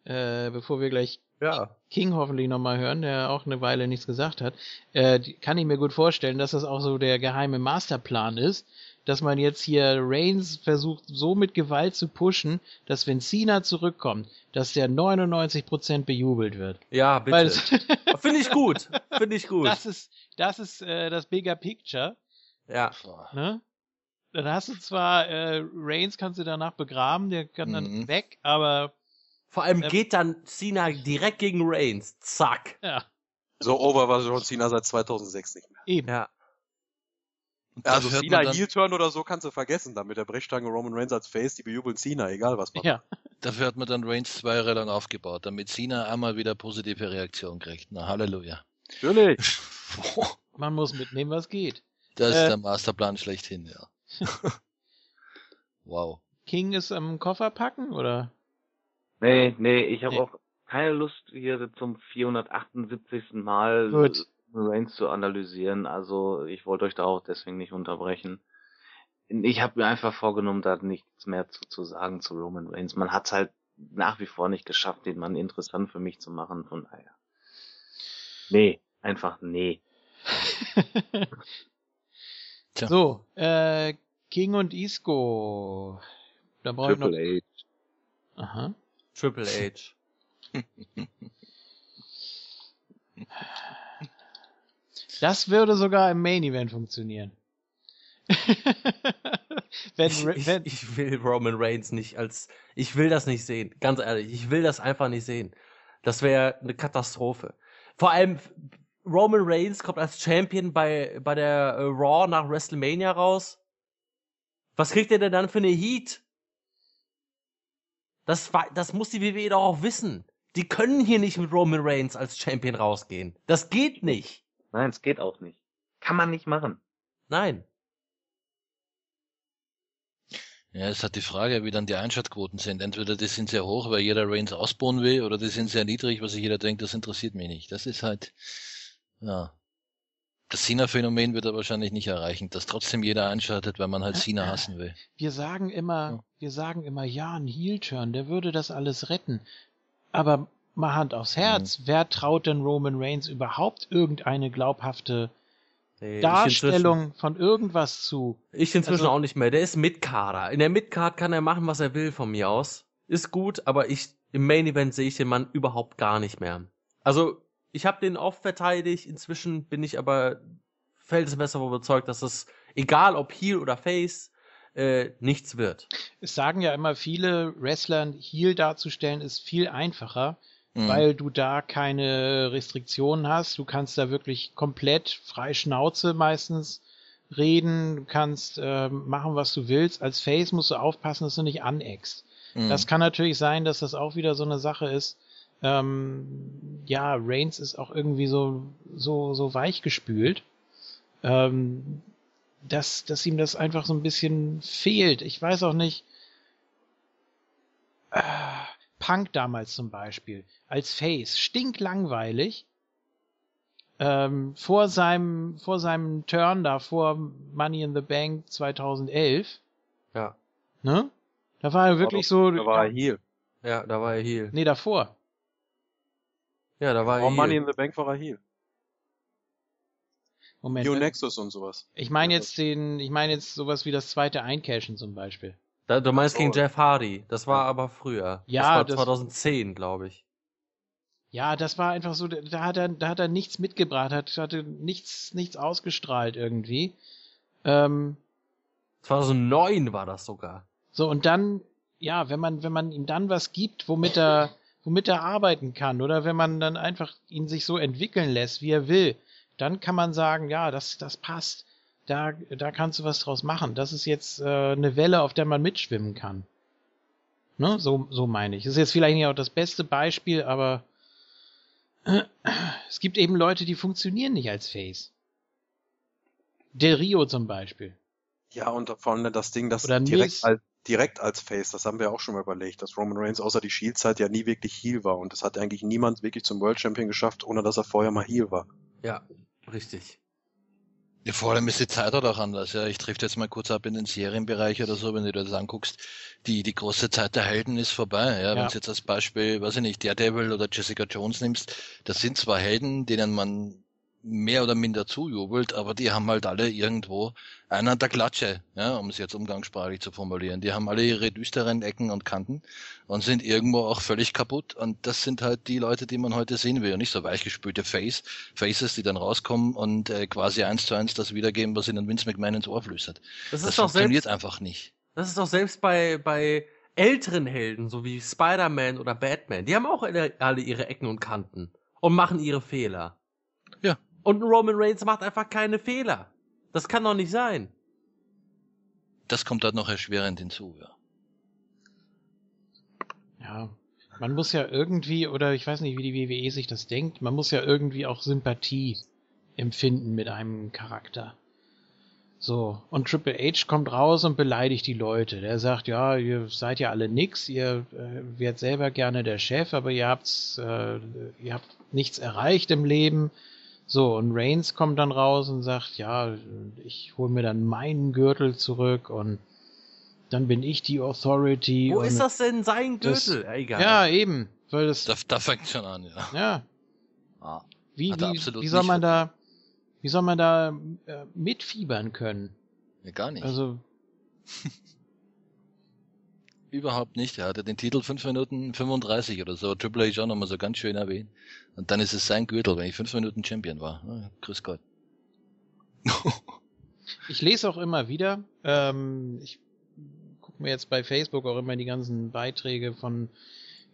äh, bevor wir gleich Ja. King hoffentlich nochmal hören, der auch eine Weile nichts gesagt hat, äh, kann ich mir gut vorstellen, dass das auch so der geheime Masterplan ist, dass man jetzt hier Reigns versucht, so mit Gewalt zu pushen, dass wenn Cena zurückkommt, dass der 99% bejubelt wird. Ja, bitte. [LAUGHS] Finde ich gut. Finde ich gut. das ist, das ist äh, das Bigger Picture. ja. Ne? Dann hast du zwar äh, Reigns kannst du danach begraben, der kann dann Mhm. weg, aber Vor allem Ähm, geht dann Cena direkt gegen Reigns. Zack. ja, So over war John Cena seit 2006 nicht mehr. eben. Ja. Also Cena dann- Heel-Turn oder so kannst du vergessen. Dann mit der Brechstange Roman Reigns als Face, die bejubeln Cena, egal was man Ja. Dafür hat man dann Reigns zwei Jahre lang aufgebaut, damit Cena einmal wieder positive Reaktion kriegt. Na, Halleluja. Natürlich. [LAUGHS] Man muss mitnehmen, was geht. Das Äh. ist der Masterplan schlechthin, ja. [LAUGHS] wow. King ist am Koffer packen oder? Nee, nee, ich habe Nee. auch keine Lust, hier zum 478. Mal Gut. Reigns zu analysieren. Also ich wollte euch da auch deswegen nicht unterbrechen. Ich habe mir einfach vorgenommen, da nichts mehr zu, zu sagen zu Roman Reigns. Man hat halt nach wie vor nicht geschafft, den Mann interessant für mich zu machen. Von daher. Nee, einfach nee. [LAUGHS] So, äh, King und Isco. Da brauche ich noch. H. Aha. Triple H. Das würde sogar im Main Event funktionieren. [LAUGHS] wenn, Ich, Ra- ich, wenn, ich will Roman Reigns nicht als. Ich will das nicht sehen. Ganz ehrlich, ich will das einfach nicht sehen. Das wäre eine Katastrophe. Vor allem Roman Reigns kommt als Champion bei, bei der äh, Raw nach WrestleMania raus. Was kriegt er denn dann für eine Heat? Das, wa- das muss die WWE doch auch wissen. Die können hier nicht mit Roman Reigns als Champion rausgehen. Das geht nicht. Nein, es geht auch nicht. Kann man nicht machen. Nein. Ja, es hat die Frage, wie dann die Einschaltquoten sind. Entweder die sind sehr hoch, weil jeder Reigns ausbauen will, oder die sind sehr niedrig, weil sich jeder denkt, das interessiert mich nicht. Das ist halt, ja. Das Cena-Phänomen wird er wahrscheinlich nicht erreichen, dass trotzdem jeder einschaltet, wenn man halt Cena hassen will. Wir sagen immer, Ja. wir sagen immer, ja, ein Heel-Turn, der würde das alles retten. Aber mal Hand aufs Mhm. Herz, wer traut denn Roman Reigns überhaupt irgendeine glaubhafte Nee, Darstellung von irgendwas zu? Ich inzwischen Also- auch nicht mehr. Der ist Mitkader. In der Midcard kann er machen, was er will von mir aus. Ist gut, aber ich im Main Event sehe ich den Mann überhaupt gar nicht mehr. Also, ich habe den oft verteidigt. Inzwischen bin ich aber felsenfest davon überzeugt, dass es, egal ob Heel oder Face, äh, nichts wird. Es sagen ja immer viele Wrestlern, Heel darzustellen ist viel einfacher, Mhm. weil du da keine Restriktionen hast. Du kannst da wirklich komplett frei Schnauze meistens reden, du kannst ähm, machen, was du willst. Als Face musst du aufpassen, dass du nicht aneckst. Mhm. Das kann natürlich sein, dass das auch wieder so eine Sache ist. Ähm, ja, Reigns ist auch irgendwie so, so, so weich gespült, ähm, dass, dass ihm das einfach so ein bisschen fehlt. Ich weiß auch nicht. Äh, Punk damals zum Beispiel, als Face, stinklangweilig. Ähm, vor seinem, vor seinem Turn da, vor Money in the Bank 2011, Ja. ne? Da war er wirklich so. Da war er Heel. Ja, da war er Heel. Nee, davor. Ja, da war Vor Money in the Bank war Heel. Moment. New äh, Nexus und sowas. Ich meine jetzt den, ich meine jetzt sowas wie das zweite Eincashen zum Beispiel. Da, du meinst gegen Jeff Hardy. Das war aber früher. Ja, das war das- 2010, glaube ich. Ja, das war einfach so, da hat er, da hat er nichts mitgebracht, hat, hatte nichts, nichts ausgestrahlt irgendwie. Ähm, 2009 war das sogar. so, und dann, ja, wenn man, wenn man ihm dann was gibt, womit er, womit er arbeiten kann, oder wenn man dann einfach ihn sich so entwickeln lässt, wie er will, dann kann man sagen, ja, das, das passt. Da, da kannst du was draus machen. Das ist jetzt äh, eine Welle, auf der man mitschwimmen kann. Ne? So, so meine ich. Das ist jetzt vielleicht nicht auch das beste Beispiel, aber [CLEARS THROAT] es gibt eben Leute, die funktionieren nicht als Face. Del Rio zum Beispiel. Ja, und vor allem das Ding, das Oder direkt als, direkt als Face, das haben wir auch schon mal überlegt, dass Roman Reigns außer die Shield-Zeit ja nie wirklich Heel war. Und das hat eigentlich niemand wirklich zum World Champion geschafft, ohne dass er vorher mal Heel war. Ja, richtig. Ja, vor allem ist die Zeit halt auch anders. Ja, ich treffe jetzt mal kurz ab in den Serienbereich oder so, wenn du dir das anguckst. Die, die große Zeit der Helden ist vorbei. Ja, Ja. wenn du jetzt als Beispiel, weiß ich nicht, Daredevil oder Jessica Jones nimmst, das sind zwar Helden, denen man mehr oder minder zujubelt, aber die haben halt alle irgendwo einen an der Klatsche, ja, um es jetzt umgangssprachlich zu formulieren. Die haben alle ihre düsteren Ecken und Kanten und sind irgendwo auch völlig kaputt. Und das sind halt die Leute, die man heute sehen will und nicht so weichgespülte Face, Faces, die dann rauskommen und äh, quasi eins zu eins das wiedergeben, was ihnen Vince McMahon ins Ohr flüstert. Das Das, ist doch funktioniert selbst, einfach nicht. das ist doch selbst bei, bei älteren Helden, so wie Spider-Man oder Batman. Die haben auch alle ihre Ecken und Kanten und machen ihre Fehler. Ja. Und ein Roman Reigns macht einfach keine Fehler. Das kann doch nicht sein. Das kommt halt noch erschwerend hinzu, ja. Ja, man muss ja irgendwie, oder ich weiß nicht, wie die WWE sich das denkt, man muss ja irgendwie auch Sympathie empfinden mit einem Charakter. So, und Triple H kommt raus und beleidigt die Leute. Der sagt, ja, ihr seid ja alle nix, ihr äh, werdet selber gerne der Chef, aber ihr habt's, äh, ihr habt nichts erreicht im Leben. So, und Reigns kommt dann raus und sagt, ja, ich hole mir dann meinen Gürtel zurück und dann bin ich die Authority. Wo ist das denn sein das- Gürtel? Egal. ja, eben. Weil das, Da, da fängt schon an, ja. ja, Ah. wie, wie, wie soll man da, wie soll man da äh, mitfiebern können? ja gar nicht. Also, [LAUGHS] Überhaupt nicht. Er hatte den Titel 5 Minuten 35 oder so. Triple H auch nochmal so ganz schön erwähnt. Und dann ist es sein Gürtel, wenn ich 5 Minuten Champion war. Ah, grüß Gott. [LAUGHS] ich lese auch immer wieder, ähm, ich gucke mir jetzt bei Facebook auch immer die ganzen Beiträge von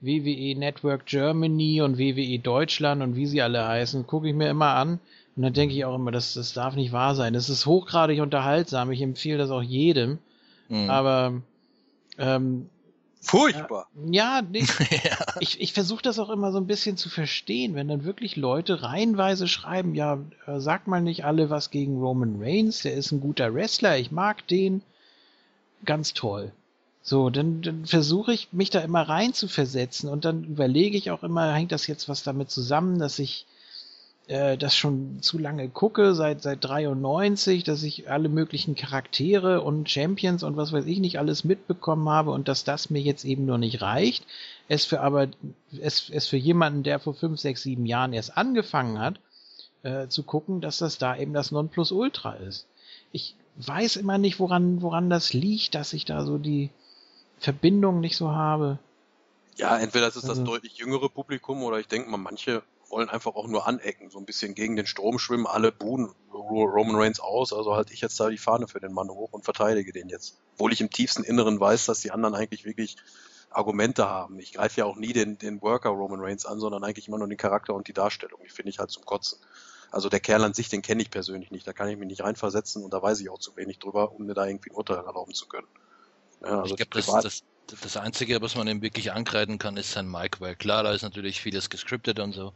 WWE Network Germany und WWE Deutschland und wie sie alle heißen, gucke ich mir immer an. Und dann denke ich auch immer, das, das darf nicht wahr sein. Das ist hochgradig unterhaltsam. Ich empfehle das auch jedem. Mhm. Aber ähm, Furchtbar! ja, nee, [LAUGHS] ja. ich, ich versuche das auch immer so ein bisschen zu verstehen, wenn dann wirklich Leute reihenweise schreiben, ja, äh, sagt mal nicht alle was gegen Roman Reigns, der ist ein guter Wrestler, ich mag den, ganz toll. So, dann, dann versuche ich mich da immer rein zu versetzen und dann überlege ich auch immer, hängt das jetzt was damit zusammen, dass ich äh, das schon zu lange gucke, seit, seit 93, dass ich alle möglichen Charaktere und Champions und was weiß ich nicht alles mitbekommen habe und dass das mir jetzt eben nur nicht reicht. Es für aber, es, es für jemanden, der vor fünf, sechs, sieben Jahren erst angefangen hat, äh, zu gucken, dass das da eben das Nonplusultra ist. Ich weiß immer nicht, woran, woran das liegt, dass ich da so die Verbindung nicht so habe. Ja, entweder ist es das Also- deutlich jüngere Publikum oder ich denke mal, manche wollen einfach auch nur anecken, so ein bisschen gegen den Strom schwimmen, alle buhen Roman Reigns aus, also halte ich jetzt da die Fahne für den Mann hoch und verteidige den jetzt. Obwohl ich im tiefsten Inneren weiß, dass die anderen eigentlich wirklich Argumente haben. Ich greife ja auch nie den, den Worker Roman Reigns an, sondern eigentlich immer nur den Charakter und die Darstellung. Die finde ich halt zum Kotzen. Also der Kerl an sich, den kenne ich persönlich nicht. Da kann ich mich nicht reinversetzen und da weiß ich auch zu wenig drüber, um mir da irgendwie ein Urteil erlauben zu können. Ja, also ich glaube, das, das, das Einzige, was man ihm wirklich ankreiden kann, ist sein Mic-Work. Klar, da ist natürlich vieles gescriptet und so.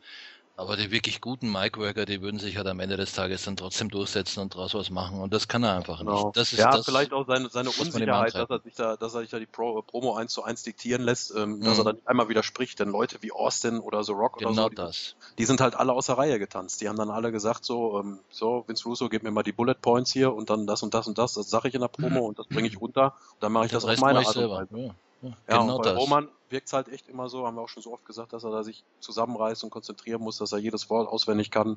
Aber die wirklich guten Mic-Worker, die würden sich halt am Ende des Tages dann trotzdem durchsetzen und draus was machen. Und das kann er einfach Genau. nicht. Das ist ja, das, vielleicht auch seine, seine Unsicherheit, dass er sich da, dass er sich da die Pro, Promo eins zu eins diktieren lässt, ähm, dass Mhm. er dann nicht einmal widerspricht, denn Leute wie Austin oder The Rock oder genau so, die, das. die sind halt alle aus der Reihe getanzt. Die haben dann alle gesagt so, ähm, so, Vince Russo, gib mir mal die Bullet Points hier und dann das und das und das, das sage ich in der Promo und das bringe ich runter und dann mache ich das auf Rest meine mache ich Art und. Weise. Ja, ja, Ja, genau und bei das. Roman wirkt's halt echt immer so, haben wir auch schon so oft gesagt, dass er da sich zusammenreißt und konzentrieren muss, dass er jedes Wort auswendig kann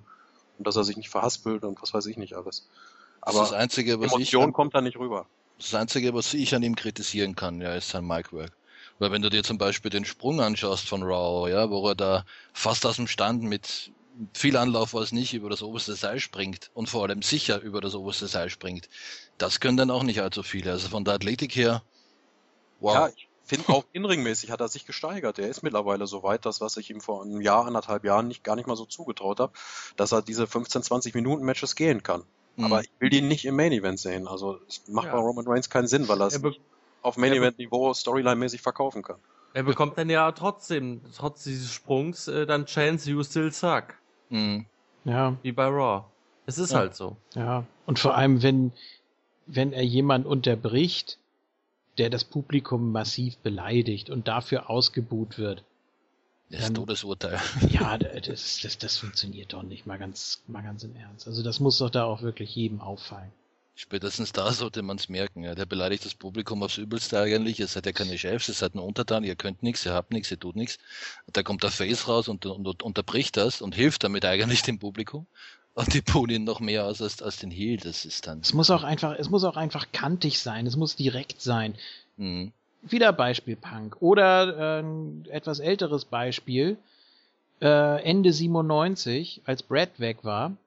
und dass er sich nicht verhaspelt und was weiß ich nicht alles. das Aber ist das Einzige, was ich Emotion kommt da nicht rüber. Das Einzige, was ich an ihm kritisieren kann, ja, ist sein Micwork. Weil wenn du dir zum Beispiel den Sprung anschaust von Raw, ja, wo er da fast aus dem Stand mit viel Anlauf was nicht über das oberste Seil springt und vor allem sicher über das oberste Seil springt, das können dann auch nicht allzu viele. Also von der Athletik her, wow. Ja, ich finde auch inringmäßig hat er sich gesteigert. Er ist mittlerweile so weit, das, was ich ihm vor einem Jahr, anderthalb Jahren nicht, gar nicht mal so zugetraut habe, dass er diese 15, 20 Minuten Matches gehen kann. Mhm. Aber ich will ihn nicht im Main Event sehen. Also es macht Ja. bei Roman Reigns keinen Sinn, weil er es auf Main Event Niveau Storyline-mäßig verkaufen kann. er bekommt dann ja trotzdem, trotz dieses Sprungs, äh, dann Chance You Still Suck. Mhm. Ja, Wie bei Raw. Es ist Ja. halt so. ja. Und vor allem, wenn, wenn er jemand unterbricht, der das Publikum massiv beleidigt und dafür ausgebuht wird. Das Dann- Todesurteil. [LAUGHS] Ja, das, das, das funktioniert doch nicht, mal ganz, mal ganz im Ernst. Also das muss doch da auch wirklich jedem auffallen. Spätestens da sollte man es merken. Ja. Der beleidigt das Publikum aufs Übelste eigentlich. Ihr seid ja keine Chefs, ihr seid nur Untertan, ihr könnt nichts, ihr habt nichts, ihr tut nichts. Da kommt der Face raus und, und, und unterbricht das und hilft damit eigentlich dem Publikum. Und die ihn noch mehr aus als, als den Heel. Das ist dann. Es muss auch einfach, es muss auch einfach kantig sein, es muss direkt sein. Mhm. Wieder Beispiel Punk. Oder äh, etwas älteres Beispiel. Äh, Ende 97, als Brad weg war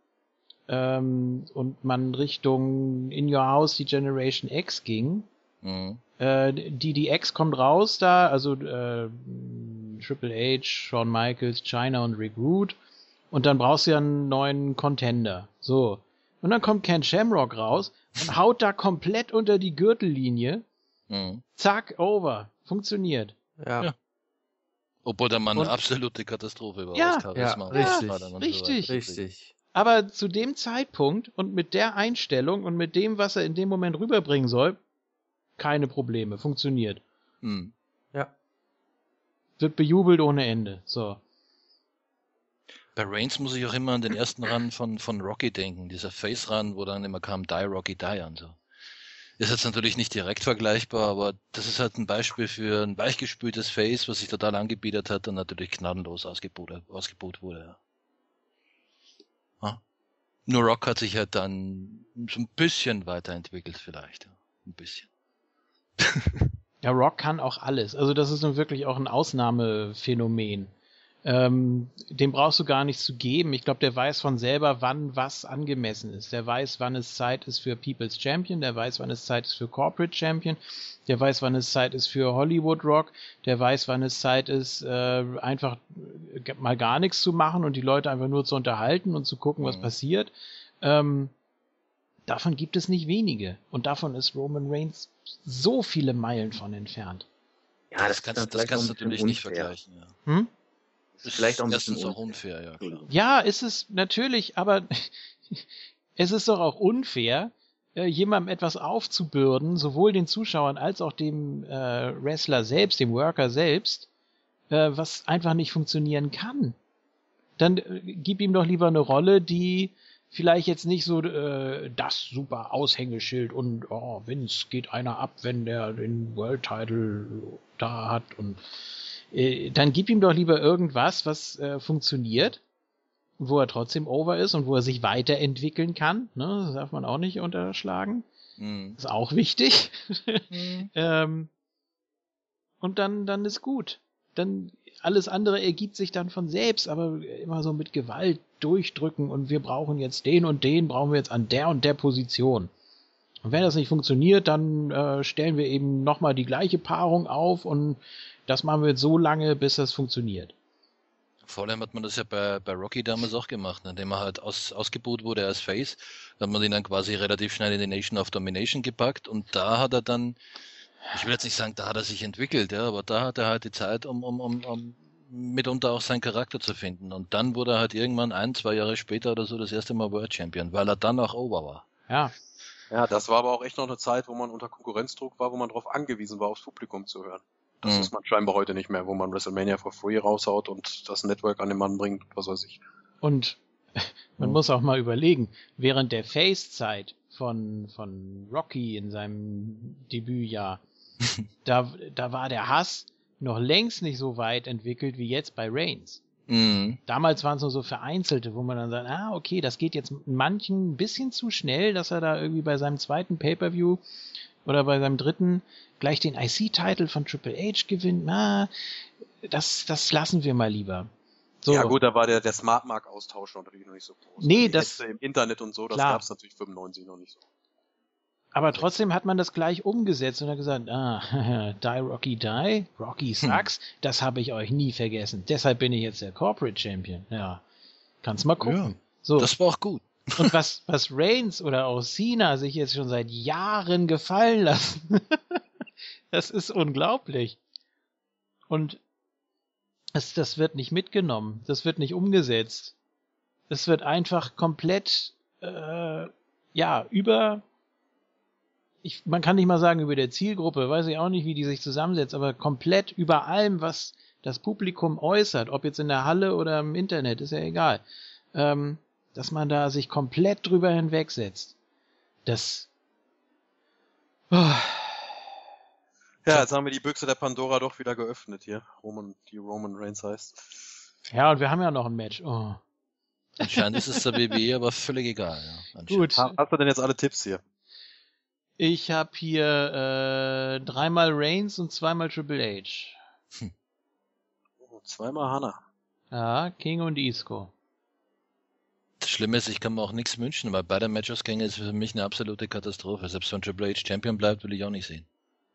ähm, und man Richtung In Your House die Generation X ging. Mhm. Äh, die, die X kommt raus da, also äh, Triple H, Shawn Michaels, China und Rick Root. Und dann brauchst du ja einen neuen Contender. So. Und dann kommt Ken Shamrock raus und haut da komplett unter die Gürtellinie. Mhm. Zack, over. Funktioniert. Ja. Ja. Obwohl der Mann Und- eine absolute Katastrophe war. Ja, Charisma ja, richtig, so richtig. Richtig. Aber zu dem Zeitpunkt und mit der Einstellung und mit dem, was er in dem Moment rüberbringen soll, keine Probleme. Funktioniert. Mhm. Ja. Wird bejubelt ohne Ende. So. Bei Reigns muss ich auch immer an den ersten Run von, von Rocky denken, dieser Face-Run, wo dann immer kam, Die Rocky Die und so. Ist jetzt natürlich nicht direkt vergleichbar, aber das ist halt ein Beispiel für ein weichgespültes Face, was sich total angebietet hat und natürlich gnadenlos ausgebuht, ausgebuht wurde. Ja. Nur Rock hat sich halt dann so ein bisschen weiterentwickelt vielleicht. Ein bisschen. [LAUGHS] Ja, Rock kann auch alles. Also das ist nun wirklich auch ein Ausnahmephänomen. Ähm, dem brauchst du gar nichts zu geben. Ich glaube, der weiß von selber, wann was angemessen ist. Der weiß, wann es Zeit ist für People's Champion, der weiß, wann es Zeit ist für Corporate Champion, der weiß, wann es Zeit ist für Hollywood Rock, der weiß, wann es Zeit ist, äh, einfach mal gar nichts zu machen und die Leute einfach nur zu unterhalten und zu gucken, was Mhm. passiert. Ähm, davon gibt es nicht wenige. Und davon ist Roman Reigns so viele Meilen von entfernt. Ja, das kannst, ist dann das kannst du natürlich nicht vergleichen. Ja. Hm? Ist vielleicht auch ein bisschen auch unfair, ja. Klar. Ja, ist es natürlich, aber [LAUGHS] es ist doch auch unfair, äh, jemandem etwas aufzubürden, sowohl den Zuschauern als auch dem äh, Wrestler selbst, dem Worker selbst, äh, was einfach nicht funktionieren kann. dann äh, gib ihm doch lieber eine Rolle, die vielleicht jetzt nicht so äh, das super Aushängeschild und oh, Vince geht einer ab, wenn der den World Title da hat und äh, dann gib ihm doch lieber irgendwas, was äh, funktioniert, wo er trotzdem over ist und wo er sich weiterentwickeln kann. Ne? Das darf man auch nicht unterschlagen. Mhm. Ist auch wichtig. Mhm. [LAUGHS] ähm, und dann, dann ist gut. Dann alles andere ergibt sich dann von selbst, aber immer so mit Gewalt durchdrücken und wir brauchen jetzt den und den, brauchen wir jetzt an der und der Position. Und wenn das nicht funktioniert, dann äh, stellen wir eben nochmal die gleiche Paarung auf und das machen wir so lange, bis das funktioniert. Vor allem hat man das ja bei, bei Rocky damals auch gemacht, indem er halt aus, ausgebuht wurde als Face. Hat man ihn dann quasi relativ schnell in die Nation of Domination gepackt und da hat er dann, ich will jetzt nicht sagen, da hat er sich entwickelt, ja, aber da hat er halt die Zeit, um, um, um, um mitunter auch seinen Charakter zu finden. Und dann wurde er halt irgendwann ein, zwei Jahre später oder so das erste Mal World Champion, weil er dann auch over war. Ja, Ja, das war aber auch echt noch eine Zeit, wo man unter Konkurrenzdruck war, wo man darauf angewiesen war, aufs Publikum zu hören. Das Mhm. ist man scheinbar heute nicht mehr, wo man WrestleMania for free raushaut und das Network an den Mann bringt, was weiß ich. Und [LAUGHS] man muss auch mal überlegen, während der Face-Zeit von, von Rocky in seinem Debütjahr, [LAUGHS] da, da war der Hass noch längst nicht so weit entwickelt wie jetzt bei Reigns. Mhm. Damals waren es nur so vereinzelte, wo man dann sagt, ah, okay, das geht jetzt manchen ein bisschen zu schnell, dass er da irgendwie bei seinem zweiten Pay-Per-View oder bei seinem dritten gleich den IC-Titel von Triple H gewinnt. Na, das, das lassen wir mal lieber. So, Ja gut, da war der, der Smart Mark Austausch natürlich noch nicht so groß. Nee, Die das- Hetze im Internet und so, das Klar. gab's natürlich 95 noch nicht so. Aber trotzdem hat man das gleich umgesetzt und hat gesagt, ah, [LAUGHS] die Rocky die, Rocky sucks, das habe ich euch nie vergessen. Deshalb bin ich jetzt der Corporate Champion. Ja, kannst mal gucken. Ja, so. Das war auch gut. [LAUGHS] Und was, was Reigns oder auch Cena sich jetzt schon seit Jahren gefallen lassen, [LAUGHS] das ist unglaublich. Und das, das wird nicht mitgenommen, das wird nicht umgesetzt. Es wird einfach komplett, äh, ja, über, ich, man kann nicht mal sagen über der Zielgruppe, weiß ich auch nicht, wie die sich zusammensetzt, aber komplett über allem, was das Publikum äußert, ob jetzt in der Halle oder im Internet, ist ja egal. Ähm, dass man da sich komplett drüber hinwegsetzt. Das. Oh, Ja, jetzt haben wir die Büchse der Pandora doch wieder geöffnet hier. Roman, die Roman Reigns heißt. ja, und wir haben ja noch ein Match. Oh. Anscheinend ist es der WWE aber völlig egal. Ja, anscheinend. Gut, Ha- Hast du denn jetzt alle Tipps hier? Ich habe hier äh, dreimal Reigns und zweimal Triple H. Oh, zweimal Hannah. Ja, King und Isco. Das Schlimme ist, ich kann mir auch nichts wünschen, weil beide Matchausgänge ist für mich eine absolute Katastrophe. Selbst wenn Triple H Champion bleibt, will ich auch nicht sehen.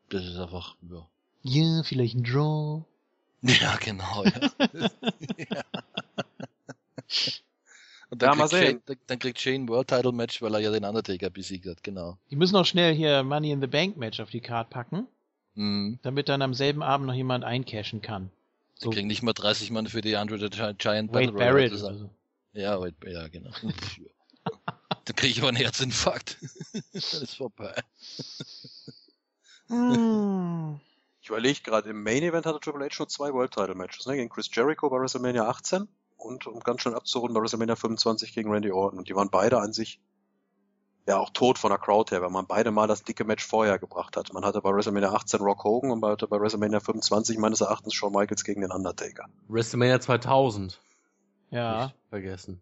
Das ist einfach, ja. Ja, vielleicht ein Draw. [LAUGHS] Ja, genau, ja. [LAUGHS] [LAUGHS] ja. Und dann, Ja, mal kriegt Shane, sehen. dann, dann kriegt Shane World Title Match, weil er ja den Undertaker besiegt hat, genau. Die müssen auch schnell hier Money in the Bank Match auf die Card packen, Mhm. damit dann am selben Abend noch jemand eincashen kann. Die So kriegen nicht mal 30 Mann für die Andre the Gi- Giant Wade Battle Royale Barrett zusammen. oder so. Ja, Wade, ja, genau. [LAUGHS] Dann kriege ich aber einen Herzinfarkt. [LAUGHS] das ist vorbei. Hm. Ich überlege gerade, im Main Event hatte Triple H nur zwei World Title Matches, ne? Gegen Chris Jericho bei WrestleMania 18 und um ganz schön abzurunden bei WrestleMania 25 gegen Randy Orton. Und die waren beide an sich ja auch tot von der Crowd her, weil man beide mal das dicke Match vorher gebracht hat. Man hatte bei WrestleMania 18 Rock Hogan und man hatte bei WrestleMania 25 meines Erachtens Shawn Michaels gegen den Undertaker. WrestleMania 2000. Ja. Nicht vergessen.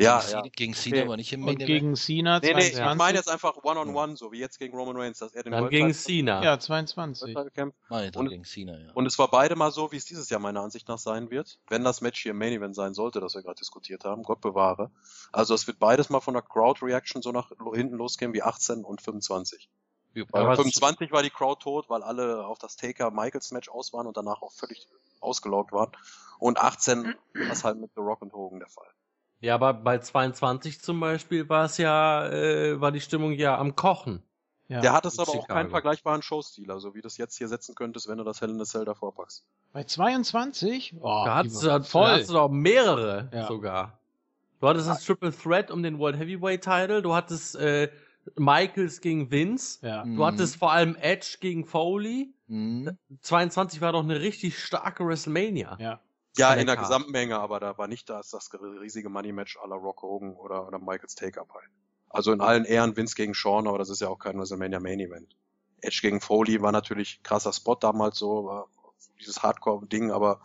Ja, gegen, ja. Cena, gegen Cena Okay. war nicht im Main Event. gegen Cena Nee, nee, ich 22. meine jetzt einfach One-on-One, so wie jetzt gegen Roman Reigns, dass er den Dann World gegen Title- Cena. Ja, 22. World Title kämpft. Meine Und- gegen Cena, ja. Und es war beide mal so, wie es dieses Jahr meiner Ansicht nach sein wird. Wenn das Match hier im Main Event sein sollte, das wir gerade diskutiert haben, Gott bewahre. Also es wird beides mal von der Crowd Reaction so nach hinten losgehen wie 18 und 25. Ja, Weil Aber bei es- 25 war die Crowd tot, weil alle auf das Taker Michaels Match aus waren und danach auch völlig ausgelaugt waren. Und 18 war es halt mit The Rock und Hogan der Fall. Ja, aber bei 22 zum Beispiel war es ja, äh, war die Stimmung ja am Kochen. Ja. Der hat es aber auch Chicago. keinen vergleichbaren Showstil, also wie du das jetzt hier setzen könntest, wenn du das Hell in a Cell davor packst. Bei 22? Oh, da hattest du, da voll. hattest du doch mehrere Ja. sogar. Du hattest das Triple Threat um den World Heavyweight Title, du hattest äh, Michaels gegen Vince, ja. Mhm. du hattest vor allem Edge gegen Foley. Mhm. 22 war doch eine richtig starke WrestleMania. ja. Ja, der in der Card. Gesamtmenge, aber da war nicht das, das riesige Money-Match à la Rock Hogan oder, oder Michaels Take-Up halt. Also in allen Ehren Vince gegen Sean, aber das ist ja auch kein WrestleMania Main Event. Edge gegen Foley war natürlich krasser Spot damals so, war dieses Hardcore-Ding, aber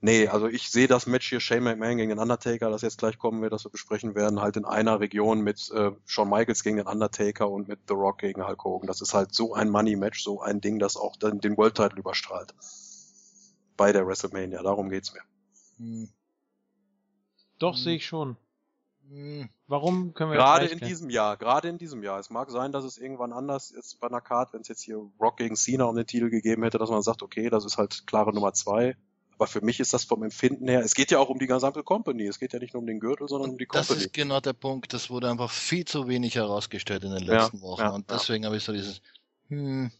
nee, also ich sehe das Match hier Shane McMahon gegen den Undertaker, das jetzt gleich kommen wird, das wir besprechen werden, halt in einer Region mit äh, Shawn Michaels gegen den Undertaker und mit The Rock gegen Hulk Hogan. Das ist halt so ein Money-Match, so ein Ding, das auch dann den World-Title überstrahlt. Bei der WrestleMania, darum geht's mir. Hm, Doch, Hm. sehe ich schon. hm, Warum können wir Gerade in diesem Jahr, gerade in diesem Jahr. Es mag sein, dass es irgendwann anders ist bei einer Card, wenn es jetzt hier Rock gegen Cena um den Titel gegeben hätte, dass man sagt, okay, das ist halt klare Nummer zwei. Aber für mich ist das vom Empfinden her, es geht ja auch um die gesamte Company. Es geht ja nicht nur um den Gürtel, sondern um die Das Company. ist genau der Punkt. Das wurde einfach viel zu wenig herausgestellt in den Ja, letzten Wochen. ja, und ja. deswegen habe ich so dieses, hm,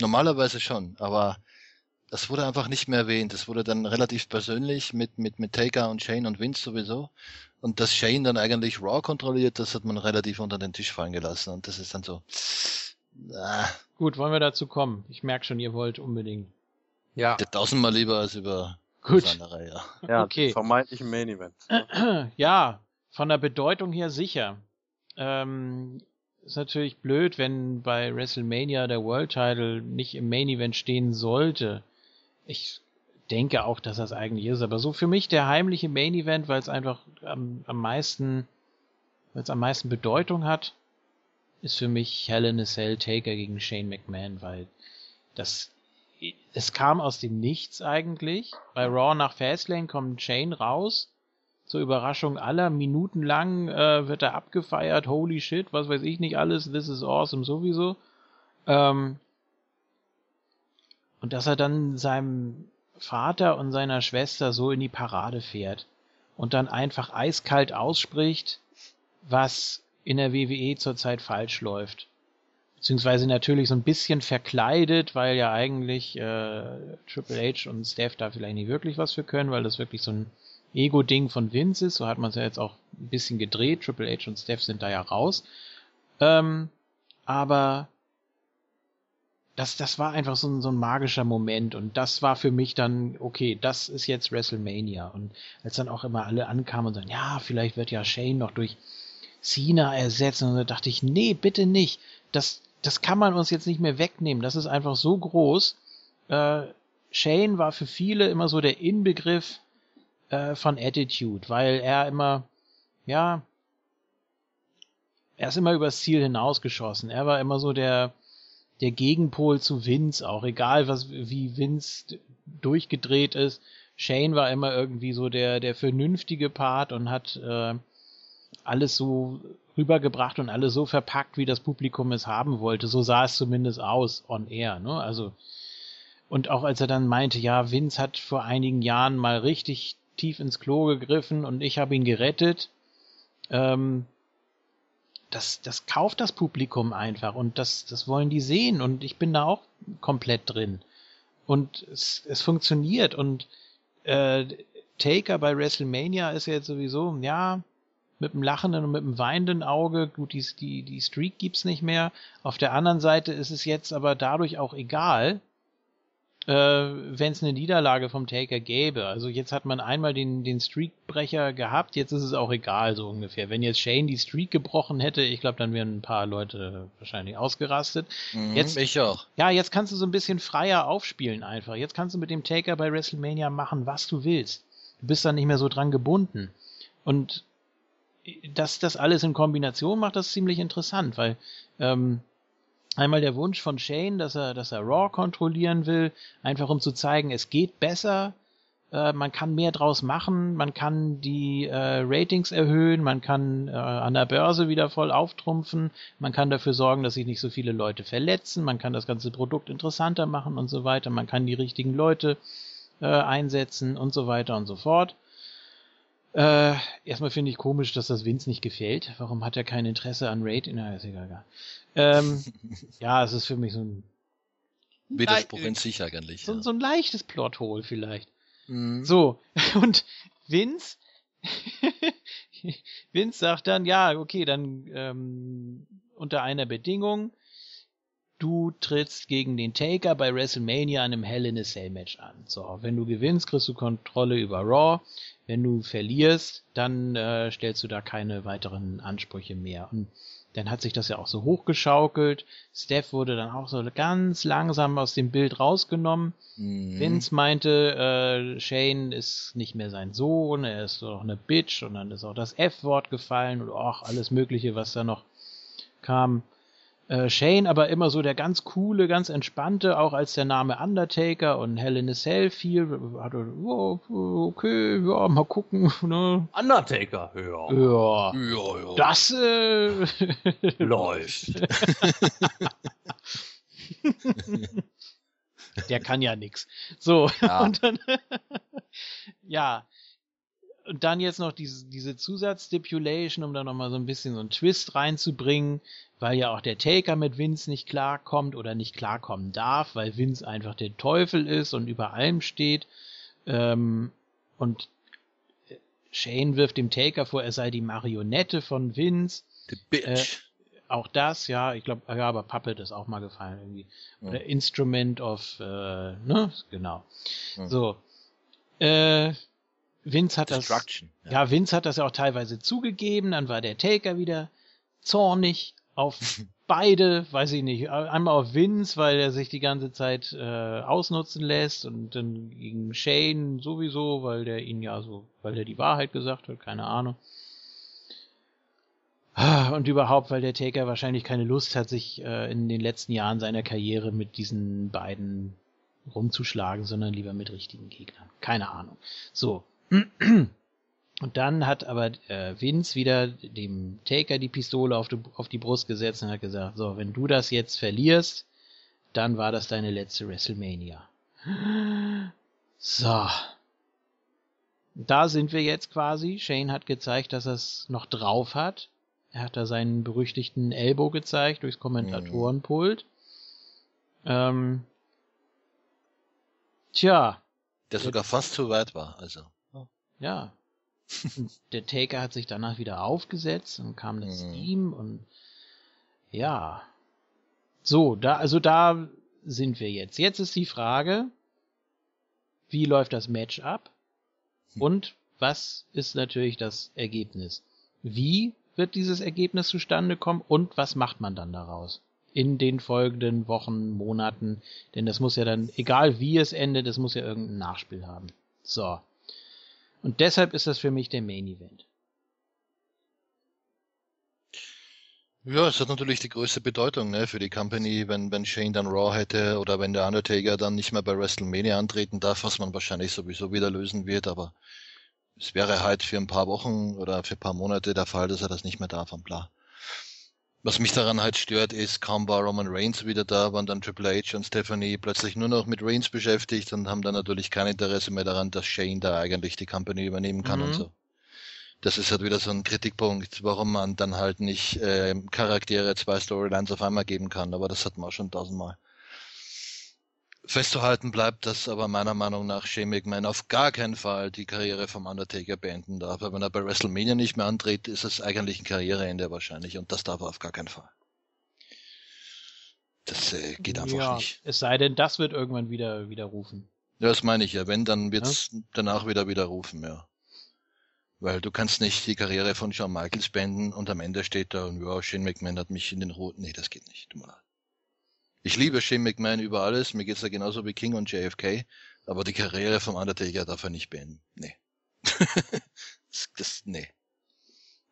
normalerweise schon, aber das wurde einfach nicht mehr erwähnt. Es wurde dann relativ persönlich mit, mit, mit Taker und Shane und Vince sowieso. Und dass Shane dann eigentlich Raw kontrolliert, das hat man relativ unter den Tisch fallen gelassen. Und das ist dann so, ah, Gut, wollen wir dazu kommen? Ich merke schon, ihr wollt unbedingt. Ja, tausendmal lieber als über Gut. das andere, ja. ja, okay. vermeintlichen Main Event. [CLEARS THROAT] Ja, von der Bedeutung her sicher. Ähm, ist natürlich blöd, wenn bei WrestleMania der World Title nicht im Main Event stehen sollte. Ich denke auch, dass das eigentlich ist, aber so für mich der heimliche Main Event, weil es einfach am, am meisten, weil es am meisten Bedeutung hat, ist für mich Hell in a Cell Taker gegen Shane McMahon, weil das es kam aus dem Nichts eigentlich. Bei Raw nach Fastlane kommt Shane raus. Zur Überraschung aller, minutenlang äh, wird er abgefeiert. Holy shit, was weiß ich nicht alles. This is awesome sowieso. Ähm, und dass er dann seinem Vater und seiner Schwester so in die Parade fährt und dann einfach eiskalt ausspricht, was in der WWE zurzeit falsch läuft beziehungsweise natürlich so ein bisschen verkleidet, weil ja eigentlich äh, Triple H und Steph da vielleicht nicht wirklich was für können, weil das wirklich so ein Ego-Ding von Vince ist. So hat man es ja jetzt auch ein bisschen gedreht. Triple H und Steph sind da ja raus. Ähm, aber das, das war einfach so ein, so ein magischer Moment und das war für mich dann, okay, das ist jetzt WrestleMania. Und als dann auch immer alle ankamen und sagen, ja, vielleicht wird ja Shane noch durch Cena ersetzt, und da dachte ich, nee, bitte nicht. Das, das kann man uns jetzt nicht mehr wegnehmen. Das ist einfach so groß. Äh, Shane war für viele immer so der Inbegriff äh, von Attitude, weil er immer, ja, er ist immer übers Ziel hinausgeschossen. Er war immer so der, der Gegenpol zu Vince auch, egal was, wie Vince durchgedreht ist. Shane war immer irgendwie so der, der vernünftige Part und hat äh, alles so rübergebracht und alles so verpackt, wie das Publikum es haben wollte. So sah es zumindest aus on air, ne? Also und auch als er dann meinte, ja, Vince hat vor einigen Jahren mal richtig tief ins Klo gegriffen und ich habe ihn gerettet. Ähm, das, das kauft das Publikum einfach und das, das wollen die sehen und ich bin da auch komplett drin. Und es, es funktioniert und äh, Taker bei WrestleMania ist ja jetzt sowieso, ja, mit dem lachenden und mit dem weinenden Auge, gut, die, die, die Streak gibt's nicht mehr. Auf der anderen Seite ist es jetzt aber dadurch auch egal, äh, wenn es eine Niederlage vom Taker gäbe. Also jetzt hat man einmal den, den Streakbrecher gehabt, jetzt ist es auch egal, so ungefähr. Wenn jetzt Shane die Streak gebrochen hätte, ich glaube, dann wären ein paar Leute wahrscheinlich ausgerastet. Mhm, Jetzt- ich auch. Ja, jetzt kannst du so ein bisschen freier aufspielen einfach. Jetzt kannst du mit dem Taker bei WrestleMania machen, was du willst. Du bist da nicht mehr so dran gebunden. Und dass das alles in Kombination macht, das ziemlich interessant, weil ähm, einmal der Wunsch von Shane, dass er, dass er Raw kontrollieren will, einfach um zu zeigen, es geht besser, äh, man kann mehr draus machen, man kann die äh, Ratings erhöhen, man kann äh, an der Börse wieder voll auftrumpfen, man kann dafür sorgen, dass sich nicht so viele Leute verletzen, man kann das ganze Produkt interessanter machen und so weiter, man kann die richtigen Leute äh, einsetzen und so weiter und so fort. Äh, erstmal finde ich komisch, dass das Vince nicht gefällt. Warum hat er kein Interesse an Rating? Na, ist egal. egal. Ähm, [LAUGHS] ja, es ist für mich so ein, Widerspruch in sich eigentlich. so, ja. so ein leichtes Plothole vielleicht. Mhm. So, [LAUGHS] und Vince, [LAUGHS] Vince sagt dann, ja, okay, dann ähm, unter einer Bedingung, du trittst gegen den Taker bei WrestleMania an einem Hell in a Cell Match an. So, wenn du gewinnst, kriegst du Kontrolle über Raw. Wenn du verlierst, dann äh, stellst du da keine weiteren Ansprüche mehr. Und dann hat sich das ja auch so hochgeschaukelt. Steph wurde dann auch so ganz langsam aus dem Bild rausgenommen. Mhm. Vince meinte, äh, Shane ist nicht mehr sein Sohn, er ist doch eine Bitch und dann ist auch das F-Wort gefallen und auch alles Mögliche, was da noch kam. Äh, Shane aber immer so der ganz coole, ganz entspannte, auch als der Name Undertaker und Hell in a Cell fiel, hatte, oh, okay, ja, mal gucken, [LAUGHS] ne? Undertaker, ja. Ja, Ja, ja. das äh, [LAUGHS] Läuft. [LAUGHS] der kann ja nix. So, Ja. und dann, ja, und dann jetzt noch diese, diese Zusatzstipulation, um da nochmal so ein bisschen so einen Twist reinzubringen, weil ja auch der Taker mit Vince nicht klarkommt oder nicht klarkommen darf, weil Vince einfach der Teufel ist und über allem steht. Ähm, und Shane wirft dem Taker vor, er sei die Marionette von Vince. The Bitch. Auch das, ja, ich glaube, ja, aber Puppet ist auch mal gefallen irgendwie. Oder Instrument of, äh, ne, genau. Ja. So. Äh, Vince hat das, Destruction. ja, Vince hat das ja auch teilweise zugegeben, dann war der Taker wieder zornig auf [LAUGHS] beide, weiß ich nicht, einmal auf Vince, weil er sich die ganze Zeit äh, ausnutzen lässt und dann gegen Shane sowieso, weil der ihn ja so, weil der die Wahrheit gesagt hat, keine Ahnung. Ah, Und überhaupt, weil der Taker wahrscheinlich keine Lust hat, sich äh, in den letzten Jahren seiner Karriere mit diesen beiden rumzuschlagen, sondern lieber mit richtigen Gegnern. Keine Ahnung. So. Und dann hat aber äh, Vince wieder dem Taker die Pistole auf die, auf die Brust gesetzt und hat gesagt, so, wenn du das jetzt verlierst, dann war das deine letzte WrestleMania. So. Da sind wir jetzt quasi. Shane hat gezeigt, dass er es noch drauf hat. Er hat da seinen berüchtigten Elbow gezeigt durchs Kommentatorenpult. Ähm, tja, Der sogar fast zu weit war. Also. Ja. Der Taker hat sich danach wieder aufgesetzt und kam das Mhm. Steam und ja. So, da, also da sind wir jetzt. Jetzt ist die Frage, wie läuft das Match ab? Hm. Und was ist natürlich das Ergebnis? Wie wird dieses Ergebnis zustande kommen und was macht man dann daraus? In den folgenden Wochen, Monaten, denn das muss ja dann, egal wie es endet, es muss ja irgendein Nachspiel haben. So. Und deshalb ist das für mich der Main Event. Ja, es hat natürlich die größte Bedeutung ne, für die Company, wenn, wenn Shane dann Raw hätte oder wenn der Undertaker dann nicht mehr bei WrestleMania antreten darf, was man wahrscheinlich sowieso wieder lösen wird, aber es wäre halt für ein paar Wochen oder für ein paar Monate der Fall, dass er das nicht mehr darf und bla. Was mich daran halt stört, ist, kaum war Roman Reigns wieder da, waren dann Triple H und Stephanie plötzlich nur noch mit Reigns beschäftigt und haben dann natürlich kein Interesse mehr daran, dass Shane da eigentlich die Company übernehmen kann Mhm. und so. Das ist halt wieder so ein Kritikpunkt, warum man dann halt nicht äh, Charaktere zwei Storylines auf einmal geben kann, aber das hatten wir auch schon tausendmal. Festzuhalten bleibt, dass aber meiner Meinung nach Shane McMahon auf gar keinen Fall die Karriere vom Undertaker beenden darf. Weil wenn er bei WrestleMania nicht mehr antritt, ist es eigentlich ein Karriereende wahrscheinlich und das darf er auf gar keinen Fall. Das äh, geht einfach ja, nicht. Es sei denn, das wird irgendwann wieder widerrufen. Ja, das meine ich ja. Wenn, dann wird's danach wieder widerrufen, ja. Weil du kannst nicht die Karriere von Shawn Michaels beenden und am Ende steht da, ja, Shane McMahon hat mich in den roten. Nee, das geht nicht. Tut mir leid. Ich liebe Shane McMahon über alles. Mir geht's ja genauso wie King und JFK. Aber die Karriere vom Undertaker darf er nicht beenden. Nee. [LAUGHS] das, das, nee.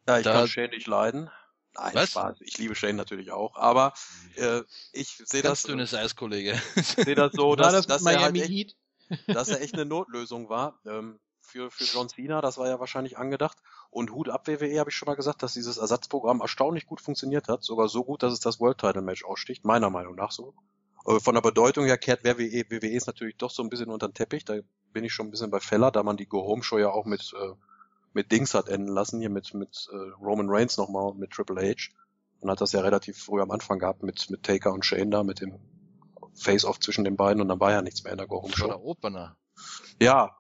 Ja, ich Da- kann Shane nicht leiden. Nein, Was? Spaß. Ich liebe Shane natürlich auch, aber äh, ich sehe das, Ganz dünnes Eis, Kollege. sehe das so, dass, das dass, er halt Miami echt, Heat? dass er echt eine Notlösung war ähm, für, für John Cena. Das war ja wahrscheinlich angedacht. Und Hut ab WWE habe ich schon mal gesagt, dass dieses Ersatzprogramm erstaunlich gut funktioniert hat. Sogar so gut, dass es das World Title Match aussticht. Meiner Meinung nach so. Aber von der Bedeutung her kehrt WWE, WWE ist natürlich doch so ein bisschen unter den Teppich. Da bin ich schon ein bisschen bei Feller, da man die Go Home Show ja auch mit äh, mit Dings hat enden lassen, hier mit mit äh, Roman Reigns nochmal und mit Triple H. Man hat das ja relativ früh am Anfang gehabt mit mit Taker und Shane da, mit dem Face-Off zwischen den beiden und dann war ja nichts mehr in der Go Home Show. der Opener. Ja,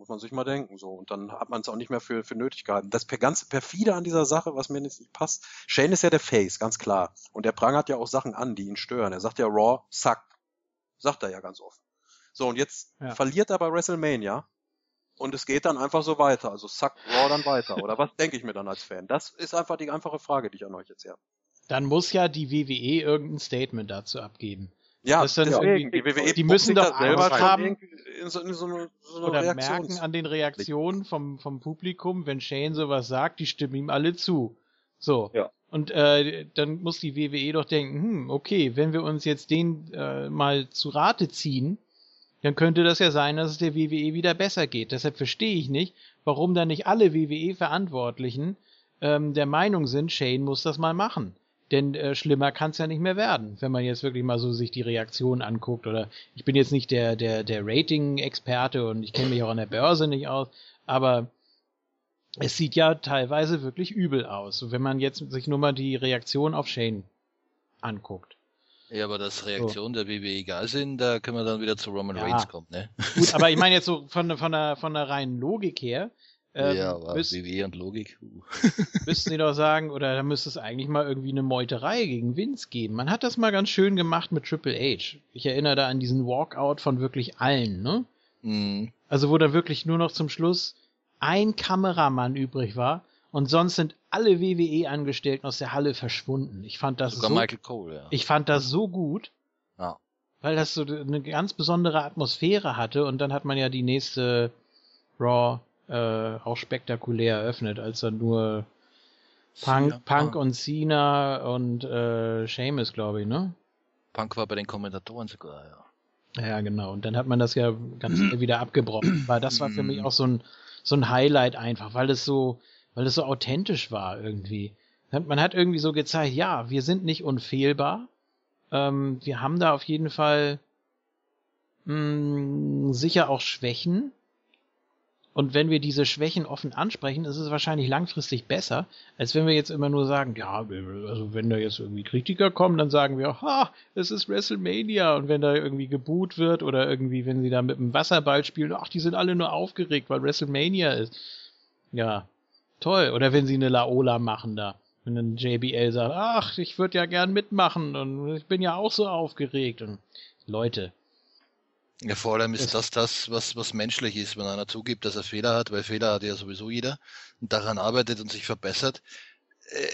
Muss man sich mal denken, so. Und dann hat man es auch nicht mehr für, für nötig gehalten. Das per ganz perfide an dieser Sache, was mir jetzt nicht passt. Shane ist ja der Face, ganz klar. Und der prangert ja auch Sachen an, die ihn stören. Er sagt ja Raw, suck. Sagt er ja ganz offen. So, und jetzt Ja. verliert er bei WrestleMania. Und es geht dann einfach so weiter. Also suck Raw dann weiter. Oder was denke ich mir dann als Fan? Das ist einfach die einfache Frage, die ich an euch jetzt habe. Dann muss ja die WWE irgendein Statement dazu abgeben. Ja, Das ist dann irgendwie- die WWE die müssen doch da selber haben. in so, in so eine, so eine Oder Reaktions merken an den Reaktionen vom, vom Publikum, wenn Shane sowas sagt, die stimmen ihm alle zu. So. Ja. Und äh, dann muss die WWE doch denken, hm, okay, wenn wir uns jetzt den äh, mal zu Rate ziehen, dann könnte das ja sein, dass es der WWE wieder besser geht. Deshalb verstehe ich nicht, warum dann nicht alle WWE-Verantwortlichen ähm, der Meinung sind, Shane muss das mal machen. Denn äh, schlimmer kann es ja nicht mehr werden, wenn man jetzt wirklich mal so sich die Reaktion anguckt. Oder ich bin jetzt nicht der, der, der Rating-Experte und ich kenne mich auch an der Börse nicht aus, aber es sieht ja teilweise wirklich übel aus. So, Wenn man jetzt sich nur mal die Reaktion auf Shane anguckt. Ja, aber dass Reaktionen der WWE egal sind, da können wir dann wieder zu Roman Ja. Reigns kommen, ne? Gut, aber ich [LAUGHS] meine jetzt so von, von, der, von der reinen Logik her, ähm, ja, aber müsst, WWE und Logik. Uh. [LAUGHS] [LAUGHS] müssten sie doch sagen, oder da müsste es eigentlich mal irgendwie eine Meuterei gegen Vince geben. Man hat das mal ganz schön gemacht mit Triple H. Ich erinnere da an diesen Walkout von wirklich allen, ne? Mhm. Also wo dann wirklich nur noch zum Schluss ein Kameramann übrig war und sonst sind alle WWE-Angestellten aus der Halle verschwunden. Ich fand das Sogar so, Michael Cole, ja. ich fand das so gut, Ja. weil das so eine ganz besondere Atmosphäre hatte und dann hat man ja die nächste Raw äh, auch spektakulär eröffnet, als dann nur Punk, Ja. Punk und Cena und äh, Sheamus, glaube ich, ne? Punk war bei den Kommentatoren sogar, ja. Ja, genau. Und dann hat man das ja ganz schnell [CLEARS THROAT] wieder abgebrochen. Weil das war für mich Mhm. auch so ein, so ein Highlight einfach, weil es so, weil es so authentisch war irgendwie. Man hat- Man hat irgendwie so gezeigt, ja, wir sind nicht unfehlbar. Ähm, wir haben da auf jeden Fall mh, sicher auch Schwächen. Und wenn wir diese Schwächen offen ansprechen, ist es wahrscheinlich langfristig besser, als wenn wir jetzt immer nur sagen, ja, also wenn da jetzt irgendwie Kritiker kommen, dann sagen wir, ha, es ist WrestleMania. Und wenn da irgendwie geboot wird oder irgendwie, wenn sie da mit dem Wasserball spielen, ach, die sind alle nur aufgeregt, weil WrestleMania ist. Ja, toll. Oder wenn sie eine Laola machen da. Wenn dann JBL sagt, ach, ich würde ja gern mitmachen und ich bin ja auch so aufgeregt. Und Leute, Ja, vor allem ist Das- das was, was menschlich ist, wenn einer zugibt, dass er Fehler hat, weil Fehler hat ja sowieso jeder und daran arbeitet und sich verbessert. Äh,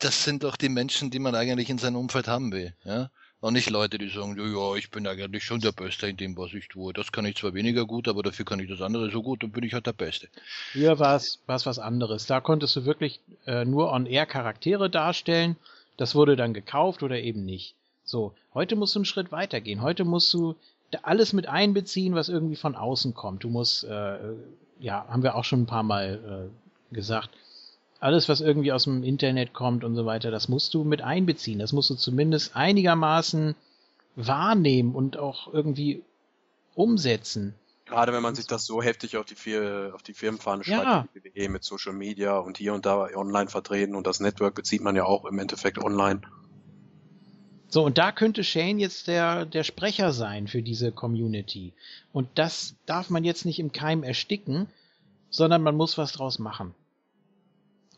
Das sind doch die Menschen, die man eigentlich in seinem Umfeld haben will, ja. Und nicht Leute, die sagen, ja, ich bin eigentlich schon der Beste in dem, was ich tue. Das kann ich zwar weniger gut, aber dafür kann ich das andere so gut, dann bin ich halt der Beste. Hier war es was anderes. Da konntest du wirklich äh, nur on-air Charaktere darstellen. Das wurde dann gekauft oder eben nicht. So, heute musst du einen Schritt weiter gehen. Heute musst du alles mit einbeziehen, was irgendwie von außen kommt. Du musst, äh, ja, haben wir auch schon ein paar Mal äh, gesagt, alles, was irgendwie aus dem Internet kommt und so weiter, das musst du mit einbeziehen. Das musst du zumindest einigermaßen wahrnehmen und auch irgendwie umsetzen. Gerade wenn man sich das so heftig auf die, vier, auf die Firmenfahne Ja. schreibt, die WWE mit Social Media und hier und da online vertreten und das Network bezieht man ja auch im Endeffekt online. So, und da könnte Shane jetzt der, der Sprecher sein für diese Community. Und das darf man jetzt nicht im Keim ersticken, sondern man muss was draus machen.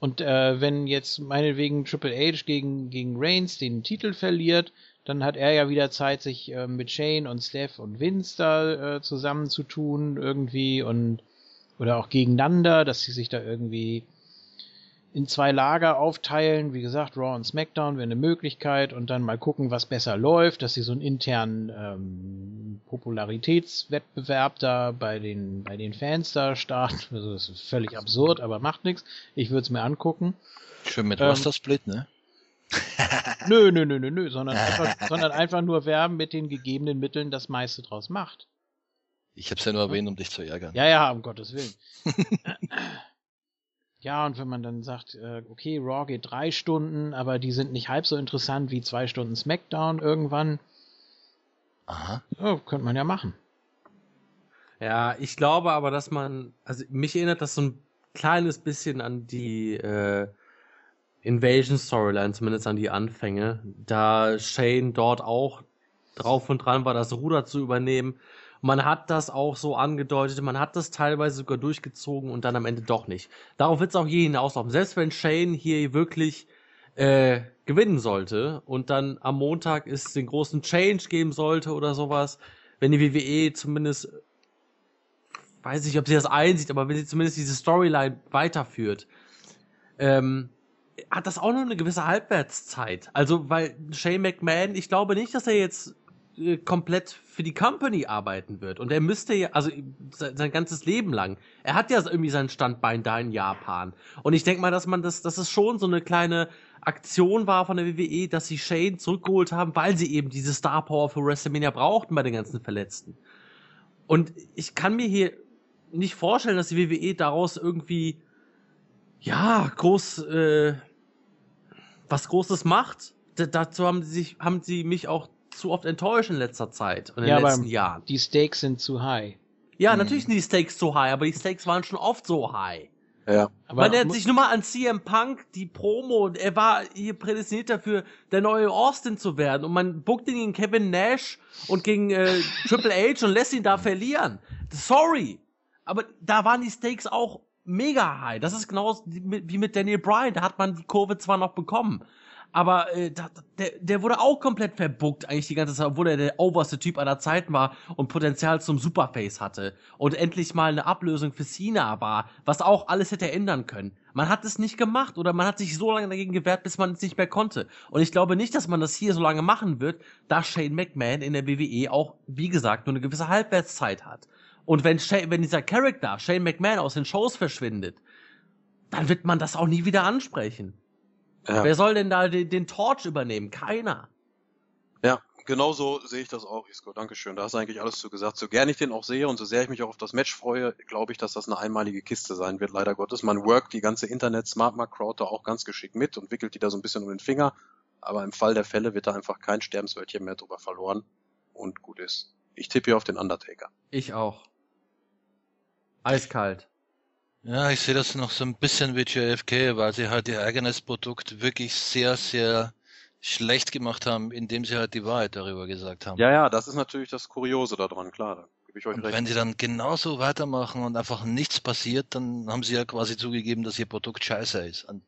Und äh, wenn jetzt meinetwegen Triple H gegen, gegen Reigns den Titel verliert, dann hat er ja wieder Zeit, sich äh, mit Shane und Steph und Vince da äh, zusammenzutun irgendwie und oder auch gegeneinander, dass sie sich da irgendwie in zwei Lager aufteilen. Wie gesagt, Raw und SmackDown wäre eine Möglichkeit und dann mal gucken, was besser läuft, dass sie so einen internen ähm, Popularitätswettbewerb da bei den, bei den Fans da starten. [LAUGHS] Also das ist völlig absurd, aber macht nichts. Ich würde es mir angucken. Schön mit Ähm, Roster Split, ne? [LAUGHS] [LAUGHS] Nö, nö, nö, nö, nö, sondern einfach, sondern einfach nur wer mit den gegebenen Mitteln das meiste draus macht. Ich hab's ja nur erwähnt, um dich zu ärgern. Ja, ja, um Gottes Willen. Ja, und wenn man dann sagt, äh, okay, Raw geht drei Stunden, aber die sind nicht halb so interessant wie zwei Stunden SmackDown irgendwann, Aha. ja, könnte man ja machen. Ja, ich glaube aber, dass man, also mich erinnert das so ein kleines bisschen an die äh, Invasion Storyline, zumindest an die Anfänge, da Shane dort auch drauf und dran war, das Ruder zu übernehmen Man hat das auch so angedeutet, man hat das teilweise sogar durchgezogen und dann am Ende doch nicht. Darauf wird es auch je hinauslaufen. Selbst wenn Shane hier wirklich äh, gewinnen sollte und dann am Montag es den großen Change geben sollte oder sowas, wenn die WWE zumindest, weiß ich, ob sie das einsieht, aber wenn sie zumindest diese Storyline weiterführt, ähm, hat das auch noch eine gewisse Halbwertszeit. Also, weil Shane McMahon, ich glaube nicht, dass er jetzt äh, komplett für die Company arbeiten wird. Und er müsste ja, also sein, sein ganzes Leben lang. Er hat ja irgendwie sein Standbein da in Japan. Und ich denke mal, dass man das, dass es schon so eine kleine Aktion war von der WWE, dass sie Shane zurückgeholt haben, weil sie eben diese Star Power für WrestleMania brauchten bei den ganzen Verletzten. Und ich kann mir hier nicht vorstellen, dass die WWE daraus irgendwie, ja, groß, äh, was Großes macht. D dazu haben sie sich, haben sie mich auch zu oft enttäuscht in letzter Zeit und in Ja, den aber letzten Jahren. Die Stakes sind zu high. Ja, Hm. natürlich sind die Stakes so high, aber die Stakes waren schon oft so high. Ja. Aber Man erinnert sich nur mal an CM Punk, die Promo, und er war hier prädestiniert dafür, der neue Austin zu werden. Und man bookt ihn gegen Kevin Nash und gegen äh, [LAUGHS] Triple H und lässt ihn da verlieren. Sorry. Aber da waren die Stakes auch mega high. Das ist genauso wie mit Daniel Bryan. Da hat man die Kurve zwar noch bekommen. Aber äh, da, der, der wurde auch komplett verbuckt eigentlich die ganze Zeit, obwohl er der oberste Typ aller Zeiten war und Potenzial zum Superface hatte und endlich mal eine Ablösung für Cena war, was auch alles hätte ändern können. Man hat es nicht gemacht oder man hat sich so lange dagegen gewehrt, bis man es nicht mehr konnte. Und ich glaube nicht, dass man das hier so lange machen wird, da Shane McMahon in der WWE auch, wie gesagt, nur eine gewisse Halbwertszeit hat. Und wenn, Shane, wenn dieser Charakter, Shane McMahon, aus den Shows verschwindet, dann wird man das auch nie wieder ansprechen. Ja. Wer soll denn da den, den Torch übernehmen? Keiner. Ja, genau so sehe ich das auch, Isco. Dankeschön. Da hast du eigentlich alles zu gesagt. So gern ich den auch sehe und so sehr ich mich auch auf das Match freue, glaube ich, dass das eine einmalige Kiste sein wird, leider Gottes. Man workt die ganze Internet-Smart-Mark-Crowd da auch ganz geschickt mit und wickelt die da so ein bisschen um den Finger. Aber im Fall der Fälle wird da einfach kein Sterbenswörtchen mehr drüber verloren. Und gut ist. Ich tippe hier auf den Undertaker. Ich auch. Eiskalt. Ja, ich sehe das noch so ein bisschen wie JFK, weil sie halt ihr eigenes Produkt wirklich sehr, sehr schlecht gemacht haben, indem sie halt die Wahrheit darüber gesagt haben. Ja, ja, das ist natürlich das Kuriose daran, klar. Da gebe ich euch Und recht. wenn sie dann genauso weitermachen und einfach nichts passiert, dann haben sie ja quasi zugegeben, dass ihr Produkt scheiße ist. Und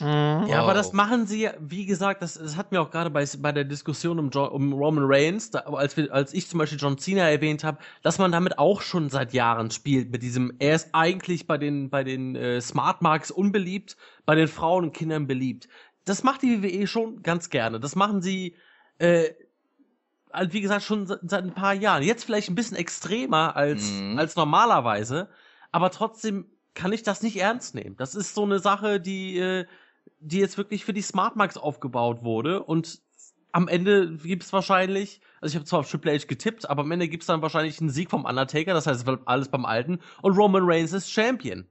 Mhm. Ja, aber Wow. das machen sie wie gesagt, das, das hatten wir auch gerade bei, bei der Diskussion um, Jo- um Roman Reigns, da, als, wir, als ich zum Beispiel John Cena erwähnt habe, dass man damit auch schon seit Jahren spielt, mit diesem, er ist eigentlich bei den, bei den äh, Smart Marks unbeliebt, bei den Frauen und Kindern beliebt. Das macht die WWE schon ganz gerne. Das machen sie, äh, halt, wie gesagt, schon seit, seit ein paar Jahren. Jetzt vielleicht ein bisschen extremer als, Mhm. als normalerweise, aber trotzdem kann ich das nicht ernst nehmen. Das ist so eine Sache, die, äh, die jetzt wirklich für die Smartmarks aufgebaut wurde und am Ende gibt's wahrscheinlich, also ich habe zwar auf Triple H getippt, aber am Ende gibt's dann wahrscheinlich einen Sieg vom Undertaker, das heißt es alles beim Alten und Roman Reigns ist Champion.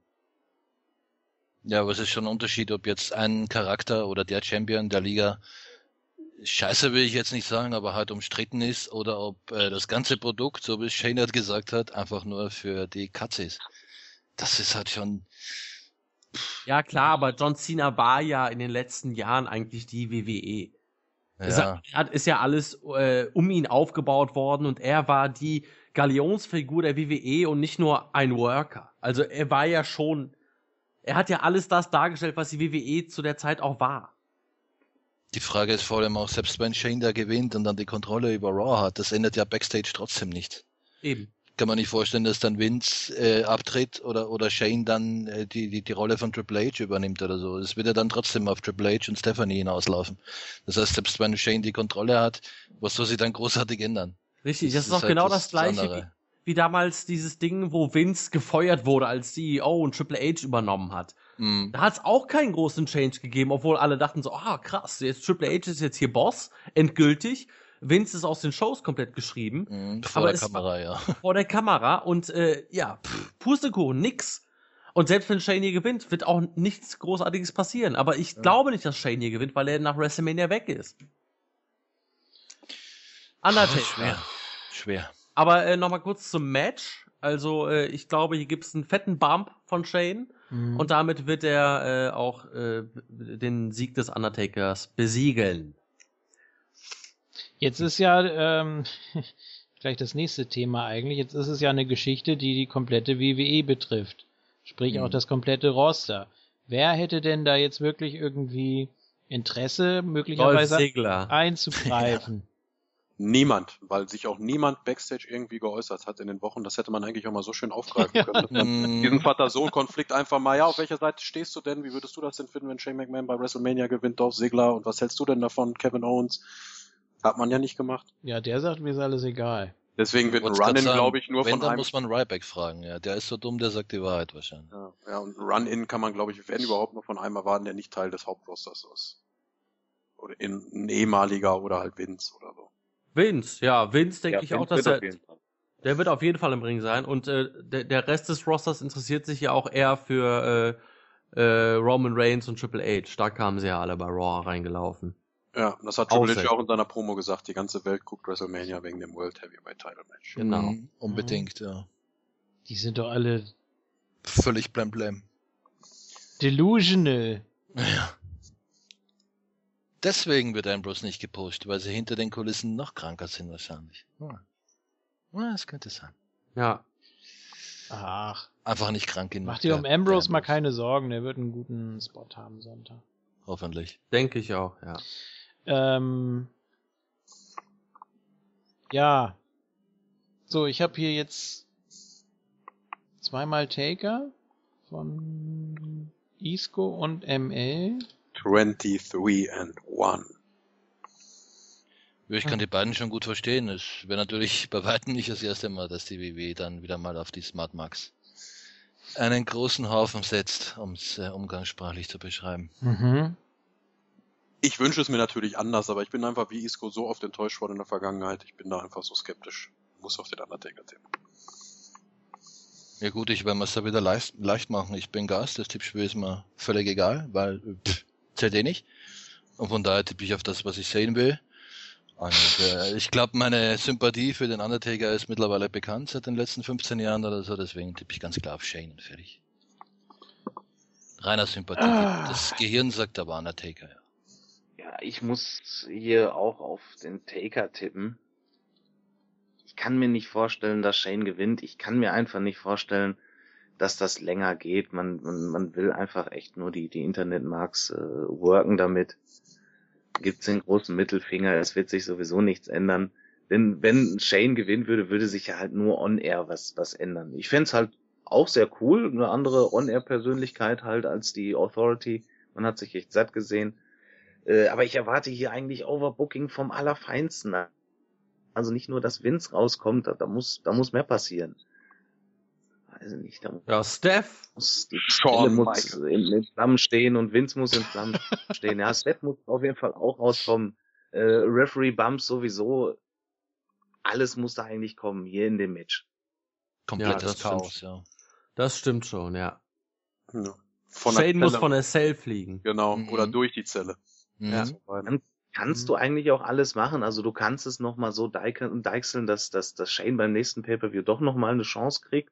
ja, aber es ist schon ein Unterschied, ob jetzt ein Charakter oder der Champion der Liga scheiße will ich jetzt nicht sagen, aber halt umstritten ist oder ob äh, das ganze Produkt, so wie Shane halt gesagt hat, einfach nur für die Katze ist. Das ist halt schon, Ja klar, aber John Cena war ja in den letzten Jahren eigentlich die WWE. Es ja, hat, ist ja alles äh, um ihn aufgebaut worden und er war die Galionsfigur der WWE und nicht nur ein Worker. Also er war ja schon, er hat ja alles das dargestellt, was die WWE zu der Zeit auch war. die Frage ist vor allem auch, selbst wenn Shane da gewinnt und dann die Kontrolle über Raw hat, das ändert ja Backstage trotzdem nicht. Eben. Kann man nicht vorstellen, dass dann Vince äh, abtritt oder, oder Shane dann äh, die, die, die Rolle von Triple H übernimmt oder so. Es wird ja dann trotzdem auf Triple H und Stephanie hinauslaufen. Das heißt, selbst wenn Shane die Kontrolle hat, was soll sie dann großartig ändern? Richtig, das, ist ist doch halt genau das das, gleiche wie, wie damals dieses Ding, wo Vince gefeuert wurde als CEO und Triple H übernommen hat. Hm. Da hat es auch keinen großen Change gegeben, obwohl alle dachten so, ah krass, jetzt Triple H ist jetzt hier Boss, endgültig. Vince ist aus den Shows komplett geschrieben. Hm, vor Aber der Kamera, ja. [LAUGHS] vor der Kamera und äh, ja, pff, Pustekuchen, nix. Und selbst wenn Shane hier gewinnt, wird auch nichts Großartiges passieren. Aber ich glaube nicht, dass Shane hier gewinnt, weil er nach WrestleMania weg ist. Undertaker. Schwer. Schwer. Aber äh, nochmal kurz zum Match. Also äh, ich glaube, hier gibt's einen fetten Bump von Shane Mhm. und damit wird er äh, auch äh, den Sieg des Undertakers besiegeln. Jetzt ist ja, ähm, [LAUGHS] gleich das nächste Thema eigentlich. Jetzt ist es ja eine Geschichte, die die komplette WWE betrifft. Sprich auch Mhm. das komplette Roster. Wer hätte denn da jetzt wirklich irgendwie Interesse, möglicherweise einzugreifen? [LAUGHS] Niemand, weil sich auch niemand Backstage irgendwie geäußert hat in den Wochen. Das hätte man eigentlich auch mal so schön aufgreifen [LAUGHS] können. dass man diesen Vater-Sohn-Konflikt einfach mal, ja, auf welcher Seite stehst du denn? Wie würdest du das denn finden, wenn Shane McMahon bei WrestleMania gewinnt, Dolph Ziggler? Und was hältst du denn davon, Kevin Owens? Hat man ja nicht gemacht. Ja, der sagt, mir ist alles egal. Deswegen wird ein Run-In, glaube ich, nur wenn, von dann einem. muss man Ryback fragen, ja. Der ist so dumm, der sagt die Wahrheit wahrscheinlich. Ja, ja, und ein Run-In kann man, glaube ich, wenn überhaupt nur von einem erwarten, der nicht Teil des Hauptrosters ist. Oder in, ein ehemaliger oder halt Vince oder so. Vince, ja, Vince denke Ja, ich Vince auch, dass er, der wird auf jeden Fall im Ring sein und äh, der, der Rest des Rosters interessiert sich ja auch eher für äh, äh, Roman Reigns und Triple H. Da kamen sie ja alle bei Raw reingelaufen. Ja, das hat Triple H auch in seiner Promo gesagt, die ganze Welt guckt WrestleMania wegen dem World Heavyweight Title Match. Genau. Mm, unbedingt, ja. Die sind doch alle Völlig blemblem. delusional. Ja. Deswegen wird Ambrose nicht gepusht, weil sie hinter den Kulissen noch kranker sind wahrscheinlich. Ja, ja das könnte sein. Ja, Ach, Einfach nicht krank genug. mach dir um Ambrose mal keine Sorgen, der wird einen guten Spot haben Sonntag. Hoffentlich. denke ich auch, ja. Ähm, ja. So, ich habe hier jetzt zweimal Taker von Isco und ML. 23 and 1. Ja, Ich kann die beiden schon gut verstehen. Es wäre natürlich bei weitem nicht das erste Mal, dass die WWE dann wieder mal auf die Smart Max einen großen Haufen setzt, um es äh, umgangssprachlich zu beschreiben. Mhm. Ich wünsche es mir natürlich anders, aber ich bin einfach wie Isco so oft enttäuscht worden in der Vergangenheit. Ich bin da einfach so skeptisch. Muss auf den Undertaker tippen. Ja gut, ich werde mir es da wieder leicht, leicht machen. Ich bin Gast, das Tippspiel ist mir völlig egal, weil pff, zählt eh nicht. Und von daher tippe ich auf das, was ich sehen will. Und äh, ich glaube, meine Sympathie für den Undertaker ist mittlerweile bekannt seit den letzten 15 Jahren oder so, deswegen tippe ich ganz klar auf Shane und fertig. Reiner Sympathie. Ah. Das Gehirn sagt aber Undertaker, ja. Ja, ich muss hier auch auf den Taker tippen. Ich kann mir nicht vorstellen, dass Shane gewinnt. Ich kann mir einfach nicht vorstellen, dass das länger geht. Man, man, man will einfach echt nur die, die Internetmarks äh, worken damit. Gibt's den großen Mittelfinger, es wird sich sowieso nichts ändern. Denn wenn Shane gewinnen würde, würde sich ja halt nur on-air was, was ändern. Ich fänd's halt auch sehr cool, eine andere On-Air-Persönlichkeit halt als die Authority. Man hat sich echt satt gesehen. Äh, aber ich erwarte hier eigentlich Overbooking vom Allerfeinsten. Also nicht nur, dass Vince rauskommt, da, da muss, da muss mehr passieren. Also nicht, da Ja, Steph, muss die Shawn Stelle muss in, in Flammen stehen und Vince muss in Flammen [LAUGHS] stehen. Ja, Steph muss auf jeden Fall auch rauskommen. Äh, Referee Bumps sowieso. Alles muss da eigentlich kommen, hier in dem Match. Komplettes das stimmt. Chaos, ja. das stimmt schon, ja. Ja. Von der Shane muss Zelle. von der Cell fliegen. Genau, Mhm. oder durch die Zelle. Mhm. Ja. Beiden. Kannst Mhm. du eigentlich auch alles machen. Also du kannst es nochmal so deichseln, dass, dass, dass Shane beim nächsten Pay-Per-View doch nochmal eine Chance kriegt.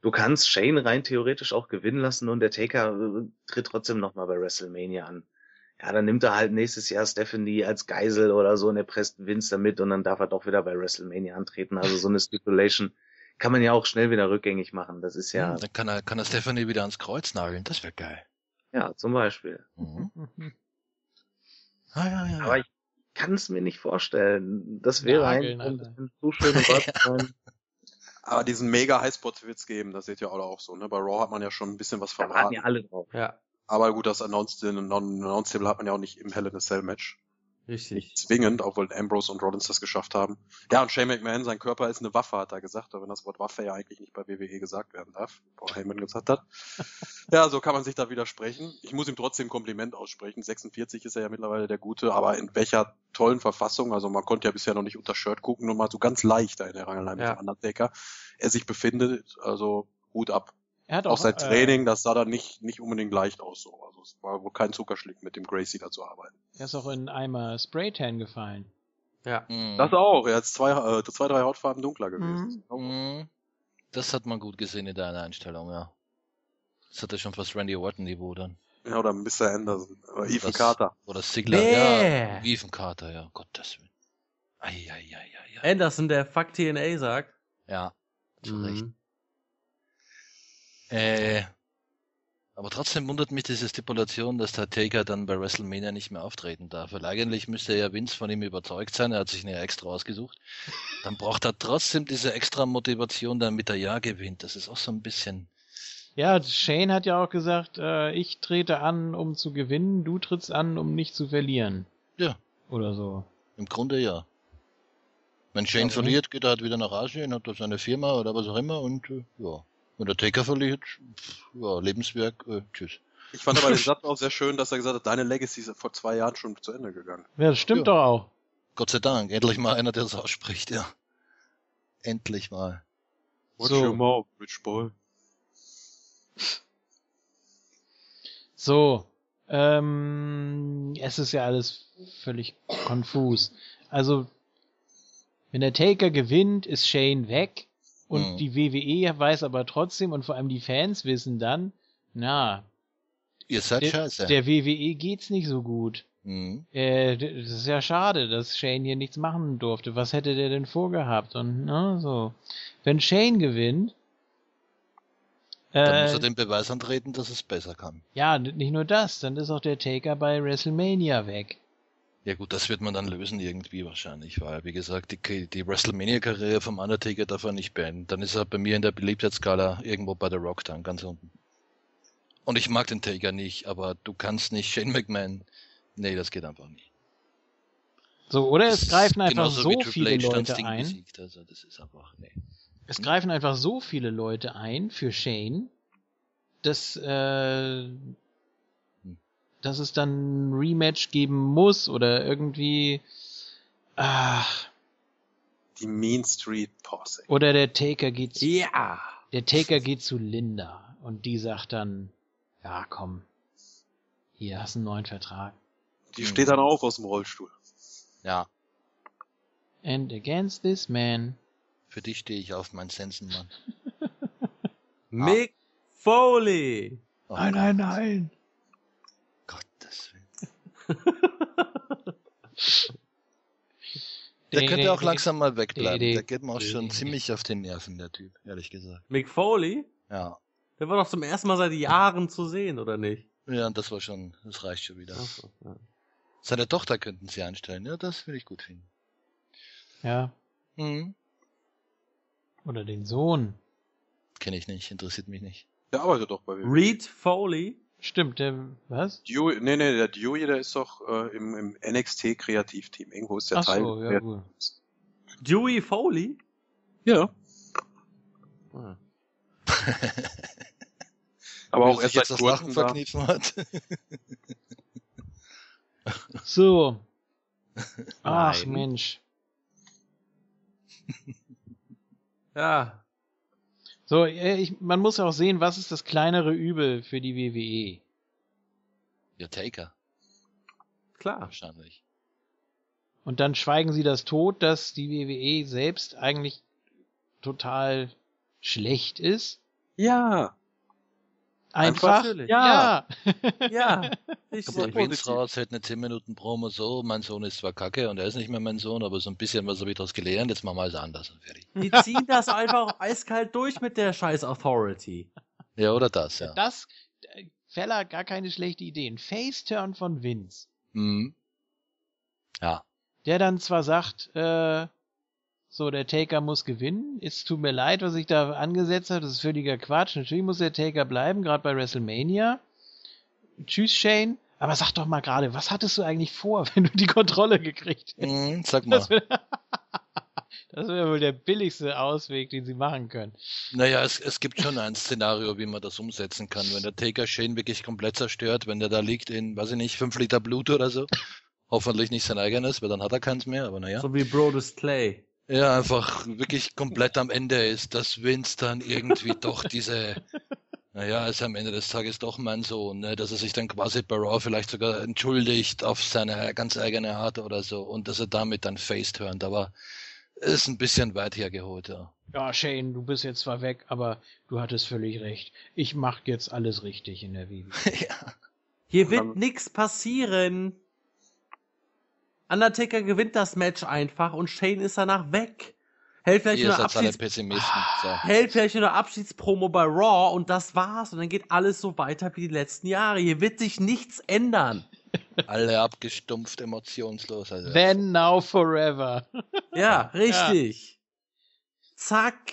Du kannst Shane rein theoretisch auch gewinnen lassen und der Taker äh, tritt trotzdem nochmal bei WrestleMania an. Ja, dann nimmt er halt nächstes Jahr Stephanie als Geisel oder so und er presst Vince damit und dann darf er doch wieder bei WrestleMania antreten. Also so eine Stipulation kann man ja auch schnell wieder rückgängig machen. Das ist ja, Dann kann er, kann er Stephanie wieder ans Kreuz nageln. Das wäre geil. ja, zum Beispiel. Mhm. [LAUGHS] Ah, ja, ja. Aber ich kann es mir nicht vorstellen. Das wäre Nageln, ein, ein zu schön, wahr zu [LAUGHS] sein. Aber diesen mega Highspot wird's geben, das seht ihr alle auch so. Ne? Bei Raw hat man ja schon ein bisschen was Da warten verraten. ja alle drauf. Ja, Aber gut, das Announced, Announced Table hat man ja auch nicht im Hell in a Cell Match. Richtig. Zwingend, obwohl Ambrose und Rollins das geschafft haben. Ja, und Shane McMahon, sein Körper ist eine Waffe, hat er gesagt, aber wenn das Wort Waffe ja eigentlich nicht bei WWE gesagt werden darf, Paul Heyman gesagt hat. [LAUGHS] ja, so kann man sich da widersprechen. Ich muss ihm trotzdem Kompliment aussprechen. 46 ist er ja mittlerweile der Gute, aber in welcher tollen Verfassung, also man konnte ja bisher noch nicht unter Shirt gucken, nur mal so ganz leicht da in der Rangelei mit Ja. dem Undertaker. Er sich befindet, also Hut ab. Er hat Auch auch, sein äh, Training, das sah da nicht, nicht unbedingt leicht aus so. Also es war wohl kein Zuckerschlick mit dem Gracie da zu arbeiten. Er ist auch in Eimer Spraytan gefallen. Ja. Mhm. Das auch. Er hat zwei, äh, zwei, drei Hautfarben dunkler gewesen. Mhm. Das hat man gut gesehen in deiner Einstellung, ja. Das hatte schon fast Randy Orton-Niveau dann. Ja, oder Mr. Anderson. Oder Ethan Das- Carter. Oder Sigler, Bäh. ja. Ethan Carter, ja, Gottes Willen. Eieieiei. Anderson, der Fuck TNA sagt. Ja, zu Recht. Mhm. Äh, aber trotzdem wundert mich diese Stipulation, dass der Taker dann bei WrestleMania nicht mehr auftreten darf. Weil eigentlich müsste ja Vince von ihm überzeugt sein. Er hat sich eine extra ausgesucht. Dann braucht er trotzdem diese extra Motivation, damit er ja gewinnt. Das ist auch so ein bisschen. Ja, Shane hat ja auch gesagt, äh, ich trete an, um zu gewinnen, du trittst an, um nicht zu verlieren. Ja. Oder so. Im Grunde ja. Wenn Shane verliert, geht er halt wieder nach Asien, hat da seine Firma oder was auch immer und äh, ja. Wenn der Taker verliert, ja, Lebenswerk, äh, tschüss. Ich fand aber den [LAUGHS] Satz auch sehr schön, dass er gesagt hat, deine Legacy ist vor zwei Jahren schon zu Ende gegangen. Ja, das stimmt Ja. doch auch. Gott sei Dank, endlich mal einer, der das ausspricht, ja. Endlich mal. Watch So. your mouth, Rich Boy. So, ähm, es ist ja alles völlig konfus. Also, wenn der Taker gewinnt, ist Shane weg und Mhm. die WWE weiß aber trotzdem und vor allem die Fans wissen dann, na, Ihr seid der, scheiße. der WWE geht's nicht so gut. mhm. Äh, das ist ja schade, dass Shane hier nichts machen durfte. Was hätte der denn vorgehabt? Und ne, so. Wenn Shane gewinnt, Dann muss äh, er den Beweis antreten, dass es besser kann. ja, nicht nur das, dann ist auch der Taker bei WrestleMania weg. Ja gut, das wird man dann lösen irgendwie wahrscheinlich, weil wie gesagt, die, die WrestleMania-Karriere vom Undertaker darf er nicht beenden. Dann ist er bei mir in der Beliebtheitsskala irgendwo bei The Rock dann, ganz unten. Und ich mag den Taker nicht, aber du kannst nicht Shane McMahon. Nee, das geht einfach nicht. So, oder Das es greifen einfach so viele H Leute ein. Besiegt, also das ist einfach, nee. Es greifen einfach so viele Leute ein für Shane, dass, äh, dass es dann ein Rematch geben muss oder irgendwie, ach, Die Mean Street Posse. oder der Taker geht zu, Ja. der Taker geht zu Linda und die sagt dann, ja komm, hier hast du einen neuen Vertrag. Die Mhm. steht dann auf aus dem Rollstuhl. Ja, And against this man. für dich stehe ich auf, mein Sensenmann. [LAUGHS] Mick Foley. Oh, Nein, nein, nein. Der könnte auch langsam mal wegbleiben. Der geht mir auch schon ziemlich auf den Nerven, der Typ, ehrlich gesagt. Mick Foley? Ja. Der war doch zum ersten Mal seit Jahren zu sehen, oder nicht? Ja, und das war schon, das reicht schon wieder. Ach so, ja. Seine Tochter könnten sie einstellen, ja, das würde ich gut finden. Ja, Mhm. oder den Sohn. Kenne ich nicht, interessiert mich nicht. Der arbeitet doch bei WWE. Reed Foley? Stimmt, der, was? Dewey, nee, nee, der Dewey, der ist doch äh, im, im NXT Kreativteam. Irgendwo ist der Ach Teil. so, ja gut. Dewey Foley? ja. Ah. [LAUGHS] Aber auch erst seit das Lachen da. verkniffen hat. [LAUGHS] So. Ach. Mensch. [LAUGHS] Ja. So, äh, ich, man muss auch sehen, was ist das kleinere Übel für die? WWE. ja, Taker, Klar. wahrscheinlich. Und dann schweigen sie das tot, dass die WWE selbst eigentlich total schlecht ist. Ja. Einfach. Natürlich. Ja. Ja. Kommt Richtig. noch Vince raus, hält eine 10 Minuten Promo so, mein Sohn ist zwar kacke und er ist nicht mehr mein Sohn, aber so ein bisschen was habe ich daraus gelernt, jetzt machen wir alles anders und fertig. Die ziehen das einfach eiskalt durch mit der scheiß Authority. Ja, oder das, ja. Das, äh, Feller, gar keine schlechte Idee. Ein Face-Turn von Vince. Mhm. Ja. Der dann zwar sagt, äh, so, der Taker muss gewinnen. Es tut mir leid, was ich da angesetzt habe. Das ist völliger Quatsch. Natürlich muss der Taker bleiben, gerade bei WrestleMania. Tschüss, Shane. Aber sag doch mal gerade, was hattest du eigentlich vor, [LAUGHS] wenn du die Kontrolle gekriegt hättest? Mhm, sag mal. [LAUGHS] Das wäre wär wohl der billigste Ausweg, den sie machen können. Naja, es, es gibt schon ein Szenario, wie man das umsetzen kann. Wenn der Taker Shane wirklich komplett zerstört, wenn der da liegt in, weiß ich nicht, 5 Liter Blut oder so. [LAUGHS] Hoffentlich nicht sein eigenes, weil dann hat er keins mehr, aber naja. So wie Brodus Clay. Ja, einfach wirklich komplett am Ende ist, dass Vince dann irgendwie doch diese, [LAUGHS] naja, ist am Ende des Tages doch mein Sohn, ne, dass er sich dann quasi bei Raw vielleicht sogar entschuldigt auf seine ganz eigene Art oder so und dass er damit dann face turnt, aber ist ein bisschen weit hergeholt, ja. Ja, Shane, du bist jetzt zwar weg, aber du hattest völlig recht. Ich mach jetzt alles richtig in der WWE. [LAUGHS] ja. Hier wird nix passieren. Undertaker gewinnt das Match einfach und Shane ist danach weg. Hält vielleicht, nur Abschieds. So. hält vielleicht nur eine Abschiedspromo bei Raw und das war's. Und dann geht alles so weiter wie die letzten Jahre. Hier wird sich nichts ändern. [LAUGHS] Alle abgestumpft, emotionslos. Also Then, now, forever. [LAUGHS] Ja, richtig. Zack.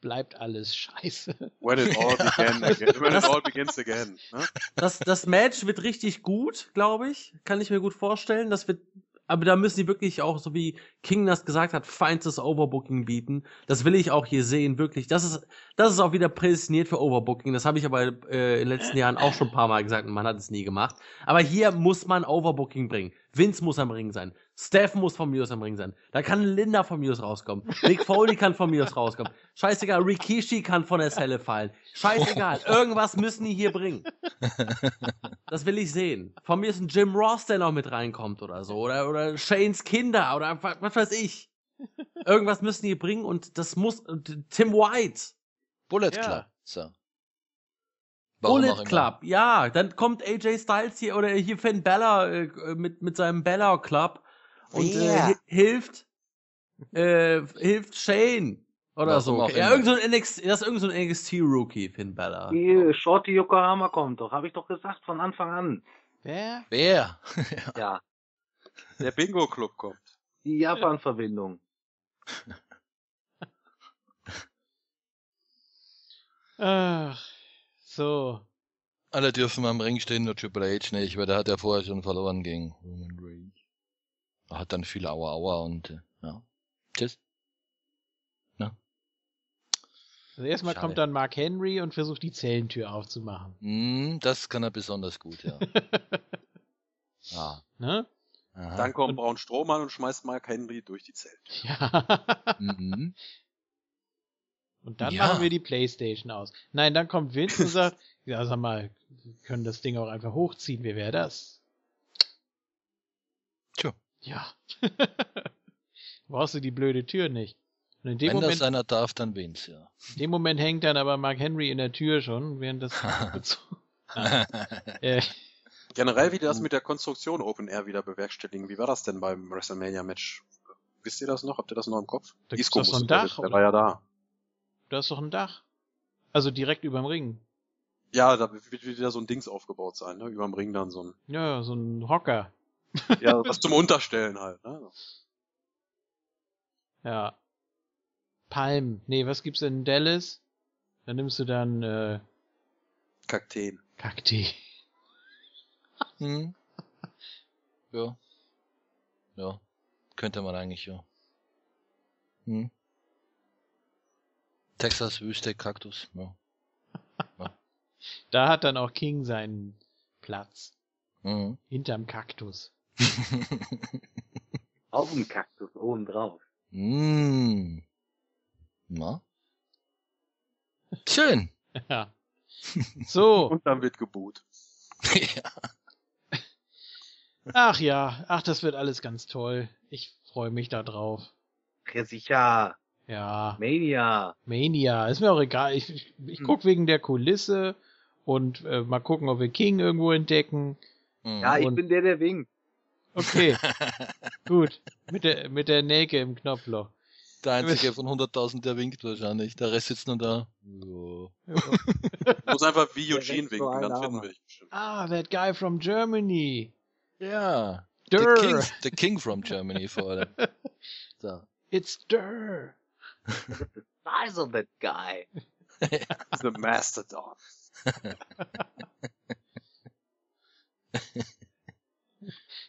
Bleibt alles scheiße. When it all [LAUGHS] began again. When it all begins again. Ne? Das, das Match wird richtig gut, glaube ich. Kann ich mir gut vorstellen. Das wird, aber da müssen die wirklich auch, so wie King das gesagt hat, feinstes Overbooking bieten. Das will ich auch hier sehen, wirklich. Das ist, das ist auch wieder prädestiniert für Overbooking. Das habe ich aber äh, in den letzten Jahren auch schon ein paar Mal gesagt und man hat es nie gemacht. Aber hier muss man Overbooking bringen. Vince muss am Ring sein. Steph muss von mir aus am Ring sein. Da kann Linda von mir aus rauskommen. Mick Foley kann von mir aus rauskommen. Scheißegal, Rikishi kann von der Zelle fallen. Scheißegal, irgendwas müssen die hier bringen. Das will ich sehen. Von mir ist ein Jim Ross, der noch mit reinkommt oder so. Oder, oder Shanes Kinder oder was, was weiß ich. Irgendwas müssen die bringen und das muss. und Tim White. Bullet Ja. Club. So. Warum Bullet. Club, ja. Dann kommt AJ Styles hier oder hier Finn Bella äh, mit, mit seinem Bella Club und äh, Wer? hi- hilft, äh, hilft Shane oder Warum so. auch Ja, irgend so ein NXT, das ist irgend so ein NXT-Rookie, Finn Bella. Die Shorty Yokohama kommt doch, habe ich doch gesagt von Anfang an. Wer? Wer? [LAUGHS] Ja, Der Bingo-Club kommt. die Japan-Verbindung. Ach, so. Alle dürfen am Ring stehen, nur Triple H nicht, weil der hat ja vorher schon verloren gegen Roman Reigns. Er hat dann viel Aua Aua und äh, ja. Tschüss. Also erstmal Schade. kommt dann Mark Henry und versucht die Zellentür aufzumachen. Hm, das kann er besonders gut, ja. [LAUGHS] ah. ne? Aha. Dann kommt Braun Strohmann und schmeißt Mark Henry durch die Zelt. Ja. [LAUGHS] Mhm. Und dann Ja. machen wir die Playstation aus. Nein, dann kommt Vince und sagt, [LAUGHS] ja, sag mal, wir können das Ding auch einfach hochziehen. Wie wäre das? Tja. Ja. [LAUGHS] Brauchst du die blöde Tür nicht. Und in dem, Wenn das Moment, einer darf, dann Vince, ja. in dem Moment hängt dann aber Mark Henry in der Tür schon, während das [LAUGHS] äh, Generell, wie die das mit der Konstruktion Open Air wieder bewerkstelligen. Wie war das denn beim WrestleMania-Match? Wisst ihr das noch? Habt ihr das noch im Kopf? Da Isco doch so ein musste da- Dach, Der war ja da. Du hast doch ein Dach. Also direkt überm Ring. Ja, da wird wieder so ein Dings aufgebaut sein, ne? Überm Ring dann so ein, Ja, so ein Hocker. [LAUGHS] ja, was zum Unterstellen halt, ne? Ja. Palm. Nee, was gibt's in Dallas? Da nimmst du dann äh, Kakteen. Kakteen. hm. [LAUGHS] Ja. Ja. Könnte man eigentlich, ja. Hm. Texas Wüste Kaktus, ja. Da hat dann auch King seinen Platz. Mhm. Hinterm Kaktus. [LAUGHS] Auf dem Kaktus oben drauf. mm. Na? Schön. [LAUGHS] Ja. So. Und dann wird geboot. [LAUGHS] ja. Ach ja. Ach, das wird alles ganz toll. Ich freue mich da drauf. Ja, sicher. Ja. Mania. Mania. Ist mir auch egal. Ich, ich, ich Hm. guck wegen der Kulisse und äh, mal gucken, ob wir King irgendwo entdecken. Mhm. Ja, ich Und- bin der, der winkt. Okay. [LAUGHS] Gut. Mit der, mit der Nelke im Knopfloch. Der einzige von 100.000, der winkt wahrscheinlich. Der Rest sitzt nur da. Ja. [LAUGHS] Muss einfach wie Eugene so winken, dann finden wir dich bestimmt. Ah, that guy from Germany. Ja. Durr. The King, the King from Germany vor allem. [LAUGHS] So. It's Durr. Size of that guy. [LAUGHS] The Mastodon.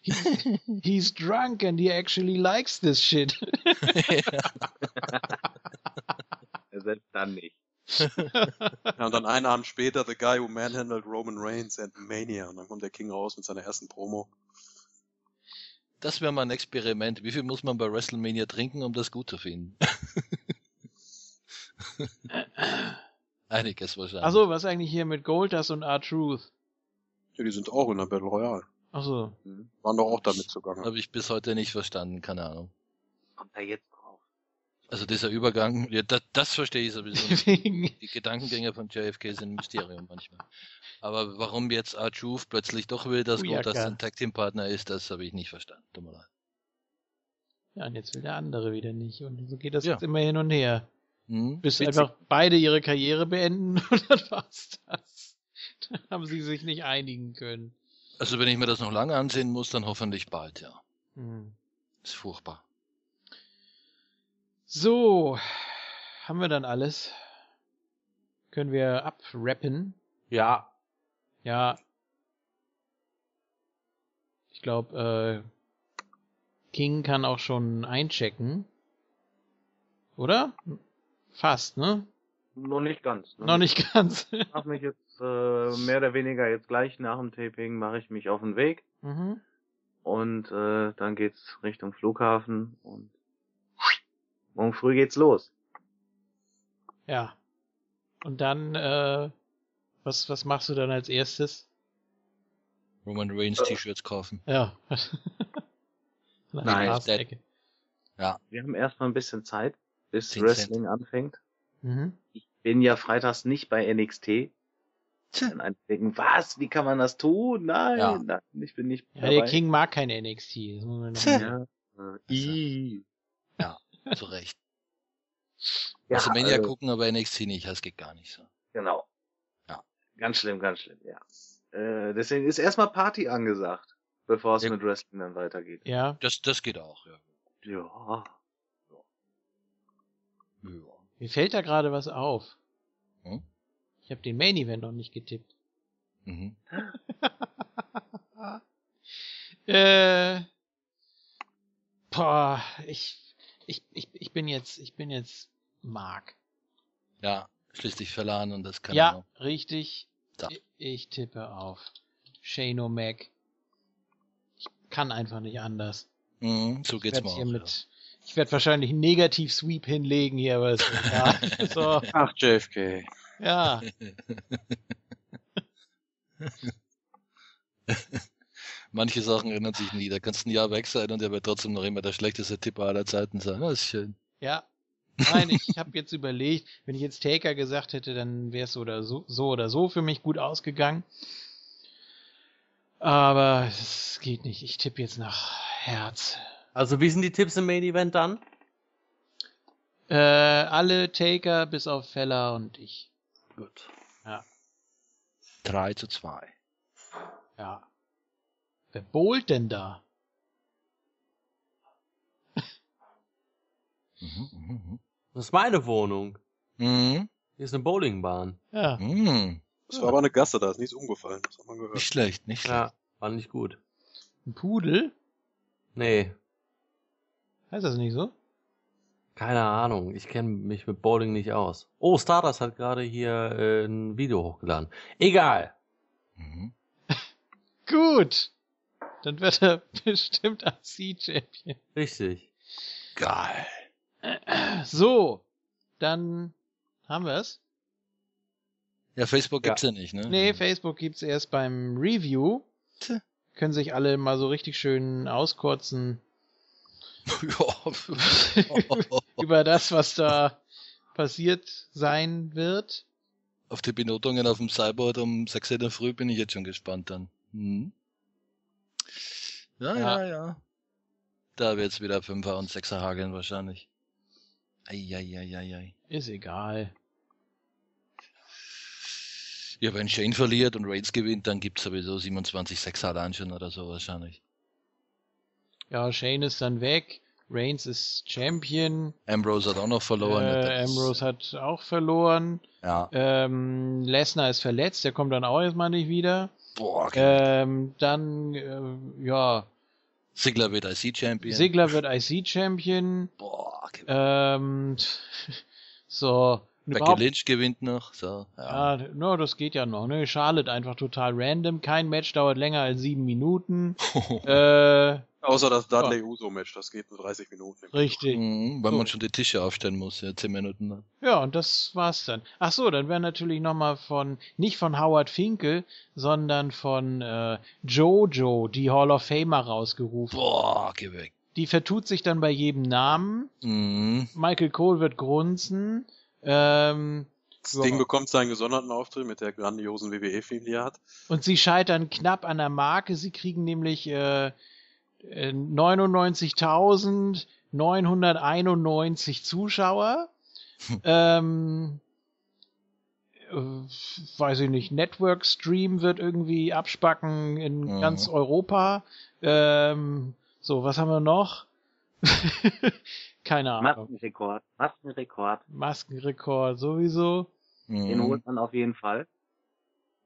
He's, [LAUGHS] he's drunk and he actually likes this shit. Selbst dann nicht. Ja, und dann einen Abend später, The Guy Who Manhandled Roman Reigns and Mania. Und dann kommt der King raus mit seiner ersten Promo. Das wäre mal ein Experiment. Wie viel muss man bei WrestleMania trinken, um das gut zu finden? [LAUGHS] [LAUGHS] Einiges wahrscheinlich. Achso, was eigentlich hier mit Goldust und R-Truth? Ja, die sind auch in der Battle Royale. Achso. Hm. Waren doch auch damit zugange. Habe ich bis heute nicht verstanden, keine Ahnung. Kommt er jetzt drauf? Also dieser Übergang, ja, das, das verstehe ich sowieso nicht. [LAUGHS] Die Gedankengänge von JFK sind ein Mysterium manchmal. Aber warum jetzt R-Truth plötzlich doch will, dass Booyaka. Goldust ein Tag Team Partner ist, das habe ich nicht verstanden. Tut mir leid. Ja, und jetzt will der andere wieder nicht. Und so geht das Ja. jetzt immer hin und her. Hm, Bis witzig. einfach beide ihre Karriere beenden [LAUGHS] und dann war's das. Dann haben sie sich nicht einigen können. Also wenn ich mir das noch lange ansehen muss, dann hoffentlich bald, ja. Hm. Ist furchtbar. So, haben wir dann alles? Können wir abrappen? Ja, Ja. Ich glaube, äh, King kann auch schon einchecken. Oder? Fast, ne? Noch nicht ganz. Noch nicht ganz. Ich mach mich jetzt äh, mehr oder weniger jetzt gleich nach dem Taping mache ich mich auf den Weg mhm. und äh, dann geht's Richtung Flughafen und morgen früh geht's los. Ja. Und dann, äh, was, was machst du dann als erstes? Roman Reigns T-Shirts kaufen. Ja. [LAUGHS] Nein, Grasecke. Wir haben erstmal ein bisschen Zeit, bis Wrestling anfängt. Mhm. Ich bin ja freitags nicht bei NXT. Dann einige denken, was? Wie kann man das tun? Nein, Ja. nein, ich bin nicht Ja, dabei. der King mag kein NXT. Ja, äh, i. Zu Recht. [LAUGHS] Ja, also Mania also, gucken, aber NXT nicht, das geht gar nicht so. Genau. Ja. Ganz schlimm, ganz schlimm, ja. Äh, deswegen ist erstmal Party angesagt, bevor es Ja. mit Wrestling dann weitergeht. Ja. Das, das geht auch, ja. Ja. Ja. Mir fällt da gerade was auf. Hm? Ich habe den Main Event noch nicht getippt. Mhm. [LAUGHS] äh, boah, ich, ich, ich, ich bin jetzt, ich bin jetzt Mark. Ja, schließlich verladen und das kann ja, auch. richtig. Da. Ich, ich tippe auf Shane O'Mac. Ich kann einfach nicht anders. Mhm, so Ich geht's mir auch. hier ja. Ich werde wahrscheinlich einen Negativ-Sweep hinlegen hier, aber ist egal. [LAUGHS] so, Ach, JFK. ja. [LAUGHS] Manche Sachen ändern sich nie. Da kannst du ein Jahr weg sein und er wird trotzdem noch immer der schlechteste Tipper aller Zeiten sein. Das ist schön. Ja. Nein, ich habe jetzt überlegt, wenn ich jetzt Taker gesagt hätte, dann wäre es so oder so, so oder so für mich gut ausgegangen. Aber es geht nicht. Ich tippe jetzt nach Herz. Also wie sind die Tipps im Main Event dann? Äh, alle Taker bis auf Feller und ich. Gut. 3 zu 2. Ja. Wer bowlt denn da? Mhm, mhm, Das ist meine Wohnung. mhm. Hier ist eine Bowlingbahn. Ja. Mhm. Das war aber eine Gasse, da ist nichts umgefallen. Das hat man gehört. Nicht schlecht, nicht schlecht. Ja, war nicht gut. Ein Pudel? Nee, Heißt das nicht so? keine Ahnung. Ich kenne mich mit Bowling nicht aus. Oh, Stardust hat gerade hier äh, ein Video hochgeladen. Egal. Mhm. [LAUGHS] Gut. Dann wird er [LAUGHS] bestimmt AC-Champion. Richtig. Geil. [CLEARS THROAT] So. Dann haben wir es. Ja, Facebook Ja. gibt's ja, nicht, ne? Nee, Facebook gibt's erst beim Review. Tja. Können sich alle mal so richtig schön auskotzen ja. [LAUGHS] über das, was da passiert sein wird. auf die Benotungen auf dem Cyborg um 6 Uhr in der Früh bin ich jetzt schon gespannt dann. Mhm. Ja, ja, Ja. ja, Da wird's wieder 5er und 6er hageln wahrscheinlich. Eieieiei. Ist egal. Ja, wenn Shane verliert und Reigns gewinnt, dann gibt's sowieso 27 6er allein schon oder so wahrscheinlich. Ja, Shane ist dann weg. Reigns ist Champion. Ambrose hat auch noch verloren. äh, Ambrose hat auch verloren. Ja. Ähm, Lesnar ist verletzt. Der kommt dann auch erstmal nicht wieder. Boah, okay. Ähm, dann, äh, ja, Sigler wird IC-Champion. Sigler wird IC-Champion. Boah, okay. Ähm, [LAUGHS] so. Becky Lynch gewinnt noch. So, ja. Ja, no, das geht ja noch, ne? Charlotte einfach total random. Kein Match dauert länger als sieben Minuten. [LAUGHS] äh, Außer das Dudley Uso Match, das geht nur 30 Minuten. richtig. Mhm, weil So. man schon die Tische aufstellen muss, ja, 10 Minuten lang. Ja, und das war's dann. Ach so, dann wäre natürlich nochmal von, nicht von Howard Finkel, sondern von äh, Jojo, die Hall of Famer rausgerufen. Boah, geh weg. Die vertut sich dann bei jedem Namen. Mhm. Michael Cole wird grunzen. Ähm, Sting Ja. bekommt seinen gesonderten Auftritt mit der grandiosen WWE-Film, die er hat. und sie scheitern knapp an der Marke. Sie kriegen nämlich äh, äh, 991 Zuschauer. [LAUGHS] ähm, äh, weiß ich nicht, Network Stream wird irgendwie abspacken in Mhm. ganz Europa. Ähm, so, was haben wir noch? [LAUGHS] Keine Ahnung. Maskenrekord, Maskenrekord. Maskenrekord sowieso. Den Mhm. holt man auf jeden Fall.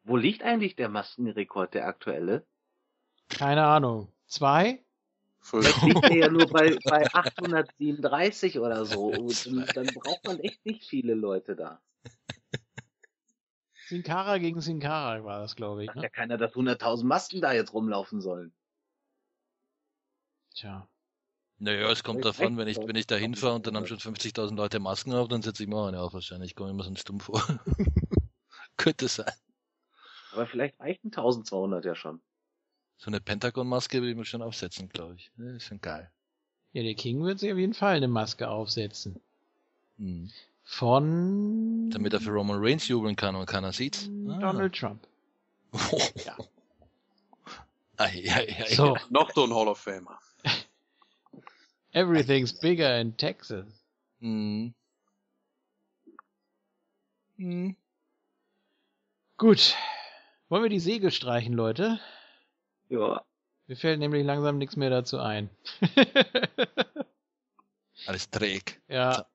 Wo liegt eigentlich der Maskenrekord, der aktuelle? Keine Ahnung. Zwei? Vielleicht liegt der ja nur [LAUGHS] bei, bei 837 oder so. Und dann, braucht man echt nicht viele Leute da. Sin Cara gegen Sin Cara war das, glaube ich. Sagt Ne? ja keiner, dass 100.000 Masken da jetzt rumlaufen sollen. Tja. Naja, es kommt davon, wenn ich, wenn ich da hinfahre und dann haben schon 50.000 Leute Masken auf, dann setze ich mir auch eine auf wahrscheinlich. Ich komme immer sonst dumm vor. [LAUGHS] Könnte sein. Aber vielleicht reichen 1200 ja schon. So eine Pentagon-Maske würde ich mir schon aufsetzen, glaube ich. Ja, ist schon geil. Ja, der King wird sich auf jeden Fall eine Maske aufsetzen. Hm. Von Damit er für Roman Reigns jubeln kann und keiner sieht's. Ah. Donald Trump. [LAUGHS] Ja. Ai, ai, ai. So, Noch so ein Hall of Famer. [LAUGHS] everything's bigger in Texas. Hm. Hm. Gut. Wollen wir die Segel streichen, Leute? Ja. Mir fällt nämlich langsam nichts mehr dazu ein. [LAUGHS] Alles träg. ja,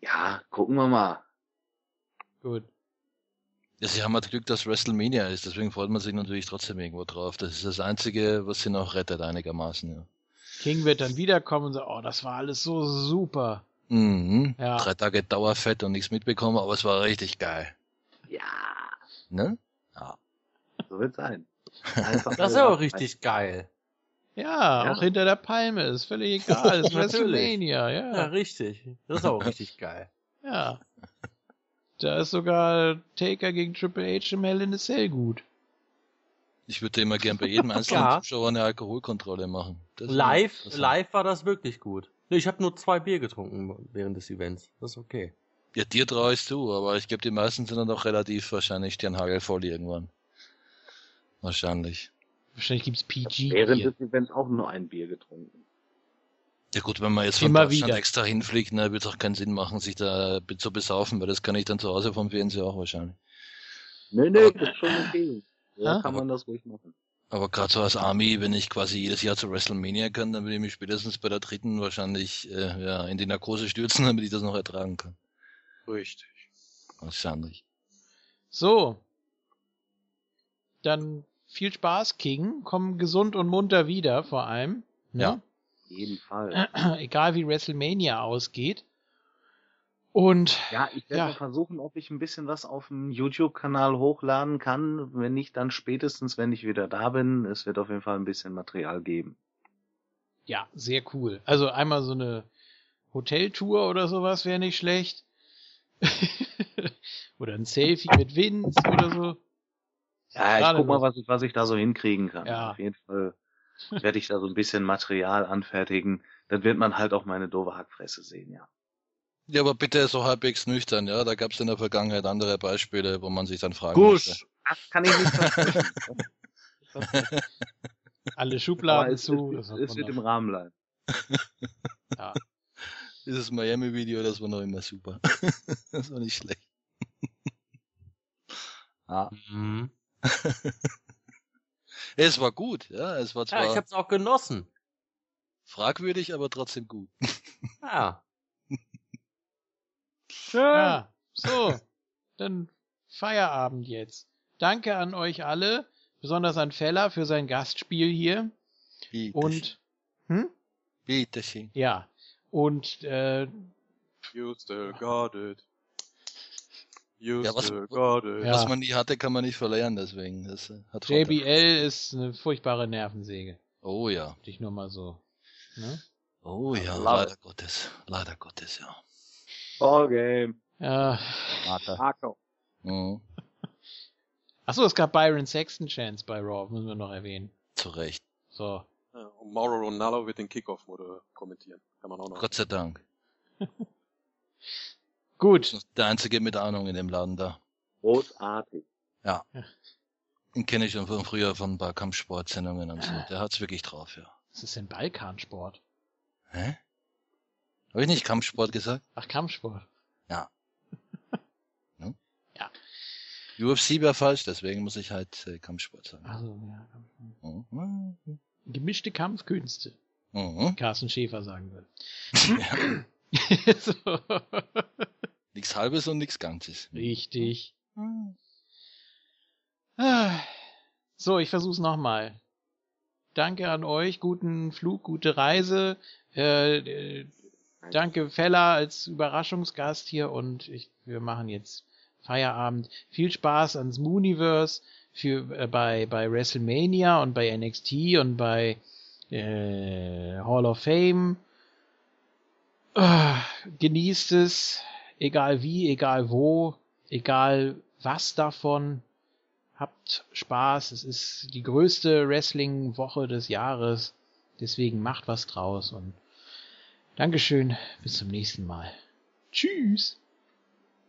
Ja, gucken wir mal. gut. Ja, sie haben halt Glück, dass WrestleMania ist, deswegen freut man sich natürlich trotzdem irgendwo drauf. Das ist das Einzige, was sie noch rettet einigermaßen, ja. King wird dann wiederkommen und sagen, oh, das war alles so super. Mhm. Ja. Drei Tage Dauerfett und nichts mitbekommen, aber es war richtig geil. Ja, Ne? so wird's sein. Einfach Das ist auch richtig geil. Ja, Ja. auch hinter der Palme, ist völlig egal, [LAUGHS] ist Natürlich. WrestleMania, Ja, ja. richtig. Das ist auch richtig geil. Ja. Da ist sogar Taker gegen Triple H im Hell in a Cell gut. Ich würde immer gern bei jedem [LAUGHS] einzelnen Ja. Zuschauer eine Alkoholkontrolle machen. Das ist Live, live war das wirklich gut. Ich habe nur zwei Bier getrunken während des Events. Das ist okay. Ja, dir traue ich zu, aber ich glaube, die meisten sind dann doch relativ wahrscheinlich Sternhagel voll irgendwann. Wahrscheinlich. Wahrscheinlich gibt's PG. Während des Events auch nur ein Bier getrunken. Ja gut, wenn man jetzt von Immer Deutschland wieder. extra hinfliegt, ne, wird es auch keinen Sinn machen, sich da zu besaufen, weil das kann ich dann zu Hause vom Fernseher auch wahrscheinlich. Nee, nee, das ist schon okay. So Ja? kann man das ruhig machen. Aber gerade so als Army, wenn ich quasi jedes Jahr zu WrestleMania kann, dann will ich mich spätestens bei der dritten wahrscheinlich äh, ja, in die Narkose stürzen, [LAUGHS] damit ich das noch ertragen kann. Richtig. Wahrscheinlich. So. Dann viel Spaß, King. Komm gesund und munter wieder, vor allem. Ne? Ja. Auf jeden Fall. [CLEARS THROAT] Egal wie WrestleMania ausgeht. Und Ja, ich werde Ja. mal versuchen, ob ich ein bisschen was auf dem YouTube-Kanal hochladen kann. Wenn nicht, dann spätestens, wenn ich wieder da bin. Es wird auf jeden Fall ein bisschen Material geben. ja, sehr cool. Also einmal so eine Hoteltour oder sowas wäre nicht schlecht. [LAUGHS] oder ein Selfie mit Vince oder so. Ja, ich Gerade guck mal, was ich, was ich da so hinkriegen kann. Ja. Auf jeden Fall werde ich da so ein bisschen Material anfertigen. Dann wird man halt auch meine doofe Hackfresse sehen, ja. Ja, aber bitte so halbwegs nüchtern, ja. Da gab es in der Vergangenheit andere Beispiele, wo man sich dann fragen musste. Gusch! Das kann ich nicht [LAUGHS] versprechen. Alle Schubladen es, zu. es, wird noch. im Rahmen bleiben. [LAUGHS] Dieses Miami-Video, das war noch immer super. [LAUGHS] das war nicht schlecht. ah. Mhm. [LAUGHS] Es war gut, ja. Es war zwar Ja, ich hab's auch genossen. fragwürdig, aber trotzdem gut. [LAUGHS] Ja. Ja, so. Dann Feierabend jetzt. Danke an euch alle, besonders an Feller für sein Gastspiel hier. Bitte Und, hm? Bitteschön. Ja. Und, äh, You still got it. Ja, was- it. Was man nie hatte, kann man nicht verlieren, deswegen. Das äh, hat. JBL ist eine furchtbare Nervensäge. Oh ja. Dich nur mal so. Ne? Oh ja, Love leider Gottes. Leider Gottes, ja. Ballgame. Ja. Marco. Mhm. Achso, es gab Byron Sexton Chance bei Raw, müssen wir noch erwähnen. Zu Recht. So. Ja, und Mauro Ronaldo wird den Kickoff moder- kommentieren. Kann man auch noch. Gott sei Dank. [LAUGHS] Gut. Der einzige mit Ahnung in dem Laden da. Großartig. Den kenne ich schon von früher von ein paar Kampfsportsendungen und so. Der hat's wirklich drauf, ja. Das ist ein Balkansport. Hä? Habe ich nicht Kampfsport gesagt? Ach, Kampfsport. UFC [LAUGHS] wäre falsch, deswegen muss ich halt äh, Kampfsport sagen. Also, ja. Kampfsport. Mhm. Gemischte Kampfkünste, Mhm. Carsten Schäfer sagen würde. [LAUGHS] Ja, [LAUGHS] so. nix halbes und nix Ganzes. Richtig. Mhm. Ah. So, ich versuch's nochmal. Danke an euch, guten Flug, gute Reise. Äh, äh, danke Fella als Überraschungsgast hier und ich, wir machen jetzt Feierabend. Viel Spaß ans Mooniverse für äh, bei bei WrestleMania und bei NXT und bei äh, Hall of Fame. Ah, genießt es, egal wie, egal wo, egal was davon. Habt Spaß. Es ist die größte Wrestling-Woche des Jahres. Deswegen macht was draus und Dankeschön. Bis zum nächsten Mal. Tschüss.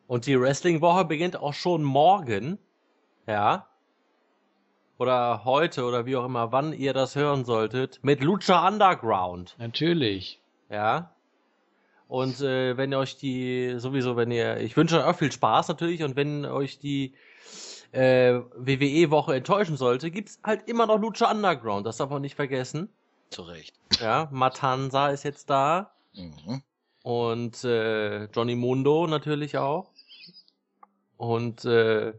Und die Wrestling-Woche beginnt auch schon morgen. Ja. Oder heute oder wie auch immer, wann ihr das hören solltet. Mit Lucha Underground. Natürlich. Ja. Und äh, wenn ihr euch die, sowieso, wenn ihr, ich wünsche euch auch viel Spaß natürlich und wenn euch die äh, WWE-Woche enttäuschen sollte, gibt's halt immer noch Lucha Underground, das darf man nicht vergessen. Zu Recht. Ja, Matanza ist jetzt da Mhm. und äh, Johnny Mundo natürlich auch. Und äh,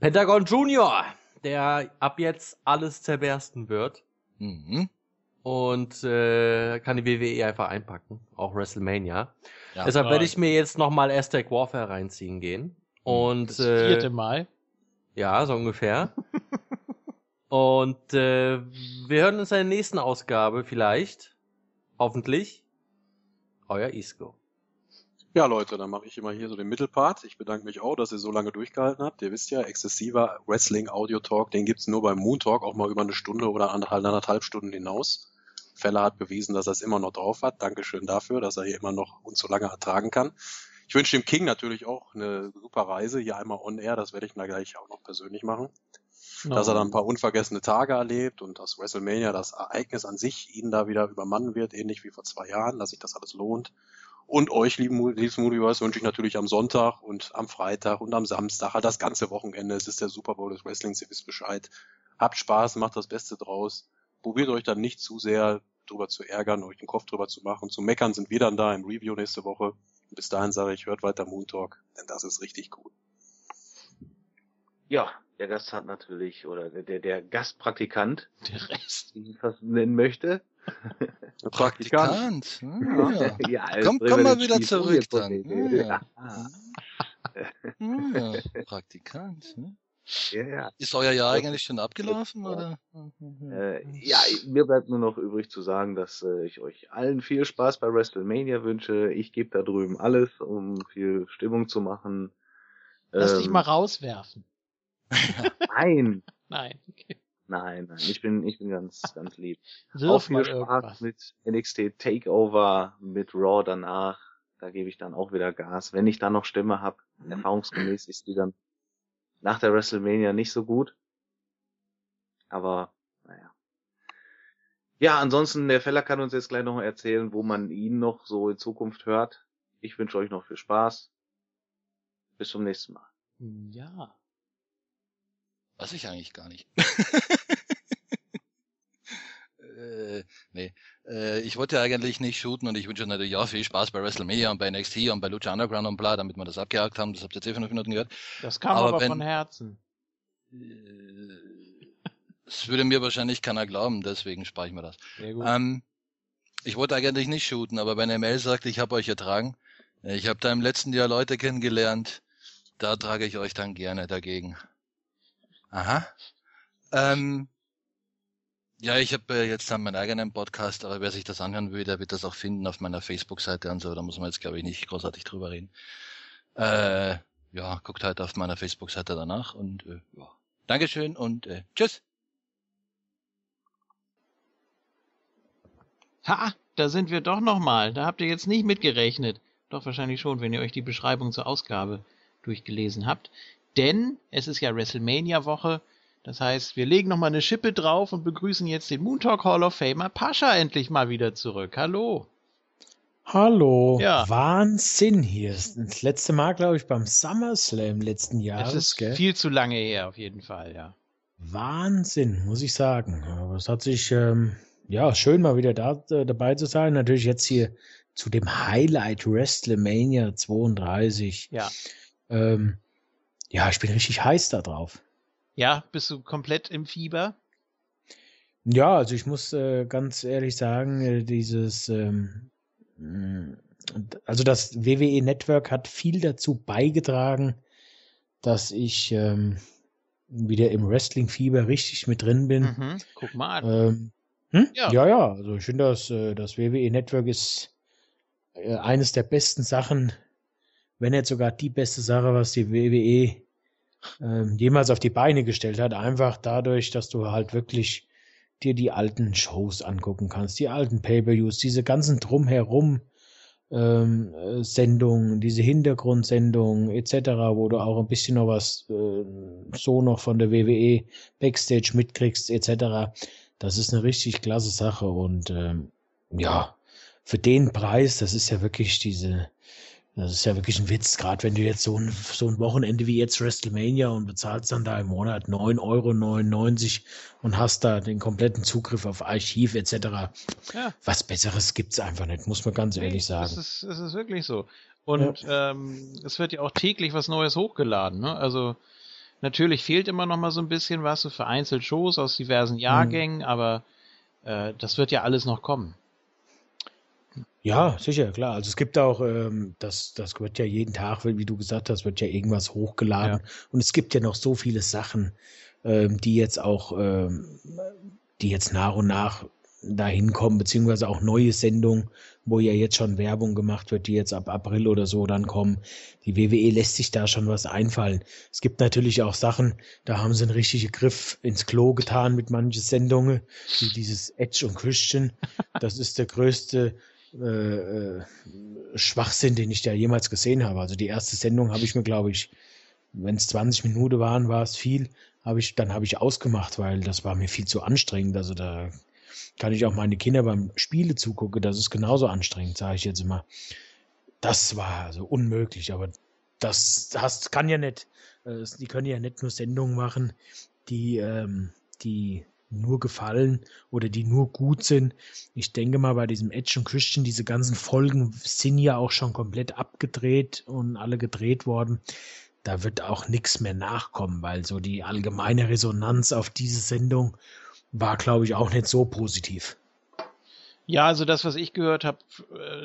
Pentagon Junior, der ab jetzt alles zerbersten wird. Mhm. Und äh, kann die WWE einfach einpacken, auch WrestleMania. Ja. Deshalb werde ich mir jetzt nochmal Aztec Warfare reinziehen gehen. Und Das vierte äh, Mal. ja, so ungefähr. [LAUGHS] Und äh, wir hören uns in der nächsten Ausgabe vielleicht. Hoffentlich. Euer Isco. Ja, Leute, dann mache ich immer hier so den Mittelpart. Ich bedanke mich auch, dass ihr so lange durchgehalten habt. Ihr wisst ja, exzessiver Wrestling Audio Talk, den gibt's nur beim Moon Talk, auch mal über eine Stunde oder anderthalb, anderthalb Stunden hinaus. Feller hat bewiesen, dass er es immer noch drauf hat. Dankeschön dafür, dass er hier immer noch uns so lange ertragen kann. Ich wünsche dem King natürlich auch eine super Reise, hier einmal on air, das werde ich mir gleich auch noch persönlich machen. dass er dann ein paar unvergessene Tage erlebt und dass WrestleMania das Ereignis an sich ihn da wieder übermannen wird, ähnlich wie vor zwei Jahren, dass sich das alles lohnt. Und euch, lieben liebes Moodiverse, wünsche ich natürlich am Sonntag und am Freitag und am Samstag, halt das ganze Wochenende. Es ist der Super Bowl des Wrestlings, ihr wisst Bescheid. Habt Spaß, macht das Beste draus. Probiert euch dann nicht zu sehr drüber zu ärgern, euch den Kopf drüber zu machen. Zu meckern sind wir dann da im Review nächste Woche. Und bis dahin sage ich, hört weiter Moon Talk, denn das ist richtig cool. Ja, der Gast hat natürlich, oder der, der Gastpraktikant, Der Rest. wie ich fast nennen möchte. Der Praktikant. [LAUGHS] Ja. ja, Komm- jetzt komm wir mal wieder zurück dann. Ja. Ja. [LAUGHS] Ja, Praktikant. ne? Ja, ja. Ist euer Jahr eigentlich schon abgelaufen, Ja. oder? Äh, ja, mir bleibt nur noch übrig zu sagen, dass äh, ich euch allen viel Spaß bei WrestleMania wünsche. Ich gebe da drüben alles, um viel Stimmung zu machen. Lass dich Ähm, mal rauswerfen. [LAUGHS] Nein, Nein. Okay. nein, nein. Ich bin, ich bin ganz, ganz lieb. Auch Wirf viel mal Spaß irgendwas. mit NXT Takeover, mit Raw danach. Da gebe ich dann auch wieder Gas. Wenn ich da noch Stimme habe, erfahrungsgemäß ist die dann nach der WrestleMania nicht so gut. Aber, naja. Ja, ansonsten, der Feller kann uns jetzt gleich noch erzählen, wo man ihn noch so in Zukunft hört. Ich wünsche euch noch viel Spaß. Bis zum nächsten Mal. Ja. Weiß ich eigentlich gar nicht. [LAUGHS] äh, nee. Äh, ich wollte eigentlich nicht shooten und ich wünsche natürlich auch viel Spaß bei WrestleMania und bei NXT und bei Lucha Underground und bla, damit wir das abgehakt haben. Das habt ihr jetzt eh fünf Minuten gehört. Das kam Aber aber, wenn- von Herzen. Äh, Das würde mir wahrscheinlich keiner glauben, deswegen spare ich mir das. Sehr gut. Ähm, ich wollte eigentlich nicht shooten, aber wenn ML sagt, ich habe euch ertragen, äh, ich habe da im letzten Jahr Leute kennengelernt, da trage ich euch dann gerne dagegen. Aha. Ähm, ja, ich habe äh, jetzt dann meinen eigenen Podcast, aber wer sich das anhören will, der wird das auch finden auf meiner Facebook-Seite und so. Da muss man jetzt, glaube ich, nicht großartig drüber reden. Äh, ja, guckt halt auf meiner Facebook-Seite danach und äh, ja. Dankeschön und äh, tschüss. Ha, da sind wir doch nochmal. Da habt ihr jetzt nicht mitgerechnet. Doch wahrscheinlich schon, wenn ihr euch die Beschreibung zur Ausgabe durchgelesen habt. Denn es ist ja WrestleMania-Woche. Das heißt, wir legen nochmal eine Schippe drauf und begrüßen jetzt den Moon Talk Hall of Famer Pascha endlich mal wieder zurück. Hallo. Hallo. Ja. Wahnsinn hier. Das letzte Mal, glaube ich, beim SummerSlam letzten Jahres. Es ist gell? viel zu lange her, auf jeden Fall, ja. Wahnsinn, muss ich sagen. Aber es hat sich, ähm, ja, schön mal wieder da, äh, dabei zu sein. Natürlich jetzt hier zu dem Highlight WrestleMania 32. Ja. Ähm, ja, ich bin richtig heiß da drauf. Ja, bist du komplett im Fieber? Ja, also ich muss äh, ganz ehrlich sagen, äh, dieses, ähm, also das WWE Network hat viel dazu beigetragen, dass ich ähm, wieder im Wrestling-Fieber richtig mit drin bin. Mhm. Guck mal an. Ähm, hm? Ja. ja. ja, also ich finde, das, äh, das WWE Network ist äh, eines der besten Sachen, wenn nicht sogar die beste Sache, was die WWE ähm, jemals auf die Beine gestellt hat. Einfach dadurch, dass du halt wirklich dir die alten Shows angucken kannst, die alten Pay-per-Views, diese ganzen drumherum ähm, äh, Sendungen, diese Hintergrundsendungen etc., wo du auch ein bisschen noch was äh, so noch von der WWE Backstage mitkriegst etc. Das ist eine richtig klasse Sache und ähm, ja, für den Preis, das ist ja wirklich diese, das ist ja wirklich ein Witz, gerade wenn du jetzt so ein, so ein Wochenende wie jetzt WrestleMania und bezahlst dann da im Monat 9,99 Euro und hast da den kompletten Zugriff auf Archiv etc. Ja. Was Besseres gibt's einfach nicht, muss man ganz ehrlich Es sagen. ist, es ist wirklich so. Und ähm, es wird ja auch täglich was Neues hochgeladen. Ne? Also natürlich fehlt immer noch mal so ein bisschen was, so vereinzelt Shows aus Mhm. diversen Jahrgängen, aber äh, das wird ja alles noch kommen. Ja, sicher, klar. Also es gibt auch, ähm, das, das wird ja jeden Tag, wie du gesagt hast, wird ja irgendwas hochgeladen. Und es gibt ja noch so viele Sachen, ähm, die jetzt auch, ähm, die jetzt nach und nach dahin kommen, beziehungsweise auch neue Sendungen, wo ja jetzt schon Werbung gemacht wird, die jetzt ab April oder so dann kommen. Die WWE lässt sich da schon was einfallen. Es gibt natürlich auch Sachen, da haben sie einen richtigen Griff ins Klo getan mit manchen Sendungen, wie dieses Edge und Christian. Das ist der größte äh, äh, Schwachsinn, den ich da jemals gesehen habe. Also die erste Sendung habe ich mir, glaube ich, wenn es 20 Minuten waren, war es viel, habe ich, dann habe ich ausgemacht, weil das war mir viel zu anstrengend. Also da kann ich auch meine Kinder beim Spiele zugucken, das ist genauso anstrengend, sage ich jetzt immer. Das war also unmöglich, aber das hast, kann ja nicht, äh, die können ja nicht nur Sendungen machen, die, ähm, die nur gefallen oder die nur gut sind. Ich denke mal, bei diesem Edge und Christian, diese ganzen Folgen sind ja auch schon komplett abgedreht und alle gedreht worden. Da wird auch nichts mehr nachkommen, weil so die allgemeine Resonanz auf diese Sendung war, glaube ich, auch nicht so positiv. Ja, also das, was ich gehört habe,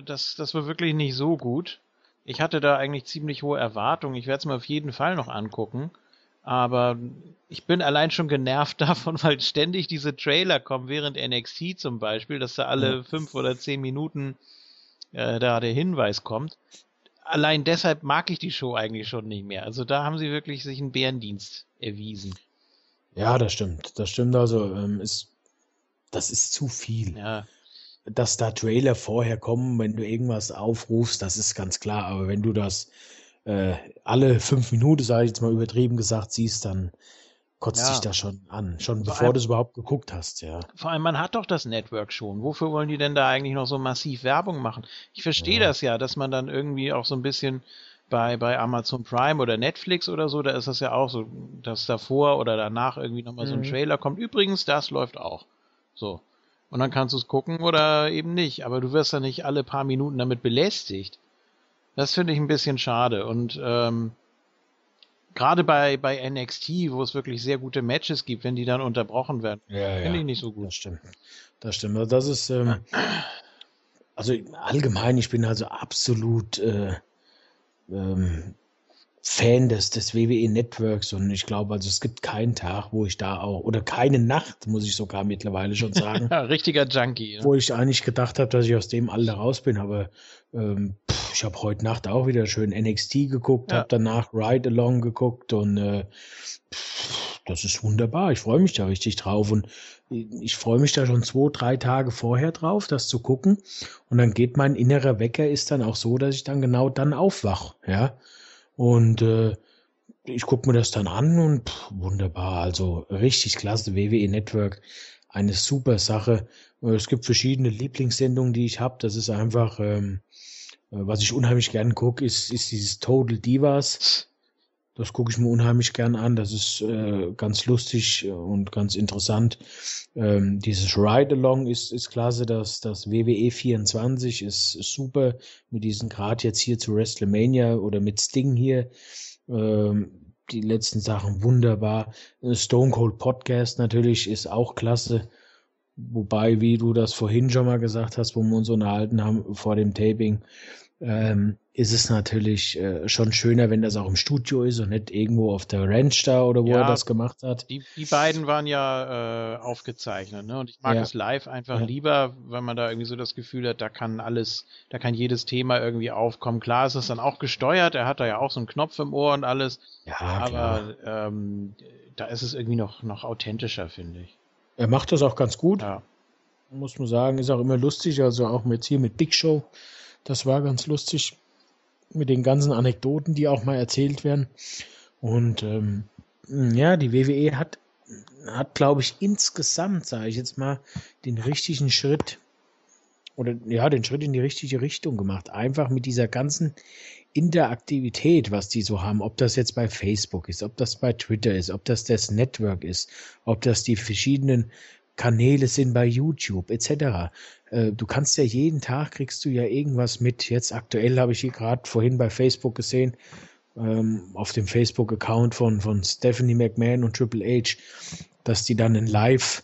das, das war wirklich nicht so gut. Ich hatte da eigentlich ziemlich hohe Erwartungen. Ich werde es mir auf jeden Fall noch angucken. Aber ich bin allein schon genervt [LAUGHS] davon, weil ständig diese Trailer kommen, während NXT zum Beispiel, dass da alle fünf oder zehn Minuten äh, da der Hinweis kommt. Allein deshalb mag ich die Show eigentlich schon nicht mehr. Also da haben sie wirklich sich einen Bärendienst erwiesen. Ja, das stimmt. Das stimmt also. Ähm, ist, das ist zu viel. Ja, Dass da Trailer vorher kommen, wenn du irgendwas aufrufst, das ist ganz klar. Aber wenn du das äh, alle fünf Minuten, sage ich jetzt mal übertrieben gesagt, siehst, dann kotzt Ja. dich das schon an. Schon Vor bevor du es überhaupt geguckt hast, ja. Vor allem, man hat doch das Network schon. Wofür wollen die denn da eigentlich noch so massiv Werbung machen? Ich verstehe Ja. das ja, dass man dann irgendwie auch so ein bisschen bei, bei Amazon Prime oder Netflix oder so, da ist das ja auch so, dass davor oder danach irgendwie nochmal so ein Mhm. Trailer kommt. Übrigens, das läuft auch. So. Und dann kannst du es gucken oder eben nicht. Aber du wirst ja nicht alle paar Minuten damit belästigt. Das finde ich ein bisschen schade. Und ähm, gerade bei, bei NXT, wo es wirklich sehr gute Matches gibt, wenn die dann unterbrochen werden, Ja, finde ich nicht so gut. Das stimmt. Das stimmt. Also Das ist, ähm, also allgemein, ich bin also absolut äh, ähm, Fan des, des WWE Networks und ich glaube, also es gibt keinen Tag, wo ich da auch, oder keine Nacht, muss ich sogar mittlerweile schon [LAUGHS] sagen, Ja, richtiger Junkie. Ne? wo ich eigentlich gedacht habe, dass ich aus dem Alter raus bin, aber ähm, pff, ich habe heute Nacht auch wieder schön NXT geguckt, Ja. habe danach Ride Along geguckt und äh, pff, das ist wunderbar. Ich freue mich da richtig drauf und ich freue mich da schon zwei, drei Tage vorher drauf, das zu gucken. Und dann geht mein innerer Wecker ist dann auch so, dass ich dann genau dann aufwach, ja. Und äh, ich gucke mir das dann an und pff, wunderbar, also richtig klasse WWE Network, eine super Sache. Es gibt verschiedene Lieblingssendungen, die ich habe. Das ist einfach, ähm, Äh, was ich unheimlich gern gucke, ist, ist dieses Total Divas. Das gucke ich mir unheimlich gern an. Das ist äh, ganz lustig und ganz interessant. Ähm, dieses Ride Along ist, ist klasse. Das, das WWE 24 ist, super. Mit diesen Grad jetzt hier zu WrestleMania oder mit Sting hier. Ähm, die letzten Sachen wunderbar. Stone Cold Podcast natürlich ist auch klasse. Wobei, wie du das vorhin schon mal gesagt hast, wo wir uns unterhalten haben vor dem Taping, ähm, ist es natürlich äh, schon schöner, wenn das auch im Studio ist und nicht irgendwo auf der Ranch da oder wo ja, er das gemacht hat. Die, die beiden waren ja äh, aufgezeichnet, ne? Und ich mag ja. es live einfach ja. lieber, wenn man da irgendwie so das Gefühl hat, da kann alles, da kann jedes Thema irgendwie aufkommen. Klar ist es dann auch gesteuert, er hat da ja auch so einen Knopf im Ohr und alles. Ja, aber ähm, da ist es irgendwie noch, noch authentischer, finde ich. Er macht das auch ganz gut. Ja. Muss man sagen, ist auch immer lustig, also auch jetzt hier mit Big Show das war ganz lustig mit den ganzen Anekdoten, die auch mal erzählt werden. Und ähm, ja, die WWE hat, hat glaube ich, insgesamt, sage ich jetzt mal, den richtigen Schritt oder ja, den Schritt in die richtige Richtung gemacht. Einfach mit dieser ganzen Interaktivität, was die so haben, ob das jetzt bei Facebook ist, ob das bei Twitter ist, ob das das Network ist, ob das die verschiedenen Kanäle sind bei YouTube etc. Äh, du kannst ja jeden Tag kriegst du ja irgendwas mit. Jetzt aktuell habe ich hier gerade vorhin bei Facebook gesehen, ähm, auf dem Facebook-Account von, von Stephanie McMahon und Triple H, dass die dann in Live,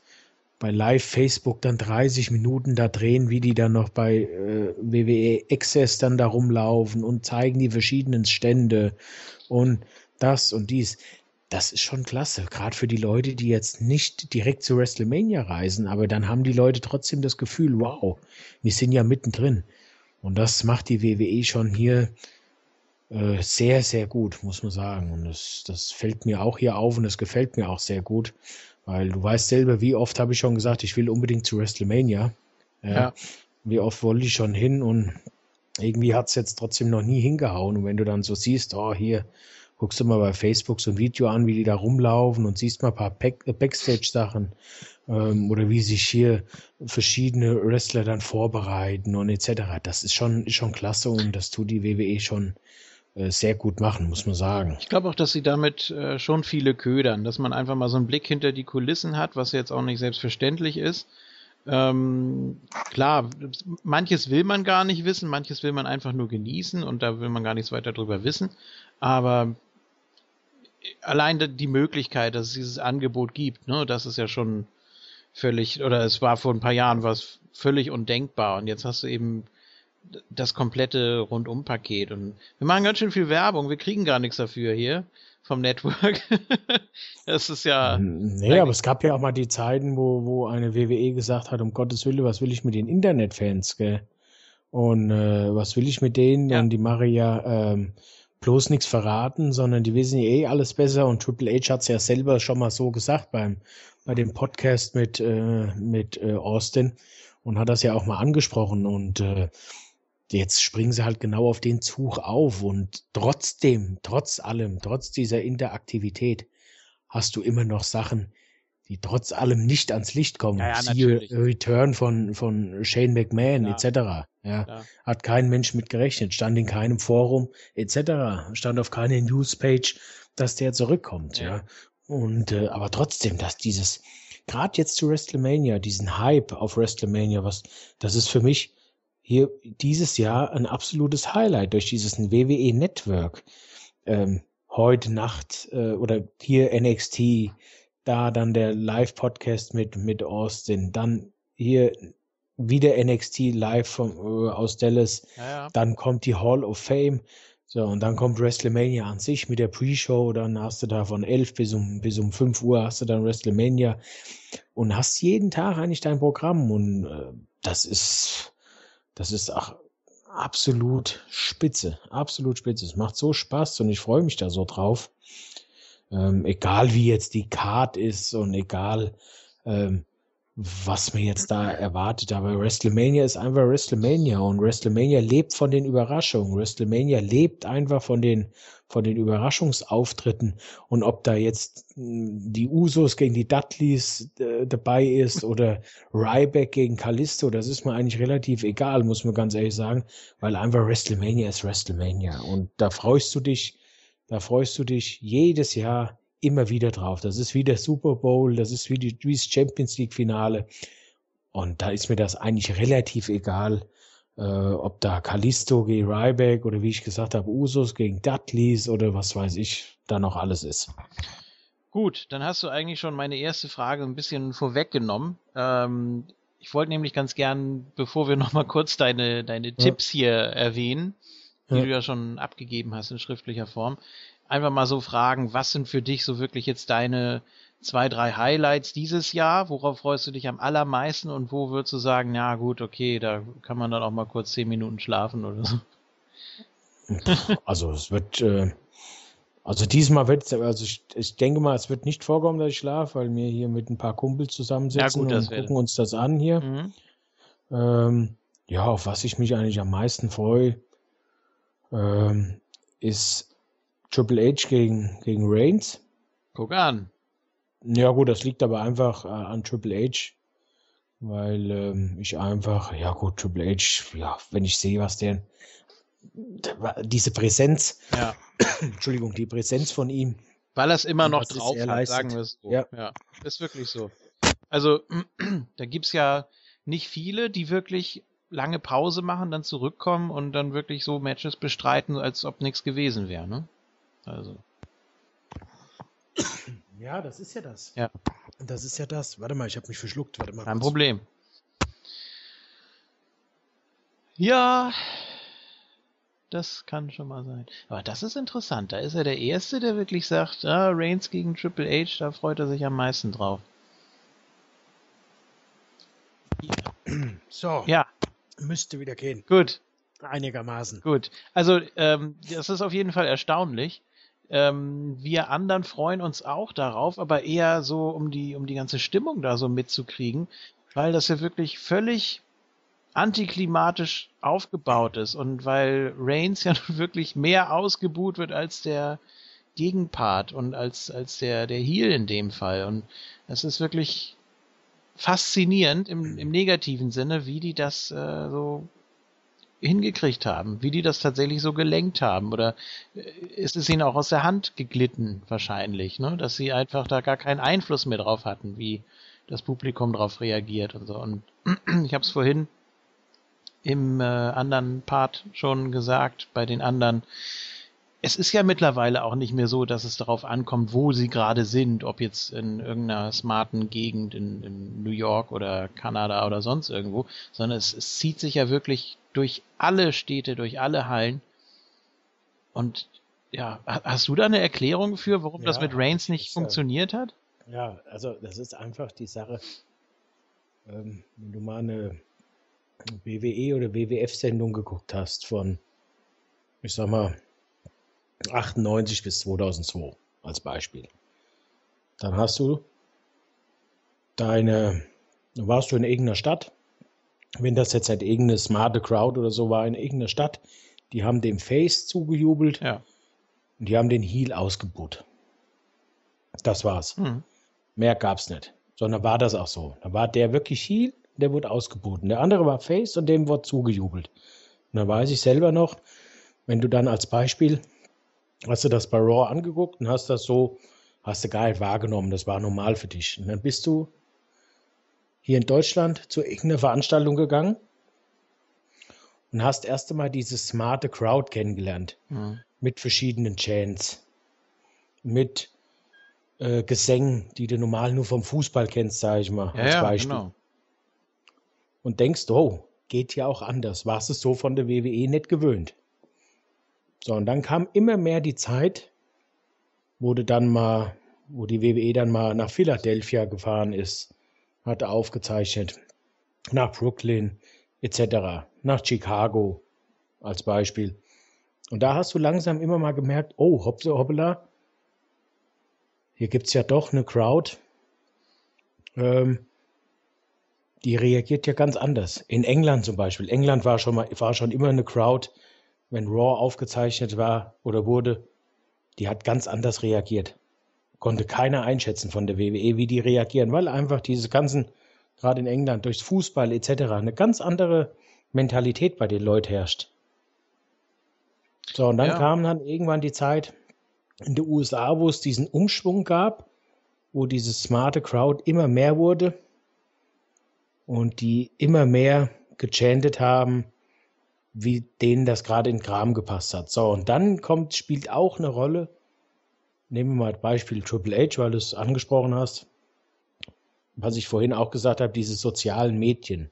bei Live Facebook dann 30 Minuten da drehen, wie die dann noch bei äh, WWE Access dann da rumlaufen und zeigen die verschiedenen Stände und das und dies das ist schon klasse, gerade für die Leute, die jetzt nicht direkt zu WrestleMania reisen, aber dann haben die Leute trotzdem das Gefühl, wow, wir sind ja mittendrin. Und das macht die WWE schon hier äh, sehr, sehr gut, muss man sagen. Und das, das fällt mir auch hier auf und das gefällt mir auch sehr gut, weil du weißt selber, wie oft habe ich schon gesagt, ich will unbedingt zu WrestleMania. Äh, ja. Wie oft wollte ich schon hin und irgendwie hat es jetzt trotzdem noch nie hingehauen. Und wenn du dann so siehst, oh, hier guckst du mal bei Facebook so ein Video an, wie die da rumlaufen und siehst mal ein paar äh, Backstage-Sachen ähm, oder wie sich hier verschiedene Wrestler dann vorbereiten und etc. Das ist schon, ist schon klasse und das tut die WWE schon äh, sehr gut machen, muss man sagen. Ich glaube auch, dass sie damit äh, schon viele ködern, dass man einfach mal so einen Blick hinter die Kulissen hat, was jetzt auch nicht selbstverständlich ist. Ähm, klar, manches will man gar nicht wissen, manches will man einfach nur genießen und da will man gar nichts weiter drüber wissen. Aber allein die Möglichkeit, dass es dieses Angebot gibt, ne, das ist ja schon völlig, oder es war vor ein paar Jahren was völlig undenkbar und jetzt hast du eben das komplette Rundumpaket und wir machen ganz schön viel Werbung, wir kriegen gar nichts dafür hier vom Network. [LAUGHS] das ist ja. Nee, aber es gab ja auch mal die Zeiten, wo, wo eine WWE gesagt hat, um Gottes Willen, was will ich mit den Internetfans, gell? Und äh, was will ich mit denen? Ja. Und die mache ja ähm, bloß nichts verraten, sondern die wissen eh alles besser und Triple H hat es ja selber schon mal so gesagt beim bei dem Podcast mit äh, mit äh, Austin und hat das ja auch mal angesprochen und äh, jetzt springen sie halt genau auf den Zug auf und trotzdem, trotz allem, trotz dieser Interaktivität hast du immer noch Sachen, die trotz allem nicht ans Licht kommen. Ja, ja, Siehe Return von, von Shane McMahon ja. etc. Ja, Hat kein Mensch mit gerechnet, stand in keinem Forum etc. Stand auf keiner Newspage, dass der zurückkommt. Ja. Und äh, aber trotzdem, dass dieses, gerade jetzt zu WrestleMania, diesen Hype auf WrestleMania, was, das ist für mich hier dieses Jahr ein absolutes Highlight durch dieses WWE Network. Ähm, heute Nacht äh, oder hier NXT, da dann der Live-Podcast mit, mit Austin, dann hier wieder NXT live vom, äh, aus Dallas, ja, ja. dann kommt die Hall of Fame, so, und dann kommt WrestleMania an sich mit der Pre-Show, dann hast du da von 11 bis um, bis um 5 Uhr hast du dann WrestleMania. Und hast jeden Tag eigentlich dein Programm. Und äh, das ist, das ist ach, absolut spitze, absolut spitze. Es macht so Spaß und ich freue mich da so drauf. Ähm, egal wie jetzt die Card ist und egal ähm, was mir jetzt da erwartet. Aber WrestleMania ist einfach WrestleMania und WrestleMania lebt von den Überraschungen. WrestleMania lebt einfach von den, von den Überraschungsauftritten. Und ob da jetzt hm, die Usos gegen die Dudleys äh, dabei ist oder Ryback gegen Kalisto, das ist mir eigentlich relativ egal, muss man ganz ehrlich sagen, weil einfach WrestleMania ist WrestleMania. Und da freust du dich, da freust du dich jedes Jahr immer wieder drauf. Das ist wie der Super Bowl, das ist wie, die, wie das Champions League Finale. Und da ist mir das eigentlich relativ egal, äh, ob da Kalisto gegen Ryback oder wie ich gesagt habe, Usos gegen Dudleys oder was weiß ich da noch alles ist. Gut, dann hast du eigentlich schon meine erste Frage ein bisschen vorweggenommen. Ähm, ich wollte nämlich ganz gern, bevor wir nochmal kurz deine, deine ja. Tipps hier erwähnen, die ja. du ja schon abgegeben hast in schriftlicher Form, einfach mal so fragen, was sind für dich so wirklich jetzt deine zwei, drei Highlights dieses Jahr? Worauf freust du dich am allermeisten und wo würdest du sagen, ja gut, okay, da kann man dann auch mal kurz zehn Minuten schlafen oder so? Also es wird, äh, also diesmal wird also ich, ich denke mal, es wird nicht vorkommen, dass ich schlafe, weil wir hier mit ein paar Kumpels zusammensitzen ja, gut, und gucken uns das an hier. Mhm. Ähm, ja, auf was ich mich eigentlich am meisten freue, ähm, ist Triple H gegen, gegen Reigns. Guck an. Ja gut, das liegt aber einfach äh, an Triple H, weil ähm, ich einfach, ja gut, Triple H, ja, wenn ich sehe, was der, diese Präsenz, ja. [COUGHS] Entschuldigung, die Präsenz von ihm. Weil er es immer noch drauf hat, sagen wir es so. Ja. ja, ist wirklich so. Also, [CLEARS THROAT] da gibt's ja nicht viele, die wirklich lange Pause machen, dann zurückkommen und dann wirklich so Matches bestreiten, als ob nichts gewesen wäre, ne? Also. Ja, das ist ja das. Ja. Das ist ja das. Warte mal, ich habe mich verschluckt. Warte mal. Kein kurz. Problem. Ja, das kann schon mal sein. Aber das ist interessant. Da ist er der Erste, der wirklich sagt, ah, Reigns gegen Triple H, da freut er sich am meisten drauf. So. Ja. Müsste wieder gehen. Gut. Einigermaßen. Gut. Also, ähm, das ist auf jeden Fall erstaunlich. Ähm, wir anderen freuen uns auch darauf, aber eher so, um die, um die ganze Stimmung da so mitzukriegen, weil das ja wirklich völlig antiklimatisch aufgebaut ist und weil Reigns ja [LAUGHS] wirklich mehr ausgebuht wird als der Gegenpart und als, als der, der Heel in dem Fall. Und es ist wirklich faszinierend im, im negativen Sinne, wie die das äh, so hingekriegt haben, wie die das tatsächlich so gelenkt haben oder äh, ist es ihnen auch aus der Hand geglitten wahrscheinlich, ne, dass sie einfach da gar keinen Einfluss mehr drauf hatten, wie das Publikum darauf reagiert und so. Und [CLEARS THROAT] ich habe es vorhin im äh, anderen Part schon gesagt, bei den anderen. Es ist ja mittlerweile auch nicht mehr so, dass es darauf ankommt, wo sie gerade sind, ob jetzt in irgendeiner smarten Gegend in, in New York oder Kanada oder sonst irgendwo, sondern es, es zieht sich ja wirklich durch alle Städte, durch alle Hallen. Und ja, hast du da eine Erklärung für, warum ja, das mit Reigns nicht funktioniert hat? Ja, also das ist einfach die Sache, ähm, wenn du mal eine WWE oder WWF-Sendung geguckt hast von, ich sag mal, 98 bis 2002 als Beispiel. Dann hast du deine, warst du in irgendeiner Stadt wenn das jetzt halt irgendeine smarte Crowd oder so war in irgendeiner Stadt, die haben dem Face zugejubelt ja. und die haben den Heel ausgebuht. Das war's. Hm. Mehr gab's nicht. Sondern war das auch so. Da war der wirklich Heel, der wurde ausgebuht. Und der andere war Face und dem wurde zugejubelt. Und da weiß ich selber noch, wenn du dann als Beispiel, hast du das bei Raw angeguckt und hast das so, hast du geil wahrgenommen, das war normal für dich. Und dann bist du hier in Deutschland zu irgendeiner Veranstaltung gegangen und hast erst einmal diese smarte Crowd kennengelernt. Mhm. Mit verschiedenen Chants. Mit äh, Gesängen, die du normal nur vom Fußball kennst, sage ich mal, ja, als ja, Beispiel. Genau. Und denkst, oh, geht ja auch anders. Warst es so von der WWE nicht gewöhnt. So, und dann kam immer mehr die Zeit, wo du dann mal, wo die WWE dann mal nach Philadelphia gefahren ist hat er aufgezeichnet. Nach Brooklyn etc., nach Chicago als Beispiel. Und da hast du langsam immer mal gemerkt, oh, hoppla, hoppla, hier gibt es ja doch eine Crowd, ähm, die reagiert ja ganz anders. In England zum Beispiel. England war schon mal, war schon immer eine Crowd, wenn Raw aufgezeichnet war oder wurde, die hat ganz anders reagiert. Konnte keiner einschätzen von der WWE, wie die reagieren, weil einfach diese ganzen, gerade in England, durchs Fußball etc., eine ganz andere Mentalität bei den Leuten herrscht. So, und dann Ja. kam dann irgendwann die Zeit in den USA, wo es diesen Umschwung gab, wo diese smarte Crowd immer mehr wurde und die immer mehr gechantet haben, wie denen das gerade in Kram gepasst hat. So, und dann kommt, spielt auch eine Rolle, nehmen wir mal das Beispiel Triple H, weil du es angesprochen hast, was ich vorhin auch gesagt habe, diese sozialen Medien,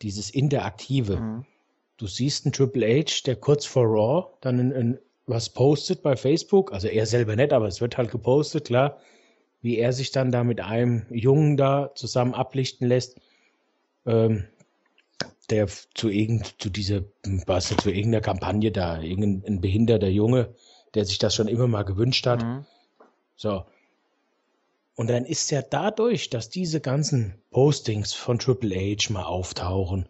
dieses Interaktive. Mhm. Du siehst einen Triple H, der kurz vor Raw dann in, in, was postet bei Facebook, also er selber nicht, aber es wird halt gepostet, klar, wie er sich dann da mit einem Jungen da zusammen ablichten lässt, ähm, der zu irgend, zu dieser, was zu irgendeiner Kampagne da, irgendein ein behinderter Junge, der sich das schon immer mal gewünscht hat. Mhm. So. Und dann ist ja dadurch, dass diese ganzen Postings von Triple H mal auftauchen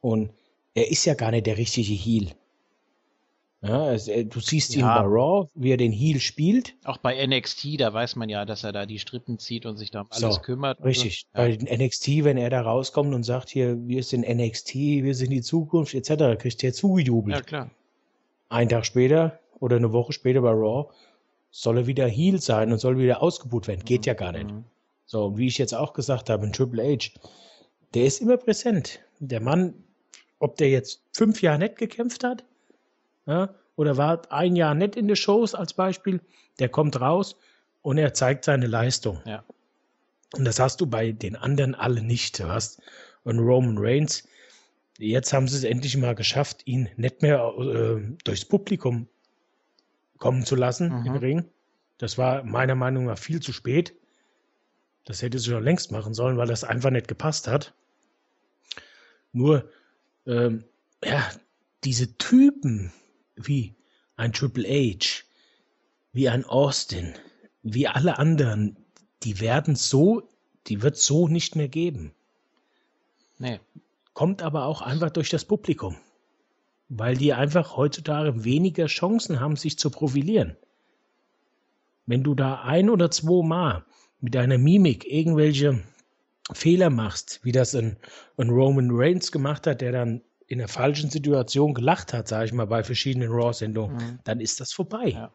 und er ist ja gar nicht der richtige Heel. Ja, also, du siehst ihn Ja. bei Raw, wie er den Heel spielt. Auch bei NXT, da weiß man ja, dass er da die Strippen zieht und sich da um alles So, kümmert. Richtig. So. Ja. Bei NXT, wenn er da rauskommt und sagt hier, wir sind NXT, wir sind die Zukunft, etc., kriegt er zugejubelt. ja, klar. Ein Tag später oder eine Woche später bei Raw soll er wieder Heel sein und soll wieder ausgebucht werden. Geht ja gar nicht. Mhm. So, wie ich jetzt auch gesagt habe, in Triple H, der ist immer präsent. Der Mann, ob der jetzt fünf Jahre nicht gekämpft hat, ja, oder war ein Jahr nicht in den Shows als Beispiel, der kommt raus und er zeigt seine Leistung. Ja. Und das hast du bei den anderen alle nicht. Du hast einen Roman Reigns, jetzt haben sie es endlich mal geschafft, ihn nicht mehr äh, durchs Publikum kommen zu lassen Mhm. im Ring. Das war meiner Meinung nach viel zu spät. Das hätte sie schon längst machen sollen, weil das einfach nicht gepasst hat. Nur, ähm, ja, diese Typen wie ein Triple H, wie ein Austin, wie alle anderen, die werden so, die wird so nicht mehr geben. Nee. Kommt aber auch einfach durch das Publikum. Weil die einfach heutzutage weniger Chancen haben, sich zu profilieren. Wenn du da ein oder zwei Mal mit deiner Mimik irgendwelche Fehler machst, wie das ein, ein Roman Reigns gemacht hat, der dann in der falschen Situation gelacht hat, sage ich mal, bei verschiedenen Raw-Sendungen, Mhm. dann ist das vorbei. Ja.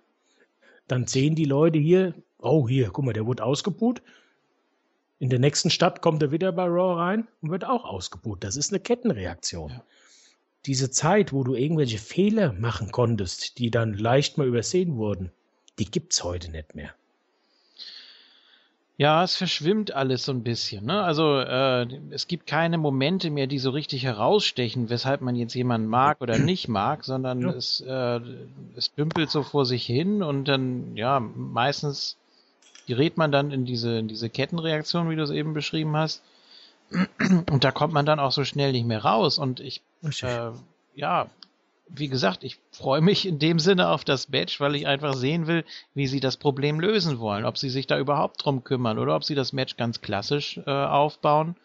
Dann sehen die Leute hier, oh hier, guck mal, der wurde ausgebuht. In der nächsten Stadt kommt er wieder bei Raw rein und wird auch ausgebuht. Das ist eine Kettenreaktion. Ja. Diese Zeit, wo du irgendwelche Fehler machen konntest, die dann leicht mal übersehen wurden, die gibt's heute nicht mehr. Ja, es verschwimmt alles so ein bisschen. Ne? Also äh, es gibt keine Momente mehr, die so richtig herausstechen, weshalb man jetzt jemanden mag oder [CLEARS THROAT] nicht mag, sondern Ja. es, äh, es dümpelt so vor sich hin und dann, ja, meistens gerät man dann in diese, in diese Kettenreaktion, wie du es eben beschrieben hast. Und da kommt man dann auch so schnell nicht mehr raus. Und ich äh, ja, wie gesagt, ich freue mich in dem Sinne auf das Match, weil ich einfach sehen will, wie sie das Problem lösen wollen. Ob sie sich da überhaupt drum kümmern oder ob sie das Match ganz klassisch äh, aufbauen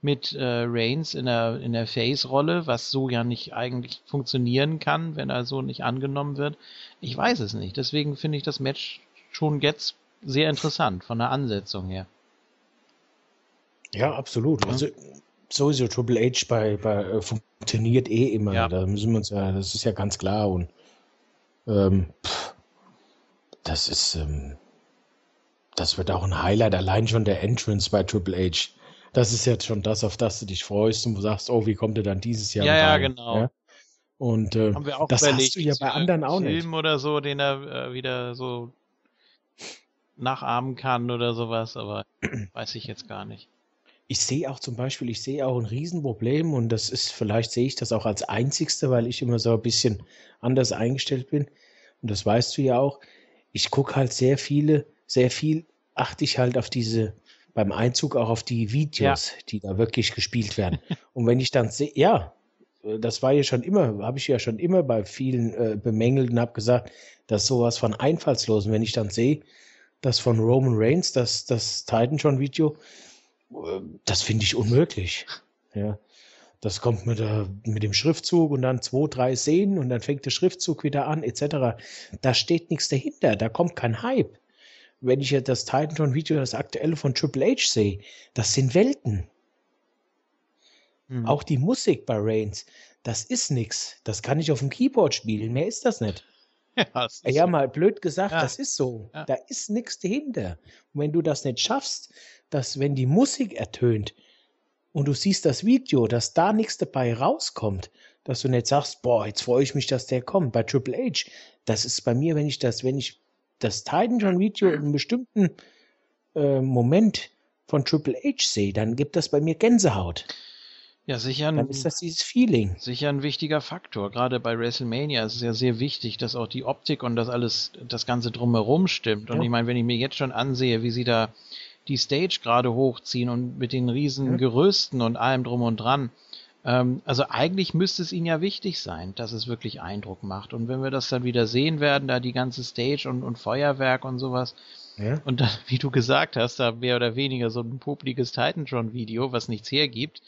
mit äh, Reigns in der, in der Face-Rolle, was so ja nicht eigentlich funktionieren kann, wenn er so nicht angenommen wird. Ich weiß es nicht. Deswegen finde ich das Match schon jetzt sehr interessant von der Ansetzung her. Ja, absolut. Ja. Also sowieso Triple H bei, bei äh, funktioniert eh immer. Ja. Da müssen wir uns ja, das ist ja ganz klar. Und ähm, pff, das ist, ähm, das wird auch ein Highlight, allein schon der Entrance bei Triple H. Das ist jetzt schon das, auf das du dich freust und du sagst, oh, wie kommt er dann dieses Jahr Ja, ja, genau. Und äh, Haben wir auch das überlegt, hast du ja bei anderen auch ein nicht. Film oder so, den er äh, wieder so nachahmen kann oder sowas, aber weiß ich jetzt gar nicht. Ich sehe auch zum Beispiel, ich sehe auch ein Riesenproblem und das ist, vielleicht sehe ich das auch als einzigste, weil ich immer so ein bisschen anders eingestellt bin. Und das weißt du ja auch. Ich gucke halt sehr viele, sehr viel achte ich halt auf diese, beim Einzug auch auf die Videos, die da wirklich gespielt werden. [LAUGHS] und wenn ich dann sehe, ja, das war ja schon immer, habe ich ja schon immer bei vielen äh, bemängelt und habe gesagt, dass sowas von einfallslos. Und wenn ich dann sehe, dass von Roman Reigns, das, das Titan John Video, das finde ich unmöglich. Ja. Das kommt mit, der, mit dem Schriftzug und dann zwei, drei Szenen und dann fängt der Schriftzug wieder an, etc. Da steht nichts dahinter, da kommt kein Hype. Wenn ich jetzt das Titan-Video, das aktuelle von Triple H sehe, das sind Welten. Hm. Auch die Musik bei Reigns, das ist nix. Das kann ich auf dem Keyboard spielen, mehr ist das nicht. [LAUGHS] Ja, ist Ja, so. mal blöd gesagt, Ja. das ist so. Ja. Da ist nichts dahinter. Und wenn du das nicht schaffst, dass wenn die Musik ertönt und du siehst das Video, dass da nichts dabei rauskommt, dass du nicht sagst, boah, jetzt freue ich mich, dass der kommt. Bei Triple H, das ist bei mir, wenn ich das, wenn ich das Titan John Video in einem bestimmten äh, Moment von Triple H sehe, dann gibt das bei mir Gänsehaut. ja, sicher Dann ein, ist das dieses Feeling. sicher ein wichtiger Faktor. Gerade bei WrestleMania ist es ja sehr wichtig, dass auch die Optik und das alles, das Ganze drumherum stimmt. Und Ja. ich meine, wenn ich mir jetzt schon ansehe, wie sie da die Stage gerade hochziehen und mit den riesen Ja. Gerüsten und allem drum und dran. Ähm, also eigentlich müsste es ihnen ja wichtig sein, dass es wirklich Eindruck macht. Und wenn wir das dann wieder sehen werden, da die ganze Stage und, und Feuerwerk und sowas, Ja? und dann, [LAUGHS] wie du gesagt hast, da mehr oder weniger so ein publikes Titantron-Video, was nichts hergibt,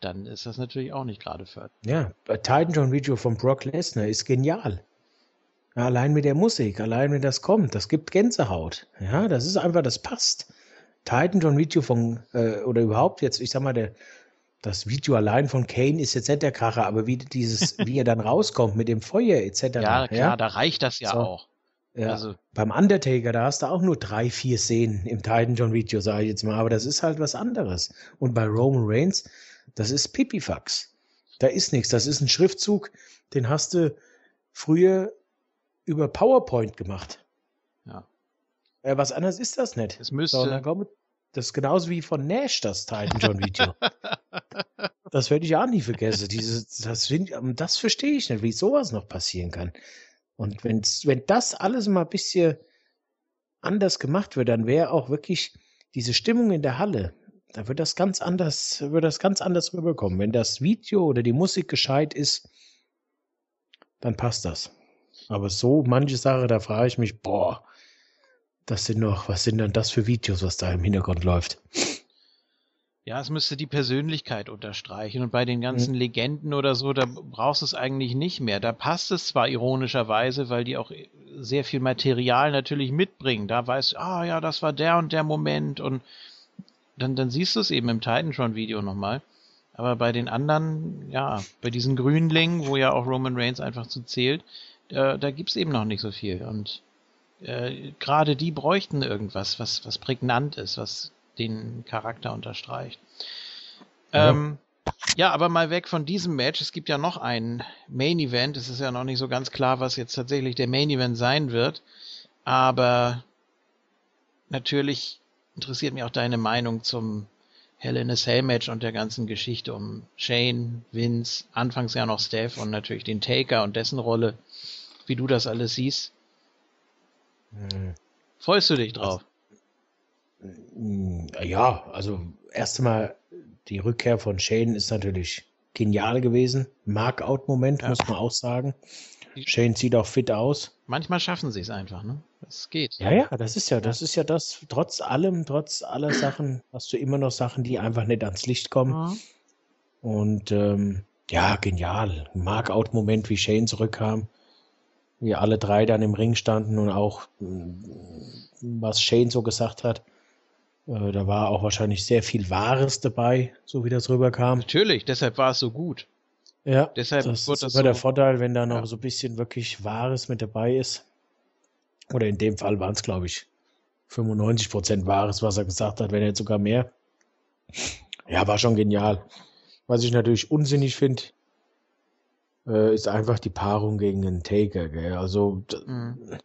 dann ist das natürlich auch nicht gerade förderlich. Ja, bei Titan John Video von Brock Lesnar ist genial. Allein mit der Musik, allein wenn das kommt, das gibt Gänsehaut. Ja, das ist einfach, das passt. Titan John Video von, äh, oder überhaupt jetzt, ich sag mal, der, das Video allein von Kane ist jetzt nicht der Kracher, aber wie dieses, [LAUGHS] wie er dann rauskommt mit dem Feuer etc. Ja, klar, da reicht das ja So. auch. Ja. Also, Beim Undertaker, da hast du auch nur drei, vier Szenen im Titan John Video, sage ich jetzt mal, aber das ist halt was anderes. Und bei Roman Reigns, das ist Pipifax. Da ist nichts. Das ist ein Schriftzug, den hast du früher über PowerPoint gemacht. Ja. Äh, was anderes ist das nicht. es So, müsste, dann kommt, das ist genauso wie von Nash, das Titan John Video. [LAUGHS] das werde ich auch nie vergessen. Dieses, das, das verstehe ich nicht, wie sowas noch passieren kann. Und wenn's, wenn das alles mal ein bisschen anders gemacht wird, dann wäre auch wirklich diese Stimmung in der Halle, da wird das ganz anders, wird das ganz anders rüberkommen. Wenn das Video oder die Musik gescheit ist, dann passt das. Aber so manche Sache, da frage ich mich, boah, das sind noch, was sind denn das für Videos, was da im Hintergrund läuft? ja, es müsste die Persönlichkeit unterstreichen. Und bei den Mhm. ganzen Legenden oder so, da brauchst du es eigentlich nicht mehr. Da passt es zwar ironischerweise, weil die auch sehr viel Material natürlich mitbringen. Da weißt du, ah ja, das war der und der Moment und dann, dann siehst du es eben im Titantron-Video nochmal. Aber bei den anderen, ja, bei diesen Grünlingen, wo ja auch Roman Reigns einfach zu zählt, äh, da gibt's eben noch nicht so viel. Und äh, gerade die bräuchten irgendwas, was, was prägnant ist, was den Charakter unterstreicht. Ja. Ähm, ja, aber mal weg von diesem Match. Es gibt ja noch ein Main Event. Es ist ja noch nicht so ganz klar, was jetzt tatsächlich der Main Event sein wird. Aber natürlich interessiert mich auch deine Meinung zum Hell in a Cell Match und der ganzen Geschichte um Shane, Vince, anfangs ja noch Steph und natürlich den Taker und dessen Rolle, wie du das alles siehst. Hm. Freust du dich drauf? Hm, Ja, also erst einmal die Rückkehr von Shane ist natürlich genial gewesen. Markout-Moment, Ja. muss man auch sagen. Shane sieht auch fit aus. Manchmal schaffen sie es einfach, ne? Das geht. Ja, ja, das ist ja, das ist ja das, trotz allem, trotz aller Sachen, hast du immer noch Sachen, die einfach nicht ans Licht kommen. Mhm. Und ähm, ja, genial. Markout-Moment, wie Shane zurückkam, wie alle drei dann im Ring standen und auch mm, was Shane so gesagt hat. Äh, da war auch wahrscheinlich sehr viel Wahres dabei, so wie das rüberkam. Natürlich, deshalb war es so gut. Ja, Deshalb das wird ist das immer der so- Vorteil, wenn da noch Ja. so ein bisschen wirklich Wahres mit dabei ist. Oder in dem Fall waren es, glaube ich, 95% Wahres, was er gesagt hat, wenn nicht sogar mehr. Ja, war schon genial. Was ich natürlich unsinnig finde, äh, ist einfach die Paarung gegen den Taker. Gell? Also, Mhm.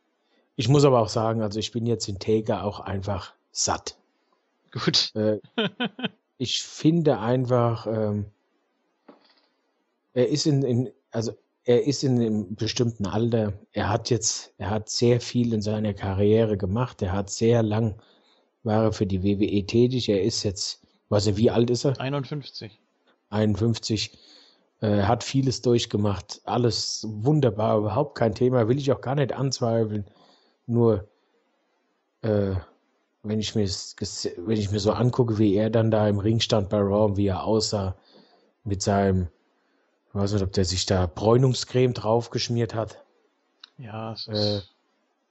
ich muss aber auch sagen, also ich bin jetzt den Taker auch einfach satt. Gut. Äh, [LAUGHS] ich finde einfach, ähm, er ist in, in, also er ist in einem bestimmten Alter. Er hat jetzt, er hat sehr viel in seiner Karriere gemacht. Er hat sehr lang, war er für die WWE tätig. Er ist jetzt, weiß er, wie alt ist er? 51. 51. Äh, hat vieles durchgemacht. Alles wunderbar, überhaupt kein Thema. Will ich auch gar nicht anzweifeln. Nur, äh, wenn ich mir wenn ich mir so angucke, wie er dann da im Ring stand bei Raw, wie er aussah mit seinem, ich weiß nicht, ob der sich da Bräunungscreme draufgeschmiert hat. Ja, es äh,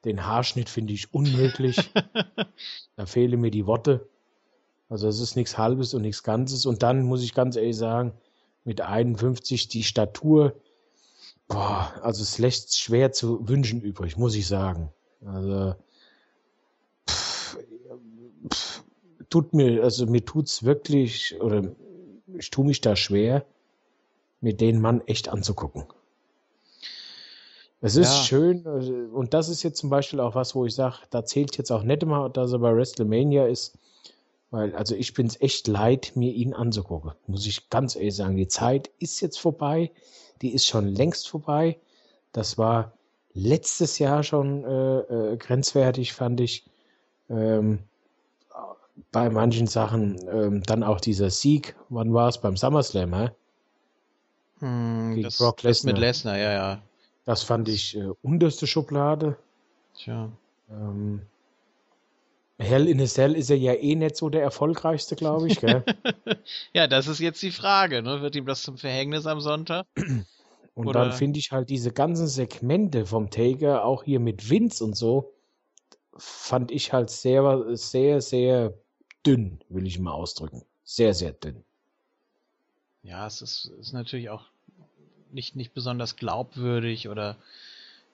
den Haarschnitt finde ich unmöglich. [LAUGHS] da fehlen mir die Worte. Also es ist nichts Halbes und nichts Ganzes. Und dann muss ich ganz ehrlich sagen, mit 51 die Statur, boah, also es lässt schwer zu wünschen übrig, muss ich sagen. Also pff, pff, tut mir, also mir tut's wirklich, oder ich tue mich da schwer, mir den Mann echt anzugucken. Es ist ja. schön, und das ist jetzt zum Beispiel auch was, wo ich sage, da zählt jetzt auch nicht immer, dass er bei WrestleMania ist, weil, also ich bin es echt leid, mir ihn anzugucken, muss ich ganz ehrlich sagen. Die Zeit ist jetzt vorbei, die ist schon längst vorbei. Das war letztes Jahr schon äh, äh, grenzwertig, fand ich. Ähm, bei manchen Sachen ähm, dann auch dieser Sieg, wann war es beim SummerSlam, hä? Hm, das, Brock Lesnar. mit Lesnar, ja, ja. Das fand ich äh, unterste Schublade. Tja. Ähm, Hell in a Cell ist er ja eh nicht so der erfolgreichste, glaube ich, gell? [LAUGHS] ja, das ist jetzt die Frage, ne? Wird ihm das zum Verhängnis am Sonntag? [CLEARS THROAT] Und Oder? dann finde ich halt diese ganzen Segmente vom Taker, auch hier mit Vince und so, fand ich halt sehr, sehr, sehr dünn, will ich mal ausdrücken. Sehr, sehr dünn. Ja, es ist, ist natürlich auch nicht, nicht besonders glaubwürdig oder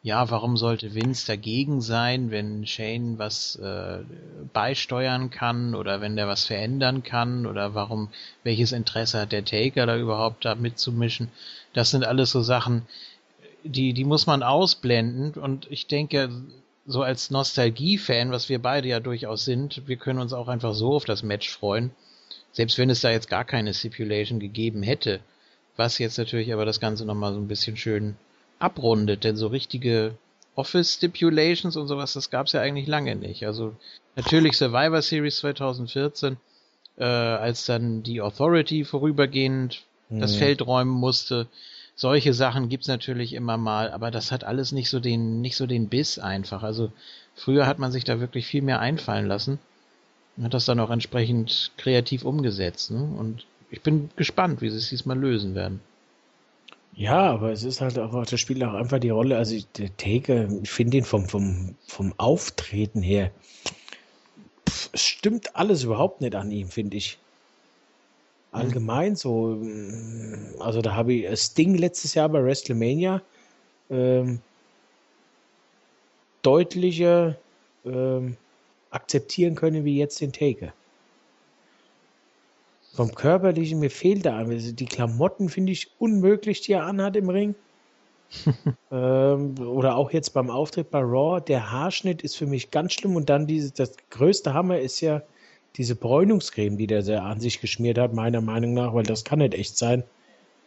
ja, warum sollte Vince dagegen sein, wenn Shane was äh, beisteuern kann oder wenn der was verändern kann oder warum, welches Interesse hat der Taker da überhaupt da mitzumischen? Das sind alles so Sachen, die, die muss man ausblenden und ich denke, so als Nostalgie-Fan, was wir beide ja durchaus sind, wir können uns auch einfach so auf das Match freuen. Selbst wenn es da jetzt gar keine Stipulation gegeben hätte, was jetzt natürlich aber das Ganze nochmal so ein bisschen schön abrundet, denn so richtige Office Stipulations und sowas, das gab es ja eigentlich lange nicht. Also natürlich Survivor Series 2014, äh, als dann die Authority vorübergehend mhm. das Feld räumen musste. Solche Sachen gibt's natürlich immer mal, aber das hat alles nicht so den, nicht so den Biss einfach. Also früher hat man sich da wirklich viel mehr einfallen lassen und hat das dann auch entsprechend kreativ umgesetzt. Ne? Und ich bin gespannt, wie sie es diesmal lösen werden. Ja, aber es ist halt auch, das spielt auch einfach die Rolle. Also der Taker, ich finde ihn vom, vom, vom Auftreten her, pff, es stimmt alles überhaupt nicht an ihm, finde ich. Allgemein so, mm, also da habe ich Sting letztes Jahr bei WrestleMania ähm, deutlicher ähm, akzeptieren können wie jetzt den Taker. Vom Körperlichen, mir fehlt da also die Klamotten finde ich unmöglich, die er anhat im Ring. [LAUGHS] ähm, oder auch jetzt beim Auftritt bei Raw, der Haarschnitt ist für mich ganz schlimm und dann diese, das größte Hammer ist ja diese Bräunungscreme, die der sehr an sich geschmiert hat, meiner Meinung nach, weil das kann nicht echt sein.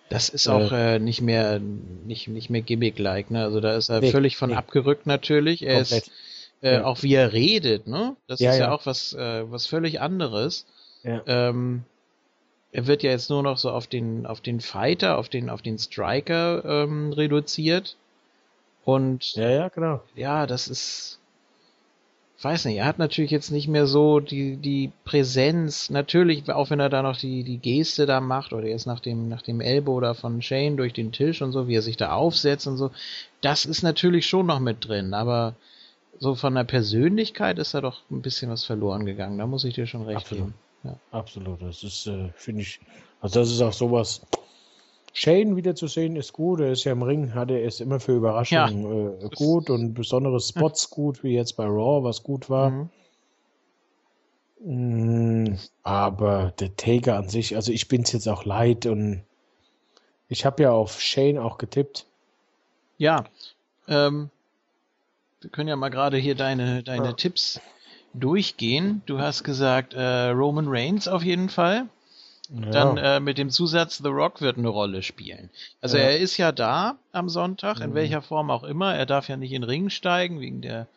Das ist auch äh, äh, nicht mehr nicht, nicht mehr Gimmick-like, ne? Also da ist er nee, völlig von nee. abgerückt natürlich. Er Komplett. ist äh, ja. auch wie er redet, ne? Das ja, ist ja, ja, auch was äh, was völlig anderes. Ja. Ähm, er wird ja jetzt nur noch so auf den, auf den Fighter, auf den, auf den Striker ähm, reduziert. Und ja, ja, genau. Ja, das ist, weiß nicht, er hat natürlich jetzt nicht mehr so die, die Präsenz, natürlich, auch wenn er da noch die, die Geste da macht, oder jetzt nach dem, nach dem Elbow da von Shane durch den Tisch und so, wie er sich da aufsetzt und so, das ist natürlich schon noch mit drin, aber so von der Persönlichkeit ist da doch ein bisschen was verloren gegangen, da muss ich dir schon recht Absolut. geben. Ja. Absolut. Das ist, äh, finde ich, also das ist auch sowas. Shane wiederzusehen ist gut. Er ist ja im Ring, hat er ist immer für Überraschungen ja. äh, gut und besondere Spots gut, wie jetzt bei Raw, was gut war. Mhm. Mm, aber der Taker an sich, also ich bin es jetzt auch leid und ich habe ja auf Shane auch getippt. Ja, ähm, wir können ja mal gerade hier deine, deine ja. Tipps durchgehen. Du hast gesagt, äh, Roman Reigns auf jeden Fall. Ja. Dann äh, mit dem Zusatz, The Rock wird eine Rolle spielen. Also ja. er ist ja da am Sonntag, in mhm. welcher Form auch immer. Er darf ja nicht in Ring steigen, wegen der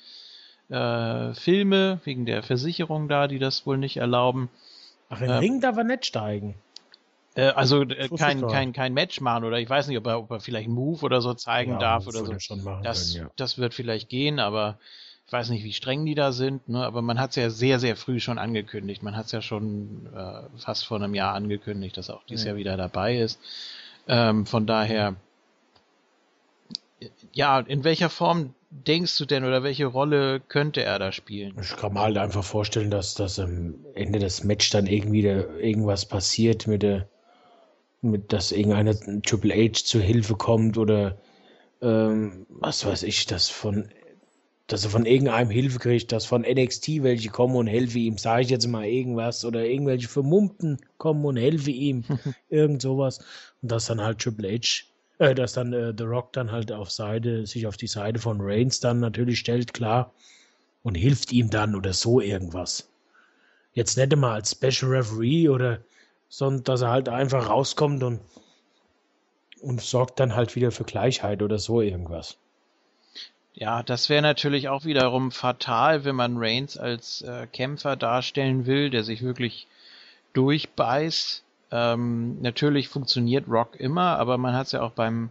äh, Filme, wegen der Versicherung da, die das wohl nicht erlauben. Ach, in ähm, Ring darf er nicht steigen. Äh, also äh, kein, kein, kein Match machen oder ich weiß nicht, ob er, ob er vielleicht einen Move oder so zeigen ja, darf oder so. Das, können, das wird vielleicht gehen, aber Ich weiß nicht, wie streng die da sind, ne, aber man hat es ja sehr, sehr früh schon angekündigt. Man hat es ja schon äh, fast vor einem Jahr angekündigt, dass auch dieses Ja. Jahr wieder dabei ist. Ähm, von daher, ja, in welcher Form denkst du denn oder welche Rolle könnte er da spielen? Ich kann mir halt einfach vorstellen, dass das am Ende des Match dann irgendwie da irgendwas passiert mit der, mit, dass irgendeiner Triple H zur Hilfe kommt oder ähm, was weiß ich, dass von, dass er von irgendeinem Hilfe kriegt, dass von NXT welche kommen und helfen ihm, sage ich jetzt mal irgendwas oder irgendwelche Vermummten kommen und helfen ihm, [LAUGHS] irgend sowas und dass dann halt Triple H äh, dass dann äh, The Rock dann halt auf Seite, sich auf die Seite von Reigns dann natürlich stellt, klar, und hilft ihm dann oder so irgendwas. Jetzt nicht immer als Special Referee oder, sondern dass er halt einfach rauskommt und, und sorgt dann halt wieder für Gleichheit oder so irgendwas. Ja, das wäre natürlich auch wiederum fatal, wenn man Reigns als äh, Kämpfer darstellen will, der sich wirklich durchbeißt. Ähm, natürlich funktioniert Rock immer, aber man hat es ja auch beim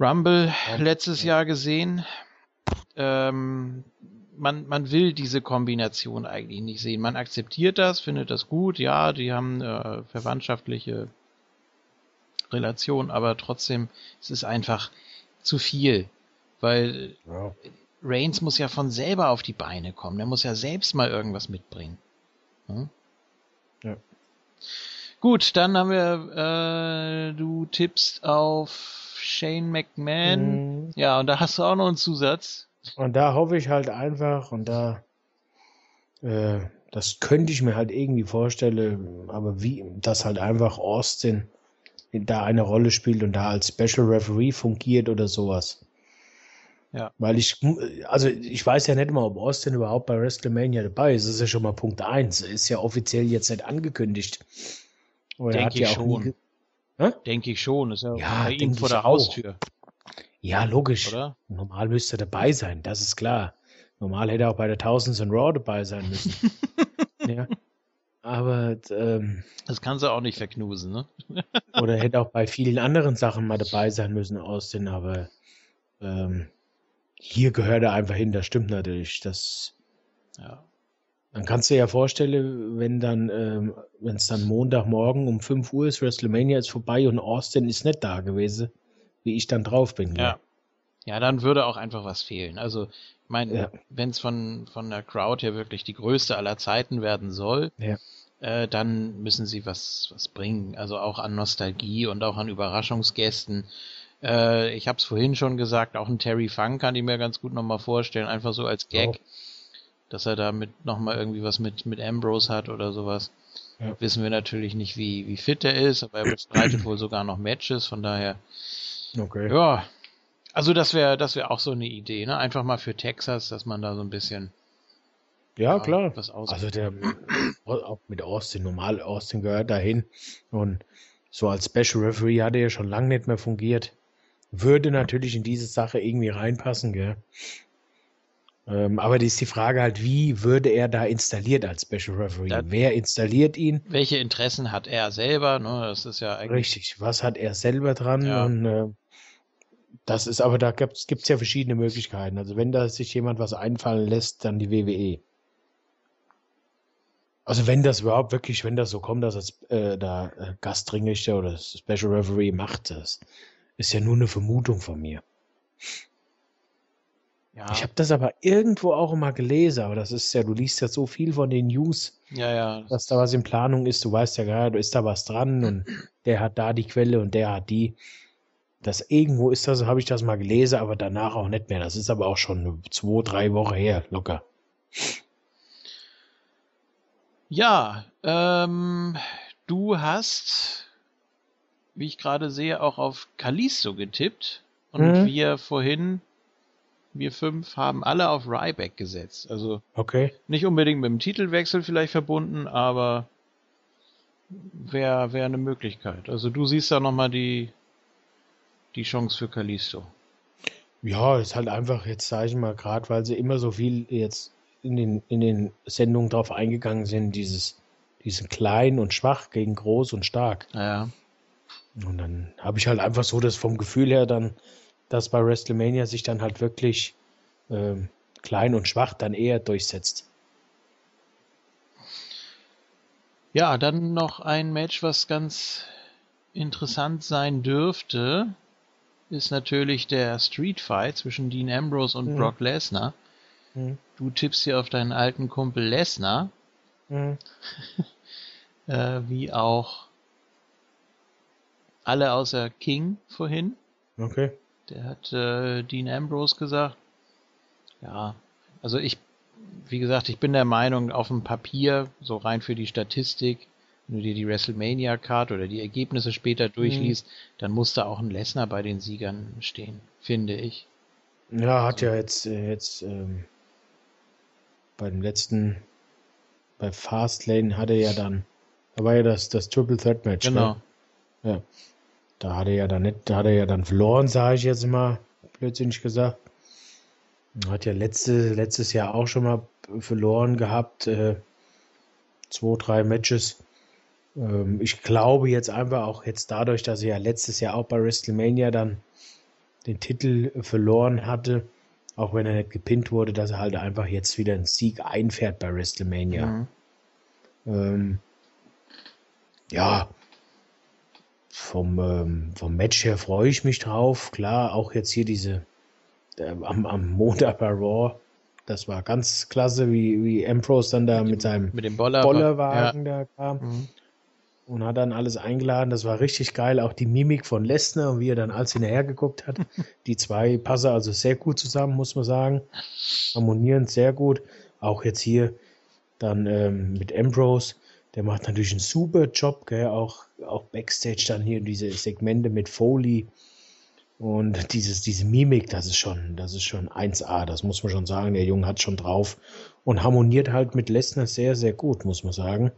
Rumble letztes Jahr gesehen. Ähm, man, man will diese Kombination eigentlich nicht sehen. Man akzeptiert das, findet das gut, ja, die haben äh, verwandtschaftliche Relation, aber trotzdem es ist einfach zu viel, weil Ja. Reigns muss ja von selber auf die Beine kommen. Der muss ja selbst mal irgendwas mitbringen. Hm? Ja. Gut, dann haben wir, äh, du tippst auf Shane McMahon. Mhm. Ja, und da hast du auch noch einen Zusatz. Und da hoffe ich halt einfach, und da, äh, das könnte ich mir halt irgendwie vorstellen, aber wie, dass halt einfach Austin da eine Rolle spielt und da als Special Referee fungiert oder sowas. Ja. Weil ich, also ich weiß ja nicht mal, ob Austin überhaupt bei WrestleMania dabei ist. Das ist ja schon mal Punkt eins. Ist ja offiziell jetzt nicht angekündigt. Denke ich schon. ge- Denke ich schon. Ist ja, Ja, bei ihm vor der auch. Haustür, Ja, logisch. oder? Normal müsste er dabei sein, das ist klar. Normal hätte er auch bei der Thousands and Raw dabei sein müssen. [LAUGHS] ja. Aber, ähm, Das kannst du auch nicht verknusen, ne? oder hätte auch bei vielen anderen Sachen mal dabei sein müssen, Austin, aber ähm, hier gehört er einfach hin, das stimmt natürlich. Das, Ja. dann kannst du dir ja vorstellen, wenn dann, ähm, wenn es dann Montagmorgen um 5 Uhr ist, WrestleMania ist vorbei und Austin ist nicht da gewesen, wie ich dann drauf bin. Ja. Ja, dann würde auch einfach was fehlen. Also, ich meine, Ja. wenn es von, von der Crowd her wirklich die größte aller Zeiten werden soll, Ja. äh, dann müssen sie was, was bringen. Also auch an Nostalgie und auch an Überraschungsgästen. Äh, ich habe es vorhin schon gesagt, auch ein Terry Funk kann ich mir ganz gut nochmal vorstellen, einfach so als Gag, Auch. dass er damit nochmal irgendwie was mit, mit Ambrose hat oder sowas. Ja. Wissen wir natürlich nicht, wie, wie fit er ist, aber er bestreitet wohl sogar noch Matches, von daher Okay. ja, also das wäre das wäre auch so eine Idee, ne? Einfach mal für Texas, dass man da so ein bisschen Ja, klar. Also der auch mit Austin, normal Austin gehört dahin. Und so als Special Referee hat er ja schon lange nicht mehr fungiert. Würde natürlich in diese Sache irgendwie reinpassen, gell? Ähm, aber die ist die Frage halt, wie würde er da installiert als Special Referee? Da- Wer installiert ihn? Welche Interessen hat er selber? Ne? Das ist ja eigentlich. Richtig, was hat er selber dran? Ja. Und äh, das ist, aber da gibt es ja verschiedene Möglichkeiten. Also wenn da sich jemand was einfallen lässt, dann die WWE. Also wenn das überhaupt wirklich, wenn das so kommt, dass es äh, da äh, Gastringrichter oder Special Referee macht, das ist ja nur eine Vermutung von mir. Ja, Ich habe das aber irgendwo auch immer gelesen, aber das ist ja, du liest ja so viel von den News, ja, ja. dass da was in Planung ist. Du weißt ja gar, da ist da was dran und [CLEARS THROAT] der hat da die Quelle und der hat die. Das irgendwo ist das, habe ich das mal gelesen, aber danach auch nicht mehr. Das ist aber auch schon zwei, drei Wochen her, locker. Ja, ähm, du hast, wie ich gerade sehe, auch auf Kalisto getippt. Und Mhm. wir vorhin, wir fünf, haben alle auf Ryback gesetzt. Also Okay. nicht unbedingt mit dem Titelwechsel vielleicht verbunden, aber wäre wär eine Möglichkeit. Also du siehst da nochmal die, die Chance für Kalisto. Ja, ist halt einfach, jetzt sage ich mal, gerade weil sie immer so viel jetzt in den, in den Sendungen drauf eingegangen sind, dieses, diesen klein und schwach gegen groß und stark. Naja, Und dann habe ich halt einfach so das vom Gefühl her dann, dass bei WrestleMania sich dann halt wirklich ähm, klein und schwach dann eher durchsetzt. Ja, dann noch ein Match, was ganz interessant sein dürfte, ist natürlich der Street Fight zwischen Dean Ambrose und Mhm. Brock Lesnar. Mhm. Du tippst hier auf deinen alten Kumpel Lesnar, Mhm. [LAUGHS] äh, wie auch alle außer King vorhin. Okay. Der hat äh, Dean Ambrose gesagt. Ja, also ich, wie gesagt, ich bin der Meinung, auf dem Papier, so rein für die Statistik, wenn du dir die WrestleMania-Card oder die Ergebnisse später durchliest, dann muss da auch ein Lesnar bei den Siegern stehen, finde ich. Ja, hat ja jetzt, äh, jetzt ähm, beim letzten, bei Fastlane hat er ja dann, da war ja das, das Triple Threat Match. Genau. Gell? Ja. Da hat er ja dann nicht, da hat er ja dann verloren, sage ich jetzt mal, blödsinnig gesagt. Hat ja letzte, letztes Jahr auch schon mal verloren gehabt, äh, zwei, drei Matches. Ähm, ich glaube jetzt einfach auch jetzt dadurch, dass er ja letztes Jahr auch bei WrestleMania dann den Titel verloren hatte, auch wenn er nicht gepinnt wurde, dass er halt einfach jetzt wieder einen Sieg einfährt bei WrestleMania. Mhm. Ähm, ja, vom, ähm, vom Match her freue ich mich drauf. Klar, auch jetzt hier diese äh, am, am Montag bei Raw, das war ganz klasse, wie, wie Ambrose dann da mit, seinem Mit dem Boller. Bollerwagen da kam Ja. Mhm. und hat dann alles eingeladen. Das war richtig geil. Auch die Mimik von Lesnar und wie er dann alles hinterher geguckt hat. [LAUGHS] Die zwei passen also sehr gut zusammen, muss man sagen. Harmonieren sehr gut. Auch jetzt hier dann ähm, mit Ambrose. Der macht natürlich einen super Job, gell? Auch, auch Backstage dann hier diese Segmente mit Foley. Und dieses, diese Mimik, das ist schon, das ist schon 1A, das muss man schon sagen. Der Junge hat schon drauf und harmoniert halt mit Lesnar sehr, sehr gut, muss man sagen.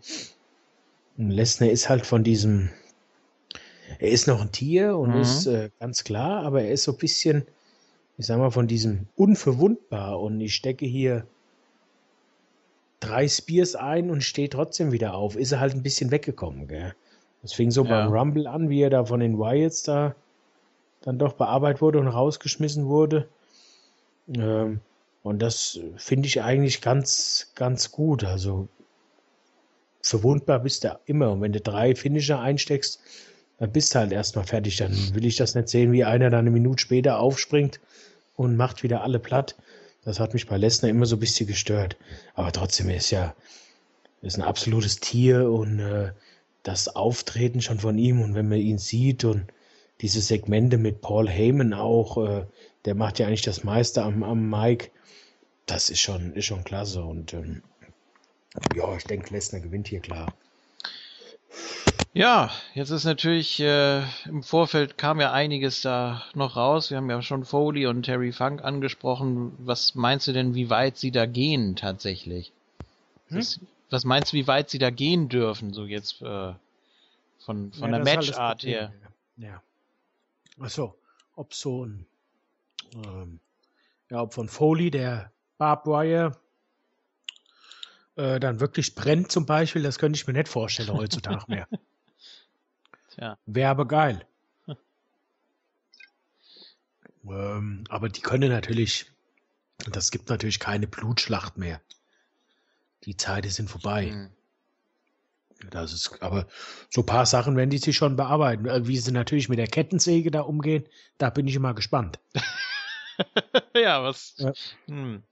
Und Lesnar ist halt von diesem, er ist noch ein Tier und Mhm. ist äh, ganz klar, aber er ist so ein bisschen, ich sag mal, von diesem unverwundbar und ich stecke hier drei Spears ein und stehe trotzdem wieder auf. Ist er halt ein bisschen weggekommen, gell? Das fing so Ja. beim Rumble an, wie er da von den Wyatts da dann doch bearbeitet wurde und rausgeschmissen wurde. Ähm, und das finde ich eigentlich ganz, ganz gut. Also verwundbar bist du immer. Und wenn du drei Finisher einsteckst, dann bist du halt erstmal fertig. Dann will ich das nicht sehen, wie einer dann eine Minute später aufspringt und macht wieder alle platt. Das hat mich bei Lesnar immer so ein bisschen gestört. Aber trotzdem ist ja ist ein absolutes Tier und äh, das Auftreten schon von ihm und wenn man ihn sieht und diese Segmente mit Paul Heyman auch, äh, der macht ja eigentlich das meiste am, am Mike. Das ist schon, ist schon klasse und ähm, ja, ich denke, Lesnar gewinnt hier klar. Ja, jetzt ist natürlich äh, im Vorfeld kam ja einiges da noch raus. Wir haben ja schon Foley und Terry Funk angesprochen. Was meinst du denn, wie weit sie da gehen tatsächlich? Hm? Das, was meinst du, wie weit sie da gehen dürfen, so jetzt äh, von, von Ja, der Matchart her? Ja. Achso, ob so ein, ähm, ja, ob von Foley der Barbed Wire äh, dann wirklich brennt zum Beispiel, das könnte ich mir nicht vorstellen heutzutage mehr. [LAUGHS] Tja. Wäre aber geil. ähm, aber die können natürlich, das gibt natürlich keine Blutschlacht mehr. Die Zeiten sind vorbei. Hm. Das ist, aber so ein paar Sachen werden die sich schon bearbeiten. Äh, Wie sie natürlich mit der Kettensäge da umgehen, da bin ich immer gespannt. [LAUGHS] ja, was? Ja. Hm.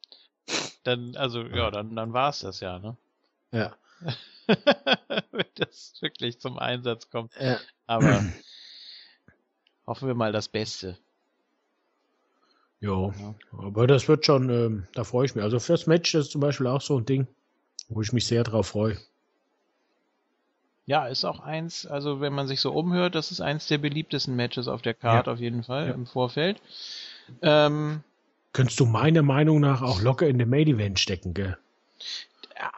Dann, also, ja, dann, dann war's das ja, ne? Ja. [LAUGHS] Wenn das wirklich zum Einsatz kommt. ja. Aber hoffen wir mal das Beste. Jo. Ja. Aber das wird schon, ähm, da freue ich mich. Also fürs Match ist zum Beispiel auch so ein Ding, wo ich mich sehr drauf freue. Ja, ist auch eins, also wenn man sich so umhört, das ist eins der beliebtesten Matches auf der Card Ja. auf jeden Fall Ja. im Vorfeld. Ähm, Könntest du meiner Meinung nach auch locker in den Main Event stecken, gell?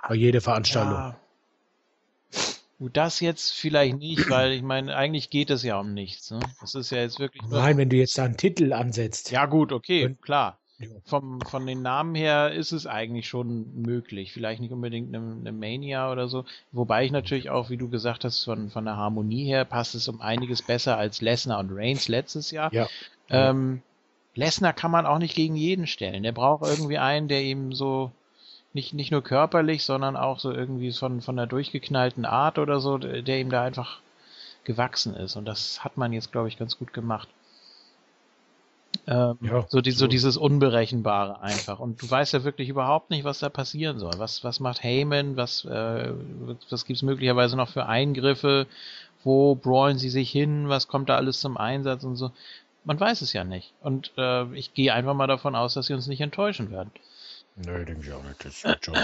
Bei jeder Veranstaltung. Gut, das jetzt vielleicht nicht, weil ich meine, eigentlich geht es ja um nichts. Ne? Das ist ja jetzt wirklich nur Nein, wenn du jetzt da einen Titel ansetzt. Ja, gut, okay, Und- klar. Ja. Vom, von den Namen her ist es eigentlich schon möglich. Vielleicht nicht unbedingt eine, eine Mania oder so. Wobei ich natürlich auch, wie du gesagt hast, von, von der Harmonie her passt es um einiges besser als Lesnar und Reigns letztes Jahr. Ja. Ähm, Lesnar kann man auch nicht gegen jeden stellen. Der braucht irgendwie einen, der ihm so nicht, nicht nur körperlich, sondern auch so irgendwie von, von der durchgeknallten Art oder so, der ihm da einfach gewachsen ist. Und das hat man jetzt, glaube ich, ganz gut gemacht. Ähm, ja, so, die, so. so dieses Unberechenbare einfach. Und du weißt ja wirklich überhaupt nicht, was da passieren soll. Was, was macht Heyman? Was, äh, was gibt's möglicherweise noch für Eingriffe? Wo brawlen sie sich hin? Was kommt da alles zum Einsatz und so? Man weiß es ja nicht. Und äh, ich gehe einfach mal davon aus, dass sie uns nicht enttäuschen werden. Nö, denke ich auch nicht. Das wird schon.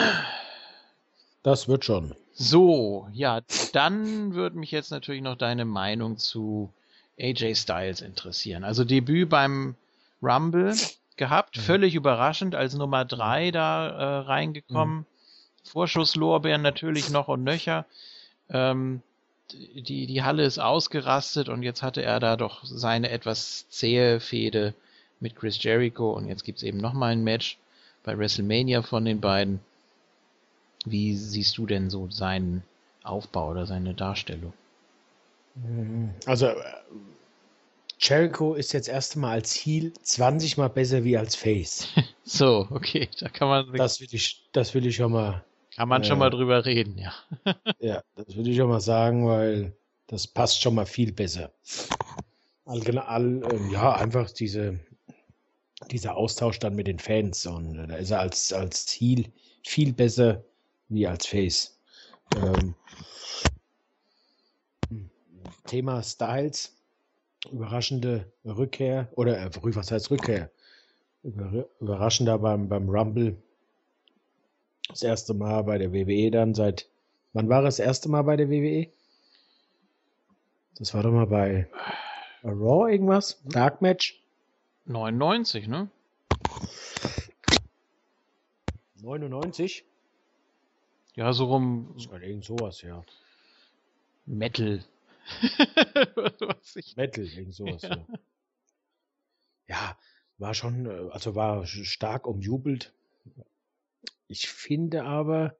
Das wird schon. So, ja, dann würde mich jetzt natürlich noch deine Meinung zu AJ Styles interessieren. Also Debüt beim Rumble gehabt, mhm. völlig überraschend als Nummer drei da äh, reingekommen. Mhm. Vorschusslorbeeren natürlich noch und nöcher. Ähm, die, die Halle ist ausgerastet und jetzt hatte er da doch seine etwas zähe Fehde mit Chris Jericho und jetzt gibt's eben nochmal ein Match bei WrestleMania von den beiden. Wie siehst du denn so seinen Aufbau oder seine Darstellung? Also Jericho ist jetzt erst Mal als Heel 20 Mal besser wie als Face. [LAUGHS] so, okay, da kann man. Das will ich, das will ich schon mal. Kann man äh, schon mal drüber reden, ja. [LAUGHS] ja, das würde ich schon mal sagen, weil das passt schon mal viel besser. All, all, äh, ja, einfach diese, dieser Austausch dann mit den Fans und äh, da ist er als, als Heel viel besser wie als Face. Ähm, Thema Styles, überraschende Rückkehr oder äh, was heißt Rückkehr? Über, überraschender beim, beim Rumble. Das erste Mal bei der WWE dann seit wann war das erste Mal bei der WWE? Das war doch mal bei Raw irgendwas? Dark Match? 99, ne? 99? Ja, so rum. Irgend sowas, ja. Metal. [LAUGHS] Metal, irgend sowas, ja. ja. ja. war schon, äh, also war stark umjubelt. Ich finde aber,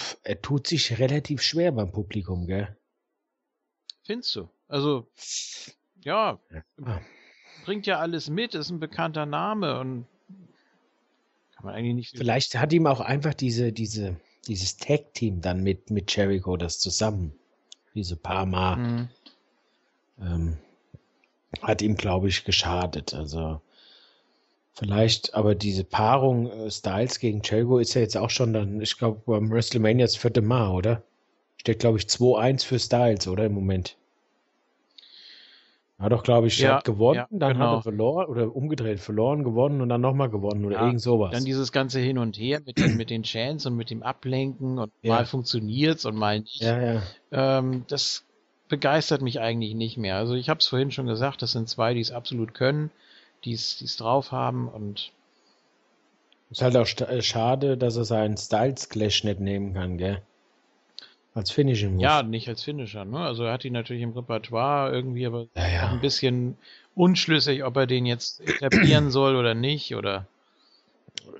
pff, er tut sich relativ schwer beim Publikum, gell? Findest du? Also, ja, ja. Bringt ja alles mit, ist ein bekannter Name und kann man eigentlich nicht. Vielleicht hat ihm auch einfach diese, diese, dieses Tag-Team dann mit, mit Jericho das zusammen diese paar Mal, mhm. ähm, hat ihm, glaube ich, geschadet. Also vielleicht, aber diese Paarung äh, Styles gegen Jericho ist ja jetzt auch schon dann, ich glaube, beim WrestleMania das vierte Mal, oder? Steht, glaube ich, 2-1 für Styles, oder im Moment? Hat doch, glaube ich, ja, gewonnen, ja, dann genau. hat er verloren oder umgedreht, verloren, gewonnen und dann nochmal gewonnen oder ja, irgend sowas. Dann dieses ganze Hin und Her mit, den, mit den Chants und mit dem Ablenken und mal funktioniert's und mal nicht. Ähm, das begeistert mich eigentlich nicht mehr. Also ich habe es vorhin schon gesagt, das sind zwei, die es absolut können, die es drauf haben und ist halt auch äh, schade, dass er seinen Styles Clash nicht nehmen kann, gell? Als Finishing Move. Ja, nicht als Finisher, ne? Also er hat ihn natürlich im Repertoire irgendwie, aber ja, ja. ein bisschen unschlüssig, ob er den jetzt etablieren [CLEARS THROAT] soll oder nicht, oder.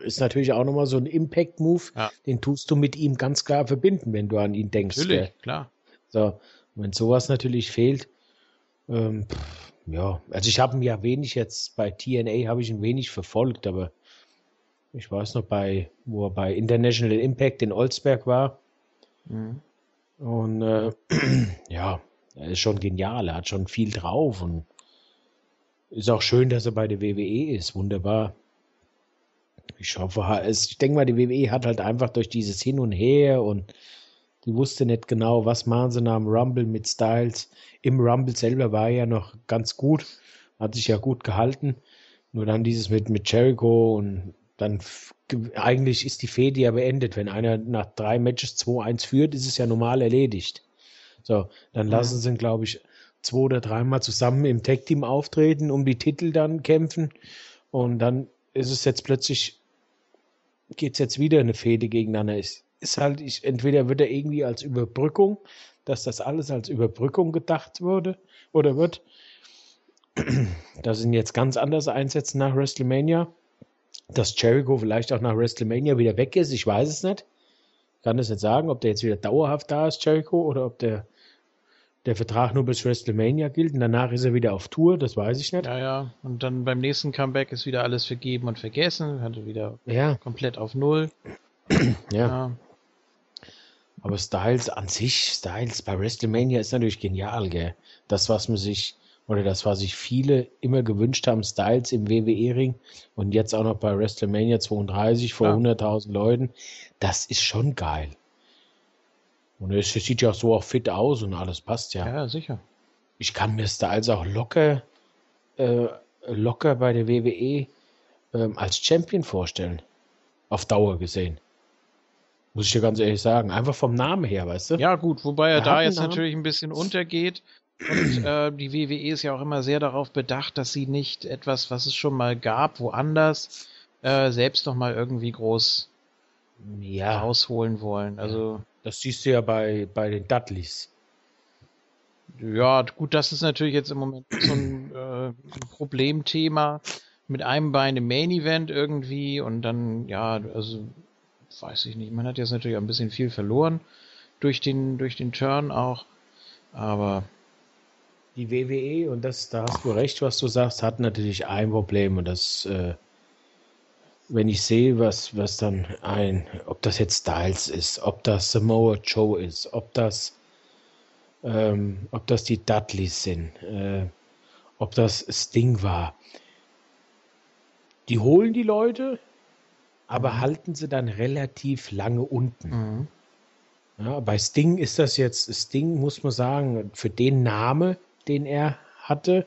Ist natürlich auch nochmal so ein Impact-Move, ja. den tust du mit ihm ganz klar verbinden, wenn du an ihn denkst. Natürlich, gell? klar. So, wenn sowas natürlich fehlt, ähm, pff, ja, also ich habe ihn ja wenig jetzt, bei TNA habe ich ihn wenig verfolgt, aber ich weiß noch, bei, wo er bei International Impact in Olsberg war, mhm. Und äh, [CLEARS THROAT] ja, er ist schon genial, er hat schon viel drauf und ist auch schön, dass er bei der WWE ist. Wunderbar. Ich hoffe, ich denke mal, die WWE hat halt einfach durch dieses Hin und Her und die wusste nicht genau, was machen sie nach dem Rumble mit Styles. Im Rumble selber war er ja noch ganz gut, hat sich ja gut gehalten. Nur dann dieses mit, mit Jericho und dann eigentlich ist die Fehde ja beendet. Wenn einer nach drei Matches 2-1 führt, ist es ja normal erledigt. So, dann mhm. lassen sie, glaube ich, zwei oder dreimal zusammen im Tag-Team auftreten, um die Titel dann kämpfen. Und dann ist es jetzt plötzlich, geht es jetzt wieder eine Fehde gegeneinander. Ist, ist halt, ich, entweder wird er irgendwie als Überbrückung, dass das alles als Überbrückung gedacht wurde oder wird, [CLEARS THROAT] dass sie ihn jetzt ganz anders einsetzen nach WrestleMania dass Jericho vielleicht auch nach WrestleMania wieder weg ist. Ich weiß es nicht. Ich kann es nicht sagen, ob der jetzt wieder dauerhaft da ist, Jericho, oder ob der der Vertrag nur bis WrestleMania gilt und danach ist er wieder auf Tour, das weiß ich nicht. Ja, ja. Und dann beim nächsten Comeback ist wieder alles vergeben und vergessen. Hatte wieder Ja, komplett auf Null. [CLEARS THROAT] ja. Ja. Aber Styles an sich, Styles bei WrestleMania ist natürlich genial, gell? Das, was man sich, oder das, was sich viele immer gewünscht haben, Styles im WWE-Ring und jetzt auch noch bei WrestleMania 32 vor Ja. 100.000 Leuten, das ist schon geil. Und es sieht ja auch so auch fit aus und alles passt ja. ja, sicher. Ich kann mir Styles auch locker, äh, locker bei der WWE ähm, als Champion vorstellen. Auf Dauer gesehen. Muss ich dir ganz ehrlich sagen. Einfach vom Namen her, weißt du? Ja, gut, wobei er da einen jetzt Namen. natürlich ein bisschen untergeht. Und äh, die WWE ist ja auch immer sehr darauf bedacht, dass sie nicht etwas, was es schon mal gab, woanders, äh, selbst noch mal irgendwie groß Ja, rausholen wollen. Also, das siehst du ja bei, bei den Dudleys. ja, gut, das ist natürlich jetzt im Moment so ein, äh, Problemthema mit einem Bein im Main Event irgendwie und dann, ja, also, weiß ich nicht. Man hat jetzt natürlich auch ein bisschen viel verloren durch den, durch den Turn auch. Aber Die WWE, und das, da hast du recht, was du sagst, hat natürlich ein Problem und das, äh, wenn ich sehe, was, was dann ein, ob das jetzt Styles ist, ob das Samoa Joe ist, ob das, ähm, ob das die Dudleys sind, äh, ob das Sting war. Die holen die Leute, aber halten sie dann relativ lange unten. mhm. Ja, bei Sting ist das jetzt, Sting muss man sagen, für den Name, den er hatte,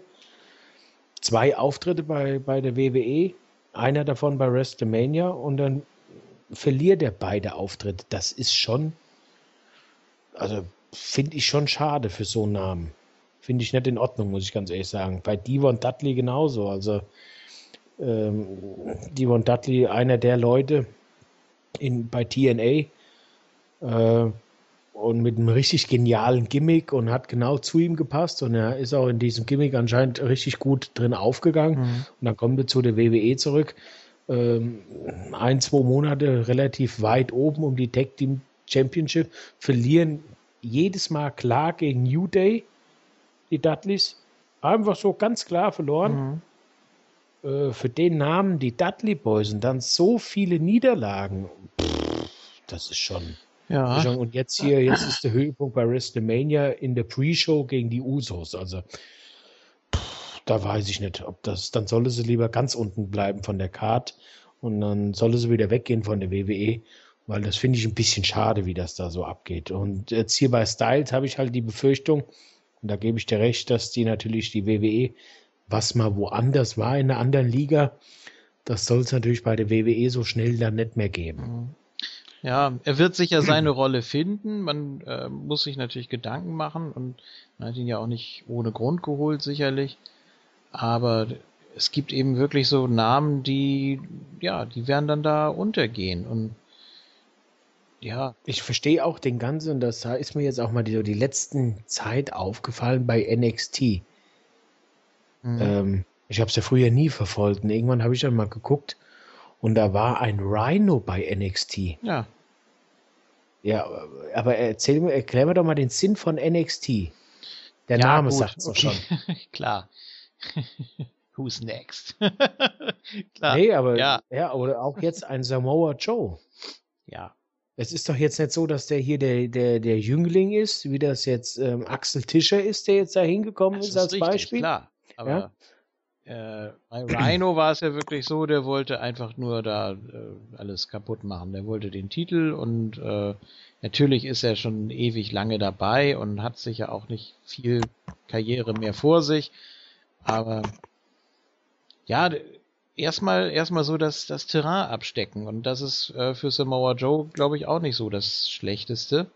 zwei Auftritte bei, bei der WWE, einer davon bei WrestleMania und dann verliert er beide Auftritte. Das ist schon, also finde ich schon schade für so einen Namen. Finde ich nicht in Ordnung, muss ich ganz ehrlich sagen. Bei Devon Dudley genauso. Also ähm, Devon Dudley, einer der Leute in, bei TNA, äh, und mit einem richtig genialen Gimmick und hat genau zu ihm gepasst und er ist auch in diesem Gimmick anscheinend richtig gut drin aufgegangen Mhm. und dann kommen wir zu der WWE zurück. Ähm, ein, zwei Monate relativ weit oben um die Tag Team Championship, verlieren jedes Mal klar gegen New Day, die Dudleys. Einfach so ganz klar verloren. Mhm. Äh, für den Namen, die Dudley Boys und dann so viele Niederlagen. Pff, das ist schon. Ja. Und jetzt hier, jetzt ist der Höhepunkt bei WrestleMania in der Pre-Show gegen die Usos. Also, pff, da weiß ich nicht, ob das, dann solle sie lieber ganz unten bleiben von der Card und dann solle sie wieder weggehen von der WWE, weil das finde ich ein bisschen schade, wie das da so abgeht. Und jetzt hier bei Styles habe ich halt die Befürchtung, und da gebe ich dir recht, dass die natürlich die WWE, was mal woanders war in einer anderen Liga, das soll es natürlich bei der WWE so schnell dann nicht mehr geben. Mhm. Ja, er wird sicher seine Rolle finden. Man äh, muss sich natürlich Gedanken machen und man hat ihn ja auch nicht ohne Grund geholt, sicherlich. Aber es gibt eben wirklich so Namen, die, ja, die werden dann da untergehen und ja, Ich verstehe auch den ganzen, und das ist mir jetzt auch mal die, die letzten Zeit aufgefallen bei NXT. mhm. Ähm, ich habe es ja früher nie verfolgt und irgendwann habe ich dann mal geguckt und da war ein Rhino bei NXT. ja, Ja, aber erzähl mir, erklär mir doch mal den Sinn von NXT. Der ja, Name sagt es okay. schon. [LAUGHS] Klar. [LAUGHS] Who's next? [LAUGHS] Klar. Nee, aber ja. ja. oder auch jetzt ein Samoa Joe. Ja. Es ist doch jetzt nicht so, dass der hier der, der, der Jüngling ist, wie das jetzt ähm, Axel Tischer ist, der jetzt da hingekommen ist, ist als richtig, Beispiel. klar. Aber äh, bei Rhino war es ja wirklich so, der wollte einfach nur da äh, alles kaputt machen. Der wollte den Titel und äh, natürlich ist er schon ewig lange dabei und hat sicher auch nicht viel Karriere mehr vor sich. Aber ja, erstmal erstmal so das, das Terrain abstecken. Und das ist äh, für Samoa Joe, glaube ich, auch nicht so das Schlechteste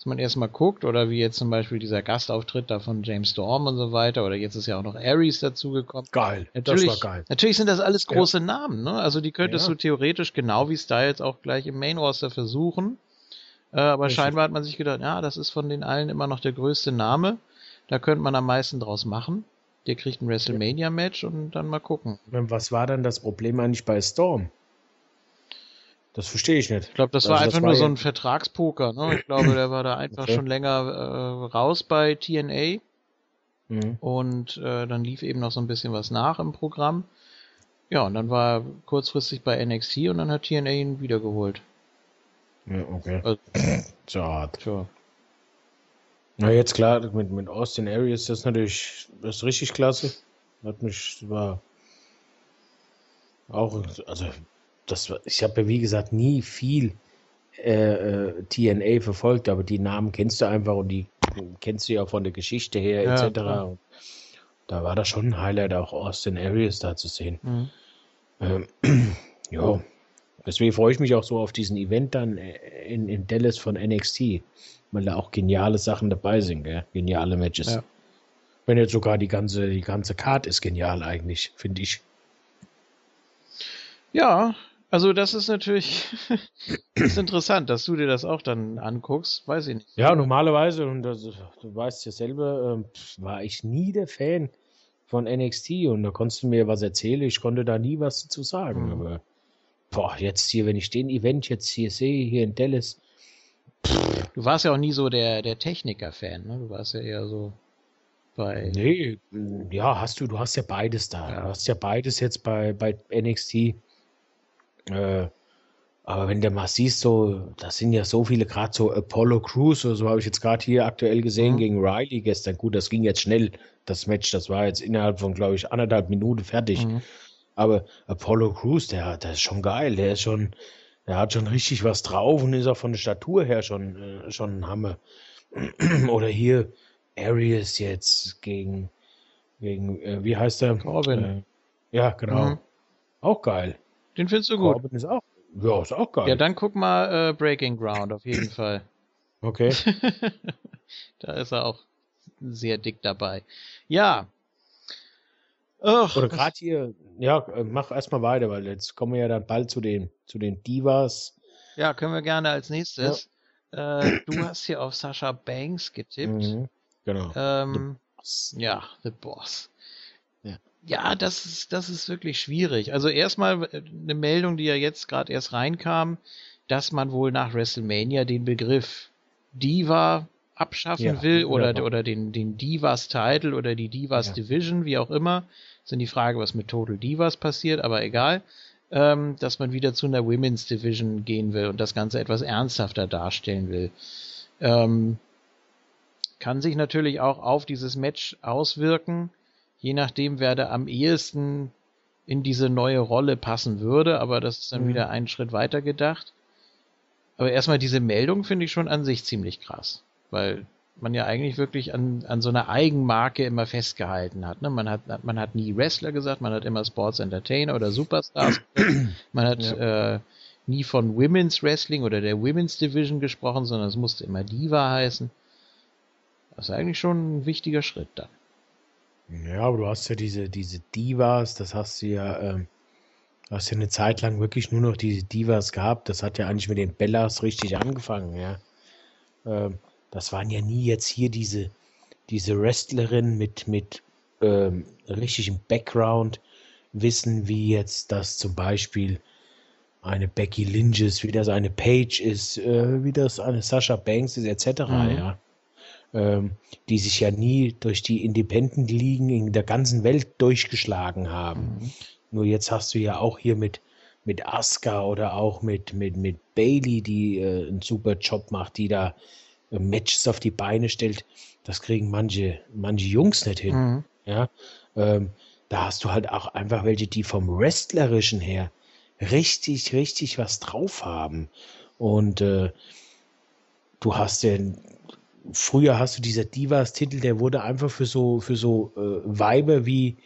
dass man erstmal guckt, oder wie jetzt zum Beispiel dieser Gastauftritt da von James Storm und so weiter, oder jetzt ist ja auch noch Ares dazugekommen. Geil, Natürlich, das war geil. natürlich sind das alles große Namen, ne? Also die könntest Ja. du theoretisch genau wie Styles auch gleich im Main Roster versuchen. Äh, aber Richtig. scheinbar hat man sich gedacht, ja, das ist von den allen immer noch der größte Name. Da könnte man am meisten draus machen. Der kriegt ein WrestleMania-Match und dann mal gucken. Was war dann das Problem eigentlich bei Storm? Das verstehe ich nicht. Ich glaube, das Also war das einfach war nur so ein Vertragspoker. Ne? Ich glaube, der war da einfach Okay. schon länger äh, raus bei TNA Mhm. und äh, dann lief eben noch so ein bisschen was nach im Programm. Ja, und dann war er kurzfristig bei NXT und dann hat TNA ihn wiedergeholt. Ja, okay. Also- [CLEARS THROAT] So hart. Tja. Na, jetzt klar, mit, mit Austin Aries, das ist natürlich, das ist richtig klasse. Hat mich, war auch, also, das ich habe ja wie gesagt nie viel äh, äh, TNA verfolgt, aber die Namen kennst du einfach und die kennst du ja von der Geschichte her, Ja, etc. Und da war das schon ein Highlight, auch Austin Aries da zu sehen. Mhm. Ähm, [CLEARS THROAT] ja, deswegen freue ich mich auch so auf diesen Event dann äh, in, in Dallas von NXT, weil da auch geniale Sachen dabei sind, gell? geniale Matches. Ja. Wenn jetzt sogar die ganze, die ganze Card ist genial eigentlich, finde ich. Ja, also das ist natürlich das [LAUGHS] ist interessant, dass du dir das auch dann anguckst. Weiß ich nicht. Ja, normalerweise, und das, du weißt ja selber, pf, war ich nie der Fan von NXT und da konntest du mir was erzählen, ich konnte da nie was dazu sagen. Mhm. Aber boah, jetzt hier, wenn ich den Event jetzt hier sehe, hier in Dallas, Du warst ja auch nie so der, der Techniker-Fan, ne? Du warst ja eher so bei. Nee, ja, hast du, du hast ja beides da. Ja. Du hast ja beides jetzt bei, bei NXT. Äh, aber wenn du mal siehst, so, das sind ja so viele, gerade so Apollo Crews, oder so habe ich jetzt gerade hier aktuell gesehen Mhm. gegen Riley gestern. Gut, das ging jetzt schnell, das Match, das war jetzt innerhalb von, glaube ich, anderthalb Minuten fertig. Mhm. Aber Apollo Crews, der, der ist schon geil, der ist schon, der hat schon richtig was drauf und ist auch von der Statur her schon, äh, schon ein Hammer. [CLEARS THROAT] Oder hier Arius jetzt gegen, gegen, äh, wie heißt der? Corbin. Äh, ja, genau. Mhm. Auch geil. Den findest du gut. Corbin ist auch, ja, ist auch geil. Ja, dann guck mal äh, Breaking Ground auf jeden [LAUGHS] Fall. okay. [LAUGHS] da ist er auch sehr dick dabei. Ja. Ach, Oder gerade hier, ja, äh, mach erstmal weiter, weil jetzt kommen wir ja dann bald zu den, zu den Divas. ja, können wir gerne als nächstes. Äh, du hast hier auf Sascha Banks getippt. Mhm. Genau. Ähm, ja, The Boss. Ja. Das ist, das ist wirklich schwierig. Also erstmal äh, eine Meldung, die ja jetzt gerade erst reinkam, dass man wohl nach WrestleMania den Begriff Diva abschaffen Ja, will oder, oder den, den Divas Title oder die Divas Ja. Division, wie auch immer. Ist dann die Frage, was mit Total Divas passiert, aber egal. Ähm, dass man wieder zu einer Women's Division gehen will und das Ganze etwas ernsthafter darstellen will. Ähm, kann sich natürlich auch auf dieses Match auswirken, je nachdem, wer da am ehesten in diese neue Rolle passen würde, aber das ist dann Mhm. wieder einen Schritt weiter gedacht. Aber erstmal diese Meldung finde ich schon an sich ziemlich krass, weil man ja eigentlich wirklich an, an so einer Eigenmarke immer festgehalten hat. Ne? Man, hat man hat nie Wrestler gesagt, man hat immer Sports Entertainer oder Superstars. [CLEARS THROAT] gesagt. man hat äh, nie von Women's Wrestling oder der Women's Division gesprochen, sondern es musste immer Diva heißen. Das ist eigentlich schon ein wichtiger Schritt dann. Ja, aber du hast ja diese, diese Divas, das hast du ja, ähm, du hast ja eine Zeit lang wirklich nur noch diese Divas gehabt. Das hat ja eigentlich mit den Bellas richtig angefangen, ja. Ähm, das waren ja nie jetzt hier diese, diese Wrestlerin mit, mit ähm, richtigem Background, wissen, wie jetzt das zum Beispiel eine Becky Lynch ist, wie das eine Paige ist, äh, wie das eine Sasha Banks ist, etc., Mhm. ja die sich ja nie durch die Independent-Ligen in der ganzen Welt durchgeschlagen haben. Nur jetzt hast du ja auch hier mit, mit Asuka oder auch mit, mit, mit Bailey, die äh, einen super Job macht, die da äh, Matches auf die Beine stellt. Das kriegen manche, manche Jungs nicht hin. Mhm. Ja, ähm, da hast du halt auch einfach welche, die vom Wrestlerischen her richtig, richtig was drauf haben. Und äh, du hast den, früher hast du dieser Divas-Titel, der wurde einfach für so, für so äh, Weiber wie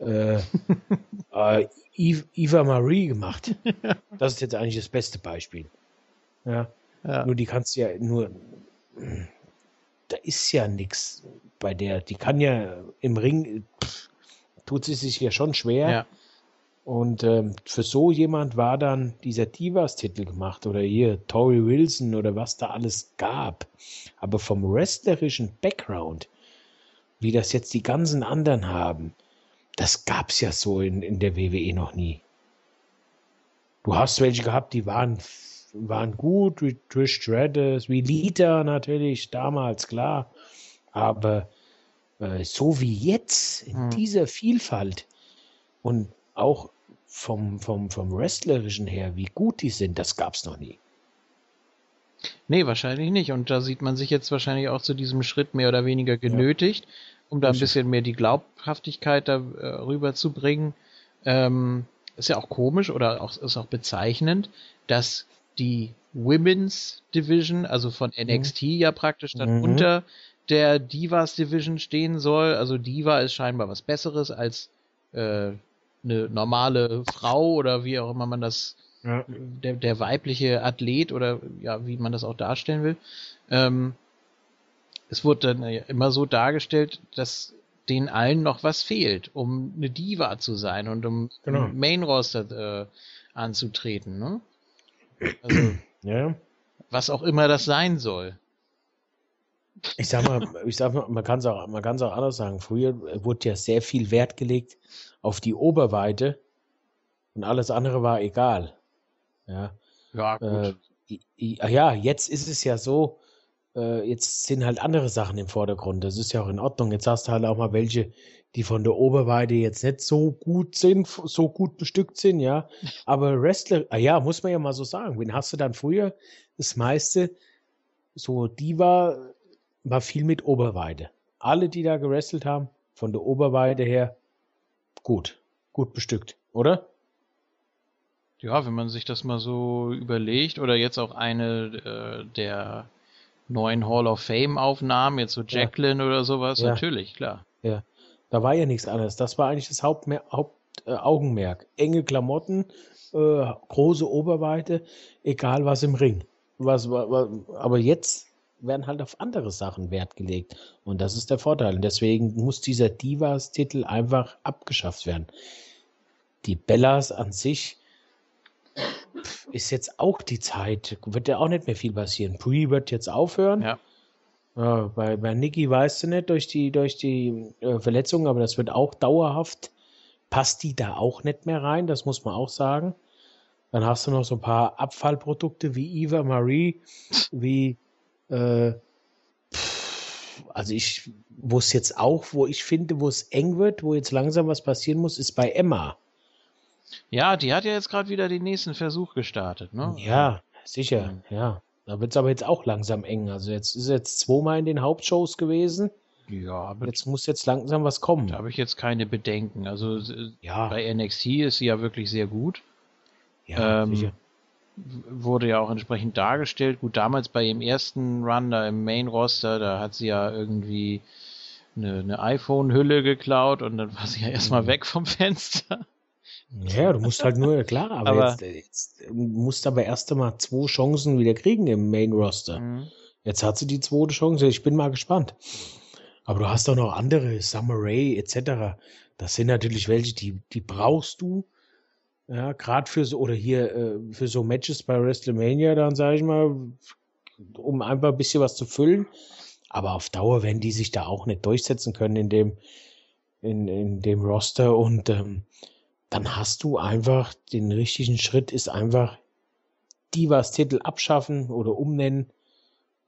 äh, [LAUGHS] äh, Eva Marie gemacht. [LAUGHS] Das ist jetzt eigentlich das beste Beispiel. Ja. Ja. Nur die kannst du ja nur. Da ist ja nichts bei der. Die kann ja im Ring. Pff, tut sie sich ja schon schwer. Ja. Und ähm, für so jemand war dann dieser Divas-Titel gemacht oder hier Tori Wilson oder was da alles gab. Aber vom wrestlerischen Background, wie das jetzt die ganzen anderen haben, das gab's ja so in, in der WWE noch nie. du hast welche gehabt, die waren, waren gut, wie Trish Stratus, wie Lita natürlich, damals, klar. Aber äh, so wie jetzt, in Hm. dieser Vielfalt und auch vom, vom, vom Wrestlerischen her, wie gut die sind, das gab's noch nie. Nee, wahrscheinlich nicht. Und da sieht man sich jetzt wahrscheinlich auch zu diesem Schritt mehr oder weniger genötigt, um da ein bisschen mehr die Glaubhaftigkeit da äh, rüberzubringen. Ähm, ist ja auch komisch oder auch, ist auch bezeichnend, dass die Women's Division, also von NXT ja praktisch dann Mhm. unter der Divas Division stehen soll. Also Diva ist scheinbar was Besseres als äh, eine normale Frau oder wie auch immer man das Ja. der, der weibliche Athlet oder ja, wie man das auch darstellen will. Ähm, es wurde dann immer so dargestellt, dass denen allen noch was fehlt, um eine Diva zu sein und um Genau. Main Roster äh, anzutreten. Ne? [CLEARS THROAT] Also, Ja. was auch immer das sein soll. Ich sag mal, ich sag mal, man kann es auch, man auch anders sagen. Früher wurde ja sehr viel Wert gelegt auf die Oberweite und alles andere war egal. Ja, Ja, äh, i- i- ja, jetzt ist es ja so, äh, jetzt sind halt andere Sachen im Vordergrund. Das ist ja auch in Ordnung. Jetzt hast du halt auch mal welche, die von der Oberweite jetzt nicht so gut sind, so gut bestückt sind, ja. Aber Wrestler, ah ja, muss man ja mal so sagen. Wen hast du dann früher? Das meiste, so Diva, war viel mit Oberweite. Alle, die da gewrestelt haben, von der Oberweite her, gut, gut bestückt, oder? Ja, wenn man sich das mal so überlegt, oder jetzt auch eine äh, der neuen Hall of Fame Aufnahmen, jetzt so Ja. Jacqueline oder sowas, Ja. natürlich, klar. Da war ja nichts anderes. Das war eigentlich das Hauptmer Haupt, äh, Augenmerk. Enge Klamotten, äh, große Oberweite, egal was im Ring. Was, wa- wa- aber jetzt werden halt auf andere Sachen Wert gelegt. Und das ist der Vorteil. Und deswegen muss dieser Divas-Titel einfach abgeschafft werden. Die Bellas an sich ist jetzt auch die Zeit. Wird ja auch nicht mehr viel passieren. Brie wird jetzt aufhören. Ja. Ja, bei, bei Niki weißt du nicht durch die, durch die äh, Verletzung, aber das wird auch dauerhaft. Passt die da auch nicht mehr rein, das muss man auch sagen. Dann hast du noch so ein paar Abfallprodukte wie Eva Marie, wie, äh, pff, also ich, wo es jetzt auch, wo ich finde, wo es eng wird, wo jetzt langsam was passieren muss, ist bei Emma. Ja, die hat ja jetzt gerade wieder den nächsten Versuch gestartet, ne? Ja, sicher, Mhm. ja. Da wird es aber jetzt auch langsam eng. Also jetzt ist jetzt zweimal in den Hauptshows gewesen. Ja, aber Jetzt muss jetzt langsam was kommen. da habe ich jetzt keine Bedenken. Also äh, Ja, bei NXT ist sie ja wirklich sehr gut. ja, ähm, sicher. Wurde ja auch entsprechend dargestellt. Gut, damals bei ihrem ersten Run da im Main Roster, da hat sie ja irgendwie eine, eine iPhone-Hülle geklaut und dann war sie ja erstmal Mhm. weg vom Fenster. Ja, du musst halt nur, klar, aber, Aber- jetzt, jetzt du musst aber erst einmal zwei Chancen wieder kriegen im Main Roster. Mhm. Jetzt hat sie die zweite Chance, ich bin mal gespannt. Aber du hast doch noch andere, Summer Rae etc. Das sind natürlich welche, die, die brauchst du. Ja, gerade für so, oder hier äh, für so Matches bei WrestleMania, dann sage ich mal, um einfach ein bisschen was zu füllen. Aber auf Dauer werden die sich da auch nicht durchsetzen können in dem, in, in dem Roster. Und ähm, dann hast du einfach den richtigen Schritt, ist einfach Divas Titel abschaffen oder umnennen.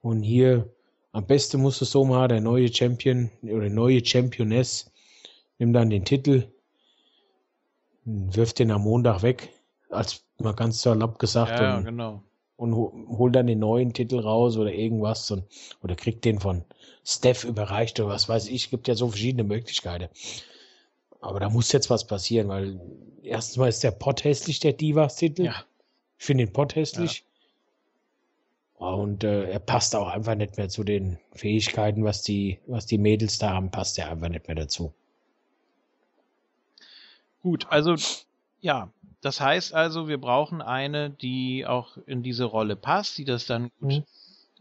Und hier am besten musst du so mal der neue Champion oder neue Championess nimm dann den Titel, wirft den am Montag weg, als mal ganz salopp gesagt, Ja, ja, und, genau. und ho- hol dann den neuen Titel raus oder irgendwas und, oder kriegt den von Steph überreicht oder was weiß ich. Gibt ja so verschiedene Möglichkeiten. Aber da muss jetzt was passieren, weil erstens mal ist der Pott hässlich, der Divas-Titel. Ja. Ich finde den Pott hässlich. Und äh, er passt auch einfach nicht mehr zu den Fähigkeiten, was die, was die Mädels da haben, passt er einfach nicht mehr dazu. Gut, also ja, das heißt also, wir brauchen eine, die auch in diese Rolle passt, die das dann gut Mhm.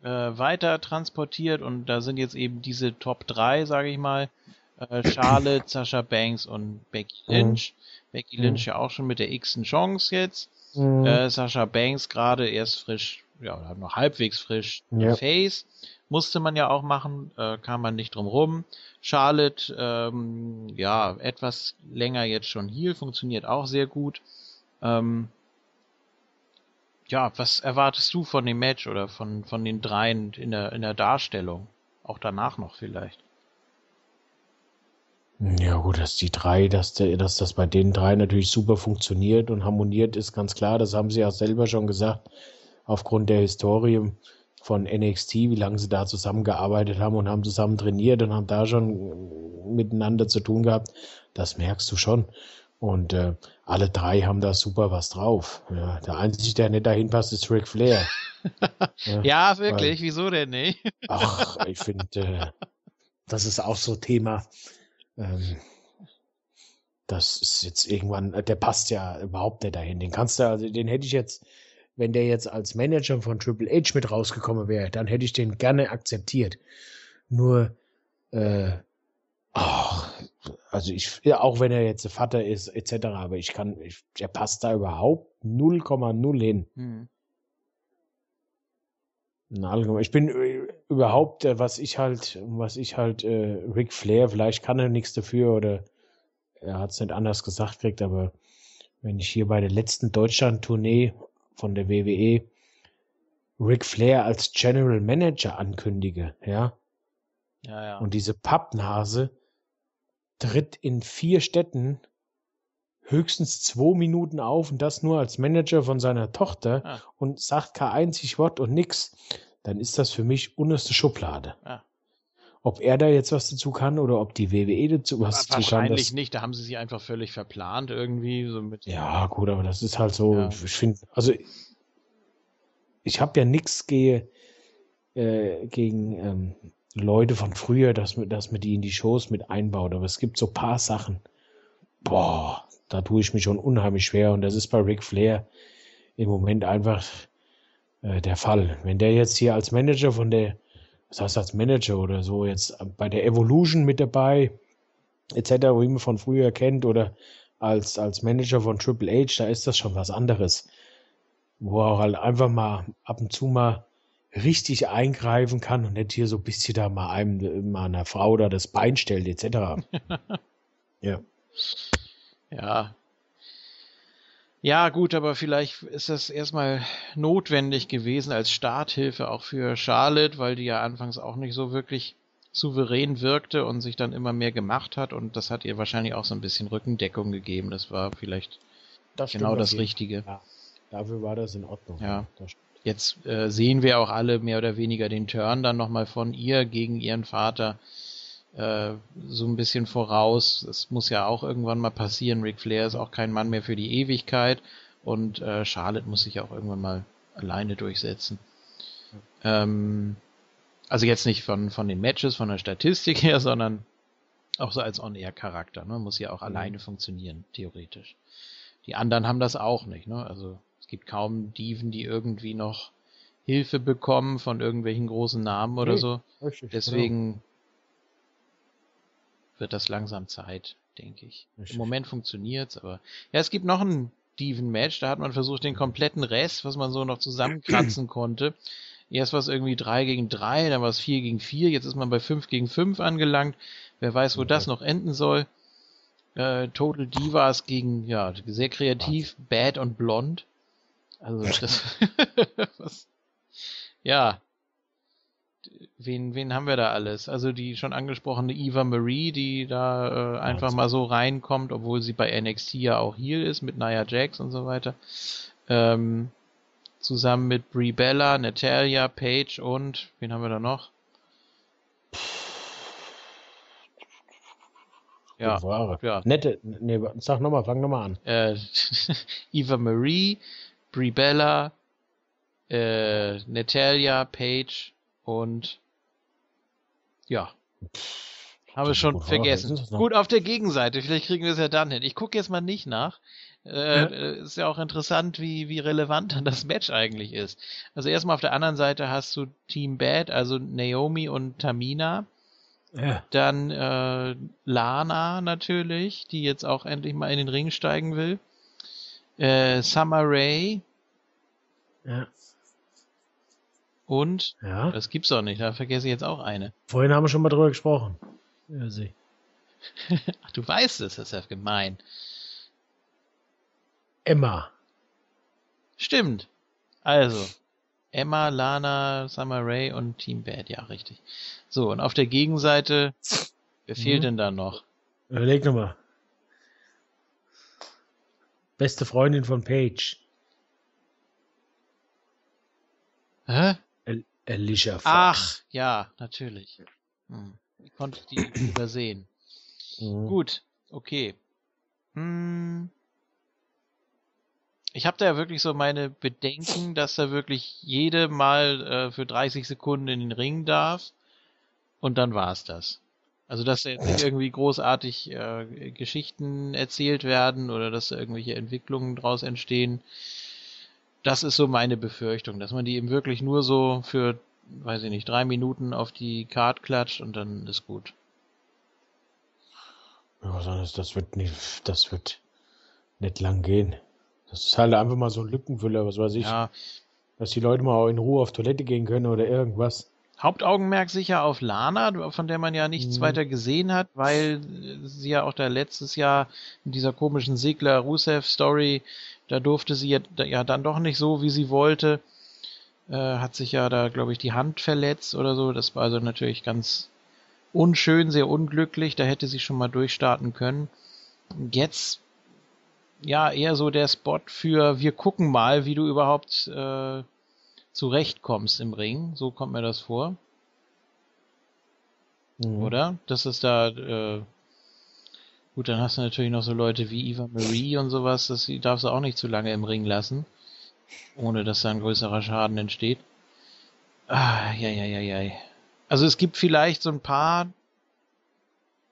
äh, weiter transportiert und da sind jetzt eben diese Top 3, sage ich mal, äh, Charlotte, [CLEARS THROAT] Sasha Banks und Becky Mhm. Lynch. Becky Mhm. Lynch ja auch schon mit der x-ten Chance jetzt. Mhm. Äh, Sascha Banks gerade erst frisch, ja, noch halbwegs frisch Ja. Face. Musste man ja auch machen, äh, kam man nicht drum rum. Charlotte, ähm, ja, etwas länger jetzt schon Heel, funktioniert auch sehr gut. Ähm, ja, was erwartest du von dem Match oder von, von den dreien in der, in der Darstellung? Auch danach noch vielleicht. Ja, gut, dass die drei, dass, dass das bei den drei natürlich super funktioniert und harmoniert, ist ganz klar. Das haben sie ja selber schon gesagt, aufgrund der Historie von NXT, wie lange sie da zusammengearbeitet haben und haben zusammen trainiert und haben da schon miteinander zu tun gehabt. Das merkst du schon. Und äh, alle drei haben da super was drauf. Ja, der Einzige, der nicht dahin passt, ist Ric Flair. [LAUGHS] ja, ja, wirklich. Weil, Wieso denn nicht? [LAUGHS] ach, ich finde, äh, das ist auch so Thema. Ähm, das ist jetzt irgendwann, der passt ja überhaupt nicht dahin. Den kannst du, also den hätte ich jetzt, wenn der jetzt als Manager von Triple H mit rausgekommen wäre, dann hätte ich den gerne akzeptiert. Nur, äh, ach, also ich, ja, auch wenn er jetzt Vater ist, etc., aber ich kann, ich, der passt da überhaupt 0,0 hin. Hm. Ich bin äh, überhaupt, äh, was ich halt, was ich halt, äh, Ric Flair, vielleicht kann er nichts dafür oder er hat es nicht anders gesagt kriegt, aber wenn ich hier bei der letzten Deutschland-Tournee von der WWE Ric Flair als General Manager ankündige, ja, ja, ja. und diese Pappnase tritt in vier Städten höchstens zwei Minuten auf und das nur als Manager von seiner Tochter ah. und sagt kein einzig Wort und nix, dann ist das für mich unterste Schublade. Ah. Ob er da jetzt was dazu kann oder ob die WWE dazu was dazu kann. Wahrscheinlich nicht, da haben sie sich einfach völlig verplant irgendwie. So mit ja, gut, aber das ist halt so, ja. ich finde, also ich habe ja nichts ge, äh, gegen ähm, Leute von früher, dass, dass man die in die Shows mit einbaut, aber es gibt so paar Sachen, boah, da tue ich mich schon unheimlich schwer und das ist bei Ric Flair im Moment einfach äh, der Fall. Wenn der jetzt hier als Manager von der, was heißt als Manager oder so, jetzt bei der Evolution mit dabei, etc., wo man von früher kennt, oder als, als Manager von Triple H, da ist das schon was anderes. Wo er halt einfach mal ab und zu mal richtig eingreifen kann und nicht hier so ein bisschen da mal einem, mal einer Frau da das Bein stellt, etc. [LAUGHS] ja. Ja. Ja, gut, aber vielleicht ist das erstmal notwendig gewesen als Starthilfe auch für Charlotte, weil die ja anfangs auch nicht so wirklich souverän wirkte und sich dann immer mehr gemacht hat und das hat ihr wahrscheinlich auch so ein bisschen Rückendeckung gegeben. Das war vielleicht das genau das Richtige. Ja, dafür war das in Ordnung. Ja. Jetzt äh, sehen wir auch alle mehr oder weniger den Turn dann nochmal von ihr gegen ihren Vater äh, so ein bisschen voraus. Das muss ja auch irgendwann mal passieren. Ric Flair ist auch kein Mann mehr für die Ewigkeit und äh, Charlotte muss sich auch irgendwann mal alleine durchsetzen. Ähm, also jetzt nicht von, von den Matches, von der Statistik her, sondern auch so als On-Air-Charakter. Ne? Muss ja auch mhm. alleine funktionieren, theoretisch. Die anderen haben das auch nicht. Ne? Also es gibt kaum Diven, die irgendwie noch Hilfe bekommen von irgendwelchen großen Namen oder nee, so. Richtig, Deswegen genau wird das langsam Zeit, denke ich. Im Moment funktioniert's, aber ja, es gibt noch ein Steven-Match, da hat man versucht, den kompletten Rest, was man so noch zusammenkratzen [CLEARS THROAT] konnte. Erst war es irgendwie 3 gegen 3, dann war es 4 gegen 4, jetzt ist man bei 5 gegen 5 angelangt. Wer weiß, wo das noch enden soll. Äh, Total Divas gegen, ja, sehr kreativ, Bad und Blond. Also das, [LAUGHS] [LAUGHS] was, ja, wen, wen haben wir da alles? Also die schon angesprochene Eva Marie, die da äh, einfach mal so reinkommt, obwohl sie bei NXT ja auch hier ist mit Nia Jax und so weiter. Ähm, zusammen mit Brie Bella, Natalia, Paige und wen haben wir da noch? Ja, ja. Nette, nee, sag nochmal, fang nochmal an. Äh, [LAUGHS] Eva Marie, Brie Bella, äh, Natalia, Paige und ja. Haben wir schon vergessen. Gut, auf der Gegenseite, vielleicht kriegen wir es ja dann hin. Ich gucke jetzt mal nicht nach. Äh, ja. Äh, ist ja auch interessant, wie, wie relevant [LAUGHS] dann das Match eigentlich ist. Also erstmal auf der anderen Seite hast du Team Bad, also Naomi und Tamina. Ja. Dann äh, Lana natürlich, die jetzt auch endlich mal in den Ring steigen will. Äh, Summer Rae. Ja. Und ja? das gibt's auch nicht, da vergesse ich jetzt auch eine. Vorhin haben wir schon mal drüber gesprochen. Ja, sie. [LAUGHS] Ach, du weißt es, das ist ja gemein. Emma. Stimmt. Also, Emma, Lana, Summer Ray und Team Bad, ja, richtig. So, und auf der Gegenseite, wer fehlt Mhm. denn da noch? Überleg nochmal. Beste Freundin von Paige. Hä? Alicia Fox. Ach, ja, natürlich. Hm. Wie konnte ich die [CLEARS THROAT] übersehen? Mhm. Gut, okay. Hm. Ich habe da ja wirklich so meine Bedenken, dass er wirklich jede mal äh, für 30 Sekunden in den Ring darf und dann war's das. Also dass da jetzt nicht [LAUGHS] irgendwie großartig äh, Geschichten erzählt werden oder dass da irgendwelche Entwicklungen draus entstehen. Das ist so meine Befürchtung, dass man die eben wirklich nur so für, weiß ich nicht, drei Minuten auf die Card klatscht und dann ist gut. Ja, was anderes, das wird nicht, das wird nicht lang gehen. Das ist halt einfach mal so ein Lückenfüller, was weiß ich. Ja, Dass die Leute mal auch in Ruhe auf Toilette gehen können oder irgendwas. Hauptaugenmerk sicher auf Lana, von der man ja nichts Mhm. weiter gesehen hat, weil äh, sie ja auch da letztes Jahr in dieser komischen Sigler-Rusev-Story, da durfte sie ja, ja dann doch nicht so, wie sie wollte. Äh, hat sich ja da, glaube ich, die Hand verletzt oder so. Das war also natürlich ganz unschön, sehr unglücklich. Da hätte sie schon mal durchstarten können. Jetzt ja eher so der Spot für wir gucken mal, wie du überhaupt äh, zurechtkommst im Ring. So kommt mir das vor, Mhm. oder? Das ist da, äh, gut, dann hast du natürlich noch so Leute wie Eva Marie und sowas, das die darfst du auch nicht zu lange im Ring lassen, ohne dass da ein größerer Schaden entsteht. Ah, ja, ja, ja, ja. Also es gibt vielleicht so ein paar,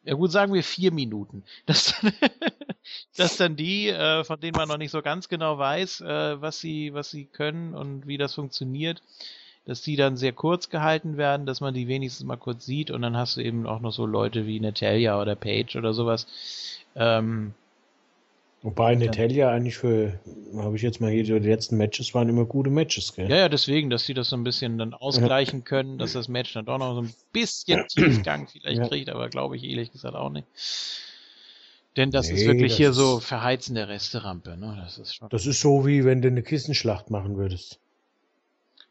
ja gut, sagen wir vier Minuten, dass, [LAUGHS] dass dann die, äh, von denen man noch nicht so ganz genau weiß, äh, was sie, was sie können und wie das funktioniert, dass die dann sehr kurz gehalten werden, dass man die wenigstens mal kurz sieht und dann hast du eben auch noch so Leute wie Natalia oder Paige oder sowas. Ähm, Wobei Natalia eigentlich für, habe ich jetzt mal hier, die letzten Matches waren immer gute Matches, gell? ja, ja, deswegen, dass sie das so ein bisschen dann ausgleichen können, dass das Match dann doch noch so ein bisschen Tiefgang vielleicht Ja. kriegt, aber glaube ich ehrlich gesagt auch nicht. Denn das ist Nee, wirklich das hier ist- so verheizende Resterampe, ne? Das ist schon. Das ist so, wie wenn du eine Kissenschlacht machen würdest.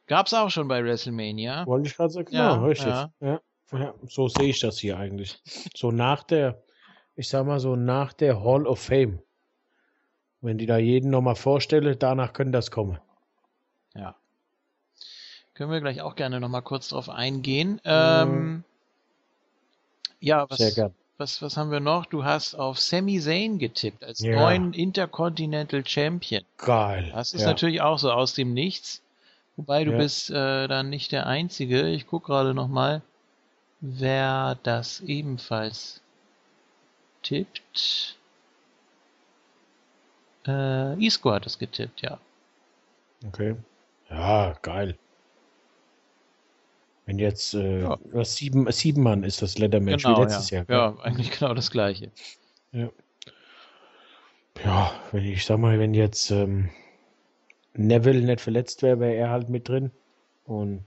Gab's auch schon bei WrestleMania. Wollte ich gerade sagen, Ja, genau, richtig. ja. Ja. Ja, so sehe ich das hier eigentlich. So nach der, ich sag mal so nach der Hall of Fame. Wenn die da jeden nochmal vorstelle, danach könnte das kommen. Ja. Können wir gleich auch gerne nochmal kurz drauf eingehen. Ähm, ja, was, Sehr gern. Was, was haben wir noch? Du hast auf Sami Zayn getippt als Ja. neuen Intercontinental Champion. Geil. Das ist ja. natürlich auch so aus dem Nichts. Wobei du Ja. bist äh, dann nicht der Einzige. Ich guck gerade nochmal, wer das ebenfalls tippt. Äh, Isco hat es getippt, ja. Okay. Ja, geil. Wenn jetzt äh, Ja. was sieben, sieben Mann ist das Leather-Match wie letztes ja. Jahr. ja, eigentlich genau das gleiche. Ja, wenn ich sag mal, wenn jetzt ähm, Neville nicht verletzt wäre, wäre er halt mit drin. Und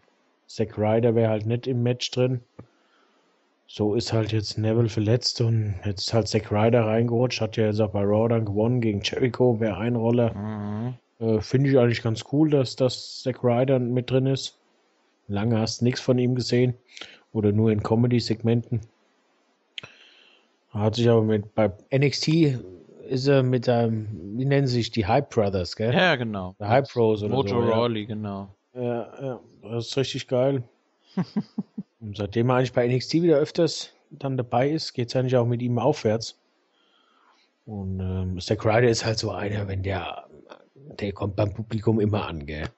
Zack Ryder wäre halt nicht im Match drin. So ist halt jetzt Neville verletzt und jetzt ist halt Zack Ryder reingerutscht. Hat ja jetzt auch bei Raw dann gewonnen gegen Jericho, wäre ein Roller. Mhm. Äh, Finde ich eigentlich ganz cool, dass das Zack Ryder mit drin ist. Lange hast du nichts von ihm gesehen. Oder nur in Comedy-Segmenten. Hat sich aber mit bei NXT ist er mit einem, wie nennen sie sich, die Hype Brothers, gell? Ja, genau. Die Hype Bros oder Motor so. ja. Rawley, genau. Ja, ja, das ist richtig geil. [LAUGHS] Und seitdem er eigentlich bei NXT wieder öfters dann dabei ist, geht es eigentlich auch mit ihm aufwärts. Und ähm, Zack Ryder ist halt so einer, wenn der, der kommt beim Publikum immer an, gell?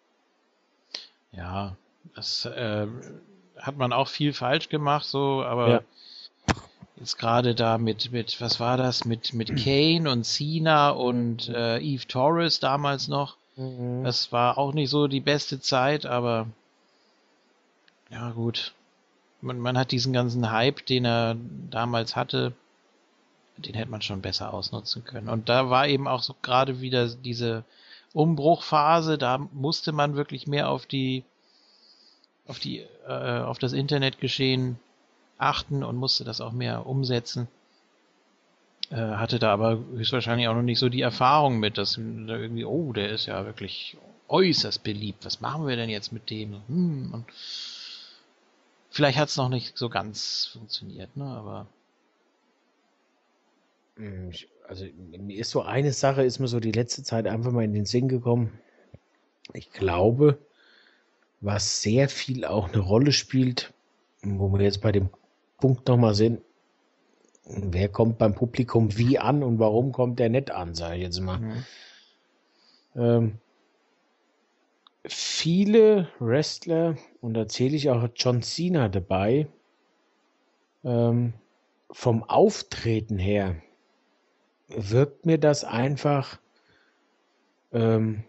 Ja, das äh, hat man auch viel falsch gemacht, so, aber Ja. jetzt gerade da mit, mit, was war das, mit, mit Kane und Cena und äh, Eve Torres damals noch. Das war auch nicht so die beste Zeit, aber ja gut. Man, man hat diesen ganzen Hype, den er damals hatte, den hätte man schon besser ausnutzen können. Und da war eben auch so gerade wieder diese Umbruchphase, da musste man wirklich mehr auf die auf die äh, auf das Internetgeschehen achten und musste das auch mehr umsetzen. Äh, hatte da aber höchstwahrscheinlich auch noch nicht so die Erfahrung mit, dass da irgendwie, oh, der ist ja wirklich äußerst beliebt. Was machen wir denn jetzt mit dem? Hm, und vielleicht hat es noch nicht so ganz funktioniert, ne? Aber Hm, Also mir ist so eine Sache, ist mir so die letzte Zeit einfach mal in den Sinn gekommen. Ich glaube, was sehr viel auch eine Rolle spielt, wo wir jetzt bei dem Punkt nochmal sind, wer kommt beim Publikum wie an und warum kommt der nicht an, sage ich jetzt mal. hm, Ähm, viele Wrestler, und da zähle ich auch John Cena dabei, ähm, vom Auftreten her wirkt mir das einfach ähm,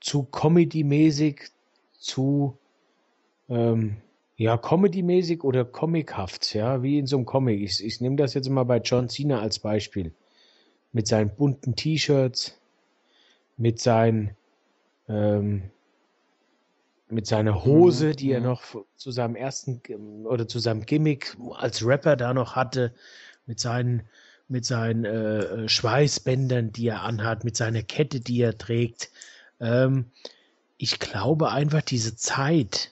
zu Comedy-mäßig, zu ähm, ja, Comedy-mäßig oder comichaft, ja, wie in so einem Comic. Ich, ich nehme das jetzt mal bei John Cena als Beispiel. Mit seinen bunten T-Shirts, mit seinen ähm, mit seiner Hose, Mhm, die er mhm. noch zu seinem ersten oder zu seinem Gimmick als Rapper da noch hatte, mit seinen mit seinen äh, äh, Schweißbändern, die er anhat, mit seiner Kette, die er trägt. Ähm, ich glaube einfach, diese Zeit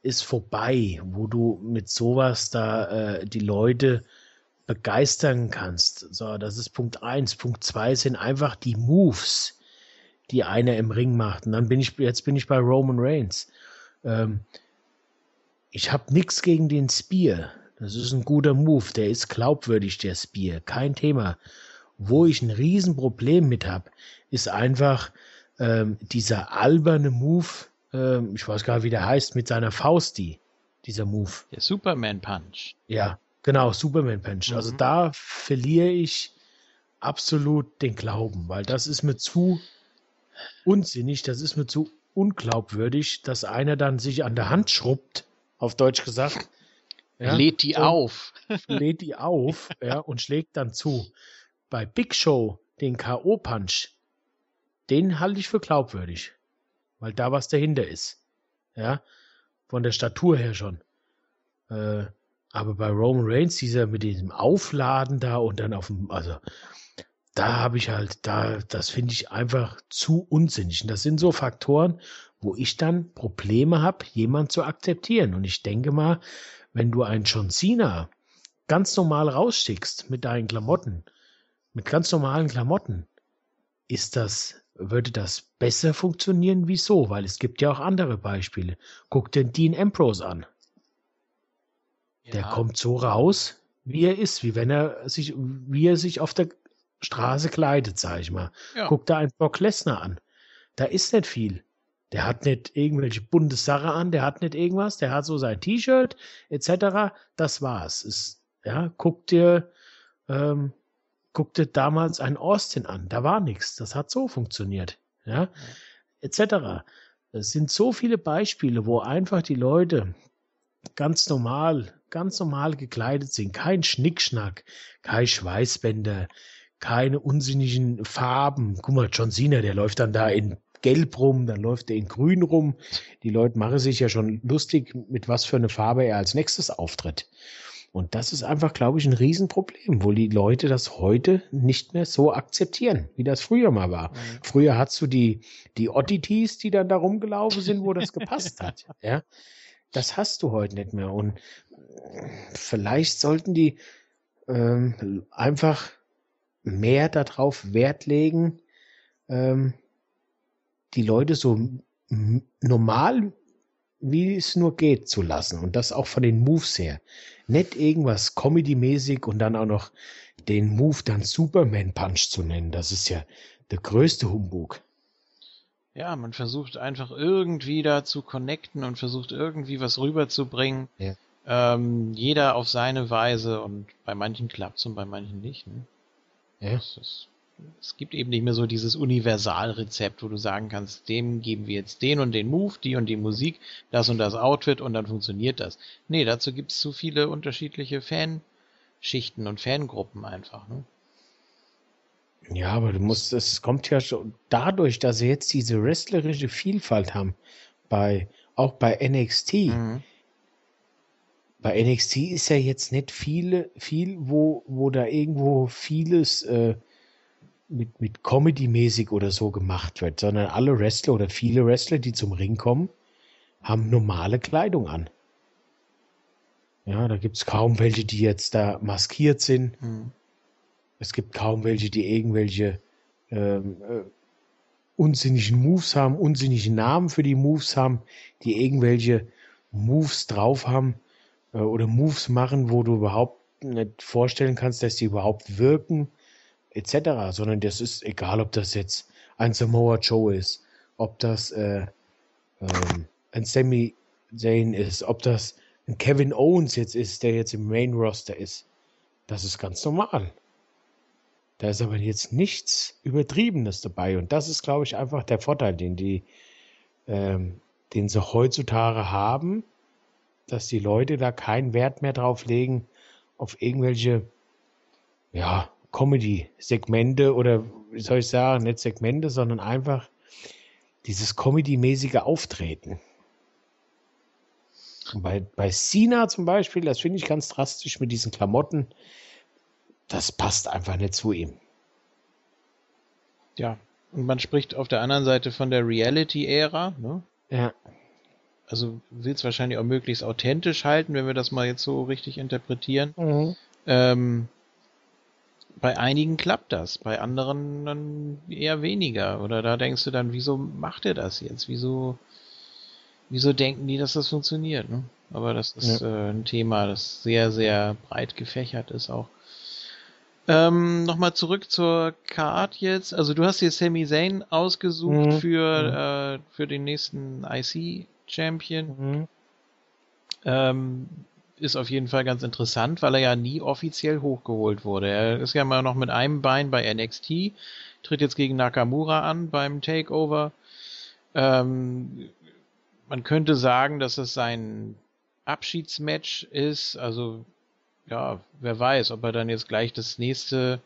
ist vorbei, wo du mit sowas da äh, die Leute begeistern kannst. So, das ist Punkt eins. Punkt zwei sind einfach die Moves, die einer im Ring macht. Und dann bin ich, jetzt bin ich bei Roman Reigns. Ähm, ich habe nichts gegen den Spear. Das ist ein guter Move. Der ist glaubwürdig, der Spear. Kein Thema. Wo ich ein Riesenproblem mit habe, ist einfach ähm, dieser alberne Move. Ähm, ich weiß gar nicht, wie der heißt, mit seiner Faust, die. Dieser Move. der Superman Punch. Ja, genau, Superman Punch. Also Mhm. da verliere ich absolut den Glauben, weil das ist mir zu unsinnig, das ist mir zu unglaubwürdig, dass einer dann sich an der Hand schrubbt, auf Deutsch gesagt. ja, Lädt die auf. [LAUGHS] lädt die auf ja, und schlägt dann zu. Bei Big Show, den K.O.-Punch, den halte ich für glaubwürdig, weil da was dahinter ist. Ja, von der Statur her schon. Äh, aber bei Roman Reigns, dieser mit diesem Aufladen da und dann auf dem, also da habe ich halt, da, das finde ich einfach zu unsinnig. Und das sind so Faktoren, wo ich dann Probleme habe, jemand zu akzeptieren. Und ich denke mal, wenn du einen John Cena ganz normal rausschickst mit deinen Klamotten, mit ganz normalen Klamotten, ist das, würde das besser funktionieren? Wieso? Weil es gibt ja auch andere Beispiele. Guck dir Dean Ambrose an. Der Ja. kommt so raus, wie er ist, wie wenn er sich, wie er sich auf der Straße kleidet, sag ich mal. Ja. Guck da einen Brock Lesnar an. Da ist nicht viel. Der hat nicht irgendwelche bunte Sache an, der hat nicht irgendwas, der hat so sein T-Shirt etc. Das war's. Ist, ja, guck dir, ähm, guck dir damals einen Austin an. Da war nichts. Das hat so funktioniert. Ja, etc. Es sind so viele Beispiele, wo einfach die Leute ganz normal, ganz normal gekleidet sind. Kein Schnickschnack, kein Schweißbänder, keine unsinnigen Farben. Guck mal, John Cena, der läuft dann da in Gelb rum, dann läuft er in Grün rum. Die Leute machen sich ja schon lustig, mit was für eine Farbe er als nächstes auftritt. Und das ist einfach, glaube ich, ein Riesenproblem, wo die Leute das heute nicht mehr so akzeptieren, wie das früher mal war. Mhm. Früher hattest du die, die Oddities, die dann da rumgelaufen sind, wo das gepasst hat. [LAUGHS] Ja, das hast du heute nicht mehr. Und vielleicht sollten die ähm, einfach mehr darauf Wert legen, ähm, die Leute so normal, wie es nur geht, zu lassen. Und das auch von den Moves her. Nicht irgendwas Comedy-mäßig und dann auch noch den Move dann Superman Punch zu nennen. Das ist ja der größte Humbug. Ja, man versucht einfach irgendwie da zu connecten und versucht irgendwie was rüberzubringen. Ja. Ähm, jeder auf seine Weise und bei manchen klappt's und bei manchen nicht. Ne? Ja. Das ist, es gibt eben nicht mehr so dieses Universalrezept, wo du sagen kannst, dem geben wir jetzt den und den Move, die und die Musik, das und das Outfit und dann funktioniert das. Nee, dazu gibt's zu viele unterschiedliche Fanschichten und Fangruppen einfach. Ne? Ja, aber du musst, es kommt ja schon dadurch, dass sie jetzt diese wrestlerische Vielfalt haben, bei, auch bei NXT. Mhm. Bei NXT ist ja jetzt nicht viele, viel, wo, wo da irgendwo vieles äh, mit, mit Comedy-mäßig oder so gemacht wird, sondern alle Wrestler oder viele Wrestler, die zum Ring kommen, haben normale Kleidung an. Ja, da gibt es kaum welche, die jetzt da maskiert sind. Hm. Es gibt kaum welche, die irgendwelche ähm, äh, unsinnigen Moves haben, unsinnigen Namen für die Moves haben, die irgendwelche Moves drauf haben äh, oder Moves machen, wo du überhaupt nicht vorstellen kannst, dass die überhaupt wirken, etc. Sondern das ist egal, ob das jetzt ein Samoa Joe ist, ob das äh, ähm, ein Sami Zayn ist, ob das ein Kevin Owens jetzt ist, der jetzt im Main Roster ist. Das ist ganz normal. Da ist aber jetzt nichts Übertriebenes dabei. Und das ist, glaube ich, einfach der Vorteil, den die, ähm, den sie heutzutage haben, dass die Leute da keinen Wert mehr drauf legen, auf irgendwelche, ja, Comedy-Segmente oder wie soll ich sagen, nicht Segmente, sondern einfach dieses Comedy-mäßige Auftreten. Und bei, bei Sina zum Beispiel, das finde ich ganz drastisch mit diesen Klamotten, das passt einfach nicht zu ihm. Ja, und man spricht auf der anderen Seite von der Reality-Ära, ne? Ja. Also will es wahrscheinlich auch möglichst authentisch halten, wenn wir das mal jetzt so richtig interpretieren. Mhm. Ähm, bei einigen klappt das, bei anderen dann eher weniger. Oder da denkst du dann, wieso macht er das jetzt? Wieso, wieso denken die, dass das funktioniert? Ne? Aber das ist äh, ein Thema, das sehr, sehr breit gefächert ist auch. Ähm, Nochmal zurück zur Card jetzt. Also du hast hier Sami Zayn ausgesucht Mhm. für, äh, für den nächsten IC-Champion. Mhm. Ähm, ist auf jeden Fall ganz interessant, weil er ja nie offiziell hochgeholt wurde. Er ist ja mal noch mit einem Bein bei NXT, tritt jetzt gegen Nakamura an beim Takeover. Ähm, man könnte sagen, dass es sein Abschiedsmatch ist. Also ja, wer weiß, ob er dann jetzt gleich das nächste,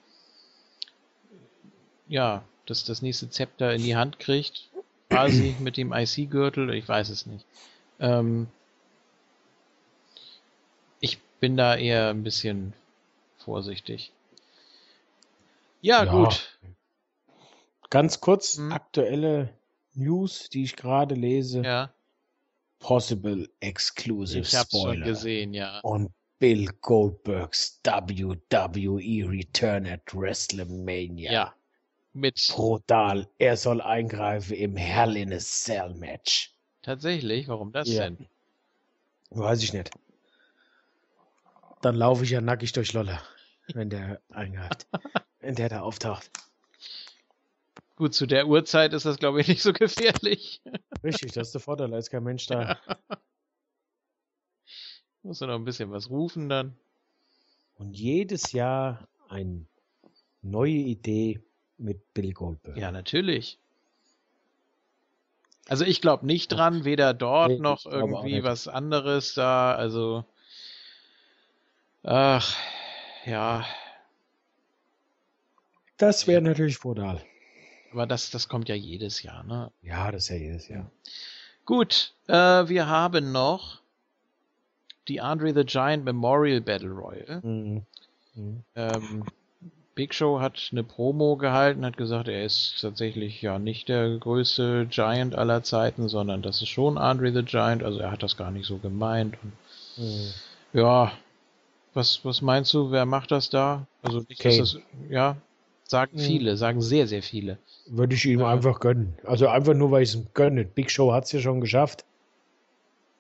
ja, das, das nächste Zepter in die Hand kriegt, quasi mit dem IC-Gürtel, ich weiß es nicht. Ähm, bin da eher ein bisschen vorsichtig. Ja, Ja. gut. Ganz kurz, Mhm. aktuelle News, die ich gerade lese. Ja, Possible Exclusive ich hab's schon Spoiler. gesehen, ja. Und Bill Goldbergs WWE Return at WrestleMania. Ja. Mit Brutal. Er soll eingreifen im Hell in a Cell Match. tatsächlich, warum das Ja. denn? Weiß ich nicht. Dann laufe ich ja nackig durch Lolla, wenn der eingreift. [LAUGHS] wenn der da auftaucht. Gut, zu der Uhrzeit ist das, glaube ich, nicht so gefährlich. Richtig, das ist der Vorteil, da ist kein Mensch da. Muss er noch ein bisschen was rufen dann. Und jedes Jahr eine neue Idee mit Bill Goldberg. Ja, natürlich. Also ich glaube nicht dran, weder dort Nee, noch irgendwie was anderes da. Also, ach, ja, Das wäre natürlich brutal. aber das, das kommt ja jedes Jahr, ne? Ja, das ist ja jedes Jahr. Gut, äh, wir haben noch die Andre the Giant Memorial Battle Royal. Mhm. Mhm. Ähm, Big Show hat eine Promo gehalten, hat gesagt, er ist tatsächlich ja nicht der größte Giant aller Zeiten, sondern das ist schon Andre the Giant, also er hat das gar nicht so gemeint. Und Mhm. ja, was, was meinst du, wer macht das da? Also nicht, Kane. das, ja, sagen Mhm. viele, sagen sehr, sehr viele. Würde ich ihm Ja. einfach gönnen. Also einfach nur, weil ich es ihm gönne. Big Show hat es ja schon geschafft,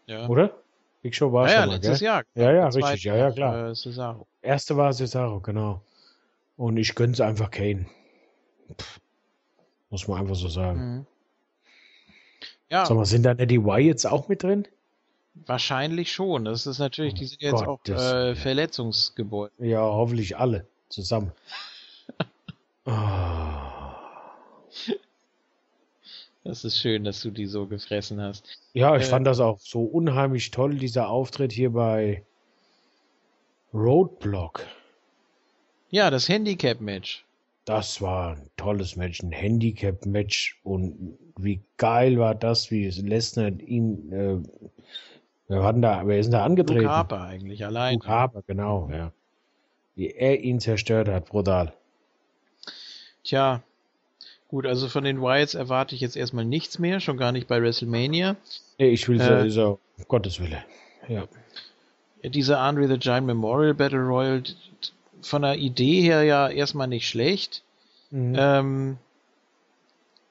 Ja, oder? Big Show war ja, schon ja mal, letztes gell? Jahr. Ja, ja, Der zweite richtig. Ja, ja, klar. Äh, Cesaro. Erste war Cesaro, genau. Und ich gönn's einfach Kane. Pff, muss man einfach so sagen. Mhm. Ja, Sag mal, sind da nicht die Wyatts auch mit drin? Wahrscheinlich schon. Das ist natürlich, Oh die sind jetzt auch Gottes äh, Willen. Verletzungsgebäude. Ja, hoffentlich alle zusammen. [LAUGHS] Ah. Das ist schön, dass du die so gefressen hast. Ja, ich Äh, fand das auch so unheimlich toll, dieser Auftritt hier bei Roadblock. Ja, das Handicap-Match. Das war ein tolles Match, ein Handicap-Match. Und wie geil war das, wie Lesnar ihn, äh, wer war denn da, wer ist denn da angetreten? Luke Harper eigentlich allein. Luke Harper, genau, ja. Wie er ihn zerstört hat, brutal. Tja, gut, also von den Wyatts erwarte ich jetzt erstmal nichts mehr, schon gar nicht bei WrestleMania. Nee, ich will Äh. so, um Gottes Wille. Ja. Diese Andre the Giant Memorial Battle Royal, von der Idee her ja erstmal nicht schlecht. Mhm. Ähm,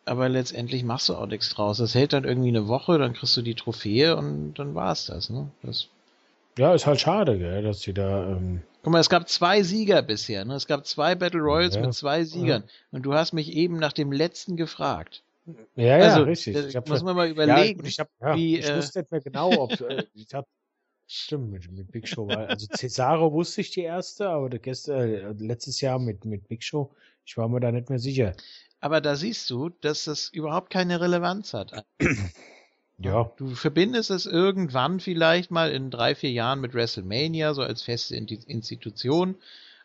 aber letztendlich machst du auch nichts draus. Das hält dann irgendwie eine Woche, dann kriegst du die Trophäe und dann war's das, ne? Das, Ja, ist halt schade, gell, dass die da. Ähm, guck mal, es gab zwei Sieger bisher, ne? Es gab zwei Battle Royals Ja. mit zwei Siegern. Und du hast mich eben nach dem letzten gefragt. ja, ja, also, richtig. das Ich hab muss man mal ja, überlegen. gut, ich, hab, ja, wie, ich äh, wusste nicht mehr genau, ob. Äh, [LAUGHS] ich hab, stimmt, mit, mit Big Show war. Also Cesaro wusste ich die erste, aber gest, äh, letztes Jahr mit, mit Big Show, ich war mir da nicht mehr sicher. Aber da siehst du, dass das überhaupt keine Relevanz hat. [CLEARS THROAT] Ja. Du verbindest es irgendwann vielleicht mal in drei, vier Jahren mit WrestleMania, so als feste Institution.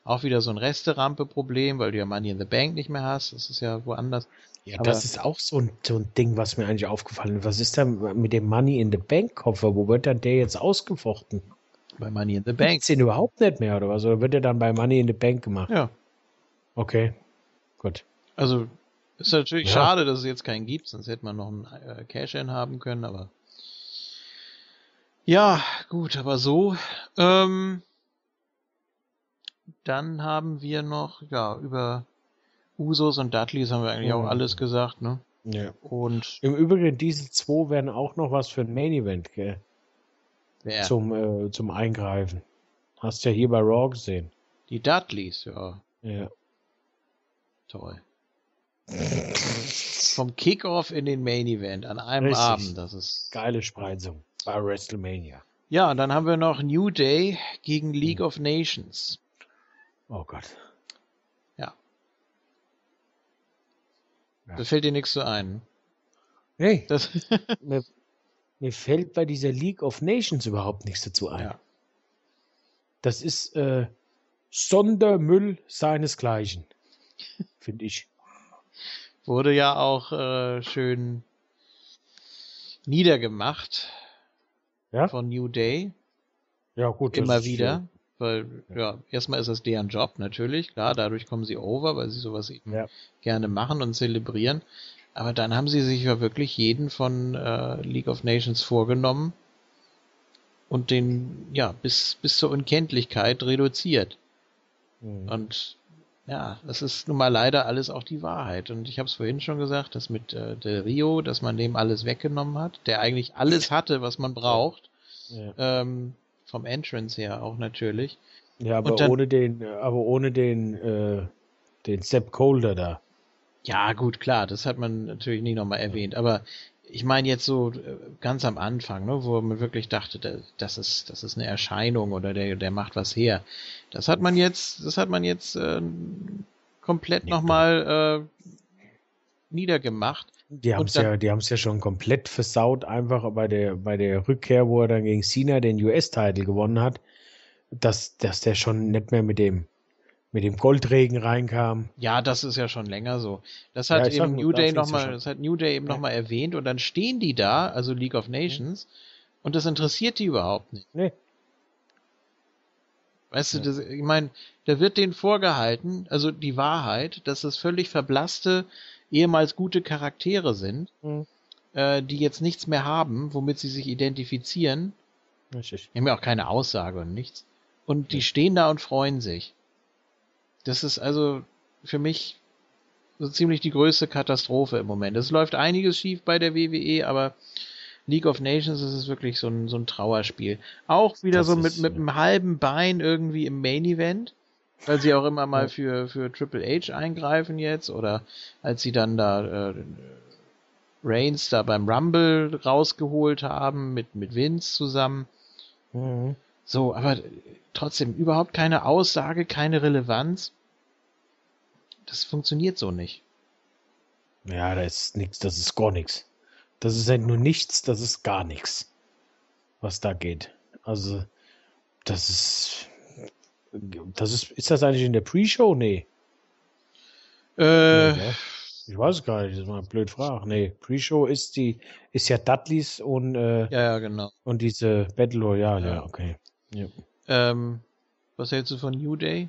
Auch wieder so ein Resterampe-Problem, weil du ja Money in the Bank nicht mehr hast. Das ist ja woanders. Ja, Aber- das ist auch so ein, so ein Ding, was mir eigentlich aufgefallen ist. Was ist da mit dem Money in the Bank Koffer? Wo wird dann der jetzt ausgefochten? Bei Money in the Bank. Gibt's den überhaupt nicht mehr oder was? Oder wird der dann bei Money in the Bank gemacht? Ja, Okay, gut. also ist natürlich Ja. schade, dass es jetzt keinen gibt, sonst hätte man noch einen äh, Cash-In haben können, aber ja, gut, aber so. Ähm, dann haben wir noch, ja, über Usos und Dudleys haben wir eigentlich auch Mhm. alles gesagt, ne? Ja. Und Im Übrigen, diese zwei werden auch noch was für ein Main Event, gell? wer? Zum, äh, zum Eingreifen. Hast ja hier bei Raw gesehen. Die Dudleys, ja, Ja. Toll. Vom Kickoff in den Main Event an einem Richtig. Abend, das ist. Geile Spreizung bei WrestleMania. Ja, und dann haben wir noch New Day gegen League Mhm. of Nations. Oh Gott. Ja. Da fällt dir nichts zu ein. Hey, Das, [LAUGHS] mir, mir fällt bei dieser League of Nations überhaupt nichts dazu ein. Ja. Das ist äh, Sondermüll seinesgleichen. Finde ich. wurde ja auch äh, schön niedergemacht Ja? von New Day. Ja, gut. das immer wieder. Weil, Ja. ja, erstmal ist es deren Job, natürlich. Klar, dadurch kommen sie over, weil sie sowas eben Ja. gerne machen und zelebrieren. Aber dann haben sie sich ja wirklich jeden von äh, League of Nations vorgenommen und den, ja, bis, bis zur Unkenntlichkeit reduziert. Mhm. Und ja, das ist nun mal leider alles auch die Wahrheit. Und ich habe es vorhin schon gesagt, dass mit äh, Del Rio, dass man dem alles weggenommen hat, der eigentlich alles hatte, was man braucht, ja. ähm, vom Entrance her auch natürlich. ja, aber dann- ohne den, aber ohne den, äh, den Sepp Colder da. Ja, gut, klar, das hat man natürlich nie nochmal erwähnt, aber ich meine jetzt so äh, ganz am Anfang, ne, wo man wirklich dachte, da- das ist, das ist eine Erscheinung oder der, der macht was her. Das hat man jetzt, das hat man jetzt äh, komplett nochmal äh, niedergemacht. Die haben es ja, die haben es ja schon komplett versaut, einfach bei der, bei der Rückkehr, wo er dann gegen Cena den US-Titel gewonnen hat, dass, dass der schon nicht mehr mit dem, mit dem Goldregen reinkam. Ja, das ist ja schon länger so. Das Ja, hat sag eben New da Day ja nochmal, das hat New Day eben Ja. nochmal erwähnt und dann stehen die da, also League of Nations, und das interessiert die überhaupt nicht. Nee. Weißt du, Ja. das, ich meine, da wird denen vorgehalten, also die Wahrheit, dass das völlig verblasste, ehemals gute Charaktere sind, Mhm. äh, die jetzt nichts mehr haben, womit sie sich identifizieren. Richtig. Die haben ja auch keine Aussage und nichts. Und die stehen da und freuen sich. Das ist also für mich so ziemlich die größte Katastrophe im Moment. Es läuft einiges schief bei der WWE, aber League of Nations ist es wirklich so ein, so ein Trauerspiel. Auch wieder Das so mit, mit äh, einem halben Bein irgendwie im Main Event, weil sie auch immer mal für, für Triple H eingreifen jetzt oder als sie dann da äh, Reigns da beim Rumble rausgeholt haben mit, mit Vince zusammen. Mhm. So, aber trotzdem überhaupt keine Aussage, keine Relevanz. Das funktioniert so nicht. Ja, da ist nichts, das ist gar nichts. Das ist nicht nur nichts, das ist gar nichts, was da geht. Also, das ist. Das ist. Ist das eigentlich in der Pre-Show? Nee. Äh, Nee? Ich weiß gar nicht, das ist mal eine blöd Frage. Nee, Pre-Show ist die, ist ja Dudleys und, äh, ja, ja, genau. und diese Battle Royale, ja, Ja. okay. Ja. Ähm, was hältst du von New Day?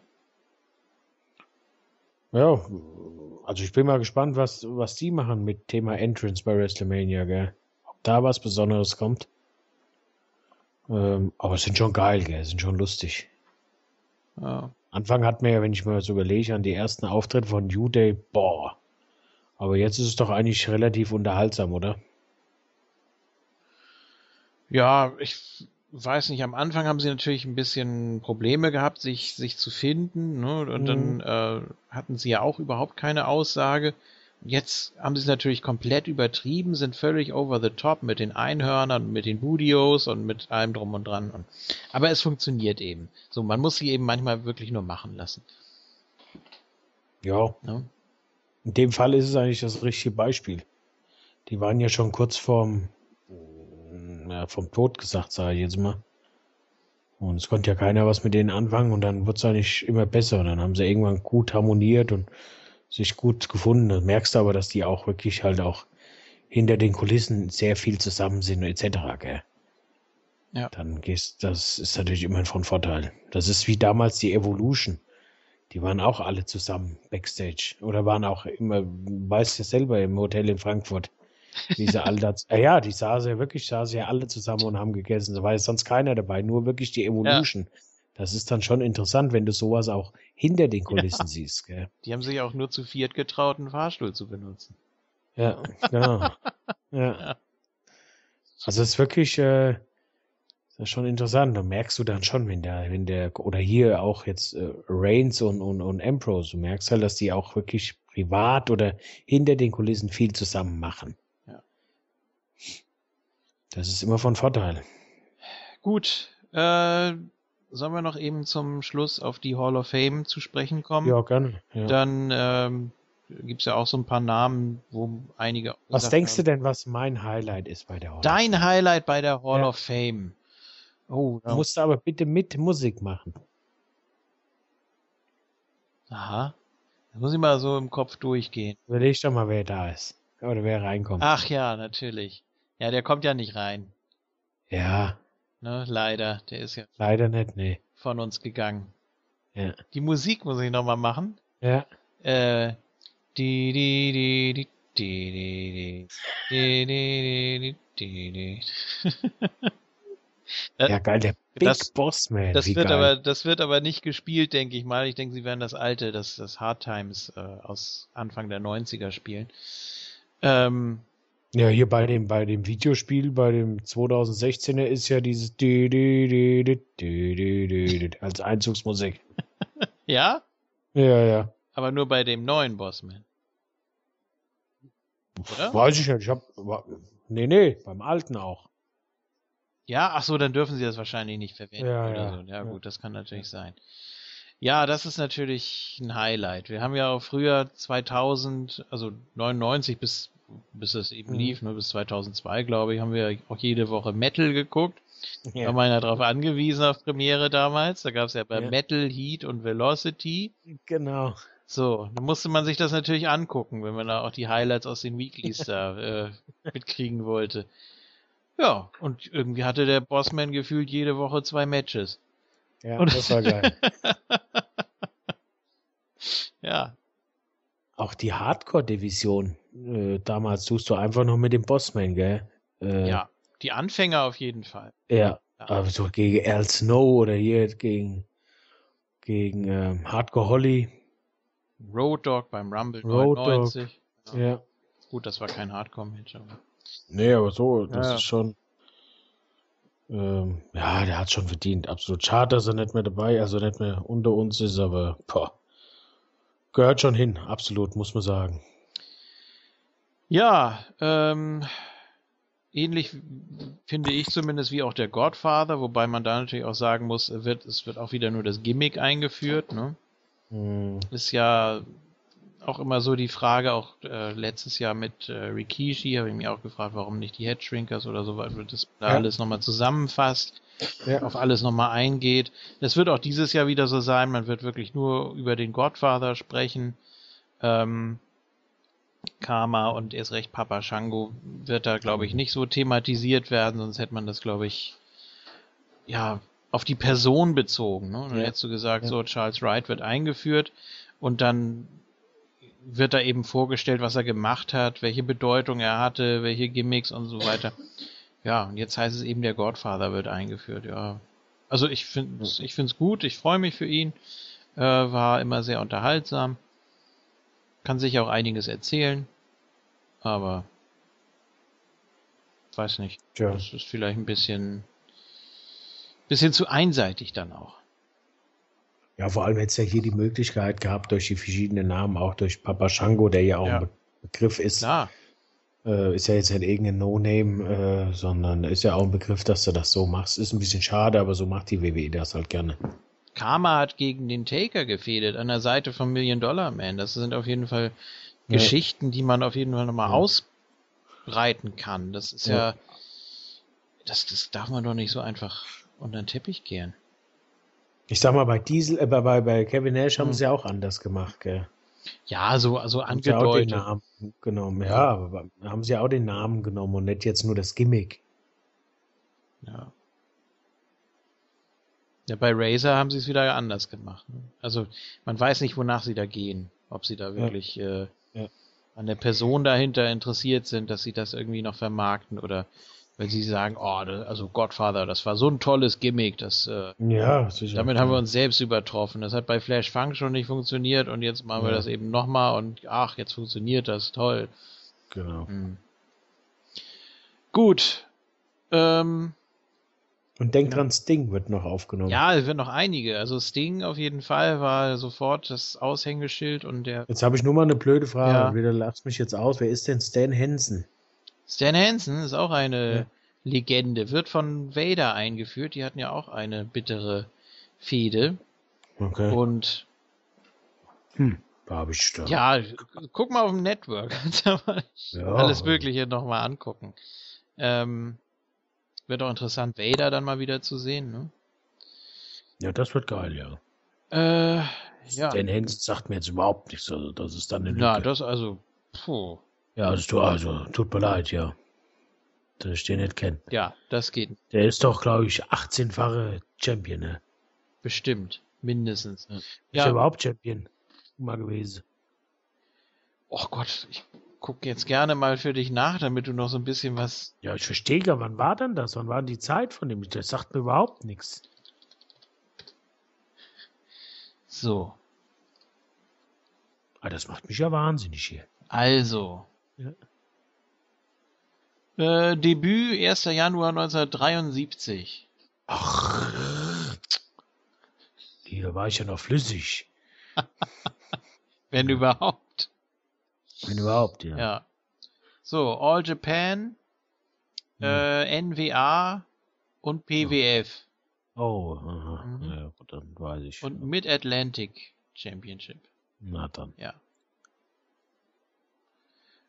ja, also ich bin mal gespannt, was, was die machen mit Thema Entrance bei WrestleMania, gell? Ob da was Besonderes kommt. Ähm, aber es sind schon geil, gell? Sind schon lustig. Ja. Anfang hat man ja, wenn ich mir so überlege, an die ersten Auftritte von New Day, boah. Aber jetzt ist es doch eigentlich relativ unterhaltsam, oder? Ja, ich weiß nicht, am Anfang haben sie natürlich ein bisschen Probleme gehabt, sich, sich zu finden, ne? Und Mhm. dann äh, hatten sie ja auch überhaupt keine Aussage. Jetzt haben sie es natürlich komplett übertrieben, sind völlig over the top mit den Einhörnern, mit den Budios und mit allem drum und dran. Und, aber es funktioniert eben. So, man muss sie eben manchmal wirklich nur machen lassen. Ja, Ne? in dem Fall ist es eigentlich das richtige Beispiel. Die waren ja schon kurz vorm, ja, vom Tod gesagt, sage ich jetzt mal. Und es konnte ja keiner was mit denen anfangen und dann wurde es eigentlich immer besser. Und dann haben sie irgendwann gut harmoniert und sich gut gefunden. Dann merkst du aber, dass die auch wirklich halt auch hinter den Kulissen sehr viel zusammen sind etc. Gell? Ja. Dann gehst, das ist natürlich immer von Vorteil. Das ist wie damals die Evolution. Die waren auch alle zusammen backstage oder waren auch immer, weißt du selber, im Hotel in Frankfurt. Diese alle, [LAUGHS] äh, ja, die saßen ja wirklich, saßen ja alle zusammen und haben gegessen. Da war ja sonst keiner dabei, nur wirklich die Evolution. Das ist dann schon interessant, wenn du sowas auch hinter den Kulissen siehst. Gell? Die haben sich auch nur zu viert getraut, einen Fahrstuhl zu benutzen. Ja, genau. [LAUGHS] ja. Also es ist wirklich äh, das ist schon interessant. Da merkst du dann schon, wenn der, wenn der, oder hier auch jetzt äh, Reigns und, und, und Ambrose, du merkst halt, dass die auch wirklich privat oder hinter den Kulissen viel zusammen machen. Ja. Das ist immer von Vorteil. Gut, äh, sollen wir noch eben zum Schluss auf die Hall of Fame zu sprechen kommen? Ja, gerne. Ja. Dann ähm, gibt's ja auch so ein paar Namen, wo einige. Was denkst du denn, was mein Highlight ist bei der Hall? Dein Highlight bei der Hall Ja. of Fame. Oh, Du musst aber bitte mit Musik machen. aha. Das muss ich mal so im Kopf durchgehen. Überleg doch mal, wer da ist. Oder wer reinkommt. Ach ja, natürlich. Ja, der kommt ja nicht rein. Ja, Ne, leider. Der ist ja leider nicht, nee. von uns gegangen. Ja. Die Musik muss ich nochmal machen. Ja. Äh, die, die, die, die, die, die, die, die, die, die, die. Äh, Ja, geil, der Big das- Boss Man. Das wird geil. aber, das wird aber nicht gespielt, denke ich mal. Ich denke, sie werden das alte, das, das Hard Times äh, aus Anfang der 90er spielen. Ähm, ja, hier bei dem, bei dem Videospiel, bei dem 2016er ist ja dieses als Einzugsmusik. [LAUGHS] ja? Ja, ja. Aber nur bei dem neuen Bossman. Oder? Weiß ich nicht. Ich hab. Nee, nee, beim alten auch. Ja, ach so, dann dürfen sie das wahrscheinlich nicht verwenden ja, oder ja, so. Ja, ja, gut, das kann natürlich sein. Ja, das ist natürlich ein Highlight. Wir haben ja auch früher 2000, also 99 bis bis es eben Mhm. lief, ne, bis 2002, glaube ich, haben wir auch jede Woche Metal geguckt. Da Ja, war man ja darauf angewiesen auf Premiere damals. Da gab es ja bei Ja. Metal, Heat und Velocity. genau. So, da musste man sich das natürlich angucken, wenn man da auch die Highlights aus den Weeklies da [LAUGHS] äh, mitkriegen wollte. Ja, und irgendwie hatte der Bossman gefühlt jede Woche zwei Matches. Ja, Und- das war geil. [LAUGHS] Ja, Auch die Hardcore-Division. Äh, damals tust du einfach noch mit dem Bossman, gell? Äh, ja. Die Anfänger auf jeden Fall. Ja, Ja. also gegen Al Snow oder hier gegen, gegen ähm, Hardcore Holly. Road Dog beim Rumble Road Dogg. 99. Ja. Ja. Gut, das war kein Hardcore-Match, aber. Nee, aber so, das Ja. ist schon. Ähm, ja, der hat schon verdient. Absolut schade, dass er nicht mehr dabei, also nicht mehr unter uns ist, aber boah, gehört schon hin. Absolut, muss man sagen. Ja, ähm, ähnlich finde ich zumindest wie auch der Godfather, wobei man da natürlich auch sagen muss, wird, es wird auch wieder nur das Gimmick eingeführt, ne? Hm, Ist ja auch immer so die Frage, auch äh, letztes Jahr mit äh, Rikishi habe ich mich auch gefragt, warum nicht die Headshrinkers oder so, weil das da Ja. alles nochmal zusammenfasst, Ja. auf alles nochmal eingeht. Das wird auch dieses Jahr wieder so sein, man wird wirklich nur über den Godfather sprechen. Ähm, Karma und erst recht Papa Shango wird da, glaube ich, nicht so thematisiert werden, sonst hätte man das, glaube ich, ja, auf die Person bezogen. Ne? Und dann Ja. hättest du gesagt, Ja. so Charles Wright wird eingeführt und dann wird da eben vorgestellt, was er gemacht hat, welche Bedeutung er hatte, welche Gimmicks und so weiter. Ja, und jetzt heißt es eben, der Godfather wird eingeführt, ja. Also ich finde es ich find's gut, ich freue mich für ihn. Äh, war immer sehr unterhaltsam. Kann sich auch einiges erzählen. Aber weiß nicht. Tja. Das ist vielleicht ein bisschen, bisschen zu einseitig dann auch. Ja, vor allem hätte es ja hier die Möglichkeit gehabt, durch die verschiedenen Namen, auch durch Papa Shango, der ja auch Ja. ein Be- Begriff ist. Klar, Äh, ist ja jetzt nicht irgendein No-Name, äh, sondern ist ja auch ein Begriff, dass du das so machst. Ist ein bisschen schade, aber so macht die WWE das halt gerne. Karma hat gegen den Taker gefädelt an der Seite vom Million Dollar Man. Das sind auf jeden Fall Ja. Geschichten, die man auf jeden Fall nochmal Ja. ausbreiten kann. Das ist ja, Ja. das, das darf man doch nicht so einfach unter den Teppich kehren. Ich sag mal, bei Diesel, äh, bei, bei, Kevin Nash haben Hm. sie ja auch anders gemacht, gell? Ja, so also Haben sie auch den angedeutet. Namen genommen. Ja, aber haben sie auch den Namen genommen und nicht jetzt nur das Gimmick. Ja. Ja, bei Razer haben sie es wieder anders gemacht. ne? Also man weiß nicht, wonach sie da gehen. Ob sie da wirklich äh, Ja. an der Person dahinter interessiert sind, dass sie das irgendwie noch vermarkten oder wenn sie sagen, oh, das, also Godfather, das war so ein tolles Gimmick, das äh, Ja, sicher. damit haben wir uns selbst übertroffen. Das hat bei Flash Funk schon nicht funktioniert und jetzt machen wir Ja. das eben nochmal und ach, jetzt funktioniert das, toll. Genau. Hm. Gut. Ähm, Und denk dran, Sting wird noch aufgenommen. Ja, es wird noch einige. Also Sting auf jeden Fall war sofort das Aushängeschild und der Jetzt habe ich nur mal eine blöde Frage. Ja. Wieder lachst mich jetzt aus. Wer ist denn Stan Hansen? Stan Hansen ist auch eine Ja. Legende, wird von Vader eingeführt. Die hatten ja auch eine bittere Fehde. Okay. Und Hm, da habe ich da. ja, guck mal auf dem Network. Kannst du mal Ja. alles Mögliche nochmal angucken. Ähm, wird auch interessant, Vader dann mal wieder zu sehen. Ne? Ja, das wird geil, ja. Äh, ja. Stan Hansen sagt mir jetzt überhaupt nichts. Also, das ist dann eine Na, Lücke. das also, puh. Ja, tut, also, tut mir leid, ja. Dass ich den nicht kenne. Ja, das geht Der ist doch, glaube ich, 18-fache Champion, ne? bestimmt. Mindestens. Ist Ja. er überhaupt Champion mal gewesen? Oh Gott, ich gucke jetzt gerne mal für dich nach, damit du noch so ein bisschen was. Ja, ich verstehe gar, wann war denn das? Wann war die Zeit von dem? Das sagt mir überhaupt nichts. So, Ah, das macht mich ja wahnsinnig hier. also. Ja. Äh, Debüt 1. Januar 1973. Ach, hier war ich ja noch flüssig. [LAUGHS] Wenn überhaupt. Wenn überhaupt, ja. Ja. So, All Japan, Hm. äh, NWA und PWF. Oh, aha. Mhm. ja, gut, dann weiß ich. Und Mid-Atlantic Championship. Na dann. Ja.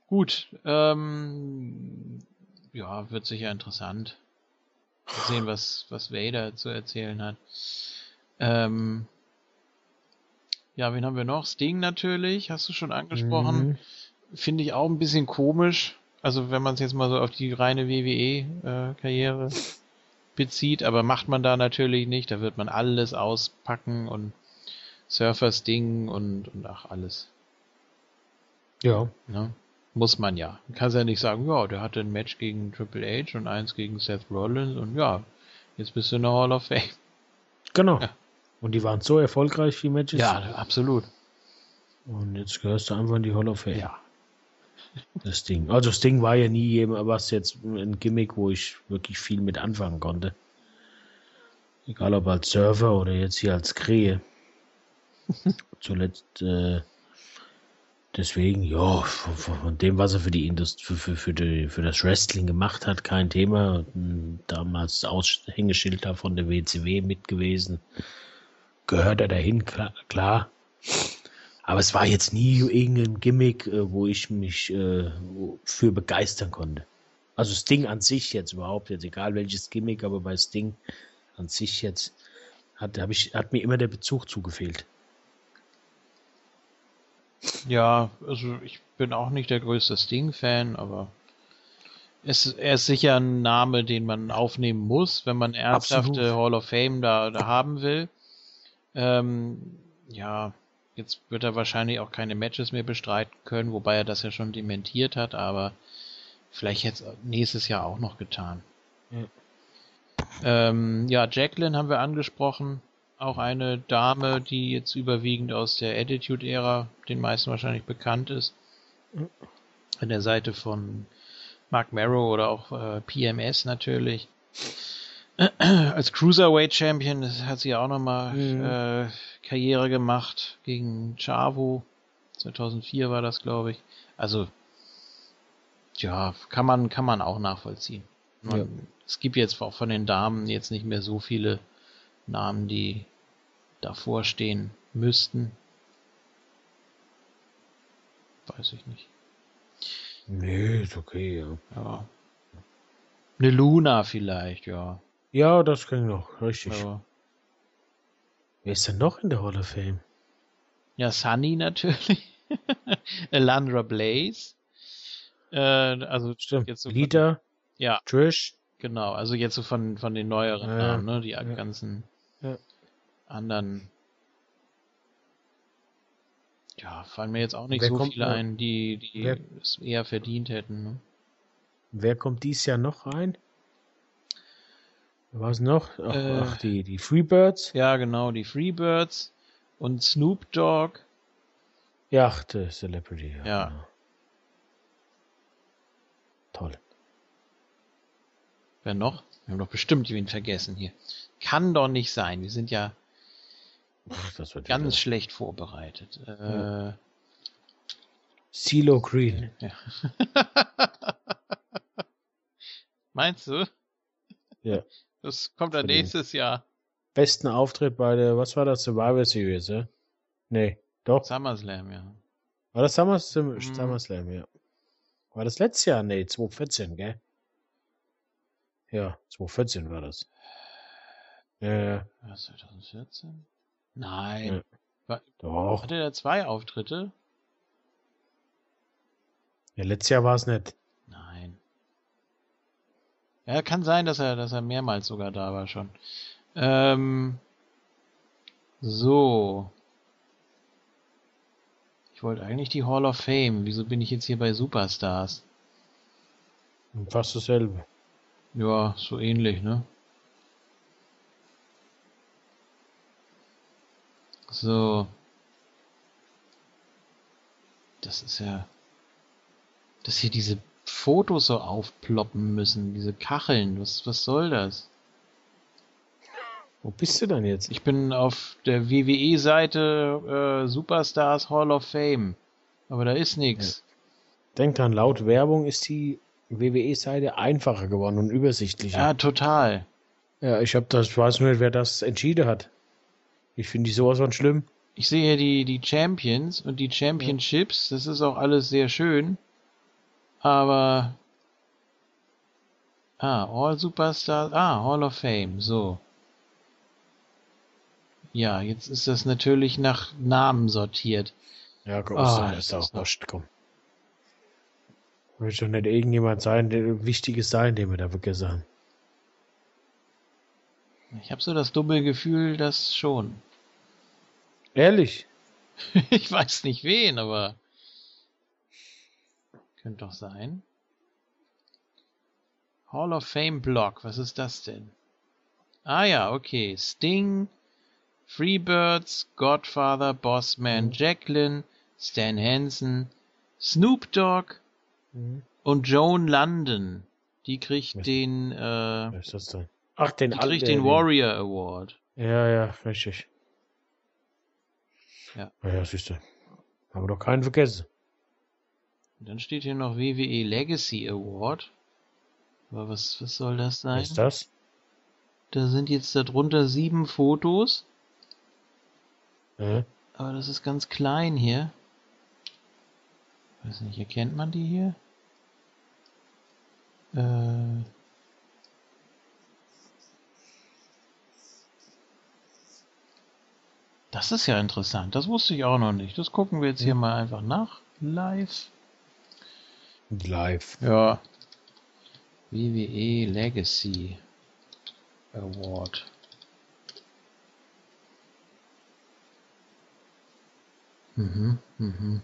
Gut, ähm, ja, wird sicher interessant. Mal sehen, was, was Vader zu erzählen hat. Ähm, ja, wen haben wir noch? Sting natürlich, hast du schon angesprochen. Mhm. Finde ich auch ein bisschen komisch. Also wenn man es jetzt mal so auf die reine WWE-Karriere bezieht, aber macht man da natürlich nicht. Da wird man alles auspacken und Surfers Ding und, und ach alles. Ja. Ne? Muss man ja. Man kann ja nicht sagen, ja, der hatte ein Match gegen Triple H und eins gegen Seth Rollins und ja, jetzt bist du in der Hall of Fame. Genau. Ja. Und die waren so erfolgreich, die Matches. Ja, absolut. Und jetzt gehörst du einfach in die Hall of Fame. Ja. Das Ding. Also Sting war ja nie jemand, was jetzt ein Gimmick, wo ich wirklich viel mit anfangen konnte. Egal ob als Surfer oder jetzt hier als Krähe. [LAUGHS] Zuletzt, äh, deswegen, ja, von, dem, was er für die Industrie, für, für, für, die, für das Wrestling gemacht hat, kein Thema. Damals Aushängeschild da von der WCW mit gewesen. Gehört er dahin, klar. klar. Aber es war jetzt nie irgendein Gimmick, äh, wo ich mich äh, für begeistern konnte. Also Sting an sich jetzt überhaupt jetzt, egal welches Gimmick, aber bei Sting an sich jetzt hat, ich, hat mir immer der Bezug zugefehlt. Ja, also ich bin auch nicht der größte Sting-Fan, aber es, er ist sicher ein Name, den man aufnehmen muss, wenn man ernsthafte Absolut. Hall of Fame da, da haben will. Ähm, ja, Jetzt wird er wahrscheinlich auch keine Matches mehr bestreiten können, wobei er das ja schon dementiert hat, aber vielleicht jetzt nächstes Jahr auch noch getan. Ja, ähm, ja Jacqueline haben wir angesprochen. Auch eine Dame, die jetzt überwiegend aus der Attitude-Ära den meisten wahrscheinlich bekannt ist. An der Seite von Mark Marrow oder auch äh, PMS natürlich. [CLEARS THROAT] Als Cruiserweight Champion hat sie auch nochmal mhm. äh, Karriere gemacht gegen Chavo. 2004 war das, glaube ich. Also, ja, kann man, kann man auch nachvollziehen. Man, ja. Es gibt jetzt auch von den Damen jetzt nicht mehr so viele Namen, die davor stehen müssten. Weiß ich nicht. Nee, ist okay, ja. ja. Eine Luna vielleicht, ja. Ja, das ging noch, richtig. Ja. Wer ist denn noch in der Hall of Fame? Ja, Sunny natürlich. [LAUGHS] Alandra Blaze. Äh, also Stimmt. Jetzt so Lita. ja. Trish. Genau, also jetzt so von, von den neueren ja, Namen, ne? Die ja. ganzen ja. anderen. Ja, fallen mir jetzt auch nicht wer so viele ein, die, die wer, es eher verdient hätten. Ne? Wer kommt dies Jahr noch rein? Was noch? Ach, äh, ach, die, die Freebirds? Ja, genau, die Freebirds und Snoop Dogg. Ja, ach, der Celebrity. Ja. ja. Genau. Toll. Wer noch? Wir haben doch bestimmt wen vergessen hier. Kann doch nicht sein. Wir sind ja Ach, ganz schlecht vorbereitet. Äh, CeeLo Green. Ja. [LAUGHS] Meinst du? Ja. Das kommt dann nächstes Jahr. Besten Auftritt bei der, was war das, Survivor Series, ja? Nee, doch. SummerSlam, ja. War das SummerSlam, mhm. SummerSlam, ja. War das letztes Jahr? Nee, 2014, gell? Ja, 2014 war das. Ja, ja. Was, 2014? Nein. Ja. War, Doch. Hatte er zwei Auftritte? Ja, letztes Jahr war es nicht. Ja, kann sein, dass er, dass er mehrmals sogar da war schon. Ähm, so. Ich wollte eigentlich die Hall of Fame. Wieso bin ich jetzt hier bei Superstars? Fast dasselbe. Ja, so ähnlich, ne? So. Das ist ja. Dass hier diese Fotos so aufploppen müssen, diese Kacheln. Was, was soll das? Wo bist du denn jetzt? Ich bin auf der WWE-Seite äh, Superstars Hall of Fame. Aber da ist nichts. Ja. Denk dran, laut Werbung ist die WWE-Seite einfacher geworden und übersichtlicher. Ja, total. Ja, ich habe das, weiß nur nicht, wer das entschieden hat. Ich finde die sowas von schlimm. Ich sehe die, die Champions und die Championships, das ist auch alles sehr schön. Aber. Ah, All Superstars. Ah, Hall of Fame, so. Ja, jetzt ist das natürlich nach Namen sortiert. Ja, komm, oh, ist auch wurscht, komm. Wird schon nicht irgendjemand sein, der Wichtiges sein, den wir da vergessen haben. Ich habe so das dumme Gefühl, dass schon. Ehrlich? [LAUGHS] ich weiß nicht wen, aber könnte doch sein. Hall of Fame Block, was ist das denn? Ah ja, okay. Sting, Freebirds, Godfather, Bossman, mhm. Jacqueline, Stan Hansen, Snoop Dogg, Mhm. Und Joan London, die kriegt was, den, äh, was ist das denn? Ach, den, die kriegt den Warrior Award. Ja, ja, richtig. Ja. Ja, siehst du. Haben wir doch keinen vergessen. Und dann steht hier noch WWE Legacy Award. Aber was, was soll das sein? Was ist das? Da sind jetzt darunter sieben Fotos. Äh? Aber das ist ganz klein hier. Weiß nicht, erkennt man die hier? Äh, das ist ja interessant. Das wusste ich auch noch nicht. Das gucken wir jetzt hier mal einfach nach. Live. Live. Ja. WWE Legacy Award. Mhm, mhm.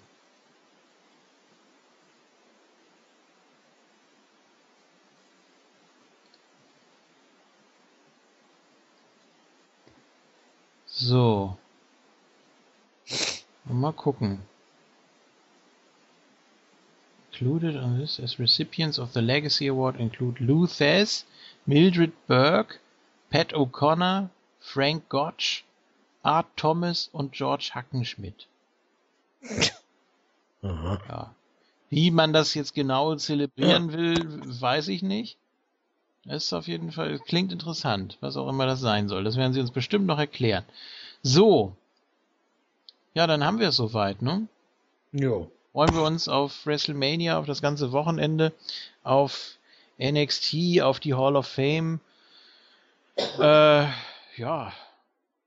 So. Mal gucken. Included on this as recipients of the Legacy Award include Lou Thesz, Mildred Burke, Pat O'Connor, Frank Gotch, Art Thomas und George Hackenschmidt. [LAUGHS] Ja. Wie man das jetzt genau zelebrieren will, weiß ich nicht. Es ist auf jeden Fall, klingt interessant, was auch immer das sein soll. Das werden sie uns bestimmt noch erklären. So. Ja, dann haben wir es soweit, ne? Jo. Freuen wir uns auf WrestleMania, auf das ganze Wochenende, auf NXT, auf die Hall of Fame. Äh, ja.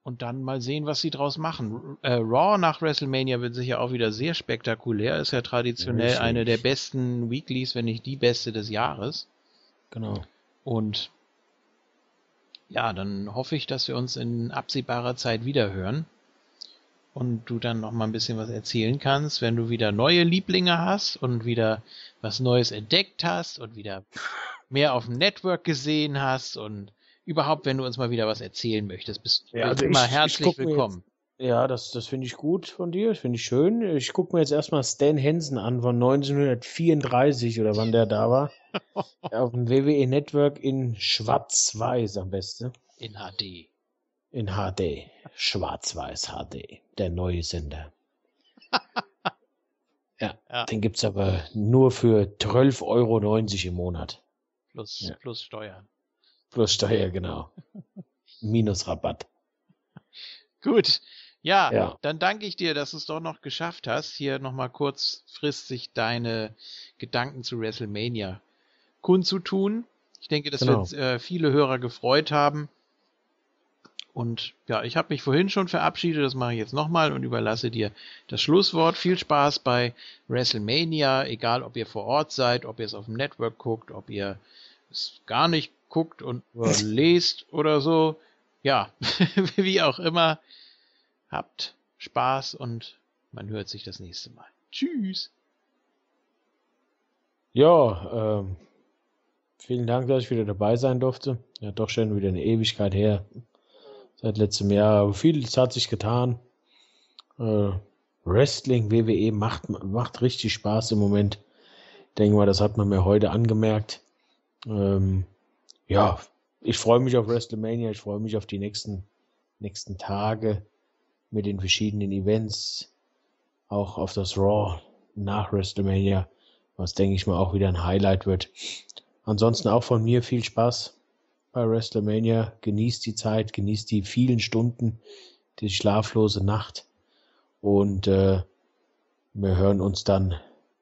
Und dann mal sehen, was sie draus machen. Äh, Raw nach WrestleMania wird sicher auch wieder sehr spektakulär. Ist ja traditionell Richtig. eine der besten Weeklies, wenn nicht die beste des Jahres. Genau. Und ja, dann hoffe ich, dass wir uns in absehbarer Zeit wieder hören und du dann noch mal ein bisschen was erzählen kannst, wenn du wieder neue Lieblinge hast und wieder was Neues entdeckt hast und wieder mehr auf dem Network gesehen hast und überhaupt, wenn du uns mal wieder was erzählen möchtest, bist du Ja, also immer ich- ich herzlich mir willkommen. Ja, das, das finde ich gut von dir. Das finde ich schön. Ich gucke mir jetzt erstmal Stan Hansen an von 1934 oder wann der da war. [LAUGHS] Auf dem WWE Network in Schwarz-Weiß am besten. In HD. In HD. Schwarz-Weiß HD. Der neue Sender. [LAUGHS] ja, Ja. den gibt's aber nur für 12,90 Euro im Monat. Plus, Ja. plus Steuern. Plus Steuer, genau. [LAUGHS] Minus Rabatt. Gut. Ja, Ja. dann danke ich dir, dass du es doch noch geschafft hast, hier nochmal kurzfristig deine Gedanken zu WrestleMania kundzutun. Ich denke, das Genau. wird äh, viele Hörer gefreut haben. Und ja, ich habe mich vorhin schon verabschiedet, das mache ich jetzt nochmal und überlasse dir das Schlusswort. Viel Spaß bei WrestleMania, egal ob ihr vor Ort seid, ob ihr es auf dem Network guckt, ob ihr es gar nicht guckt und nur [LAUGHS] lest oder so. Ja, [LAUGHS] wie auch immer. Habt Spaß und man hört sich das nächste Mal. Tschüss. Ja, ähm, vielen Dank, dass ich wieder dabei sein durfte. Ja, doch schon wieder eine Ewigkeit her. Seit letztem Jahr. Vieles hat sich getan. Äh, Wrestling, WWE macht, macht richtig Spaß im Moment. Ich denke mal, das hat man mir heute angemerkt. Ähm, ja, ich freue mich auf WrestleMania. Ich freue mich auf die nächsten, nächsten Tage mit den verschiedenen Events. Auch auf das Raw nach WrestleMania was denke ich mal auch wieder ein Highlight wird. Ansonsten auch von mir viel Spaß bei WrestleMania. Genießt die Zeit, genießt die vielen Stunden, die schlaflose Nacht und äh, wir hören uns dann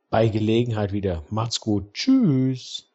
bei Gelegenheit wieder. Macht's gut. Tschüss.